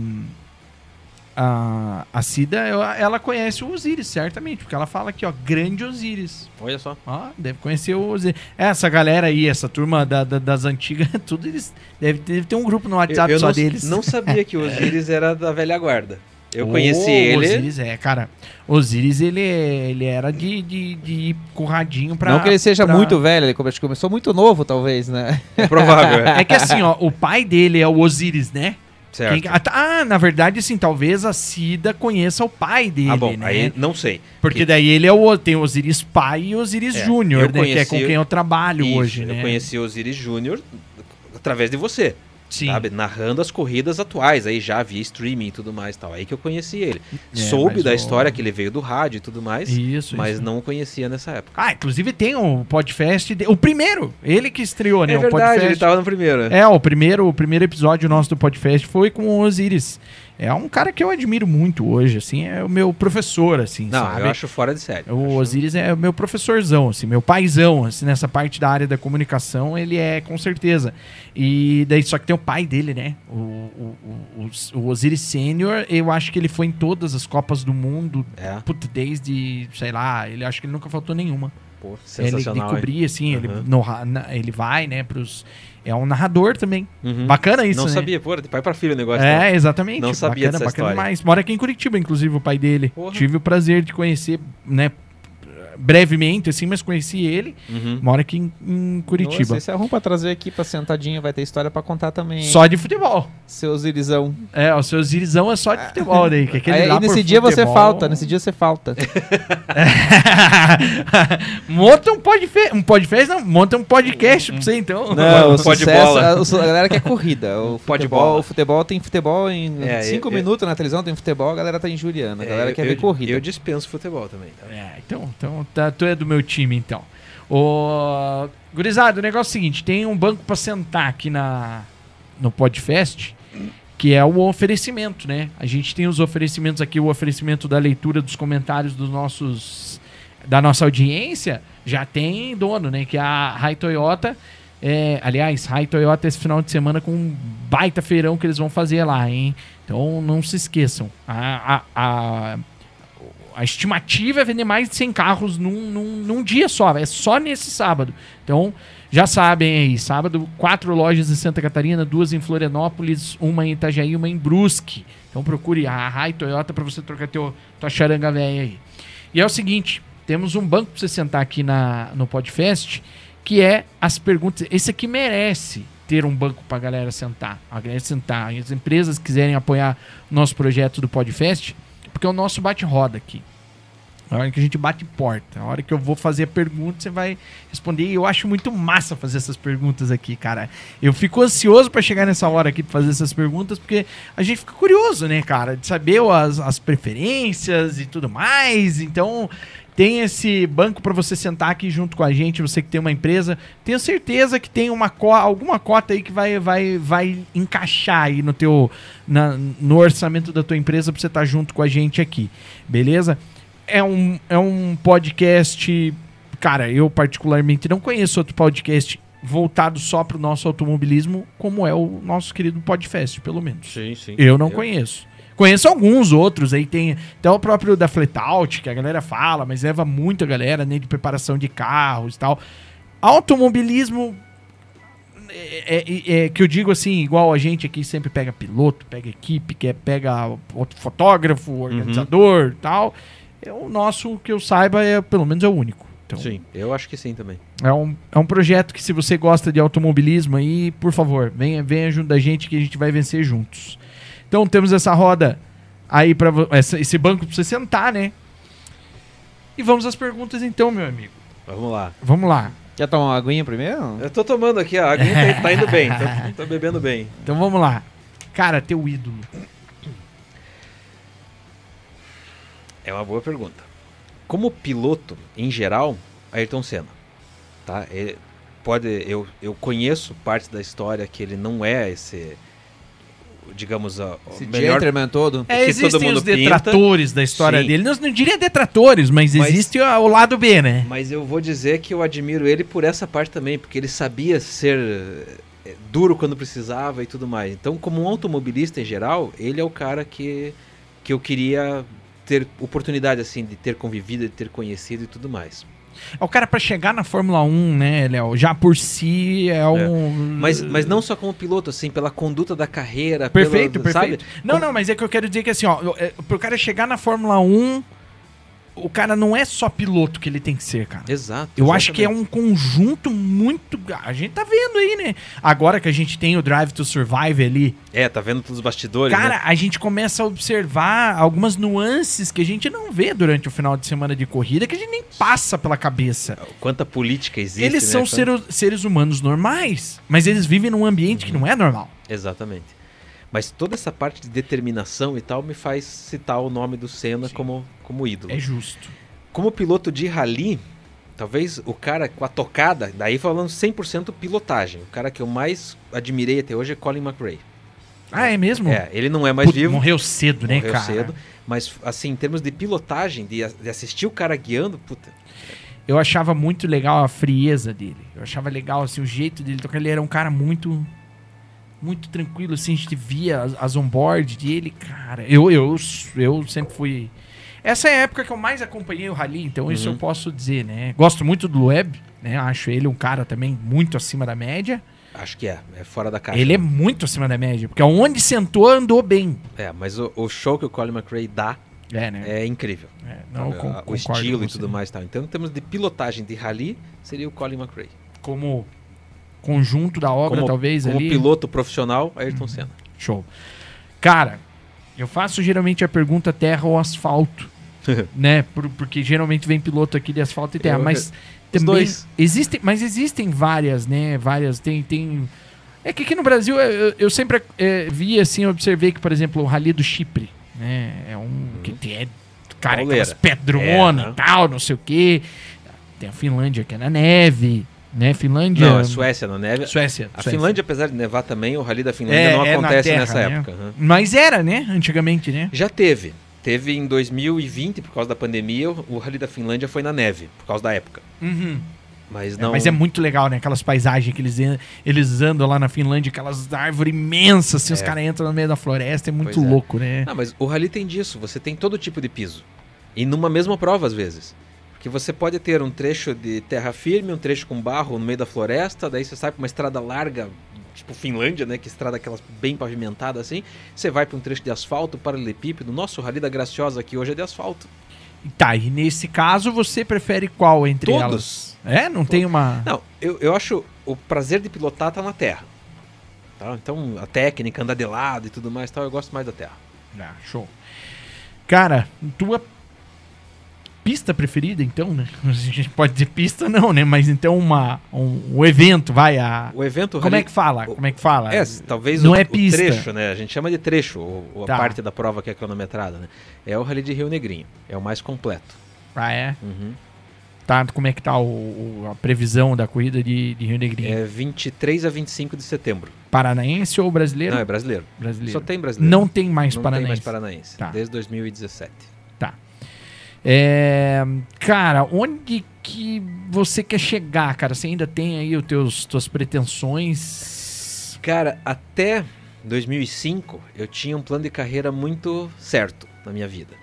a, a Cida, eu- ela conhece o Osiris, certamente, porque ela fala aqui, ó, grande Osiris.
Olha só.
Ó, deve conhecer o Osiris. Essa galera aí, essa turma da- da- das antigas, (laughs) tudo eles. Deve, deve ter um grupo no WhatsApp
eu
só
não,
deles.
não sabia que o (laughs) Osiris era da velha guarda. Eu conheci
Ô,
ele.
Osiris, é, cara. Osiris, ele, ele era de, de, de ir com o radinho pra.
não que ele seja
pra-
muito velho, ele come- começou muito novo, talvez, né?
É provável. (laughs) é.
É que assim, ó, o pai dele é o Osiris, né?
Certo.
Quem- ah, tá- ah, na verdade, assim, talvez a Cida conheça o pai dele,
ah, bom,
né?
aí não sei.
Porque daí ele é o, tem o Osiris pai e o Osiris
É,
Júnior,
eu
né? Que é
conheci-
com quem eu trabalho
Isso,
hoje, né?
Eu conheci o Osiris Júnior através de você,
Sim.
sabe? Narrando as corridas atuais, aí já via streaming e tudo mais tal. Aí que eu conheci ele.
É,
Soube da
o-
história que ele veio do rádio e tudo mais,
Isso,
mas
isso.
não o conhecia nessa época.
Ah, inclusive tem o podcast, de- o primeiro, ele que estreou, né?
é
o
verdade,
podcast.
ele tava no primeiro.
É, o primeiro, o primeiro episódio nosso do podcast foi com o Osiris. É um cara que eu admiro muito hoje, assim, é o meu professor, assim,
Não,
sabe?
eu acho fora de série.
O
Acho-
Osiris é o meu professorzão, assim, meu paizão, assim, nessa parte da área da comunicação, ele é com certeza. E daí, só que tem o pai dele, né? O, o, o, o- Osiris Sênior, eu acho que ele foi em todas as Copas do Mundo,
É,
puta, desde, sei lá, ele acho que ele nunca faltou nenhuma.
pô,
Ele,
sensacional.
ele
hein?
cobria, assim, ele,
Uhum.
no ra- na- ele vai, né, pros... É um narrador também.
Uhum.
Bacana isso,
Não
né?
sabia, pô, de pai pra filho o negócio. né?
É, exatamente.
Não sabia
bacana,
dessa
bacana
história.
demais. Mora aqui em Curitiba, inclusive, o pai dele.
Porra.
Tive o prazer de conhecer, né, brevemente, assim, mas conheci ele.
Uhum.
Mora aqui em, em Curitiba.
Nossa, esse é ruim pra trazer aqui pra sentadinho, vai ter história pra contar também.
Só de futebol.
Seus irisão.
É, o seu Zirizão é só de futebol daí. Que aquele
Aí,
lá
e nesse
por
dia você
futebol-
falta, nesse dia você falta. (laughs)
monta um podcast, um podcast não, monta um podcast pra você então.
Não, o
Pode
sucesso,
bola.
a, a galera quer corrida. O
Pode
futebol, o futebol tem futebol em
É,
5
eu-
minutos na televisão, tem futebol, a galera tá injuriando. A galera
É,
quer
eu,
ver corrida.
Eu dispenso futebol também. Tá?
É, então, então tá, tu é do meu time, então. Ô, gurizada, o negócio é o seguinte, tem um banco pra sentar aqui na, no Podfest, que é o oferecimento, né? A gente tem os oferecimentos aqui, o oferecimento da leitura dos comentários dos nossos da nossa audiência, já tem dono, né? Que é a Rai Toyota. É, aliás, Rai Toyota esse final de semana com um baita feirão que eles vão fazer lá, hein? Então não se esqueçam. A, a, a, a estimativa é vender mais de 100 carros num, num, num dia só. É só nesse sábado. Então, já sabem aí. Sábado, quatro lojas em Santa Catarina, duas em Florianópolis, uma em Itajaí uma em Brusque. Então procure a Rai Toyota para você trocar teu, tua charanga velha aí. E é o seguinte, temos um banco para você sentar aqui na, no Podfest, que é as perguntas. Esse aqui merece ter um banco para galera sentar. A galera sentar. As empresas quiserem apoiar o nosso projeto do Podfest, porque é o nosso bate-roda aqui. A hora que a gente bate porta, a hora que eu vou fazer a pergunta, você vai responder. E eu acho muito massa fazer essas perguntas aqui, cara. Eu fico ansioso para chegar nessa hora aqui pra fazer essas perguntas, porque a gente fica curioso, né, cara, de saber as, as preferências e tudo mais. Então, Tem esse banco para você sentar aqui junto com a gente, você que tem uma empresa. Tenho certeza que tem uma co alguma cota aí que vai, vai, vai encaixar aí no teu na- no orçamento da tua empresa para você estar junto com a gente aqui. Beleza? É um, é um podcast. Cara, eu particularmente não conheço outro podcast voltado só para o nosso automobilismo, como é o nosso querido Podfest, pelo menos.
Sim, sim.
Eu não conheço. Conheço alguns outros aí, tem até o próprio da Fletout, que a galera fala, mas leva muita galera, né, de preparação de carros e tal. Automobilismo, é, é- é que eu digo assim, igual a gente aqui sempre pega piloto, pega equipe, que é, pega fotógrafo, organizador e tal. É, o nosso, que eu saiba, é pelo menos é o único. Então,
Sim, eu acho que sim também.
é um, é um projeto que, se você gosta de automobilismo aí, por favor, venha, venha junto da gente que a gente vai vencer juntos. Então temos essa roda aí para esse banco pra você sentar, né? E vamos às perguntas então, meu amigo.
Vamos lá.
Vamos lá.
Quer tomar uma aguinha primeiro?
Eu tô tomando aqui, a aguinha tá, tá indo bem, tô, (laughs) tô bebendo bem.
Então vamos lá. Cara, teu ídolo.
É uma boa pergunta. Como piloto, em geral, Ayrton Senna. Tá? Ele pode, eu, eu conheço parte da história que ele não é esse, digamos, a, o
Esse
melhor
gentleman todo.
É,
que todo
existem
mundo
os detratores da história
Sim.
dele. Não, não diria detratores, mas,
Mas-
existe o, o lado B, né?
Mas eu vou dizer que eu admiro ele por essa parte também, porque ele sabia ser eh, duro quando precisava e tudo mais. Então, como um automobilista em geral, ele é o cara que, que eu queria ter oportunidade assim de ter convivido, de ter conhecido e tudo mais.
É o cara pra chegar na Fórmula 1, né, Léo? Já por si é um.
Mas, mas não só como piloto, assim, pela conduta da carreira,
Perfeito,
pela,
perfeito.
sabe?
Não, não, mas é que eu quero dizer que assim, ó, é, pro cara chegar na Fórmula 1, o cara não é só piloto que ele tem que ser, cara.
Exato.
Eu acho que é
exatamente.
um conjunto muito. A gente tá vendo aí, né? Agora que a gente tem o Drive to Survive ali,
É, tá vendo todos os bastidores,
cara,
né?
a gente começa a observar algumas nuances que a gente não vê durante o final de semana de corrida, que a gente nem passa pela cabeça.
Quanta política existe,
eles
né?
são
Quanta-
seres, seres humanos normais, mas eles vivem num ambiente que não é normal.
Exatamente. Mas toda essa parte de determinação e tal me faz citar o nome do Senna como, como ídolo.
É justo.
Como piloto de rally, talvez o cara com a tocada, daí falando 100% pilotagem, o cara que eu mais admirei até hoje é Colin McRae.
Ah, é mesmo?
É, ele não é mais
Putz,
vivo,
Morreu cedo, né,
morreu
cara?
cedo, mas assim, em termos de pilotagem, de, de assistir o cara guiando, puta,
Eu achava muito legal a frieza dele. Eu achava legal, assim, o jeito dele tocar. Ele era um cara muito... Muito tranquilo, assim, a gente via as, as on-board dele, cara. Eu, eu, eu sempre fui... Essa é a época que eu mais acompanhei o Rally, então isso
Uhum.
eu posso dizer, né? Gosto muito do Web, né? Acho ele um cara também muito acima da média.
acho que é, é fora da caixa.
Ele é muito acima da média, porque aonde sentou, andou bem.
É, mas o, o show que o Colin McRae dá
É, né?
é incrível.
É, não, eu
Sabe,
con-
a- o estilo
com
e tudo mais tal. Então, em termos de pilotagem de rally, seria o Colin McRae.
Como conjunto da obra,
como,
talvez,
como
ali.
piloto profissional, Ayrton Senna.
Show. Cara, eu faço geralmente a pergunta terra ou asfalto, (laughs) né? Por- porque geralmente vem piloto aqui de asfalto e terra,
Eu-
mas
os
também existem, mas existem várias, né? Várias tem tem é que aqui no Brasil eu, eu- eu sempre eh, vi assim, observei que por exemplo o Rally do Chipre, né? É um que tem é, cara
Pauleira.
aquelas pedronas
É, né?
tal, não sei o quê. Tem a Finlândia que é na neve, né? Finlândia,
Não, a Suécia na neve.
Suécia,
A
Suécia.
Finlândia, apesar de nevar também, o Rally da Finlândia
É,
não
é
acontece
terra,
nessa
né?
época. aham.
Mas era, né? Antigamente, né?
Já teve. Teve em 2020, por causa da pandemia, o Rally da Finlândia foi na neve, por causa da época.
Uhum.
Mas
É,
não.
mas é muito legal, né? Aquelas paisagens que eles, eles andam lá na Finlândia, aquelas árvores imensas, assim, os
É.
caras entram no meio da floresta, é muito
Pois é.
louco, né?
Ah, mas o rally tem disso, você tem todo tipo de piso. E numa mesma prova, às vezes. Porque você pode ter um trecho de terra firme, um trecho com barro no meio da floresta, daí você sai pra uma estrada larga, tipo Finlândia, né? Que estrada aquelas bem pavimentada assim. Você vai pra um trecho de asfalto, paralelepípedo. Nosso rally da Graciosa aqui hoje é de asfalto.
Tá, e nesse caso você prefere qual entre
Todos.
elas? É? Não tem uma.
Não, eu, eu acho o prazer de pilotar tá na terra. Tá? Então a técnica, andar de lado e tudo mais, tal, eu gosto mais da terra.
Ah, show. Cara, tua pista preferida, então, né? (laughs) A gente pode dizer pista, não, né? Mas então uma, um, um evento, vai a.
O evento
Como
rally-
é que fala? Como é que fala?
É, talvez
Não
o,
é
o
pista.
trecho, né? A gente chama de trecho, o, o- a
Tá.
parte da prova que é cronometrada, né? É o Rally de Rio Negrinho. É o mais completo.
Ah, é?
Uhum.
Tá, como é que tá o, o- a previsão da corrida de, de Rio Negrinho?
É 23 a 25 de setembro.
Paranaense ou brasileiro?
Não, é brasileiro.
brasileiro.
Só tem brasileiro.
Não tem mais
Não
paranaense.
tem mais paranaense.
Tá.
Desde 2017.
É, cara, onde que você quer chegar, cara? Você ainda tem aí os teus tuas pretensões?
Cara, até 2005 eu tinha um plano de carreira muito certo na minha vida.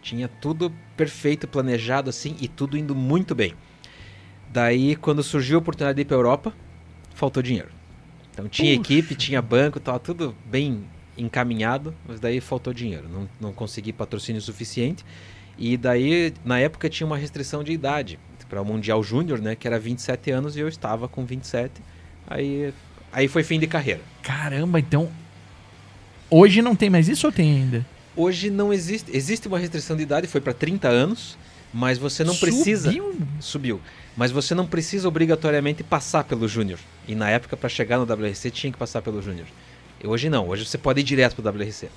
Tinha tudo perfeito, planejado assim e tudo indo muito bem. Daí, quando surgiu a oportunidade de ir para Europa, faltou dinheiro. Então tinha equipe, tinha banco, tava tudo bem encaminhado, mas daí faltou dinheiro. Não, não consegui patrocínio suficiente. E daí, na época, tinha uma restrição de idade para o Mundial Júnior, né? Que era 27 anos e eu estava com 27. Aí, aí foi fim de carreira.
Caramba, então. Hoje não tem mais isso ou tem ainda?
Hoje não existe. Existe uma restrição de idade, foi para 30 anos, mas você não precisa.
Subiu?
Subiu. Mas você não precisa obrigatoriamente passar pelo Júnior. E na época, para chegar no WRC, tinha que passar pelo Júnior. E Hoje não. Hoje você pode ir direto pro WRC.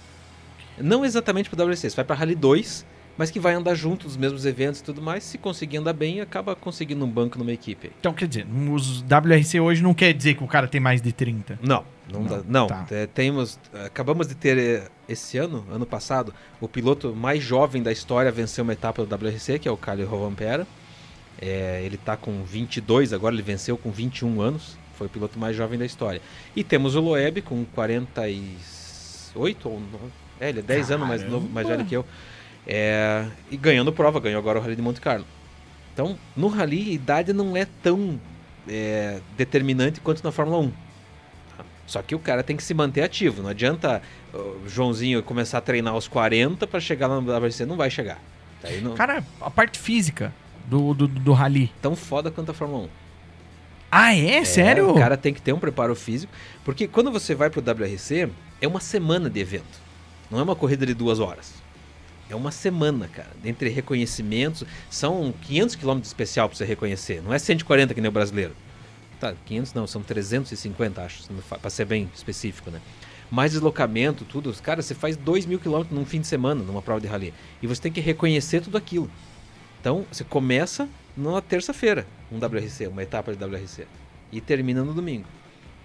Não exatamente pro WRC. Você vai para Rally 2, mas que vai andar junto dos mesmos eventos e tudo mais. Se conseguir andar bem, acaba conseguindo um banco numa equipe.
Então, quer dizer, os WRC hoje não quer dizer que o cara tem mais de 30.
Não, não,
Não,
dá. Não,
tá.
É, temos, acabamos de ter eh, esse ano, ano passado, o piloto mais jovem da história venceu uma etapa do WRC, que é o Kyle Rovanpera. É, ele está com 22 agora, ele venceu com 21 anos. Foi o piloto mais jovem da história. E temos o Loeb com 48 ou no- é, ele é 10 anos mais novo, mais velho que eu. É, e ganhando prova, ganhou agora o Rally de Monte Carlo. Então, no Rally, a idade não é tão é, determinante quanto na Fórmula 1. tá? Só que o cara tem que se manter ativo. Não adianta o Joãozinho começar a treinar aos 40 para chegar lá no WRC, não vai chegar. Não
Cara, a parte física do, do, do rally.
tão foda quanto a Fórmula 1.
Ah, é? Sério?
o cara tem que ter um preparo físico, porque quando você vai pro WRC, é uma semana de evento. Não é uma corrida de duas horas. É uma semana, cara. Entre reconhecimentos, são 500 km de especial pra você reconhecer. Não é 140 que nem o brasileiro. Tá, 500 não, são 350, acho, pra ser bem específico, né? Mais deslocamento, tudo. Cara, você faz 2 mil quilômetros num fim de semana, numa prova de rally. E você tem que reconhecer tudo aquilo. Então, você começa na terça-feira, um WRC, uma etapa de WRC. E termina no domingo.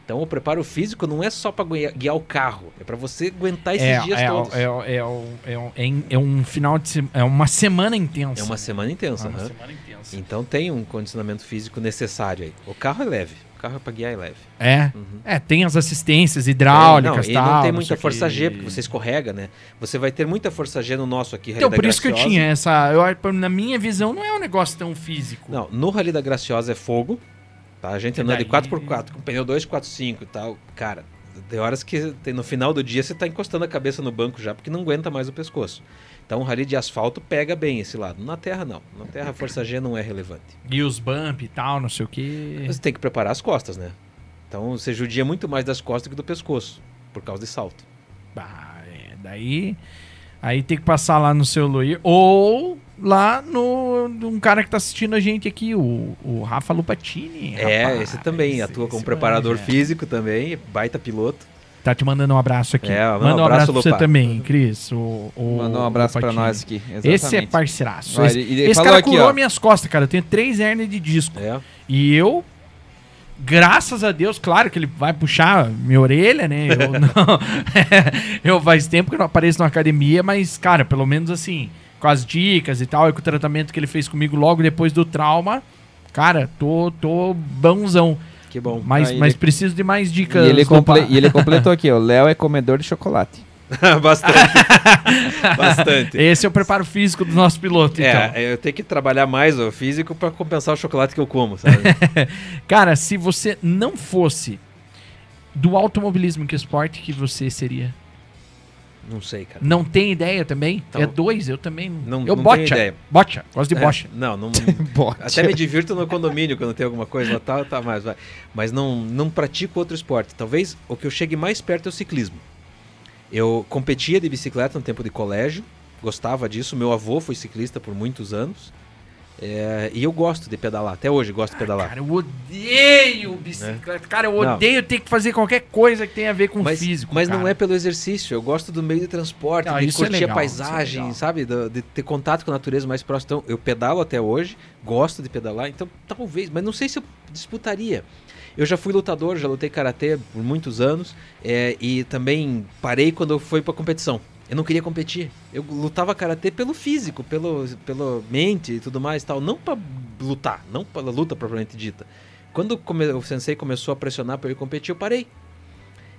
Então, o preparo físico não é só pra guiar, o carro, é pra você aguentar esses
é,
dias
é,
todos.
É, é, é, um- é, um- é é um final de semana. É uma semana intensa.
É uma semana intensa.
É uma
aham.
semana intensa.
Então tem um condicionamento físico necessário aí. O carro é leve. O carro é pra guiar é leve.
É.
Uhum.
É, tem as assistências
É,
hidráulicas
não, e
tal,
não tem muita
o
força
quê.
G, porque você escorrega, né? Você vai ter muita força G no nosso aqui,
Então,
Rally da
por isso que eu tinha essa. Eu, na minha visão, não é um negócio tão físico.
Não, no Rally da Graciosa é fogo. Tá? A gente andando de
daí-
4x4 com pneu 245 e tal. Cara, tem horas que tem- no final do dia você tá encostando a cabeça no banco já porque não aguenta mais o pescoço. Então o rally de asfalto pega bem esse lado. Na terra não. Na terra a força G não é relevante.
E os bump e tal, não sei o quê.
Você tem que preparar as costas, né? Então você judia muito mais das costas que do pescoço, por causa de salto.
Bah, é, daí. Aí tem que passar lá no seu Luir. Ou lá no. Um cara que tá assistindo a gente aqui, o, o Rafa Lupatini.
é,
rapaz.
esse também atua como
esse
preparador
manja.
físico também, baita piloto.
Tá te mandando um abraço aqui.
É,
Manda um abraço, pra você também, Cris. O, o,
Mandou um abraço
Lupatini.
nós aqui.
Esse é
exatamente.
parceiraço.
Olha,
esse
ele- ele
esse cara
aqui,
curou
ó.
minhas costas, cara. Eu tenho três hernias de disco.
É.
E eu, graças a Deus, claro que ele vai puxar minha orelha, né? Eu, (laughs) não, (laughs) eu faz tempo que não apareço na academia, mas, cara, pelo menos assim, com as dicas e tal, e com o tratamento que ele fez comigo logo depois do trauma, cara, tô, tô bonzão.
Que bom.
Mas,
Aí
mas
ele-
preciso de mais dicas.
E ele, comple- e ele completou aqui, ó. O (laughs) Léo é comedor de chocolate. (laughs)
Bastante. (laughs) Bastante.
Esse é o preparo físico do nosso piloto, então.
É, eu tenho que trabalhar mais o físico pra compensar o chocolate que eu como, sabe?
Cara, se você não fosse do automobilismo que esporte que você seria?
Não sei, cara.
Não tem ideia também?
Então-
é dois, eu também não. Eu
não
bocha.
tenho ideia.
Bocha, gosto de
É,
bocha.
não, não. (laughs) Até me divirto no condomínio quando tem alguma coisa lá, tá, tá mais, vai. Mas não, não pratico outro esporte. Talvez o que eu chegue mais perto é o ciclismo. Eu competia de bicicleta no tempo de colégio, gostava disso. Meu avô foi ciclista por muitos anos. É, e eu gosto de pedalar, até hoje gosto de pedalar.
Cara, eu odeio bicicleta. Cara, eu
Não.
odeio ter que fazer qualquer coisa que tenha a ver com
mas
físico.
mas não
cara.
é pelo exercício, eu gosto do meio de transporte,
Não,
de
é
curtir
legal,
a
é
paisagem, sabe? Do- De, ter contato com a natureza mais próxima. Então, eu pedalo até hoje, gosto de pedalar, então talvez, mas não sei se eu disputaria. Eu já fui lutador, já lutei karatê por muitos anos é, e também parei quando eu fui pra competição. Eu não queria competir. Eu lutava karatê pelo físico, pelo, pelo mente e tudo mais e tal, não pra lutar, não pela luta propriamente dita. Quando o sensei começou a pressionar para eu ir competir, eu parei.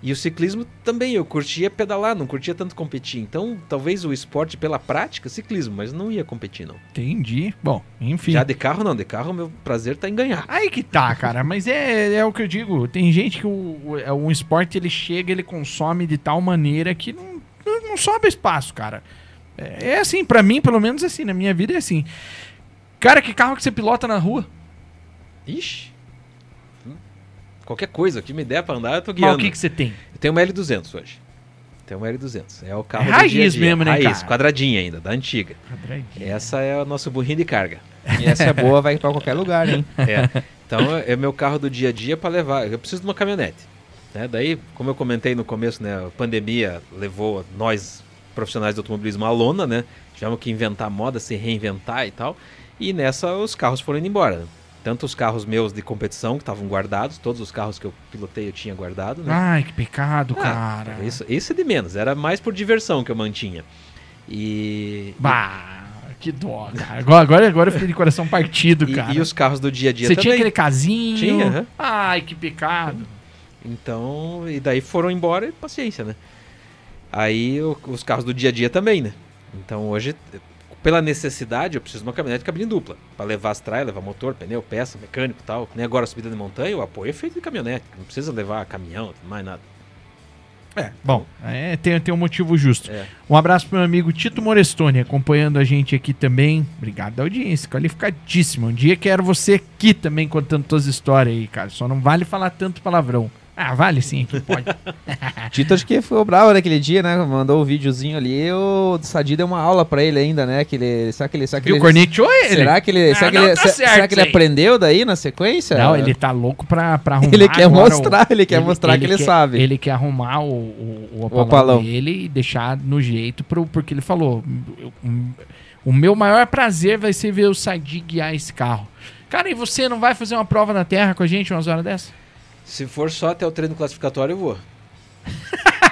E o ciclismo também, eu curtia pedalar, não curtia tanto competir. Então, talvez o esporte pela prática, ciclismo, mas não ia competir, não.
Entendi. Bom, enfim.
Já de carro, não. De carro, meu prazer tá em ganhar.
Aí que tá, cara. Mas é, é o que eu digo. Tem gente que o, o, é, um esporte ele chega, ele consome de tal maneira que não, não, sobra espaço, cara. É, é assim, pra mim, pelo menos assim, na minha vida é assim. Cara, que carro que você pilota na rua?
Ixi. Qualquer coisa, que me der pra andar, eu tô
Mas
guiando.
o que, que você tem?
Eu tenho uma L200 hoje. Tenho uma L200. É o carro
É
do
raiz
dia a dia.
mesmo, né,
Raiz,
cara?
quadradinha ainda, da antiga. Essa é o nosso burrinho de carga.
E essa é boa, vai pra qualquer lugar, hein?
É. Então é meu carro do dia a dia para levar. Eu preciso de uma caminhonete. Né? Daí, como eu comentei no começo, né, a pandemia levou nós profissionais do automobilismo à lona, né? Tivemos que inventar moda, se reinventar e tal. E nessa os carros foram indo embora. né? Tanto os carros meus de competição que estavam guardados, todos os carros que eu pilotei eu tinha guardado, né?
Ai, que pecado,
Ah,
cara.
Isso, isso é de menos, era mais por diversão que eu mantinha. E.
Bah, que dó, cara. Agora, agora, agora eu fiquei de coração partido, (laughs)
e,
cara.
e os carros do dia a dia
Você
também.
tinha aquele casinho?
Tinha, aham.
Ai, que pecado.
Então, e daí foram embora e paciência, né? Aí o- os carros do dia a dia também, né? Então hoje, pela necessidade, eu preciso de uma caminhonete de cabine dupla. Pra levar as traias, levar motor, pneu, peça, mecânico e tal. Nem agora subida de montanha, o apoio é feito de caminhonete. Não precisa levar caminhão, mais nada.
É, bom, é, tem, tem um motivo justo.
É.
Um abraço pro meu amigo Tito Morestoni, acompanhando a gente aqui também. Obrigado da audiência, qualificadíssimo. Um dia quero você aqui também contando suas histórias aí, cara. Só não vale falar tanto palavrão. Ah, vale sim, aqui pode. (laughs)
Tito acho que ficou bravo naquele dia, né? Mandou o videozinho ali, o Sadi deu uma aula pra ele ainda, né? Que ele, será que ele... Será que ele
corneteou ele?
Será que ele,
Ah,
será que ele,
tá
se-
certo
será que ele aprendeu daí na sequência?
Não, ele tá louco pra, pra arrumar
Ele quer mostrar, ele quer mostrar que ele
quer-
sabe.
Ele quer arrumar o, o, o opalão,
opalão.
dele e deixar no jeito, pro, porque ele falou, "O- o meu maior prazer vai ser ver o Sadi guiar esse carro. Cara, e você não vai fazer uma prova na terra com a gente umas horas dessas?
Se for só até o treino classificatório, eu vou. (laughs)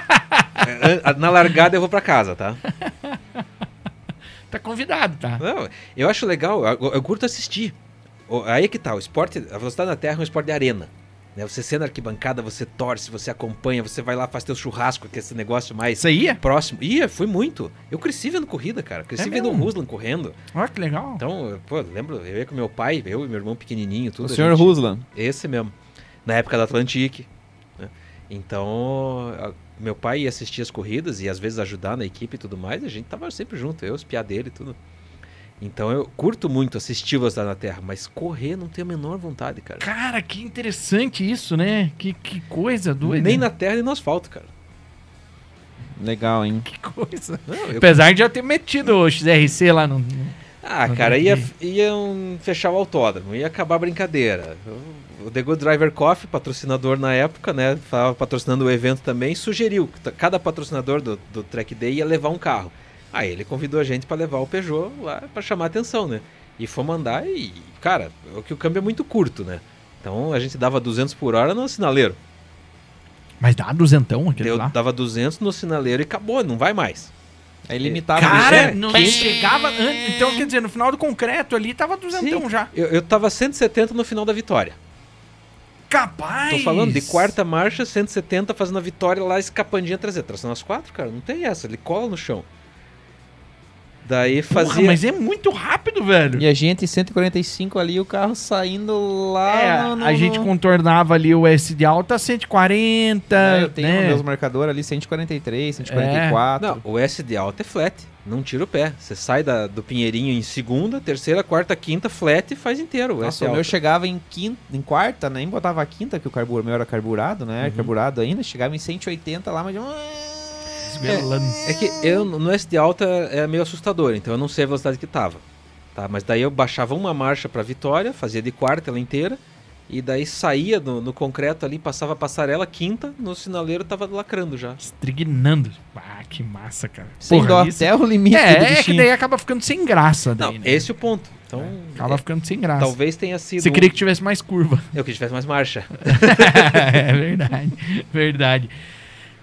É, Na largada eu vou pra casa, tá?
Tá convidado, tá?
Não, eu acho legal, eu, eu curto assistir. Aí é que tá, o esporte, a velocidade na terra é um esporte de arena. Né? Você sendo arquibancada, você torce, você acompanha, você vai lá, faz teu churrasco, que é esse negócio mais
Isso aí?
próximo. Ia, fui muito. Eu cresci vendo corrida, cara. Cresci
É
vendo o? Ruslan correndo.
Olha que legal.
Então, pô, lembro, eu ia com meu pai, eu e meu irmão pequenininho, tudo.
O senhor
gente-
Ruslan.
Esse mesmo. Na época da Atlantic. né? Então, a- meu pai ia assistir as corridas e às vezes ajudar na equipe e tudo mais. E a gente tava sempre junto, eu, os piá dele e tudo. Então eu curto muito assistir Velocidade na Terra, mas correr não tenho a menor vontade, cara.
Cara, que interessante isso, né? Que, que coisa doida.
Nem na terra nem no asfalto, cara.
Legal, hein?
Que coisa.
Não, eu-
Apesar de já ter metido o XRC lá no... no-
Ah,
Não
cara, ia,
que-
iam fechar o autódromo, ia acabar a brincadeira. O The Good Driver Coffee, patrocinador na época, né? Tava patrocinando o evento também, sugeriu que cada patrocinador do, do Track Day ia levar um carro. Aí ele convidou a gente pra levar o Peugeot lá pra chamar a atenção, né? E fomos andar e, cara, o que o câmbio é muito curto, né? Então a gente dava 200 por hora no sinaleiro.
Mas dá duzentão aquele
Deu,
lá?
dava 200 no sinaleiro e acabou, não vai mais.
É ilimitado.
Cara,
bicho.
não chegava... an- Então, quer dizer, no final do concreto ali tava duzentão
Sim.
já.
Eu, eu tava 170 no final da vitória.
Capaz!
Tô falando de quarta marcha, 170, fazendo a vitória lá, escapandinha traseira. Tração as quatro, cara, não tem essa, ele cola no chão. Daí
Porra,
fazia.
mas é muito rápido, velho.
E a gente 145 ali, o carro saindo lá
É,
no, no-
a gente
no-
contornava ali o S de alta 140,
É, eu tenho
né?
meus marcadores ali 143, 144.
Não, o S de alta é flat, não tira o pé. Você sai da- do Pinheirinho em segunda, terceira, quarta, quinta, flat e faz inteiro.
Nossa,
de
o meu chegava em, quinta, em quarta, nem botava a quinta, que o carburo, meu era carburado, né?
Uhum.
Carburado ainda, chegava em 180 lá, mas...
Esbelando.
É que eu, no S de alta é meio assustador, então eu não sei a velocidade que tava. Tá? Mas daí eu baixava uma marcha para Vitória, fazia de quarta ela inteira, e daí saía no, no concreto ali, passava a passarela, quinta, no sinaleiro tava lacrando já.
Estrignando. Ah, que massa, cara.
Sem
Porra,
dó,
isso-
até o limite do
É, é que daí acaba ficando sem graça.
Não,
Daí, né?
esse é o ponto. Então,
Acaba
é,
ficando sem graça.
talvez tenha sido.
Você queria que tivesse mais curva.
Eu que tivesse mais marcha. (laughs)
é verdade, verdade.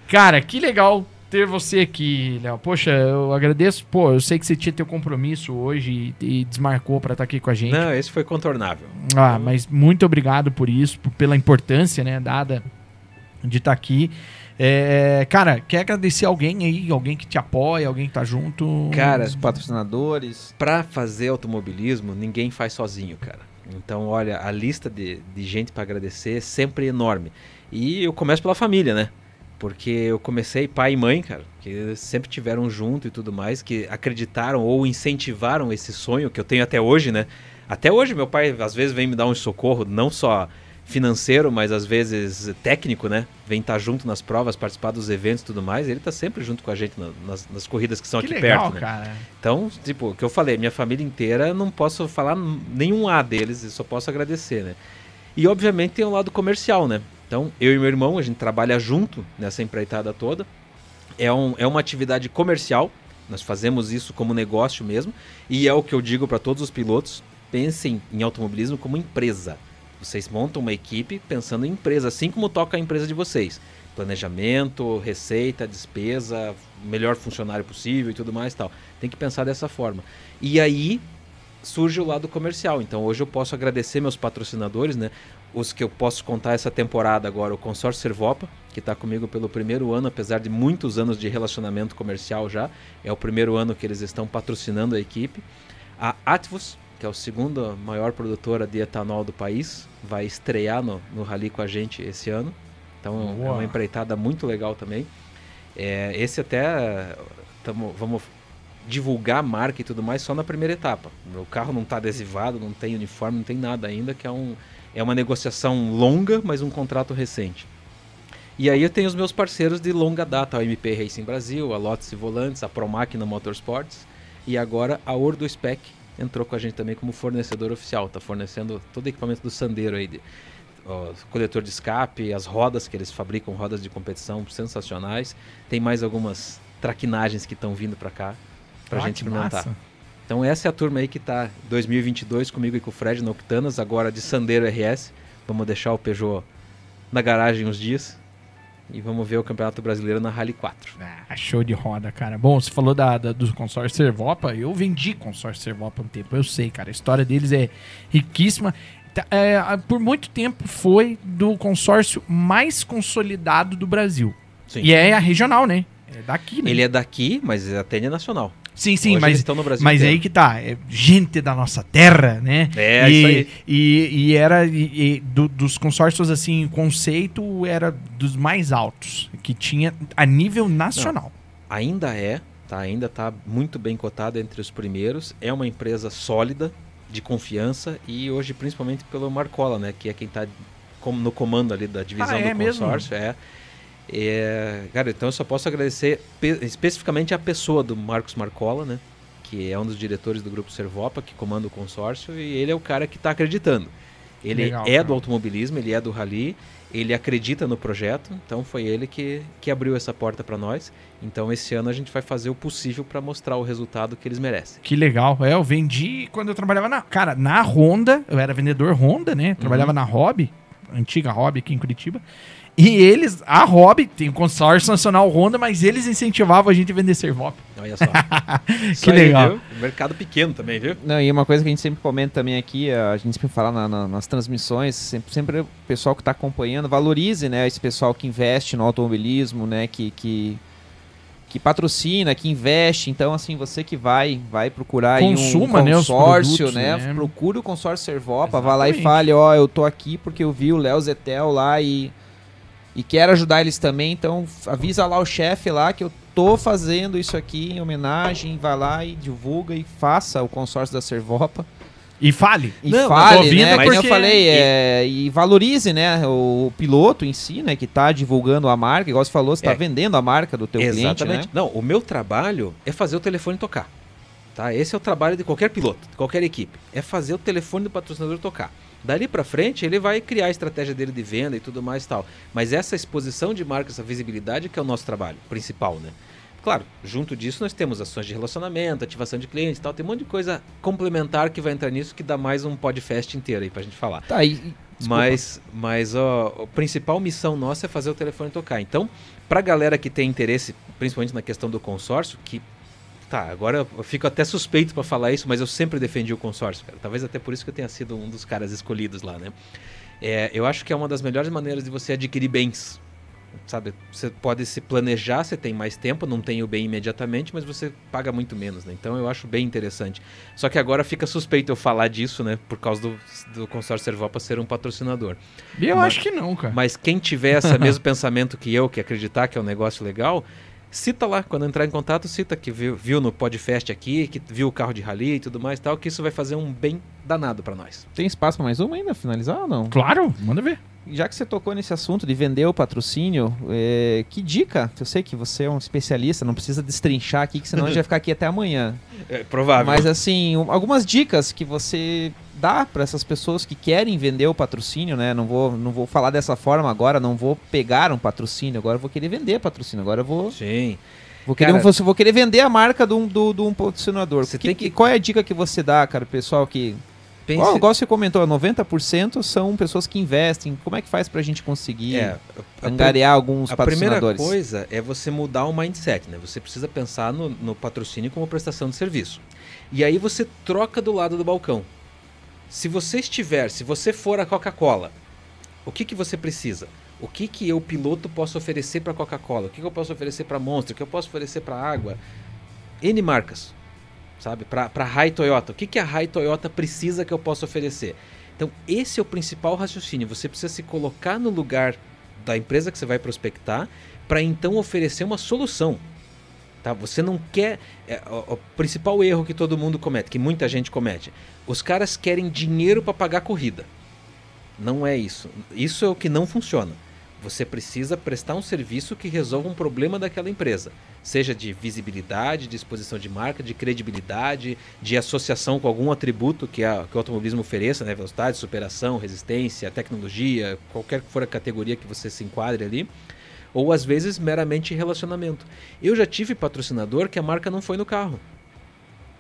Cara, que legal ter você aqui, Léo. Poxa, eu agradeço. Pô, eu sei que você tinha teu compromisso hoje e, e desmarcou pra estar aqui com a gente.
Não, esse foi contornável.
Ah, mas muito obrigado por isso, por- pela importância, né, dada de estar aqui. É, cara, quer agradecer alguém aí, alguém que te apoia, alguém que tá junto?
Cara,
Os patrocinadores.
Pra fazer automobilismo, ninguém faz sozinho, cara. Então, olha, a lista de, de gente pra agradecer é sempre enorme. E eu começo pela família, né? Porque eu comecei pai e mãe, cara, que sempre tiveram junto e tudo mais, que acreditaram ou incentivaram esse sonho que eu tenho até hoje, né? Até hoje meu pai às vezes vem me dar um socorro, não só financeiro, mas às vezes técnico, né? Vem estar junto nas provas, participar dos eventos e tudo mais. Ele tá sempre junto com a gente na- nas, nas corridas que são
que
aqui
legal,
perto, né?
cara.
Então, tipo, o que eu falei, minha família inteira, não posso falar nenhum A deles, eu só posso agradecer, né? E obviamente tem o lado comercial, né? Então, eu e meu irmão, a gente trabalha junto nessa empreitada toda. É, um, é uma atividade comercial, nós fazemos isso como negócio mesmo, e é o que eu digo para todos os pilotos: pensem em automobilismo como empresa. Vocês montam uma equipe pensando em empresa, assim como toca a empresa de vocês. Planejamento, receita, despesa, melhor funcionário possível e tudo mais tal. Tem que pensar dessa forma. E aí surge o lado comercial. Então hoje eu posso agradecer meus patrocinadores, né? Os que eu posso contar essa temporada agora, o Consórcio Servopa, que está comigo pelo primeiro ano, apesar de muitos anos de relacionamento comercial já. É o primeiro ano que eles estão patrocinando a equipe. A Atvos, que é a segunda maior produtora de etanol do país, vai estrear no, no Rally com a gente esse ano. Então é
Boa.
uma empreitada muito legal também. É, esse até tamo, vamos divulgar a marca e tudo mais só na primeira etapa. O carro não está adesivado, não tem uniforme, não tem nada ainda, que é, um, é uma negociação longa, mas um contrato recente. E aí eu tenho os meus parceiros de longa data, a MP Racing Brasil, a Lotus e Volantes, a Promáquina Motorsports e agora a Ordo Spec entrou com a gente também como fornecedor oficial, está fornecendo todo o equipamento do Sandero aí, de, ó, coletor de escape, as rodas que eles fabricam, rodas de competição sensacionais. Tem mais algumas traquinagens que estão vindo para cá pra
Ah,
gente experimentar.
massa.
Então essa é a turma aí que tá 2022 comigo e com o Fred na Octanas, agora de Sandero RS. Vamos deixar o Peugeot na garagem uns dias e vamos ver o Campeonato Brasileiro na Rally 4.
Ah, show de roda, cara. Bom, você falou da, da- do consórcio Servopa. Eu vendi consórcio Servopa há um tempo. Eu sei, cara. A história deles é riquíssima. Tá, é, por muito tempo foi do consórcio mais consolidado do Brasil.
Sim.
E é a regional, né? É daqui, né?
Ele é daqui, mas atende a nacional.
Sim, sim,
Hoje
mas,
estão no Brasil
mas
inteiro.
aí que tá. É gente da nossa terra, né?
É,
e,
isso aí.
E, e era e- e do- dos consórcios, assim, o conceito era dos mais altos que tinha a nível nacional.
Ainda é, tá? Ainda tá muito bem cotado entre os primeiros. É uma empresa sólida, de confiança e hoje principalmente pelo Marcola, né? Que é quem tá com- no comando ali da divisão
Ah, é
do
mesmo?
consórcio. É. É, cara, então eu só posso agradecer pe- especificamente a pessoa do Marcos Marcola, né? Que é um dos diretores do grupo Servopa, que comanda o consórcio, e ele é o cara que está acreditando. Ele
Legal,
é
cara.
do automobilismo, ele é do rally, ele acredita no projeto, então foi ele que, que abriu essa porta para nós. Então esse ano a gente vai fazer o possível para mostrar o resultado que eles merecem.
Que legal. É, eu vendi quando eu trabalhava na. Cara, na Honda, eu era vendedor Honda, né? Trabalhava na Hobby, antiga Hobby aqui em Curitiba. E eles, a Hobby, tem o consórcio nacional Honda, mas eles incentivavam a gente a vender Servop.
Olha só. (laughs)
Que legal.
viu? Mercado pequeno também, viu?
Não, e uma coisa que a gente sempre comenta também aqui, a gente sempre fala na- na- nas transmissões, sempre, sempre o pessoal que está acompanhando, valorize, né, esse pessoal que investe no automobilismo, né, que, que, que patrocina, que investe. Então, assim, você que vai, vai procurar aí
Consuma,
um
né,
consórcio,
produtos,
né,
né?
procure o consórcio Servopa, vá lá e fale, ó, eu tô aqui porque eu vi o Léo Zetel lá e e quero ajudar eles também, então avisa lá o chefe lá que eu tô fazendo isso aqui em homenagem, vai lá e divulga e faça o consórcio da Servopa.
E fale.
E
Não,
fale,
tô ouvindo
né?
porque-
Como eu falei, é, e valorize, né, o piloto em si, né, que tá divulgando a marca, igual você falou, você tá
É.
vendendo a marca do teu cliente, né?
Não, o meu trabalho é fazer o telefone tocar. Tá? Esse é o trabalho de qualquer piloto, de qualquer equipe. É fazer o telefone do patrocinador tocar. Dali para frente, ele vai criar a estratégia dele de venda e tudo mais e tal. Mas essa exposição de marca, essa visibilidade que é o nosso trabalho principal, né? Claro, junto disso nós temos ações de relacionamento, ativação de clientes e tal. Tem um monte de coisa complementar que vai entrar nisso que dá mais um podcast inteiro aí pra gente falar.
Tá, e, desculpa.
Mas, mas ó, a principal missão nossa é fazer o telefone tocar. Então, pra galera que tem interesse, principalmente na questão do consórcio, que tá, agora eu fico até suspeito pra falar isso, mas eu sempre defendi o consórcio, cara. Talvez até por isso que eu tenha sido um dos caras escolhidos lá, né? É, eu acho que é uma das melhores maneiras de você adquirir bens. Sabe, você pode se planejar, você tem mais tempo, não tem o bem imediatamente, mas você paga muito menos, né? Então eu acho bem interessante. Só que agora fica suspeito eu falar disso, né? Por causa do, do consórcio Servopa ser um patrocinador.
E eu
Mas-
acho que não, cara.
Mas quem tiver esse mesmo (laughs) pensamento que eu, que acreditar que é um negócio legal, cita lá, quando entrar em contato, cita que viu, viu no Podfest aqui, que viu o carro de rally e tudo mais e tal, que isso vai fazer um bem danado pra nós.
Tem espaço pra mais uma ainda? Finalizar ou não?
Claro, manda ver.
Já que você tocou nesse assunto de vender o patrocínio, é, que dica? Eu sei que você é um especialista, não precisa destrinchar aqui, que senão a gente (laughs) vai ficar aqui até amanhã.
É provável.
Mas assim, um- algumas dicas que você dá para essas pessoas que querem vender o patrocínio, né? Não vou, não vou falar dessa forma agora, não vou pegar um patrocínio, agora eu vou querer vender patrocínio, agora eu vou,
Sim.
vou, querer,
Cara-
um- vou querer vender a marca de um, do, de um patrocinador.
Você
Que-
tem que-
Qual é a dica que você dá, cara, pessoal que...
Pense...
Igual, igual você comentou, 90% são pessoas que investem. Como é que faz pra gente conseguir
É, a- a
angariar alguns
A primeira
patrocinadores?
coisa é você mudar o mindset, né? Você precisa pensar no, no patrocínio como prestação de serviço. E aí você troca do lado do balcão. Se você estiver, se você for a Coca-Cola, o que, que você precisa? O que, que eu, piloto, posso oferecer para a Coca-Cola? O que, que eu posso oferecer para Monster? O que eu posso oferecer para água? N marcas, sabe? Para a Rai Toyota. O que, que a Rai Toyota precisa que eu possa oferecer? Então, esse é o principal raciocínio. Você precisa se colocar no lugar da empresa que você vai prospectar para então oferecer uma solução. Tá? Você não quer. é, o, o principal erro que todo mundo comete, que muita gente comete, os caras querem dinheiro para pagar corrida. Não é isso. Isso é o que não funciona. Você precisa prestar um serviço que resolva um problema daquela empresa, seja de visibilidade, de exposição de marca, de credibilidade, de associação com algum atributo que, a, que o automobilismo ofereça, né? velocidade, superação, resistência, tecnologia, qualquer que for a categoria que você se enquadre ali, ou às vezes meramente relacionamento. Eu já tive patrocinador que a marca não foi no carro.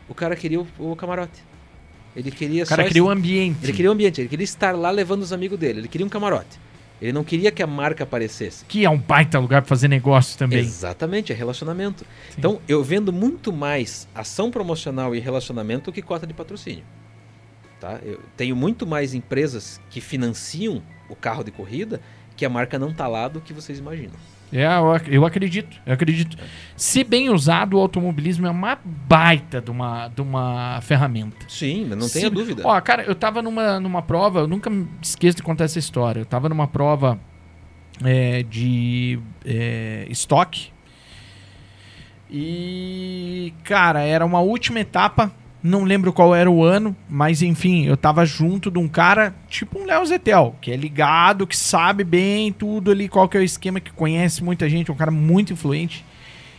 O cara queria o, o camarote. Ele queria
O cara
só
cria o ambiente.
ele queria um ambiente, ele queria estar lá levando os amigos dele, ele queria um camarote. Ele não queria que a marca aparecesse.
Que é um baita lugar pra fazer negócio também.
Exatamente, é relacionamento. Então, eu vendo muito mais ação promocional e relacionamento do que cota de patrocínio. Tá? Eu tenho muito mais empresas que financiam o carro de corrida que a marca não tá lá do que vocês imaginam.
É, eu, ac- eu acredito, eu acredito. Se bem usado, o automobilismo é uma baita de uma, de uma ferramenta.
Sim, mas não tenha
Sim.
dúvida.
Ó, cara, eu tava numa, numa prova, eu nunca me esqueço de contar essa história. Eu tava numa prova é, de é, estoque. E, cara, era uma última etapa. Não lembro qual era o ano, mas enfim, eu tava junto de um cara, tipo um Léo Zetel, que é ligado, que sabe bem tudo ali, qual que é o esquema, que conhece muita gente, um cara muito influente.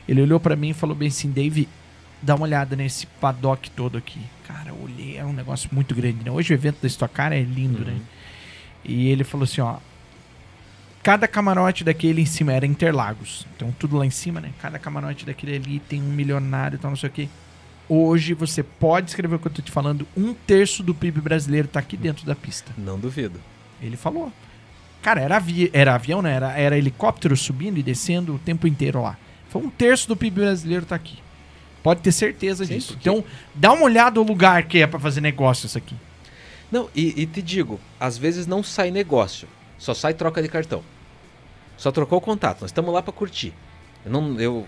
Ele olhou pra mim e falou bem assim, Dave, dá uma olhada nesse paddock todo aqui. Cara, eu olhei, era um negócio muito grande, né? Hoje o evento da Stock Car é lindo, né? E ele falou assim, ó, cada camarote daquele em cima era Interlagos. Então tudo lá em cima, né? Cada camarote daquele ali tem um milionário e tal, não sei o quê. Hoje você pode escrever o que eu tô te falando, um terço do PIB brasileiro tá aqui dentro da pista.
Não duvido.
Ele falou. Cara, era, avi era avião, né? Era, era helicóptero subindo e descendo o tempo inteiro lá. Foi um terço do PIB brasileiro tá aqui. Pode ter certeza
Sim,
disso.
porque-
Então, dá uma olhada no lugar que é pra fazer negócio isso aqui.
Não, e, e te digo, às vezes não sai negócio, só sai troca de cartão. Só trocou o contato, nós estamos lá para curtir. Eu não, eu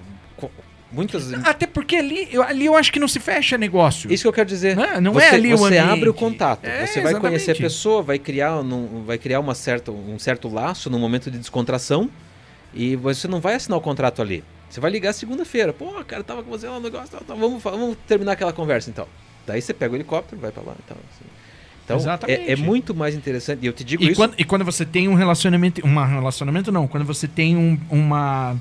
muitas
Até porque ali eu, ali eu acho que não se fecha negócio.
Isso que eu quero dizer.
Não é- não
você,
é ali o
Você
ambiente.
abre o contato.
É,
você vai conhecer a
exatamente.
pessoa, vai criar, num- vai criar uma certa, um certo laço no momento de descontração e você não vai assinar o contrato ali. Você vai ligar segunda-feira. Pô, cara, tava com você lá no negócio. Tal, tal, vamos, vamos terminar aquela conversa então. Daí você pega o helicóptero, vai para lá. Então, assim. Então,
Exatamente.
é, é muito mais interessante. E eu te digo
E
isso.
quando, e quando você tem um relacionamento. Um relacionamento não, quando você tem um- uma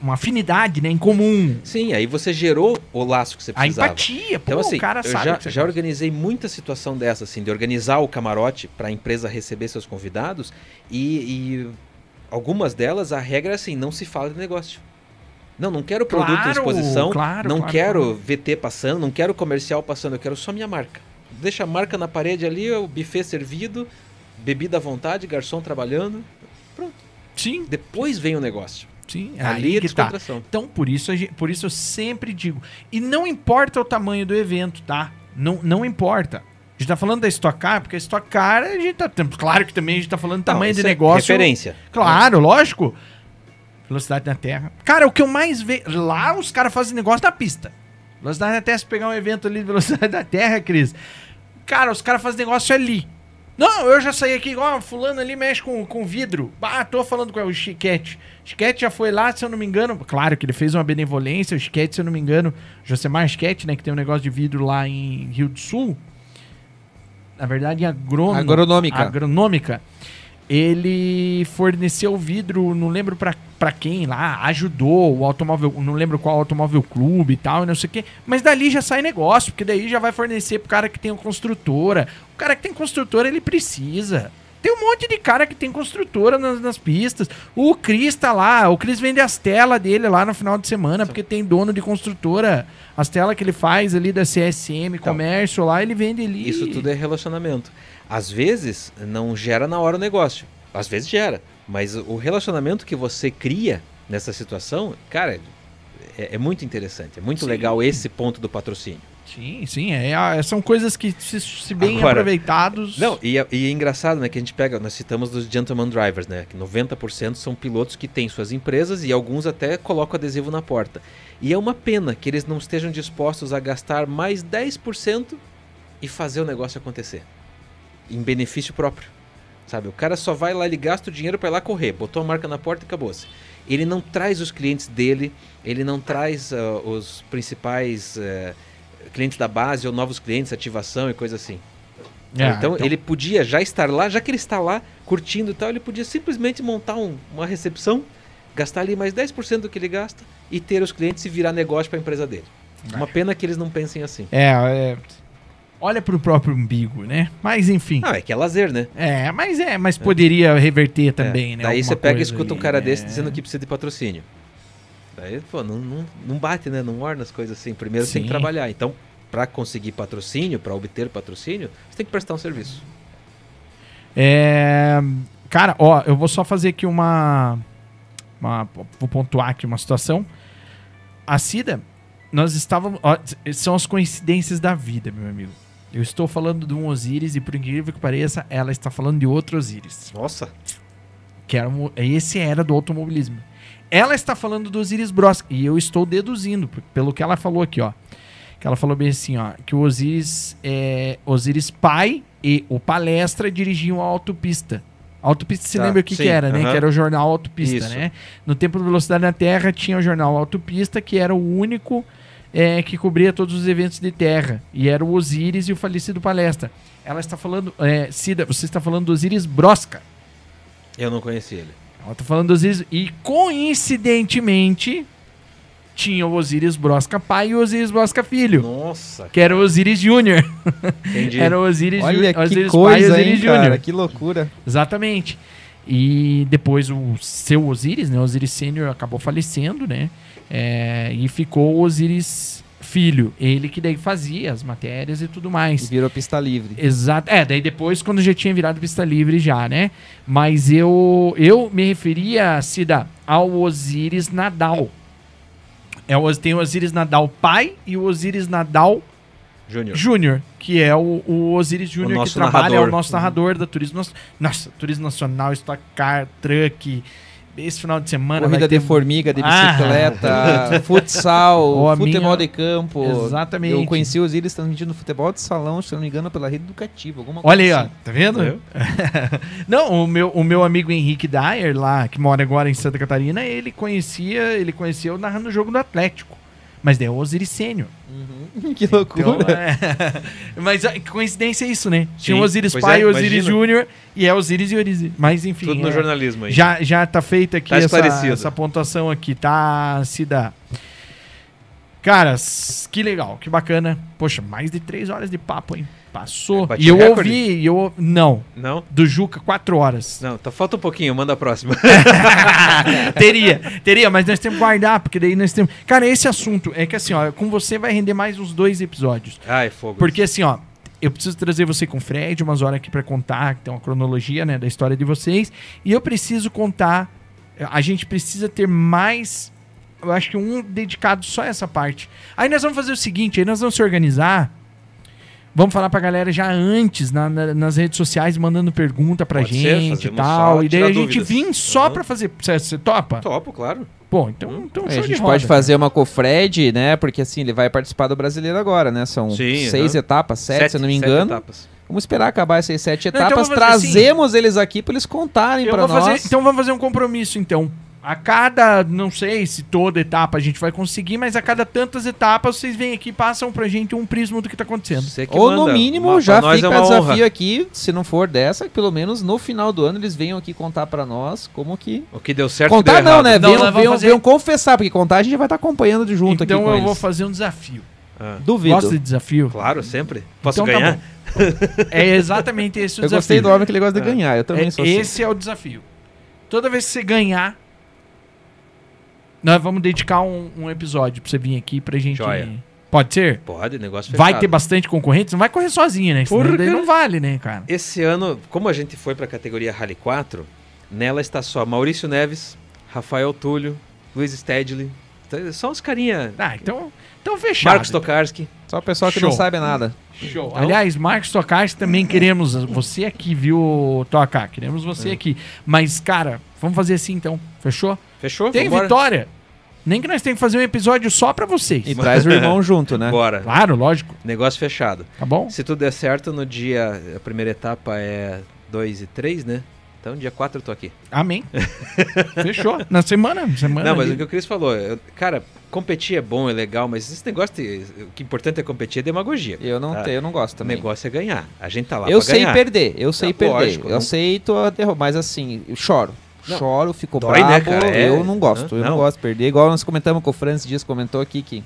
uma afinidade, né, em comum.
Sim, aí você gerou o laço que você
A
precisava.
empatia, pô,
Então, assim,
o cara
eu
sabe.
já, já organizei muita situação dessa, assim, de organizar o camarote para a empresa receber seus convidados e, e algumas delas a regra é assim, não se fala de negócio. Não, não quero produto
Claro,
em exposição,
claro,
não
claro,
quero. VT passando, não quero comercial passando, eu quero só minha marca. Deixa a marca na parede ali, o buffet servido, bebida à vontade, garçom trabalhando.
Sim,
Depois vem o negócio.
Sim.
ali
aí
é
tá.
descontração.
Então, por isso, gente- por isso eu sempre digo. E não importa o tamanho do evento, tá? Não, não importa. A gente tá falando da Stock Car, porque a Stock Car, a gente tá. Claro que também a gente tá falando do
Não,
tamanho de
isso é
negócio.
Referência.
Claro, lógico. Velocidade na Terra. Cara, o que eu mais vejo. Lá os caras fazem negócio na pista. Velocidade na Terra, se pegar um evento ali de velocidade (laughs) da Terra, Cris. Cara, os caras fazem negócio ali. Não, eu já saí aqui, ó, fulano ali mexe com, com vidro. Ah, tô falando com o Chiquete. Chiquete já foi lá, se eu não me engano. Claro que ele fez uma benevolência, o Chiquete, se eu não me engano. Josemar Chiquete, né, que tem um negócio de vidro lá em Rio do Sul. Na verdade, em agrônomo,
Agronômica.
agronômica. Ele forneceu vidro, não lembro pra, pra quem lá, ajudou o automóvel, não lembro qual automóvel clube e tal, e não sei o quê. Mas dali já sai negócio, porque daí já vai fornecer pro cara que tem uma construtora. O cara que tem construtora, ele precisa. Tem um monte de cara que tem construtora nas, nas pistas. O Cris tá lá, o Cris vende as telas dele lá no final de semana, porque tem dono de construtora. As telas que ele faz ali da CSM, comércio lá, ele vende ali.
Isso tudo é relacionamento. Às vezes não gera na hora o negócio. Às vezes gera. Mas o relacionamento que você cria nessa situação, cara, é, é muito interessante. É muito
Sim.
legal esse ponto do patrocínio.
Sim, sim, é, é- são coisas que, se, se bem
Agora-
aproveitados.
Não, e é, e é engraçado, né, que a gente pega, nós citamos dos gentleman drivers, né, que 90% são pilotos que têm suas empresas e alguns até colocam adesivo na porta. E é uma pena que eles não estejam dispostos a gastar mais 10% e fazer o negócio acontecer. Em benefício próprio. Sabe, o cara só vai lá, ele gasta o dinheiro para ir lá correr, botou a marca na porta e acabou-se. Ele não traz os clientes dele, ele não traz ah, os principais eh, clientes da base ou novos clientes, ativação e coisa assim.
É,
então, ele podia já estar lá, já que ele está lá curtindo e tal, ele podia simplesmente montar um- uma recepção, gastar ali mais 10% do que ele gasta e ter os clientes e virar negócio para a empresa dele. Uma pena que eles não pensem assim.
É, é, olha pro próprio umbigo, né? Mas enfim.
Ah, é que é lazer, né?
É, mas é, mas poderia reverter também,
É.
né?
Daí
alguma
você pega e escuta um
aí,
cara
né?
desse dizendo que precisa de patrocínio. Daí, pô, não, não, não bate, né? Não orna as coisas assim. Primeiro você tem que
Sim.
trabalhar. Então, para conseguir patrocínio, para obter patrocínio, você tem que prestar um serviço.
É, cara, ó, eu vou só fazer aqui uma, uma- Vou pontuar aqui uma situação. A Cida, nós estávamos. ó, são as coincidências da vida, meu amigo. Eu estou falando de um Osiris e, por incrível que pareça, ela está falando de outro Osiris.
Nossa,
Que era, esse era do automobilismo. Ela está falando do Osiris Bros. E eu estou deduzindo, pelo que ela falou aqui, ó. Que ela falou bem assim, ó. Que o Osiris, é, Osiris pai e o palestra dirigiam a autopista. Autopista, se
Tá,
lembra o que,
sim,
que era, né? Que era o jornal Autopista,
Isso.
né? No tempo do Velocidade na Terra tinha o jornal Autopista, que era o único é, que cobria todos os eventos de terra. E era o Osiris e o falecido palestra. Ela está falando. É, Cida, você está falando do Osiris Brosca.
eu não conheci ele.
Ela tá falando do Osiris. E coincidentemente, tinha o Osiris Brosca pai e o Osiris Brosca filho.
Nossa,
Que era o Osiris Júnior.
entendi. (laughs)
Era o Osiris
Olha
Júnior.
que
Osiris pai e
coisa,
Osiris
hein,
Júnior.
cara. Que loucura.
Exatamente. E depois o seu Osiris, né? O Osiris Sênior acabou falecendo, né? É, e ficou o Osiris filho. Ele que daí fazia as matérias e tudo
E
mais.
virou pista livre.
Exato. É, daí depois quando já tinha virado pista livre já, né? Mas eu eu me referia, Cida, ao Osiris Nadal. É, o- tem o Osiris Nadal pai e o Osiris Nadal
Júnior.
Júnior, que é o, o Osiris Júnior que trabalha, é
narrador.
o nosso narrador da Turismo Nacional. Nossa, Turismo Nacional, Stock Car, Truck. Esse final de semana
Corrida
vai ter...
de formiga, de
Ah.
bicicleta, (laughs) futsal,
Ó, a
futebol
minha-
de campo.
Exatamente.
Eu conheci os Osiris transmitindo futebol de salão, se não me engano, pela rede educativa. Alguma
Olha aí,
coisa
ó,
assim.
tá vendo? (laughs) Não, o meu, o meu amigo Henrique Dyer, lá, que mora agora em Santa Catarina, ele conhecia, ele conhecia eu narrando o jogo do Atlético. Mas daí é o Osiris Sênior. (laughs)
que loucura.
Então, é... Mas a coincidência é isso, né? Tinha
Sim,
o Osiris
pois
pai
é,
e o Osiris. Júnior, e é Osiris e Osiris. Mas enfim.
Tudo no
é-
jornalismo aí.
Já, já tá feita aqui
Tá
essa, essa pontuação aqui, tá, Cida? Caras, que legal, que bacana. Poxa, mais de três horas de papo, hein? Passou.
É,
e eu
recorde?
ouvi, e eu. Não,
Não?
do Juca, quatro horas.
Não, tá, falta um pouquinho, manda a próxima. (laughs)
teria, teria, mas nós temos que guardar, porque daí nós temos. Cara, esse assunto é que assim, ó, com você vai render mais uns dois episódios.
Ai, fogo.
Porque assim, ó, eu preciso trazer você com o Fred umas horas aqui pra contar, que tem uma cronologia, né, da história de vocês, e eu preciso contar, a gente precisa ter mais, eu acho que um dedicado só a essa parte. Aí nós vamos fazer o seguinte, aí nós vamos se organizar, vamos falar pra galera já antes, na- na- nas redes sociais, mandando pergunta pra
Pode ser,
gente e
fazemos
tal,
só
e daí a gente
dúvidas.
vir só
Uhum.
pra fazer, você, você topa?
Topo, claro.
Pô, então, então
É,
show
a
de
gente
roda,
pode
cara.
fazer uma com o Fred, né? Porque assim, ele vai participar do brasileiro agora, né? São
Sim,
seis
aham.
etapas, sete, se eu não me
sete
engano.
etapas.
Vamos esperar acabar essas sete
então
etapas.
vamos fazer assim.
Trazemos eles aqui pra eles contarem
vou
nós.
fazer- então vamos fazer um compromisso, então. A cada, não sei se toda etapa a gente vai conseguir, mas a cada tantas etapas vocês vêm aqui e passam pra gente um prisma do que tá acontecendo.
Você que
Ou no
manda.
mínimo,
Uma-
já fica
é
o
uma
desafio
honra.
aqui, se não for dessa, que pelo menos no final do ano eles venham aqui contar pra nós como que.
O que deu certo
contar
deu
não,
errado.
né?
Não,
venham,
fazer-
venham confessar, porque contar a gente vai estar acompanhando de junto
então
aqui com
eu
eles.
vou fazer um desafio.
Ah,
Duvido.
Gosta de desafio?
claro, sempre. Posso
Então tá
ganhar?
bom. É exatamente esse o
Eu
desafio.
gostei do homem que ele gosta de
É.
ganhar. Eu também
É,
sou assim.
esse é o desafio. Toda vez que você ganhar, nós vamos dedicar um, um episódio pra você vir aqui pra gente.
Joia.
Pode ser?
Pode, negócio
Vai
fechado.
ter bastante concorrentes? Não vai correr sozinho, né? Senão
Por
daí
quê?
não vale, né, cara?
Esse ano, como a gente foi pra categoria Rally 4, nela está só Maurício Neves, Rafael Túlio, Luiz Stedley. Então, Só uns carinha.
Ah, então, então fechado.
Marcos Tokarski.
Só o pessoal que
Show.
não sabe nada.
Show. Aliás, Marcos Tokarski também queremos você aqui, viu, Toca? Queremos você
É.
aqui. Mas, cara, vamos fazer assim então. Fechou?
Fechou?
Tem
Vambora?
vitória. Nem que nós tenhamos que fazer um episódio só pra vocês.
E traz o irmão (laughs) junto, né?
Bora.
Claro, lógico.
Negócio fechado.
Tá bom?
Se tudo der certo, no dia. A primeira etapa é 2 e 3, né? Então, dia 4 eu tô aqui.
Amém. (laughs) Fechou. Na semana. semana
Não, mas
ali.
o que o Cris falou, eu- cara, competir é bom, é legal, mas esse negócio de. O que é importante é competir é demagogia.
Eu não,
Tá.
tenho, eu não gosto
O
também.
negócio é ganhar. A gente tá lá
Eu sei
ganhar.
perder, eu sei
Não,
perder.
lógico,
eu
não-
aceito a derrota, mas assim, eu choro.
Não.
Choro, fico
Dói,
bravo.
né, cara? É.
Eu não gosto,
Não,
eu não
não.
gosto de perder. Igual nós comentamos com o Francis Dias comentou aqui que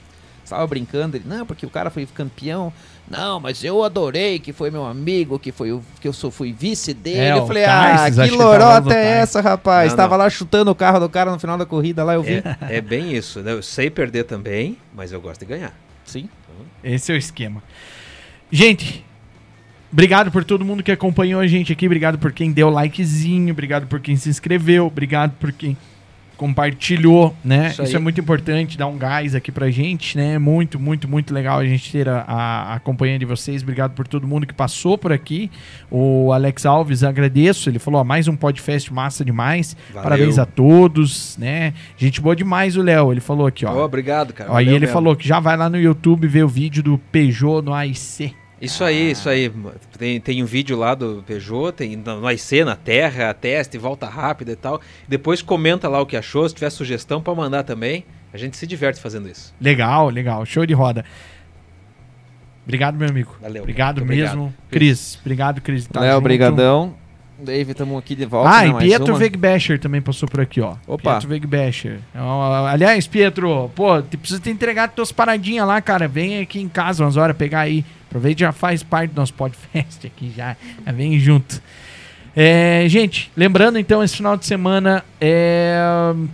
estava brincando, ele, não, porque o cara foi campeão. Não, mas eu adorei que foi meu amigo, que foi o que eu sou, fui vice dele.
É,
eu falei,
Tarsis,
ah, que lorota é essa, rapaz?
Não,
Estava
não.
lá chutando o carro do cara no final da corrida, lá eu vi.
É, é bem isso. né? Eu sei perder também, mas eu gosto de ganhar.
Sim.
Esse é o esquema. Gente, obrigado por todo mundo que acompanhou a gente aqui. Obrigado por quem deu likezinho. Obrigado por quem se inscreveu. Obrigado por quem compartilhou, né?
Isso
Isso,
aí.
é muito importante, dar um gás aqui pra gente, né? Muito, muito, muito legal a gente ter a, a, a companhia de vocês. Obrigado por todo mundo que passou por aqui. O Alex Alves, agradeço. Ele falou, ó, mais um podcast massa demais.
Valeu.
Parabéns a todos, né? Gente boa demais o Léo. Ele falou aqui, ó.
Ó, obrigado, cara. Valeu
ele
mesmo.
falou que já vai lá no YouTube ver o vídeo do Peugeot no AIC.
Isso aí, isso aí. Tem, tem um vídeo lá do Peugeot, tem no IC, na terra, teste, volta rápida e tal. Depois comenta lá o que achou, se tiver sugestão pra mandar também. A gente se diverte fazendo isso.
Legal, legal. Show de roda. Obrigado, meu amigo.
Valeu.
Obrigado
Muito
mesmo.
obrigado.
Cris, obrigado, Cris. Tá
Léo,
junto.
brigadão. Dave, estamos aqui de volta.
Ah,
né,
e Pietro. Wegbecher também passou por aqui, ó.
Opa.
Pietro Wegbecher. Ó, Aliás, Pietro, pô, te precisa ter entregado tuas paradinhas lá, cara. Vem aqui em casa umas horas pegar aí. Aproveita e já faz parte do nosso podcast aqui já. já vem junto. É, gente, lembrando então, esse final de semana é,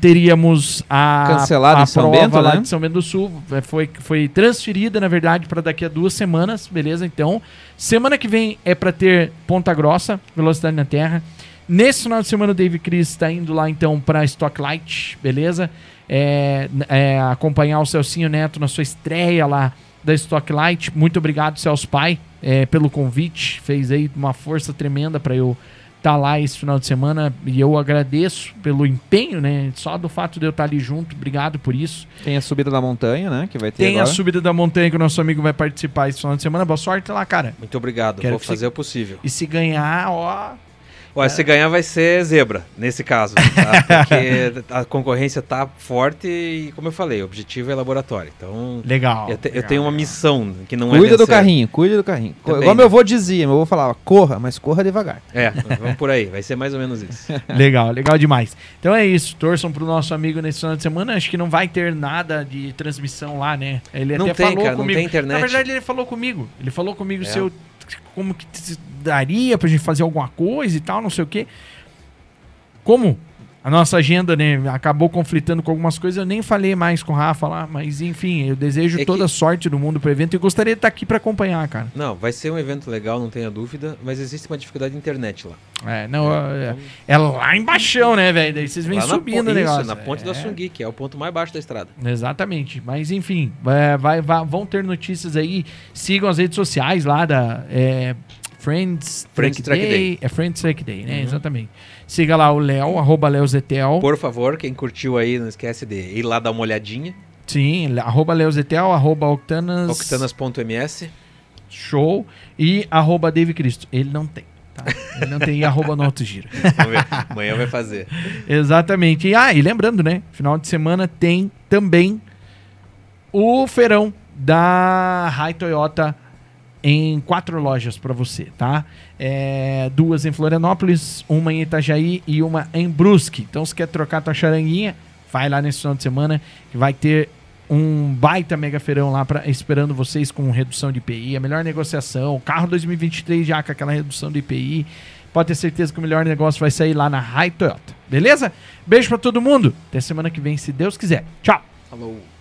teríamos a,
Cancelado
a
em São
prova
Bento,
lá
né?
de São Bento do Sul. É, Foi, foi transferida, na verdade, para daqui a duas semanas, beleza? Então, semana que vem é para ter Ponta Grossa, Velocidade na Terra. Nesse final de semana, o Dave Chris está indo lá então para Stock Light, beleza? É, é, acompanhar o Celcinho Neto na sua estreia lá da Stock Light. Muito obrigado, Celso Pai, é, pelo convite. Fez aí uma força tremenda para eu estar lá esse final de semana e eu agradeço pelo empenho, né? Só do fato de eu estar ali junto, obrigado por isso.
Tem a subida da montanha, né? Que vai ter
Tem a
agora.
subida da montanha que o nosso amigo vai participar esse final de semana. Boa sorte lá, cara.
Muito obrigado,
Quero
vou fazer o possível.
E se ganhar, ó.
Olha, se ganhar vai ser zebra, nesse caso. tá? (laughs) Porque a concorrência tá forte e, como eu falei, o objetivo é laboratório. Então,
Legal.
eu, te- eu
legal.
tenho uma missão que não é
Cuida do carrinho, cuida do carrinho.
Também,
Igual meu avô dizia, meu avô falava, corra, mas corra devagar.
É, vamos por aí. Vai ser mais ou menos isso. (laughs)
Legal, legal demais. Então é isso. Torçam pro nosso amigo nesse final de semana. Acho que não vai ter nada de transmissão lá, né? Ele
Não
até
tem,
falou
cara, não
comigo.
tem internet.
Na verdade, ele falou comigo. Ele falou comigo
É.
se eu. Como que daria pra gente fazer alguma coisa e tal, não sei o quê. Como a nossa agenda, né, acabou conflitando com algumas coisas, eu nem falei mais com o Rafa lá, mas enfim, eu desejo
É que-
toda a sorte do mundo pro evento e gostaria de estar aqui pra acompanhar, cara.
Não, vai ser um evento legal, não tenha dúvida, mas existe uma dificuldade de internet lá.
É, não, é, é lá embaixo, né, velho? Daí vocês vêm subindo o negócio.
Isso, na ponte
é.
do Assungui, que é o ponto mais baixo da estrada.
Exatamente. Mas enfim, é, vai, vai- vão ter notícias aí. Sigam as redes sociais lá da é, Friends,
Friends
Track
Track
Day.
Day.
É Friends Track Day, né?
Uhum.
Exatamente. Siga lá o Léo, arroba Leozetel.
Por favor, quem curtiu aí, não esquece de ir lá dar uma olhadinha.
Sim, arroba Leozetel, arroba Octanas,
Octanas.ms.
Show e arroba Dave Cristo. Ele não tem. Tá? Ele não tem e arroba no Alto Giro.
Amanhã vai fazer. (laughs)
Exatamente. E, ah, e lembrando, né? Final de semana tem também o feirão da Rai Toyota em quatro lojas para você, tá? É, duas em Florianópolis, uma em Itajaí e uma em Brusque. Então, se quer trocar tua charanguinha, vai lá nesse final de semana que vai ter um baita mega feirão lá pra, esperando vocês com redução de IPI, a melhor negociação, carro 2023 já com aquela redução de IPI. Pode ter certeza que o melhor negócio vai sair lá na Rai Toyota. Beleza? Beijo pra todo mundo. Até semana que vem, se Deus quiser. Tchau.
Falou.